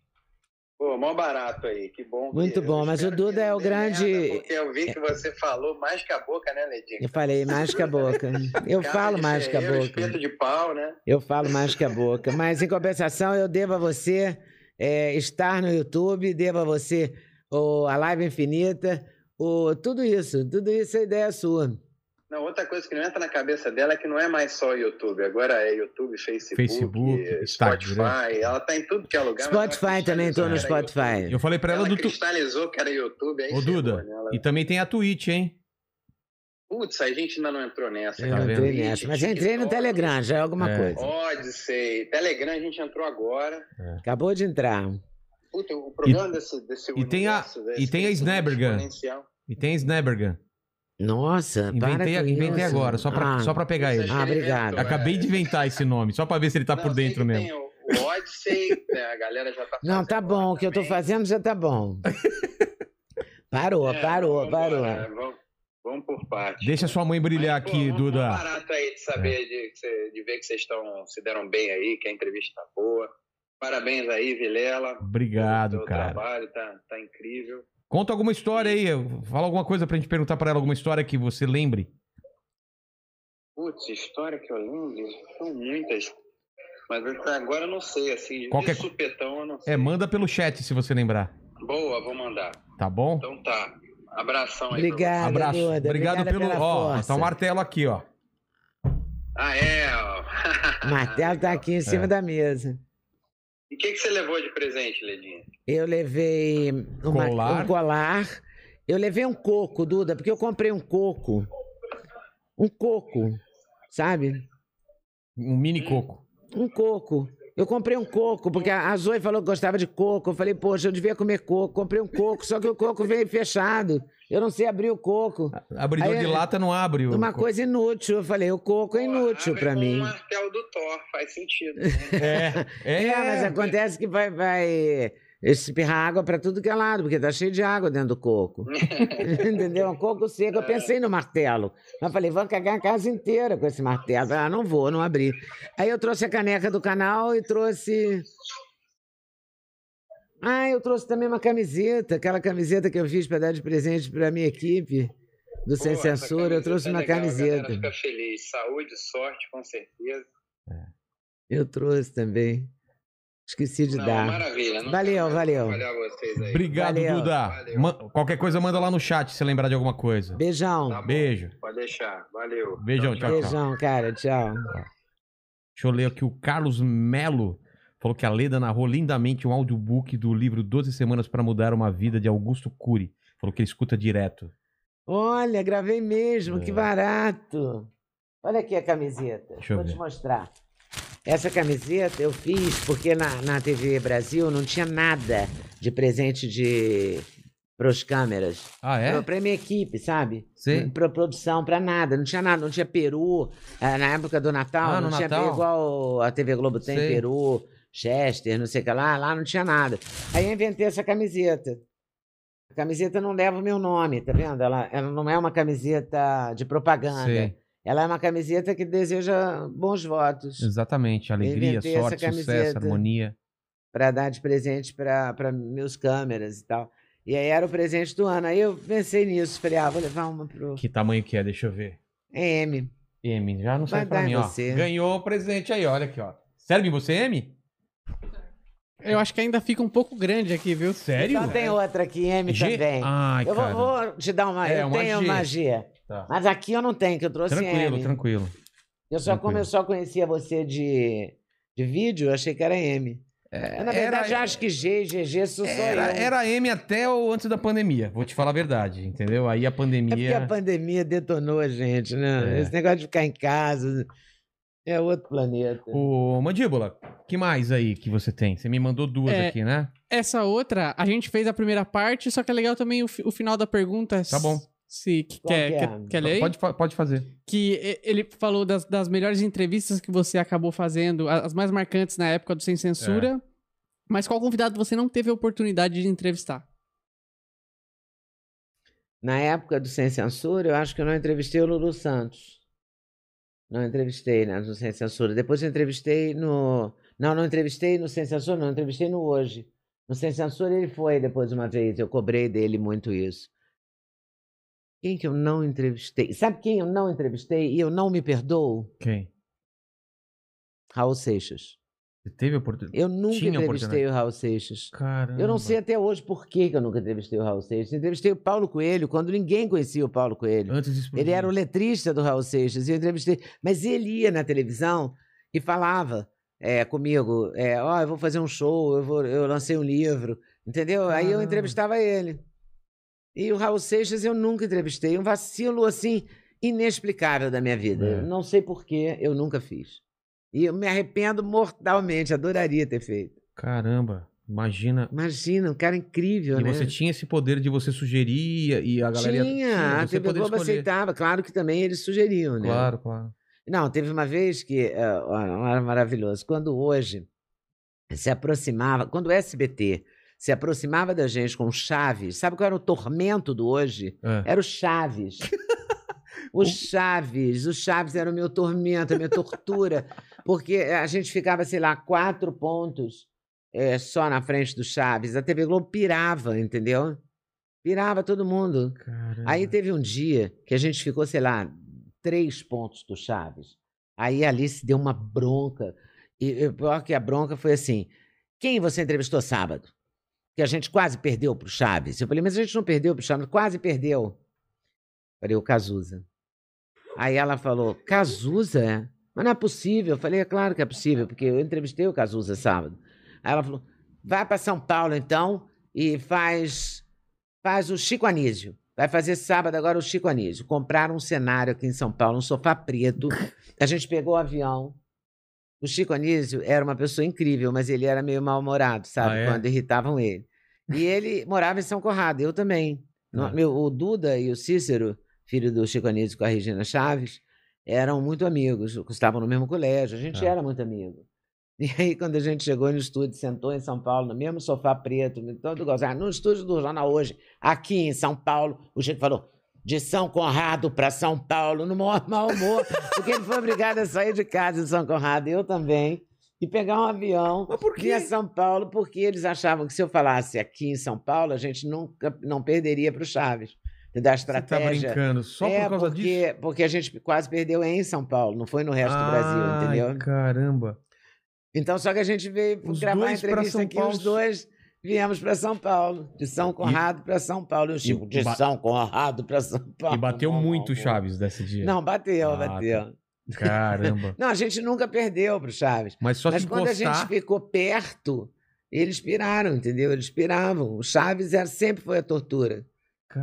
pô, mó barato aí, que bom. que- Muito bom, eu mas o que Duda é o grande- merda, porque eu vi que você falou mais que a boca, né, Ledinho? Eu falei mais que a boca. Eu Casa falo mais que a ferreiro, boca. Espeto de pau, né? Eu falo mais que a boca. Mas, em compensação, eu devo a você é, estar no YouTube, devo a você o, a Live Infinita, o, tudo isso. Tudo isso é ideia sua. Não, outra coisa que não entra na cabeça dela é que não é mais só YouTube, agora é YouTube, Facebook, Facebook, Spotify, Instagram. ela tá em tudo que é lugar. Spotify também, tô no Spotify. Eu falei pra ela do. Ela Tu... cristalizou que era YouTube, aí Ô, Duda, né? Ela- e também tem a Twitch, hein? Putz, a gente ainda não entrou nessa. Eu entrei nessa. Mas eu entrei no Telegram, já é alguma É. coisa. Odyssey, Telegram a gente entrou agora. Acabou de entrar. Puta, o problema desse, desse e tem a- desse e tem a exponencial. E tem a Snapdragon. Nossa, Inventei, inventei agora, só pra, Ah, só pra pegar ele. Isso Ah, obrigado. inventou, Acabei é. de inventar esse nome, só pra ver se ele tá Não, por dentro mesmo. Tem o, o Odyssey, né, a galera já tá Não, tá bom. O que eu tô fazendo já tá bom. Parou, É, parou, vamos parou. embora, Vamos, vamos por parte. Deixa sua mãe brilhar Mas, pô, aqui, mó- Duda. mó barato aí de saber, de, que cê- de ver que vocês estão se deram bem aí, que a entrevista tá boa. Parabéns aí, Vilela. Obrigado, cara. trabalho tá, tá incrível. Conta alguma história aí. Fala alguma coisa pra gente perguntar pra ela, alguma história que você lembre. Putz, história que eu lembro, são muitas. Mas até agora eu não sei, assim, Qualquer supetão eu não sei. É, manda pelo chat se você lembrar. Boa, vou mandar. Tá bom? Então tá. Abração aí. Obrigado, Abraço. Duda. Obrigado Obrigada pelo. Ó, força. tá um martelo aqui, ó. Ah, é? ó. O martelo tá aqui em cima É. da mesa. E o que, que você levou de presente, Ledinha? Eu levei uma- Colar. um colar. Eu levei um coco, Duda, porque eu comprei um coco. Um coco, sabe? Um mini coco. Um coco. Eu comprei um coco, porque a Zoe falou que gostava de coco. Eu falei, poxa, eu devia comer coco. Comprei um coco, só que o coco veio fechado. Eu não sei abrir o coco. Abridor Aí, de lata não abre. o Uma coco. coisa inútil. Eu falei, o coco é inútil com mim. o martelo do Thor, faz sentido. né? É, é, É, mas acontece que vai, vai espirrar água pra tudo que é lado, porque tá cheio de água dentro do coco. Entendeu? Um coco seco. Eu pensei no martelo. Mas falei, vou cagar a casa inteira com esse martelo. Ah, não vou, não abri. Aí eu trouxe a caneca do canal e trouxe. Ah, eu trouxe também uma camiseta, aquela camiseta que eu fiz para dar de presente para minha equipe do Sem Pô, essa Censura. Eu trouxe camiseta é uma legal, camiseta. Fica feliz. Saúde, sorte, com certeza. Eu trouxe também. Esqueci de Não, dar. maravilha. Não Valeu, mais valeu. atrapalhar vocês aí. Obrigado, Valeu. Duda. Valeu. Qualquer coisa, manda lá no chat se lembrar de alguma coisa. Beijão. Tá. Beijo. Pode deixar. Valeu. Beijão, tchau, tchau. Beijão, cara. Tchau. Deixa eu ler aqui o Carlos Melo. Falou que a Leda narrou lindamente um audiobook do livro 12 Semanas para Mudar uma Vida de Augusto Cury. Falou que ele escuta direto. Olha, gravei mesmo, que É. barato. Olha aqui a camiseta. Deixa eu Vou ver. te mostrar. Essa camiseta eu fiz porque na, na TV Brasil não tinha nada de presente de pros câmeras. Ah, é? Pra, pra minha equipe, sabe? Sim. Pra produção, pra nada. Não tinha nada, não tinha peru. Ah, na época do Natal, Ah, não tinha Natal? igual a TV Globo tem, Sei. peru, Chester, não sei o que lá. Lá não tinha nada. Aí eu inventei essa camiseta. A camiseta não leva o meu nome, tá vendo? Ela, ela não é uma camiseta de propaganda. Sei. Ela é uma camiseta que deseja bons votos Exatamente. Alegria, sorte, sucesso, harmonia. para dar de presente para meus câmeras e tal. E aí era o presente do ano. Aí eu pensei nisso, falei, ah, vou levar uma pro Que tamanho que é? Deixa eu ver. M. M, já não pra dar em mim, ó. você. Ganhou o presente aí, olha aqui, ó. Serve você, M? Eu acho que ainda fica um pouco grande aqui, viu? Sério? Então tem outra aqui, M G? também. Ai, eu vou, cara. vou te dar uma. É, eu uma tenho G. uma G. Tá. Mas aqui eu não tenho, que eu trouxe Tranquilo, M. tranquilo. Eu só, como Tranquilo. eu só conhecia você de, de vídeo, eu achei que era M. Eu, na verdade, eu acho que G e GG sou só Era, eu. era M até o antes da pandemia, vou te falar a verdade, entendeu? Aí a É porque pandemia. a pandemia detonou a gente, né? É. Esse negócio de ficar em casa é outro planeta. Ô, Mandíbula, que mais aí que você tem? Você me mandou duas É, aqui, né? Essa outra, a gente fez a primeira parte, só que é legal também o, o final da pergunta. Tá bom. Se que- quer, que é? quer, quer ler? Pode, pode fazer. Que ele falou das, das melhores entrevistas que você acabou fazendo, as mais marcantes na época do Sem Censura. É. Mas qual convidado você não teve a oportunidade de entrevistar? Na época do Sem Censura, eu acho que eu não entrevistei o Lulu Santos. Não entrevistei, né, no Sem Censura. Depois eu entrevistei no... Não, não entrevistei no Sem Censura, não. Entrevistei no Hoje. No Sem Censura ele foi depois uma vez. Eu cobrei dele muito isso. Quem que eu não entrevistei? Sabe quem eu não entrevistei e eu não me perdoo? Quem? Raul Seixas. Você teve a oportunidade? Eu nunca Tinha entrevistei o Raul Seixas. Caramba. Eu não sei até hoje por que, eu nunca entrevistei o Raul Seixas. Entrevistei o Paulo Coelho quando ninguém conhecia o Paulo Coelho. Antes explodir. Ele era o letrista do Raul Seixas e eu entrevistei. Mas ele ia na televisão e falava é, comigo: é, ó, eu vou fazer um show, eu, vou, eu lancei um livro, entendeu? Aí eu entrevistava ele. E o Raul Seixas eu nunca entrevistei. Um vacilo assim inexplicável da minha vida. É. Não sei por que eu nunca fiz. E eu me arrependo mortalmente, adoraria ter feito. Caramba, imagina. Imagina, um cara incrível, E né? você tinha esse poder de você sugerir e a galera. ia- Tinha, a TV Globo aceitava, claro que também eles sugeriam, né? Claro, claro. Não, teve uma vez que é, era maravilhoso. Quando hoje se aproximava, quando o SBT se aproximava da gente com Chaves, sabe qual era o tormento do hoje? É. Era o Chaves. O Chaves, o Chaves era o meu tormento, a minha tortura, porque a gente ficava, sei lá, quatro pontos é, só na frente do Chaves. A TV Globo pirava, entendeu? Pirava todo mundo. Caramba. Aí teve um dia que a gente ficou, sei lá, três pontos do Chaves. Aí a Alice deu uma bronca. E o pior que a bronca foi assim: quem você entrevistou sábado? Que a gente quase perdeu pro Chaves. Eu falei, mas a gente não perdeu pro Chaves, quase perdeu. Falei, o Cazuza. Aí ela falou, Cazuza? é? Mas não é possível. Eu falei, é claro que é possível, porque eu entrevistei o Cazuza sábado. Aí ela falou, vai para São Paulo então e faz faz o Chico Anísio. Vai fazer sábado agora o Chico Anísio. Compraram um cenário aqui em São Paulo, um sofá preto. A gente pegou o avião. O Chico Anísio era uma pessoa incrível, mas ele era meio mal-humorado, sabe? Ah, é? Quando irritavam ele. E ele morava em São Corrado, eu também. Ah. meu, o Duda e o Cícero, filho do Chico Anísio com a Regina Chaves, eram muito amigos, estavam no mesmo colégio, a gente Ah. era muito amigo. E aí, quando a gente chegou no estúdio, sentou em São Paulo, no mesmo sofá preto, todo gozado, no estúdio do Jornal Hoje, aqui em São Paulo, o Chico falou, de São Conrado para São Paulo, no maior mau humor, porque ele foi obrigado a sair de casa em São Conrado, eu também, e pegar um avião Mas por vir a São Paulo, porque eles achavam que se eu falasse aqui em São Paulo, a gente nunca não perderia para o Chaves. Entendeu? A Você tá estratégia. brincando só é, por causa porque, disso? porque a gente quase perdeu em São Paulo, não foi no resto do Brasil, entendeu? Caramba. Então, só que a gente veio Os gravar a entrevista aqui, Paulo. os dois viemos para São Paulo, de São Conrado para São Paulo. E o Chico, de ba- São Conrado para São Paulo. E bateu Bom, muito o. Chaves desse dia. Não, bateu, Ah, bateu. Caramba. Não, a gente nunca perdeu pro Chaves. Mas só Mas se quando a encostar... gente ficou perto, eles piraram, entendeu? Eles piravam. O Chaves era, sempre foi a tortura.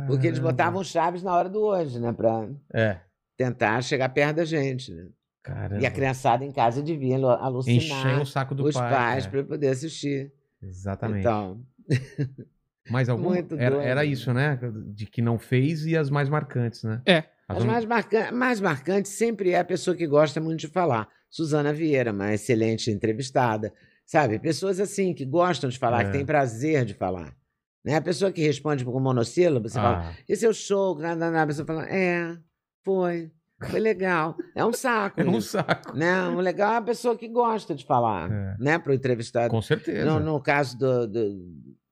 Porque eles Caramba. botavam o Chaves na hora do hoje, né? Pra É. tentar chegar perto da gente. Né? Caramba. E a criançada em casa devia alu- alucinar Encher o saco do os pai. pais é. para poder assistir. Exatamente. Então, Mais algum? muito Era, doido. era isso, né? De que não fez e as mais marcantes, né? É. As As um- mais, marca mais marcante sempre é a pessoa que gosta muito de falar. Suzana Vieira, uma excelente entrevistada. Sabe? Pessoas assim, que gostam de falar, É. que têm prazer de falar. Né? A pessoa que responde com monossílabo, você fala, Ah, esse é o show, nada, nada. A pessoa fala, é, foi, foi legal. É um saco. é um isso, saco. né? O legal é a pessoa que gosta de falar, É. né? Para o entrevistado. Com certeza. No, no caso do, do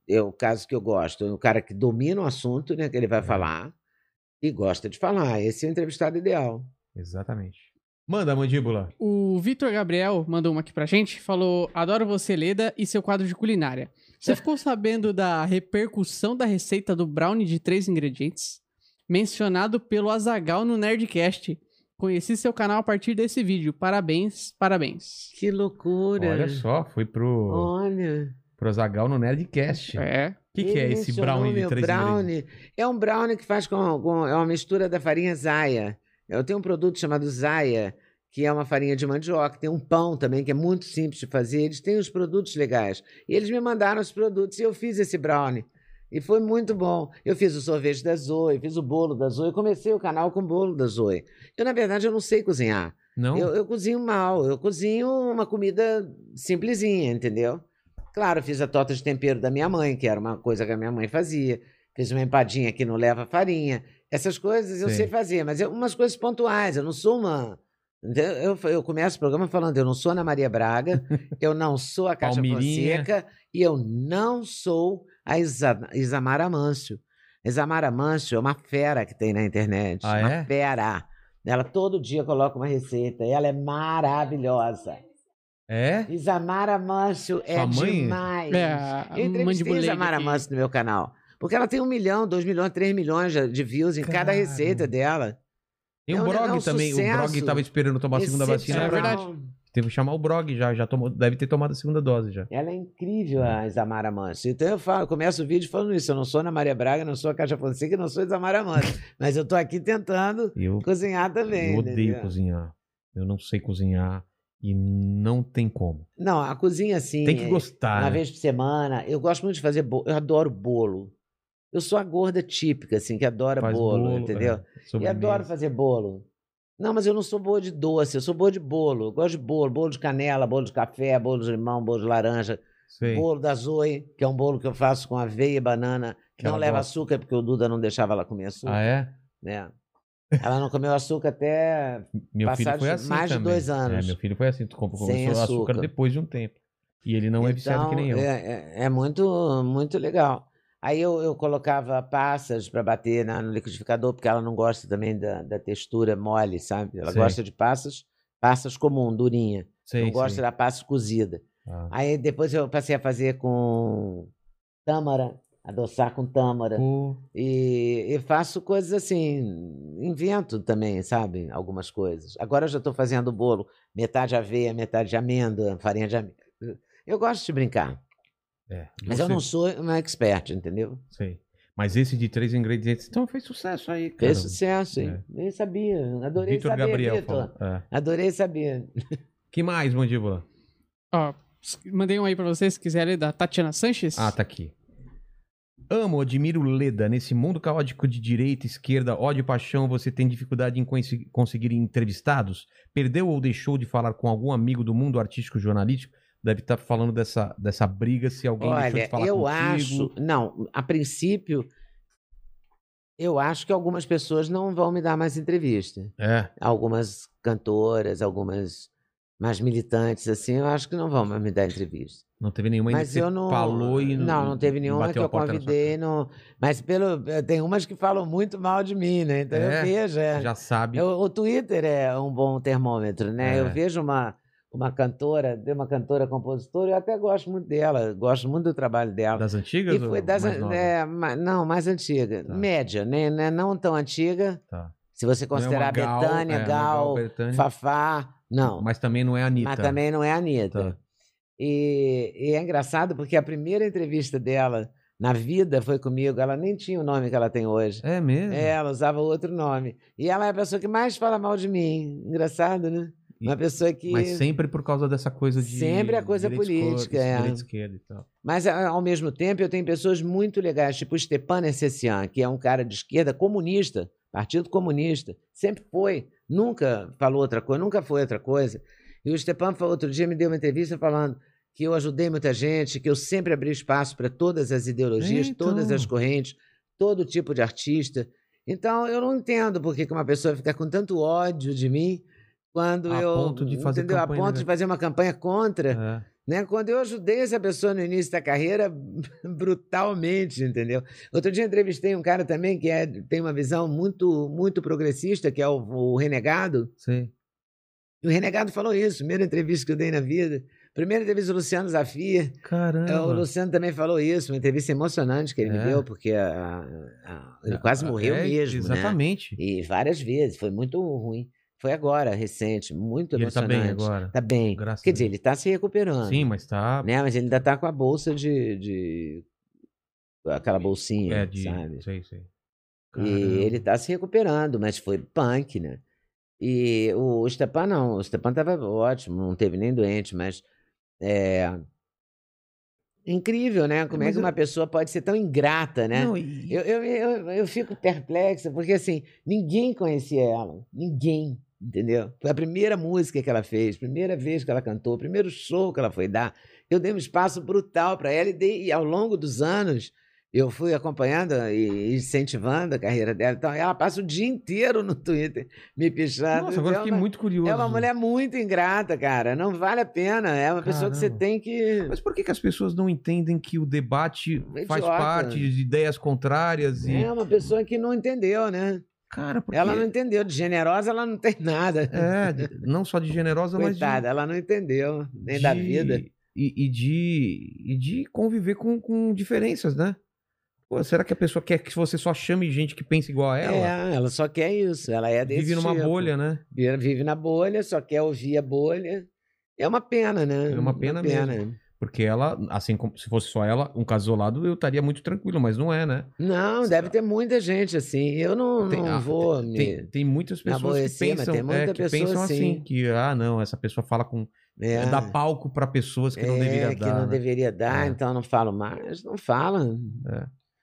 eu, o caso que eu gosto, é o cara que domina o assunto, né, que ele É. vai falar e gosta de falar. Esse é o entrevistado ideal. Exatamente. Manda, mandíbula. O Vitor Gabriel mandou uma aqui pra gente, falou: Adoro você, Leda, e seu quadro de culinária. Você ficou sabendo da repercussão da receita do brownie de três ingredientes? Mencionado pelo Azagal no Nerdcast. Conheci seu canal a partir desse vídeo. Parabéns, parabéns. Que loucura. Olha só, foi pro, Olha. pro Zagal no Nerdcast. O É. que, que é esse brownie de três brownie. ingredientes? É um brownie que faz com, com- É uma mistura da farinha Zaya. Eu tenho um produto chamado Zaya, que é uma farinha de mandioca. Tem um pão também, que é muito simples de fazer. Eles têm os produtos legais. E eles me mandaram os produtos e eu fiz esse brownie. E foi muito bom. Eu fiz o sorvete da Zoe, fiz o bolo da Zoe. Eu comecei o canal com o bolo da Zoe. Eu, na verdade, eu não sei cozinhar. Não? Eu, eu cozinho mal, eu cozinho uma comida simplesinha, entendeu? Claro, fiz a torta de tempero da minha mãe, que era uma coisa que a minha mãe fazia. Fiz uma empadinha que não leva farinha. Essas coisas eu Sim. sei fazer, mas é umas coisas pontuais. Eu não sou uma. Eu, eu começo o programa falando: eu não sou Ana Maria Braga, eu não sou a Cátia Palmirinha. Fonseca e eu não sou a Isa, Isamara Amâncio. Isamara Amâncio é uma fera que tem na internet. Ah, uma é? fera. Ela todo dia coloca uma receita e ela é maravilhosa. É? Isamara Mâncio é mãe? demais. É, Eu entrevistei Isamara. Mâncio no meu canal. Porque ela tem um milhão, dois milhões, três milhões de- views em cada Caramba. receita dela. Tem É o um- Brog é um também. O sucesso. Brog tava esperando tomar a segunda vacina. É verdade. Teve que chamar o Brog já. já tomou, deve ter tomado a segunda dose já. Ela é incrível, a Isamara Mâncio. Então eu, falo, começo o vídeo falando isso. Eu não sou Ana Maria Braga, não sou a Caixa Fonseca, não sou Isamara Mâncio. Mas eu tô aqui tentando Eu, cozinhar também. eu odeio entendeu? cozinhar. Eu não sei cozinhar e não tem como. Não, a cozinha assim. Tem que é- gostar. Uma né? vez por semana. Eu gosto muito de fazer bolo. Eu adoro bolo. Eu sou a gorda típica, assim, que adora Faz bolo, entendeu? é, E adoro fazer bolo. Não, mas eu não sou boa de doce, eu sou boa de bolo. Eu gosto de bolo, bolo de canela, bolo de café, bolo de limão, bolo de laranja, Sei. bolo da Zoe, que é um bolo que eu faço com aveia e banana, que não leva gosta. açúcar, porque o Duda não deixava ela comer açúcar. Ah, é? né? Ela não comeu açúcar até. Meu Passados assim mais de também. dois anos. É, meu filho foi assim. Tu compra- Sem começou açúcar. açúcar. depois de um tempo. E ele não é viciado que nem eu. É, é- é muito, muito legal. Aí eu, eu colocava passas para bater na- no liquidificador, porque ela não gosta também da, da textura mole, sabe? Ela Sei. gosta de passas, passas comum, durinha. Sei, não gosta sei. da passa cozida. Ah. Aí depois eu passei a fazer com tâmara, adoçar com tâmara. Pô, E, e faço coisas assim, invento também, sabe? Algumas coisas. Agora eu já estou fazendo bolo, metade aveia, metade de amêndoa, farinha de amêndoa. Eu gosto de brincar, é. mas eu não sou uma expert, entendeu? Sei. Mas esse de três ingredientes, então fez sucesso aí, cara. Fez sucesso, hein? É. Nem sabia. Adorei Vitor saber, Gabriel Vitor. É. Adorei saber. Que mais, mandíbula? Ó, mandei um aí pra vocês, se quiserem, da Tatiana Sanches. Ah, tá aqui. Amo, admiro Leda. Nesse mundo caótico de direita, esquerda, ódio e paixão, você tem dificuldade em conseguir entrevistados? Perdeu ou deixou de falar com algum amigo do mundo artístico jornalístico? Deve estar falando dessa, dessa briga se alguém deixou de Olha, falar eu contigo. acho. Não, a princípio, eu acho que algumas pessoas não vão me dar mais entrevista. É. algumas cantoras, algumas mais militantes, assim, eu acho que não vão mais me dar entrevista. Não teve nenhuma Mas eu não. falou e não, não teve nenhuma que eu convidei. Não, mas pelo, tem umas que falam muito mal de mim, né? Então É? eu vejo. É, Já sabe. Eu- o Twitter é um bom termômetro, né? É. Eu vejo uma, uma cantora, tem uma cantora compositora, eu até gosto muito dela, gosto muito do trabalho dela. Das antigas? E foi das, mais é, não, mais antiga, Tá. média, né? Não é não tão antiga. Tá. Se você Não é uma considerar Gal, Betânia, é, Gal, Betânia, Fafá, não. Mas também não é a Anitta. Mas também não é a Anitta. Tá. E, e é engraçado porque a primeira entrevista dela na vida foi comigo. Ela nem tinha o nome que ela tem hoje. É mesmo? É, ela usava outro nome. E ela é a pessoa que mais fala mal de mim. Engraçado, né? Uma pessoa que. Mas sempre por causa dessa coisa de. Sempre a coisa política, esquerda, é. esquerda e tal. Mas, ao mesmo tempo, eu tenho pessoas muito legais, tipo o Stepan Essessian, que é um cara de esquerda comunista, Partido Comunista. Sempre foi. Nunca falou outra coisa, nunca foi outra coisa. E o Stepan falou, outro dia me deu uma entrevista falando que eu ajudei muita gente, que eu sempre abri espaço para todas as ideologias, É, então. todas as correntes, todo tipo de artista. Então, eu não entendo por que uma pessoa fica com tanto ódio de mim quando A eu. ponto de fazer entendeu? A campanha, ponto né? de fazer uma campanha contra É. né? Quando eu ajudei essa pessoa no início da carreira, brutalmente, entendeu? Outro dia entrevistei um cara também que é, tem uma visão muito, muito progressista, que é o, o Renegado. Sei. E o Renegado falou isso, primeira entrevista que eu dei na vida. Primeira entrevista do Luciano Zafir. Caramba. É, O Luciano também falou isso, uma entrevista emocionante que ele É. me deu, porque a- a- ele quase morreu É, mesmo, né? Exatamente. E várias vezes, foi muito ruim. Foi agora, recente, muito E ele tá emocionante. bem agora. Tá bem. Graças Quer dizer, ele tá se recuperando. Sim, mas tá. Né? Mas ele ainda tá com a bolsa de. de... aquela bolsinha, É, de. sabe? Sei, sei. E Caramba. ele tá se recuperando, mas foi punk, né? E o Stepan não, o Stepan tava ótimo, não teve nem doente, mas é incrível, né? Como é mas que eu- uma pessoa pode ser tão ingrata, né? Não, e- Eu, eu, eu, eu fico perplexa, porque assim, ninguém conhecia ela. Ninguém, entendeu? Foi a primeira música que ela fez, primeira vez que ela cantou, primeiro show que ela foi dar. Eu dei um espaço brutal para ela e, dei, e ao longo dos anos eu fui acompanhando e incentivando a carreira dela. Então, ela passa o dia inteiro no Twitter me pichando. Nossa, agora eu é fiquei muito curioso. é uma mulher muito ingrata, cara. Não vale a pena. É uma pessoa que você Caramba. tem que. Mas por que, que as pessoas não entendem que o debate faz Idiota. parte de ideias contrárias e. É uma pessoa que não entendeu, né? Cara, porque. Ela não entendeu. De generosa, ela não tem nada. É, de- não só de generosa, mas de. Coitada, ela não entendeu. Nem da de- vida. E, e de, e de conviver com, com diferenças, né? Pô, será que a pessoa quer que você só chame gente que pensa igual a ela? É, ela só quer isso. Ela é desse Vive numa tipo. bolha, né? Vive, vive na bolha, só quer ouvir a bolha. É uma pena, né? É uma pena mesmo. Porque ela, assim como se fosse só ela, um caso isolado, eu estaria muito tranquilo, mas não é, né? Não, deve ter muita gente assim. Eu não, Tem- não ah, vou tem, me. tem, tem muitas pessoas que aborrecer, pensam, tem muita é, que pensam assim, assim. que, ah, não, essa pessoa fala com. É, dá palco pra pessoas que não é, deveria que dar. não né? deveria dar, É. então não falo mais. Não fala.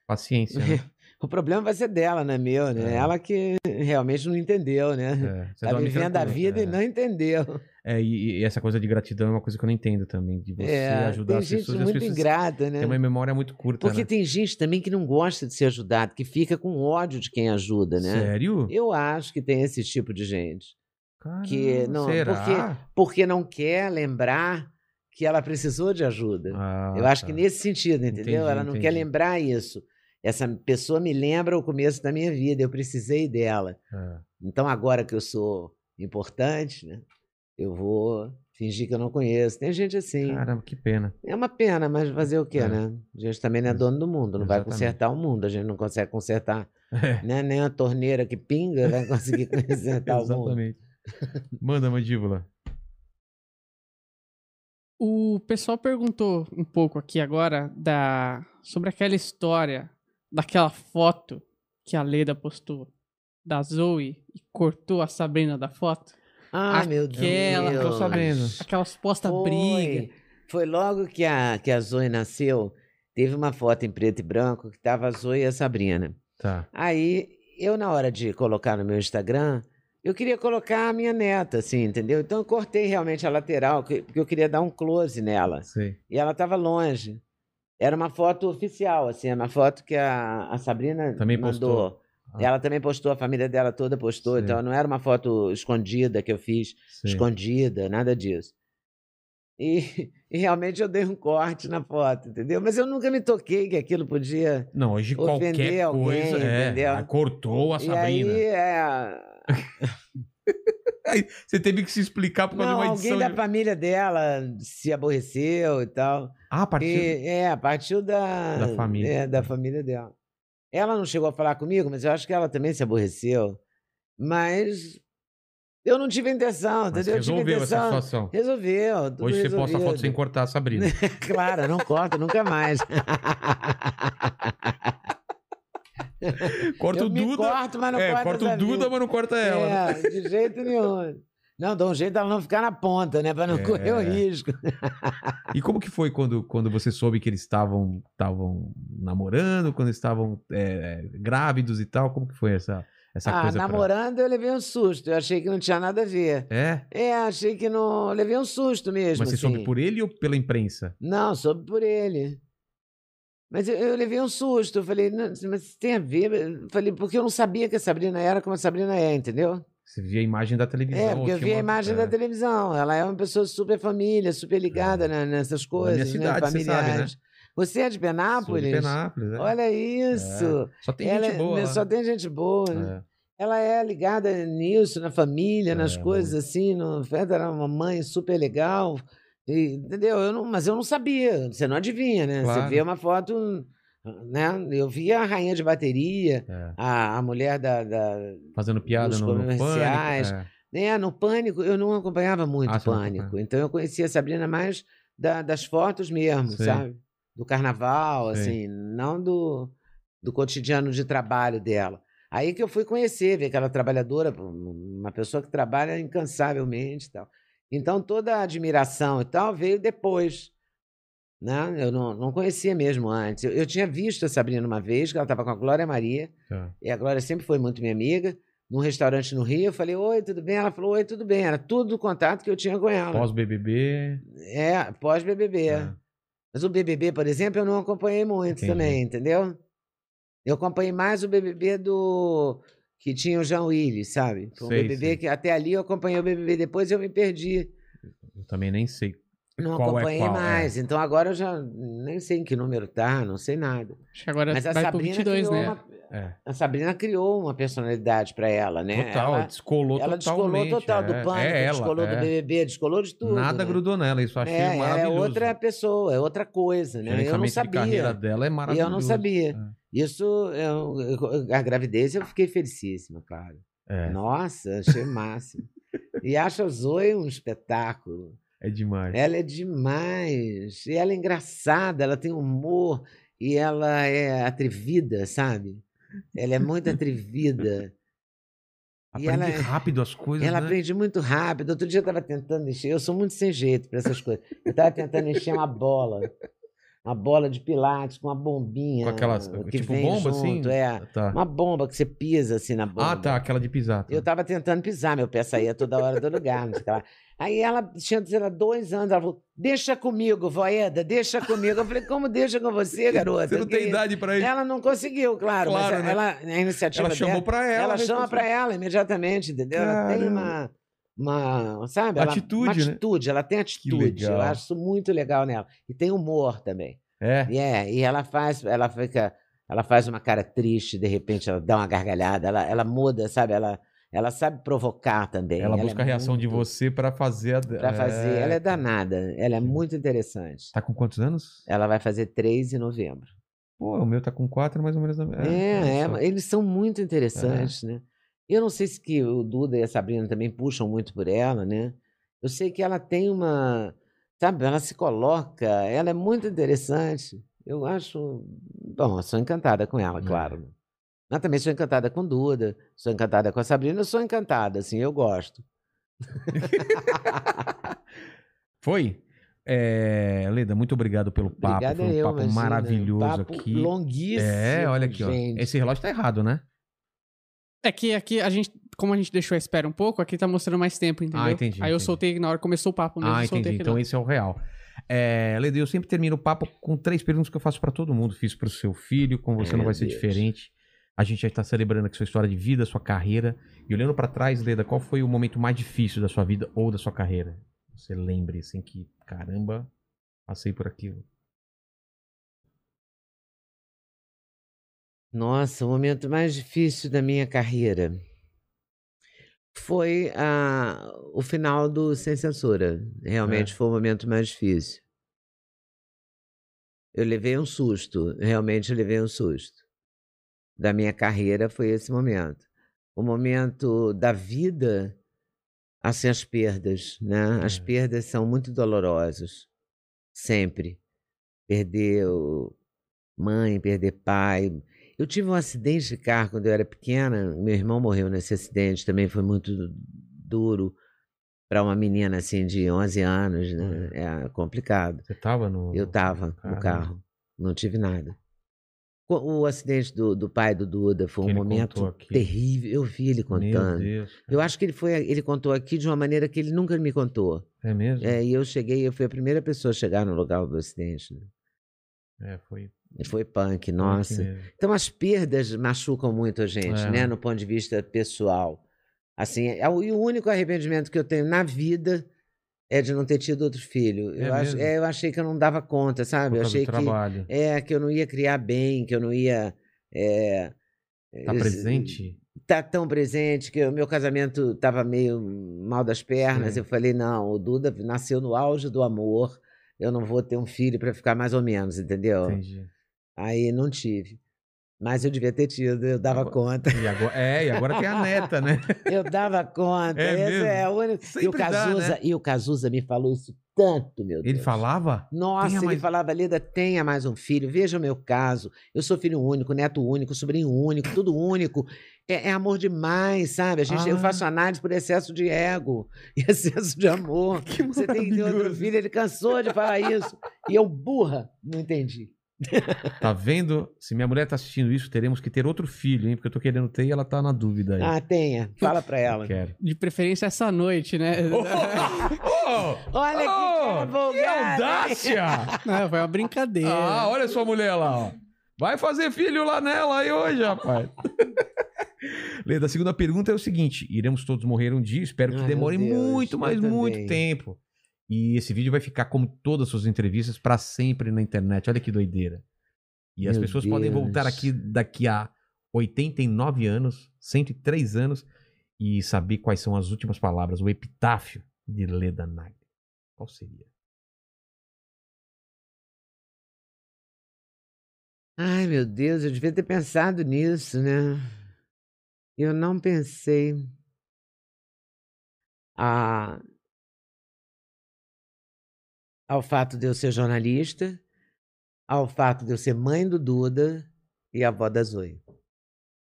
Paciência. Né? O problema vai ser dela, não é meu, né? É. Ela que realmente não entendeu, né? É, você Tá vivendo a vida é. e não entendeu. É, e, e essa coisa de gratidão é uma coisa que eu não entendo também. De você É, ajudar tem as gente pessoas. e as muito pessoas ingrata, né? têm uma memória muito curta. Porque né? tem gente também que não gosta de ser ajudado, que fica com ódio de quem ajuda, né? Sério? Eu acho que tem esse tipo de gente. que Caramba, não- será? Porque não quer lembrar que ela precisou de ajuda. Ah, Eu acho tá. que nesse sentido, entendeu? Entendi, ela não quer entendi. lembrar isso. Essa pessoa me lembra o começo da minha vida, eu precisei dela. É. Então, agora que eu sou importante, né? Eu vou fingir que eu não conheço. Tem gente assim. Caramba, que pena. É uma pena, mas fazer o quê, É. né? A gente também não é dono do mundo, não vai exatamente. consertar o mundo. A gente não consegue consertar É, né? nem a torneira que pinga vai conseguir consertar o mundo. exatamente. Manda, mandíbula. O pessoal perguntou um pouco aqui agora da sobre aquela história daquela foto que a Leda postou da Zoe e cortou a Sabrina da foto. Ai, meu Aquela- Deus. Tô sabendo. Aquelas postas Foi. briga. Foi logo que a, que a Zoe nasceu, teve uma foto em preto e branco que tava a Zoe e a Sabrina. Tá. Aí, eu, na hora de colocar no meu Instagram, eu queria colocar a minha neta, assim, entendeu? Então, eu cortei realmente a lateral, que- porque eu queria dar um close nela. Sei. E ela estava longe. Era uma foto oficial, assim, é uma foto que a, a Sabrina Também mandou. postou. Ela também postou, a família dela toda postou, Sei. então não era uma foto escondida que eu fiz, Sei. escondida, nada disso. E, e realmente eu dei um corte na foto, entendeu? Mas eu nunca me toquei que aquilo podia. Não, hoje Ofender qualquer alguém, coisa. É, entendeu? cortou a E Sabrina. aí, é. Você teve que se explicar por causa Não, de uma alguém edição. da de- família dela se aborreceu e tal. Ah, a partir. E, é, partiu da, Da família. é, da família dela. Ela não chegou a falar comigo, mas eu acho que ela também se aborreceu. Mas eu não tive intenção, entendeu? Eu tive resolveu essa situação. Resolveu. Hoje você posta a foto resolvido. sem cortar Sabrina. Claro, não corta nunca mais. Corta eu o Duda. corto, mas não é, corta corta o Duda, mas não corta ela. É, de jeito nenhum. Não, dá um jeito dela não ficar na ponta, né? Pra não É. correr o risco. E como que foi quando, quando você soube que eles estavam estavam namorando, quando estavam é, é, grávidos e tal? Como que foi essa, essa ah, coisa? pra- namorando eu levei um susto. Eu achei que não tinha nada a ver. É? É, achei que não. eu Levei um susto mesmo. Mas você soube assim. por ele ou pela imprensa? Não, soube por ele. Mas eu, eu levei um susto. Eu falei, "Não, mas tem a ver. Eu falei, porque eu não sabia que a Sabrina era como a Sabrina é, entendeu? Você via a imagem da televisão. É, porque eu tinha vi a uma- imagem é. da televisão. Ela é uma pessoa super família, super ligada né, nessas coisas, cidade, né, você sabe, né? familiares. Você é de Sou Penápolis? de Penápolis, é. Olha isso. Só tem Ela gente é- boa. Só tem gente boa. né? É. Ela é ligada nisso, na família, nas É, coisas assim. No era uma mãe super legal. e- entendeu? Eu não, mas eu não sabia. Você não adivinha, né? Claro. Você vê uma foto. Né? Eu vi a rainha de bateria, É. a, a mulher da, da- Fazendo piada Dos no, no comerciais. Pânico, é. né, no Pânico, eu não acompanhava muito Ah, Pânico. Então eu conhecia a Sabrina mais da- das fotos mesmo, Sei. sabe? Do carnaval, Sei. assim, não do, do cotidiano de trabalho dela. Aí que eu fui conhecer, ver que ela é trabalhadora, uma pessoa que trabalha incansavelmente e tal. Então toda a admiração e tal veio depois. Né? Eu não, não conhecia mesmo antes. Eu, eu tinha visto a Sabrina uma vez, que ela estava com a Glória Maria, Tá. e a Glória sempre foi muito minha amiga. Num restaurante no Rio, eu falei, oi, tudo bem? Ela falou, oi, tudo bem. Era tudo o contato que eu tinha com ela. Pós-BBB. É, pós-BBB. É. Mas o BBB, por exemplo, eu não acompanhei muito Entendi. também, entendeu? Eu acompanhei mais o BBB do... que tinha o Jean Willis, sabe? Foi um Sei, BBB sei. que até ali eu acompanhei o BBB, depois eu me perdi. Eu também nem sei. Não Qual é acompanhei qual, é. mais. Então agora eu já nem sei em que número tá, não sei nada. Acho que agora Mas a Sabrina 22, criou né? uma... É. A Sabrina criou uma personalidade pra ela, né? Total, ela, descolou ela descolou totalmente. total é. do pânico, é ela, descolou é. do BBB, descolou de tudo. Nada né? grudou nela, isso eu achei É, ela é maravilhoso. outra pessoa, é outra coisa, né? Eu não Gerenciamento de carreira sabia. dela é E maravilhoso. eu não sabia. É. Isso, eu- eu- a gravidez eu fiquei felicíssima, claro. É, Nossa, achei máximo. E acho a Zoe um espetáculo. É demais. Ela é demais. E ela é engraçada, ela tem humor e ela é atrevida, sabe? Ela é muito atrevida. Aprende ela é- rápido as coisas, Ela né? aprende muito rápido. Outro dia eu estava tentando encher. Eu sou muito sem jeito para essas coisas. Eu estava tentando encher uma bola. Uma bola de pilates com uma bombinha. Com aquelas, que tipo vem bomba junto, assim? É. Tá. Uma bomba que você pisa assim na bomba. Ah, tá, aquela de pisar. tá. Eu estava tentando pisar, meu pé saía toda hora do lugar. Não sei lá. Aí ela tinha, sei lá, dois anos, ela falou: Deixa comigo, voeda, deixa comigo. Eu falei: Como deixa com você, garota? Você não tem idade pra isso. Ela não conseguiu, claro, Claro, mas né? ela, a iniciativa Ela chamou pra ela. ela mas chama você- pra ela imediatamente, entendeu? Ela tem uma, uma sabe? ela- Atitude, uma né? atitude, ela tem atitude. Eu acho isso muito legal nela. E tem humor também. É. E é, e ela faz, ela fica, ela faz uma cara triste, de repente ela dá uma gargalhada, ela, ela muda, sabe? Ela, ela sabe provocar também. Ela é busca a reação de muito- você pra fazer a. Pra fazer. Ela é danada, ela é muito interessante. Tá com quantos anos? Ela vai fazer três em novembro. Pô, o meu tá com quatro, mais ou menos. É, é, só. eles são muito interessantes, né? Eu não sei se que o Duda e a Sabrina também puxam muito por ela, né? Eu sei que ela tem uma, sabe, ela se coloca, ela é muito interessante. Eu acho, bom, eu sou encantada com ela, É. claro. Mas também sou encantada com Duda, sou encantada com a Sabrina, eu sou encantada, assim, eu gosto. Foi? É, Leda, muito obrigado pelo papo. Obrigada Foi um eu, papo imagina, maravilhoso papo aqui. longuíssimo, É, olha aqui, ó. gente. Esse relógio tá errado, né? É que aqui a gente, como a gente deixou a espera um pouco, aqui tá mostrando mais tempo, entendeu? Ah, entendi, Aí eu entendi. soltei na hora que começou o papo mesmo, ah, eu soltei entendi. Então esse é o real. É, Leda, eu sempre termino o papo com três perguntas que eu faço pra todo mundo. Fiz pro seu filho, com você Ai, não vai meu ser Deus. diferente. A gente já está celebrando aqui sua história de vida, sua carreira. E olhando pra trás, Leda, qual foi o momento mais difícil da sua vida ou da sua carreira? Você lembre, assim, que, caramba, passei por aquilo. Nossa, o momento mais difícil da minha carreira foi a, o final do Sem Censura. Realmente foi o momento mais difícil. Eu levei um susto, realmente eu levei um susto. Da minha carreira foi esse momento. O momento da vida, assim, as perdas, né? As É. perdas são muito dolorosas. Sempre. Perder mãe, perder pai. Eu tive um acidente de carro quando eu era pequena. Meu irmão morreu nesse acidente, também foi muito duro para uma menina assim de 11 anos, né? É complicado. Você tava no. Eu estava no carro, não tive nada. O acidente do, do pai do Duda foi Que um momento terrível. Eu vi ele contando. Deus. Eu acho que ele foi, ele contou aqui de uma maneira que ele nunca me contou. É mesmo? É, e eu cheguei, eu fui a primeira pessoa a chegar no local do acidente. Né? É, foi. E foi punk, nossa. aqui mesmo. Então as perdas machucam muito a gente, É. né? No ponto de vista pessoal. Assim, é o, e o único arrependimento que eu tenho na vida é de não ter tido outro filho. É eu, acho, é, eu achei que eu não dava conta, sabe? Eu achei que trabalho. é que eu não ia criar bem, que eu não ia é, Tá es- presente? tá tão presente que o meu casamento estava meio mal das pernas. Eu falei, não, o Duda nasceu no auge do amor. Eu não vou ter um filho para ficar mais ou menos, entendeu? Entendi. Aí não tive. Mas eu devia ter tido, eu dava Agora- conta. E agora, é, e agora tem a neta, né? Eu dava conta. É Esse mesmo? é o único. E o, Sempre dá, Cazuza, né? e o Cazuza me falou isso tanto, meu Deus. Ele falava? Nossa, Tenha ele mais- falava, Leda, tenha mais um filho. Veja o meu caso. Eu sou filho único, neto único, sobrinho único, tudo único. É, é amor demais, sabe? A gente, Eu Ah. faço análise por excesso de ego e excesso de amor. Você tem que ter outro filho. Ele cansou de falar isso. E eu, burra, não entendi. Tá vendo? Se minha mulher tá assistindo isso, teremos que ter outro filho, hein? Porque eu tô querendo ter e ela tá na dúvida aí. Ah, tenha. Fala pra ela. quero. De preferência essa noite, né? Oh, Olha que cara que folgado, hein? audácia! Não, foi uma brincadeira. Ah, olha sua mulher lá, ó. Vai fazer filho lá nela aí hoje, rapaz. Leda, a segunda pergunta é o seguinte: iremos todos morrer um dia, espero que Ai, demore Deus, muito, mas muito tempo. E esse vídeo vai ficar, como todas as suas entrevistas, pra sempre na internet. Olha que doideira. E as Meu pessoas podem voltar Deus. aqui daqui a 89 anos, 103 anos, e saber quais são as últimas palavras, o epitáfio de Leda Nagli. Qual seria? Ai, meu Deus, eu devia ter pensado nisso, né? Eu não pensei. A... Ao fato de eu ser jornalista, ao fato de eu ser mãe do Duda e avó da Zoe.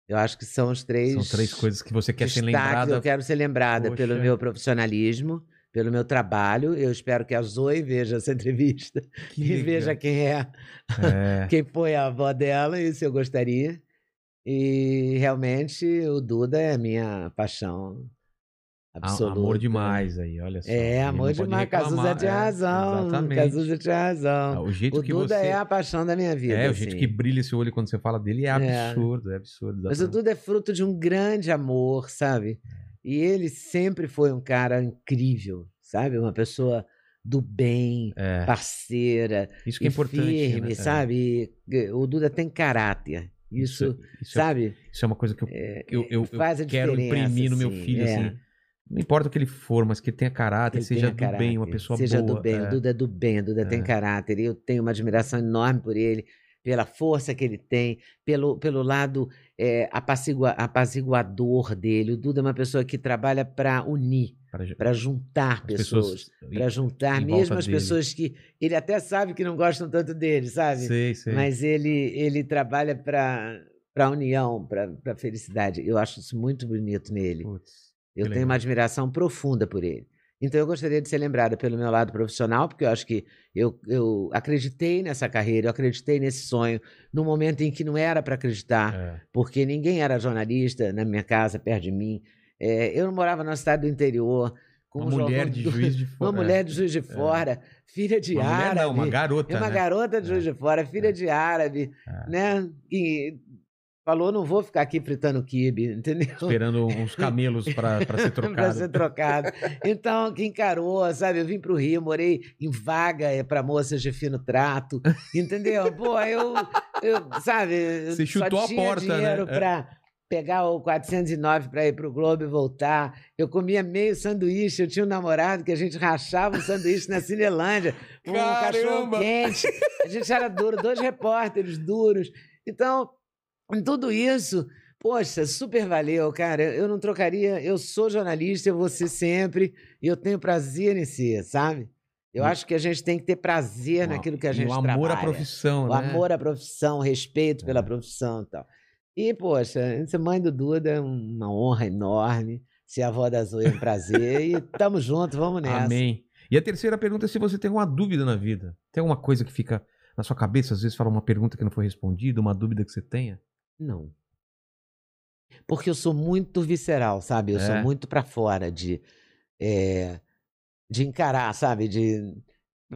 Eu acho que são os três. São três coisas que você quer ser lembrada. Eu quero ser lembrada pelo Poxa. meu profissionalismo, pelo meu trabalho. Eu espero que a Zoe veja essa entrevista Que e legal. veja quem é É. quem foi a avó dela, isso eu gostaria. E realmente o Duda é a minha paixão absoluta. Amor demais aí, olha só. É, amor demais. Cazuza reclamar, tinha é, razão. Exatamente. Cazuza tinha Ah, razão. O jeito O que Duda você... é a paixão da minha vida. É, o jeito assim. que brilha esse olho quando você fala dele é É. absurdo, é absurdo. Mas o. Duda é fruto de um grande amor, sabe? E ele sempre foi um cara incrível, sabe? Uma pessoa do bem, É, parceira, isso que é importante. firme, né? É. sabe? E O Duda tem caráter. Isso, isso, é, sabe? isso é uma coisa que eu, eu, eu, eu quero imprimir no meu assim, filho, é. assim. Não importa o que ele for, mas que ele tenha caráter, Ele seja tenha do bem, uma caráter, pessoa seja boa. do bem. é. O Duda é do bem, o Duda tem É. caráter. E eu tenho uma admiração enorme por ele, pela força que ele tem, pelo, pelo lado é, apazigua- apaziguador dele. O Duda é uma pessoa que trabalha para unir, Para para juntar as pessoas. Para juntar mesmo as dele. pessoas que ele até sabe que não gostam tanto dele, sabe? Sei, sei. Mas ele, ele trabalha para a união, para a felicidade. Eu acho isso muito bonito nele. Putz, Eu que tenho uma legal. admiração profunda por ele. Então eu gostaria de ser lembrada pelo meu lado profissional, porque eu acho que eu, eu acreditei nessa carreira, eu acreditei nesse sonho, num momento em que não era para acreditar, É. porque ninguém era jornalista na minha casa, perto de mim. É, eu não morava na cidade do interior. Com Uma um mulher jornal de juiz de fora. Uma mulher de Juiz de Fora, filha de Uma mulher árabe. não, uma garota, É uma né? garota de Juiz de Fora, filha É. de árabe, É. né? E falou, não vou ficar aqui fritando quibe, entendeu? Esperando uns camelos para ser para trocado. ser trocado. Então, que encarou, sabe? Eu vim para o Rio, morei em vaga para moças de fino trato, entendeu? Pô, eu, eu sabe? Você chutou só a tinha porta, né? dinheiro É. para pegar o 409 para ir para o Globo e voltar. Eu comia meio sanduíche, eu tinha um namorado que a gente rachava um sanduíche na Cinelândia, um cachorro Caramba! quente. A gente era duro, dois repórteres duros. Então, tudo isso, poxa, super valeu, cara. Eu não trocaria. Eu sou jornalista, eu vou ser sempre, e eu tenho prazer em ser, sabe? Eu E- acho que a gente tem que ter prazer O- naquilo que a gente o amor trabalha. à profissão, O né? amor à profissão, o respeito pela É. profissão e tal. E, poxa, ser mãe do Duda é uma honra enorme. Ser avó da Zoe é um prazer. e tamo junto, vamos nessa. Amém. E a terceira pergunta é se você tem alguma dúvida na vida. Tem alguma coisa que fica na sua cabeça, às vezes fala uma pergunta que não foi respondida, uma dúvida que você tenha? Não. Porque eu sou muito visceral, sabe? Eu sou É. muito pra fora de, eh, de encarar, sabe? De.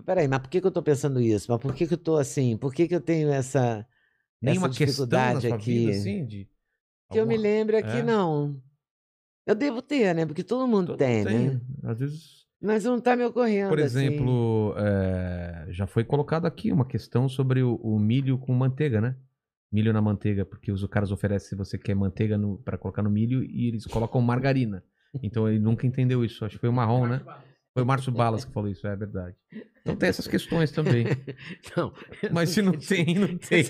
Peraí, mas por que, que eu tô pensando isso? Mas por que, que eu tô assim? Por que, que eu tenho essa, Nenhuma essa dificuldade aqui? vida, assim? De Que eu me lembre aqui, É. não. Eu devo ter, né? Porque todo mundo Todo tem, mundo né? Às vezes, Mas não tá me ocorrendo. por assim. exemplo, é, já foi colocado aqui uma questão sobre o, o milho com manteiga, né? Milho na manteiga, porque os caras oferecem se você quer manteiga para colocar no milho e eles colocam margarina. Então ele nunca entendeu isso. Acho que foi o Marrom, né? Foi o Márcio Balas que falou isso, é verdade. Então tem essas questões também. Não, Mas se não tem, não tem.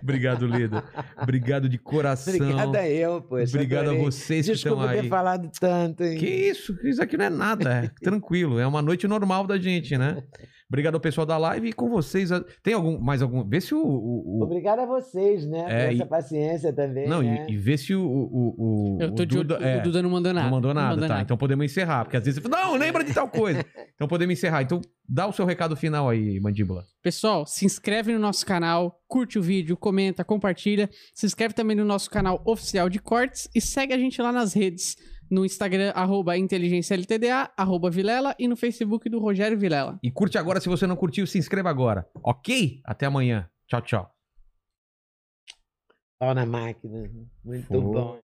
Obrigado, Leda. Obrigado de coração. Obrigada eu, poxa. Obrigado a adorei. vocês que estão Desculpa ter aí. falado tanto, hein? Que isso? Isso aqui não é nada. É tranquilo. É uma noite normal da gente, né? Obrigado ao pessoal da live e com vocês. Tem algum mais algum? Vê se o. o- o- Obrigado a vocês, né? É, por essa e- paciência também. Não, né? e, e vê se o. o, o, Eu tô o de Duda, olho. é, O Duda não mandou nada. Não mandou nada, tá? nada. Então podemos encerrar. Porque às vezes você fala, não, lembra de tal coisa. então podemos encerrar. Então dá o seu recado final aí, mandíbula. Pessoal, se inscreve no nosso canal, curte o vídeo, comenta, compartilha. Se inscreve também no nosso canal oficial de cortes e segue a gente lá nas redes. No Instagram, arroba inteligêncialtda, arroba Vilela e no Facebook do Rogério Vilela. E curte agora. Se você não curtiu, se inscreva agora. Ok? Até amanhã. Tchau, tchau. Pau na máquina. Muito bom.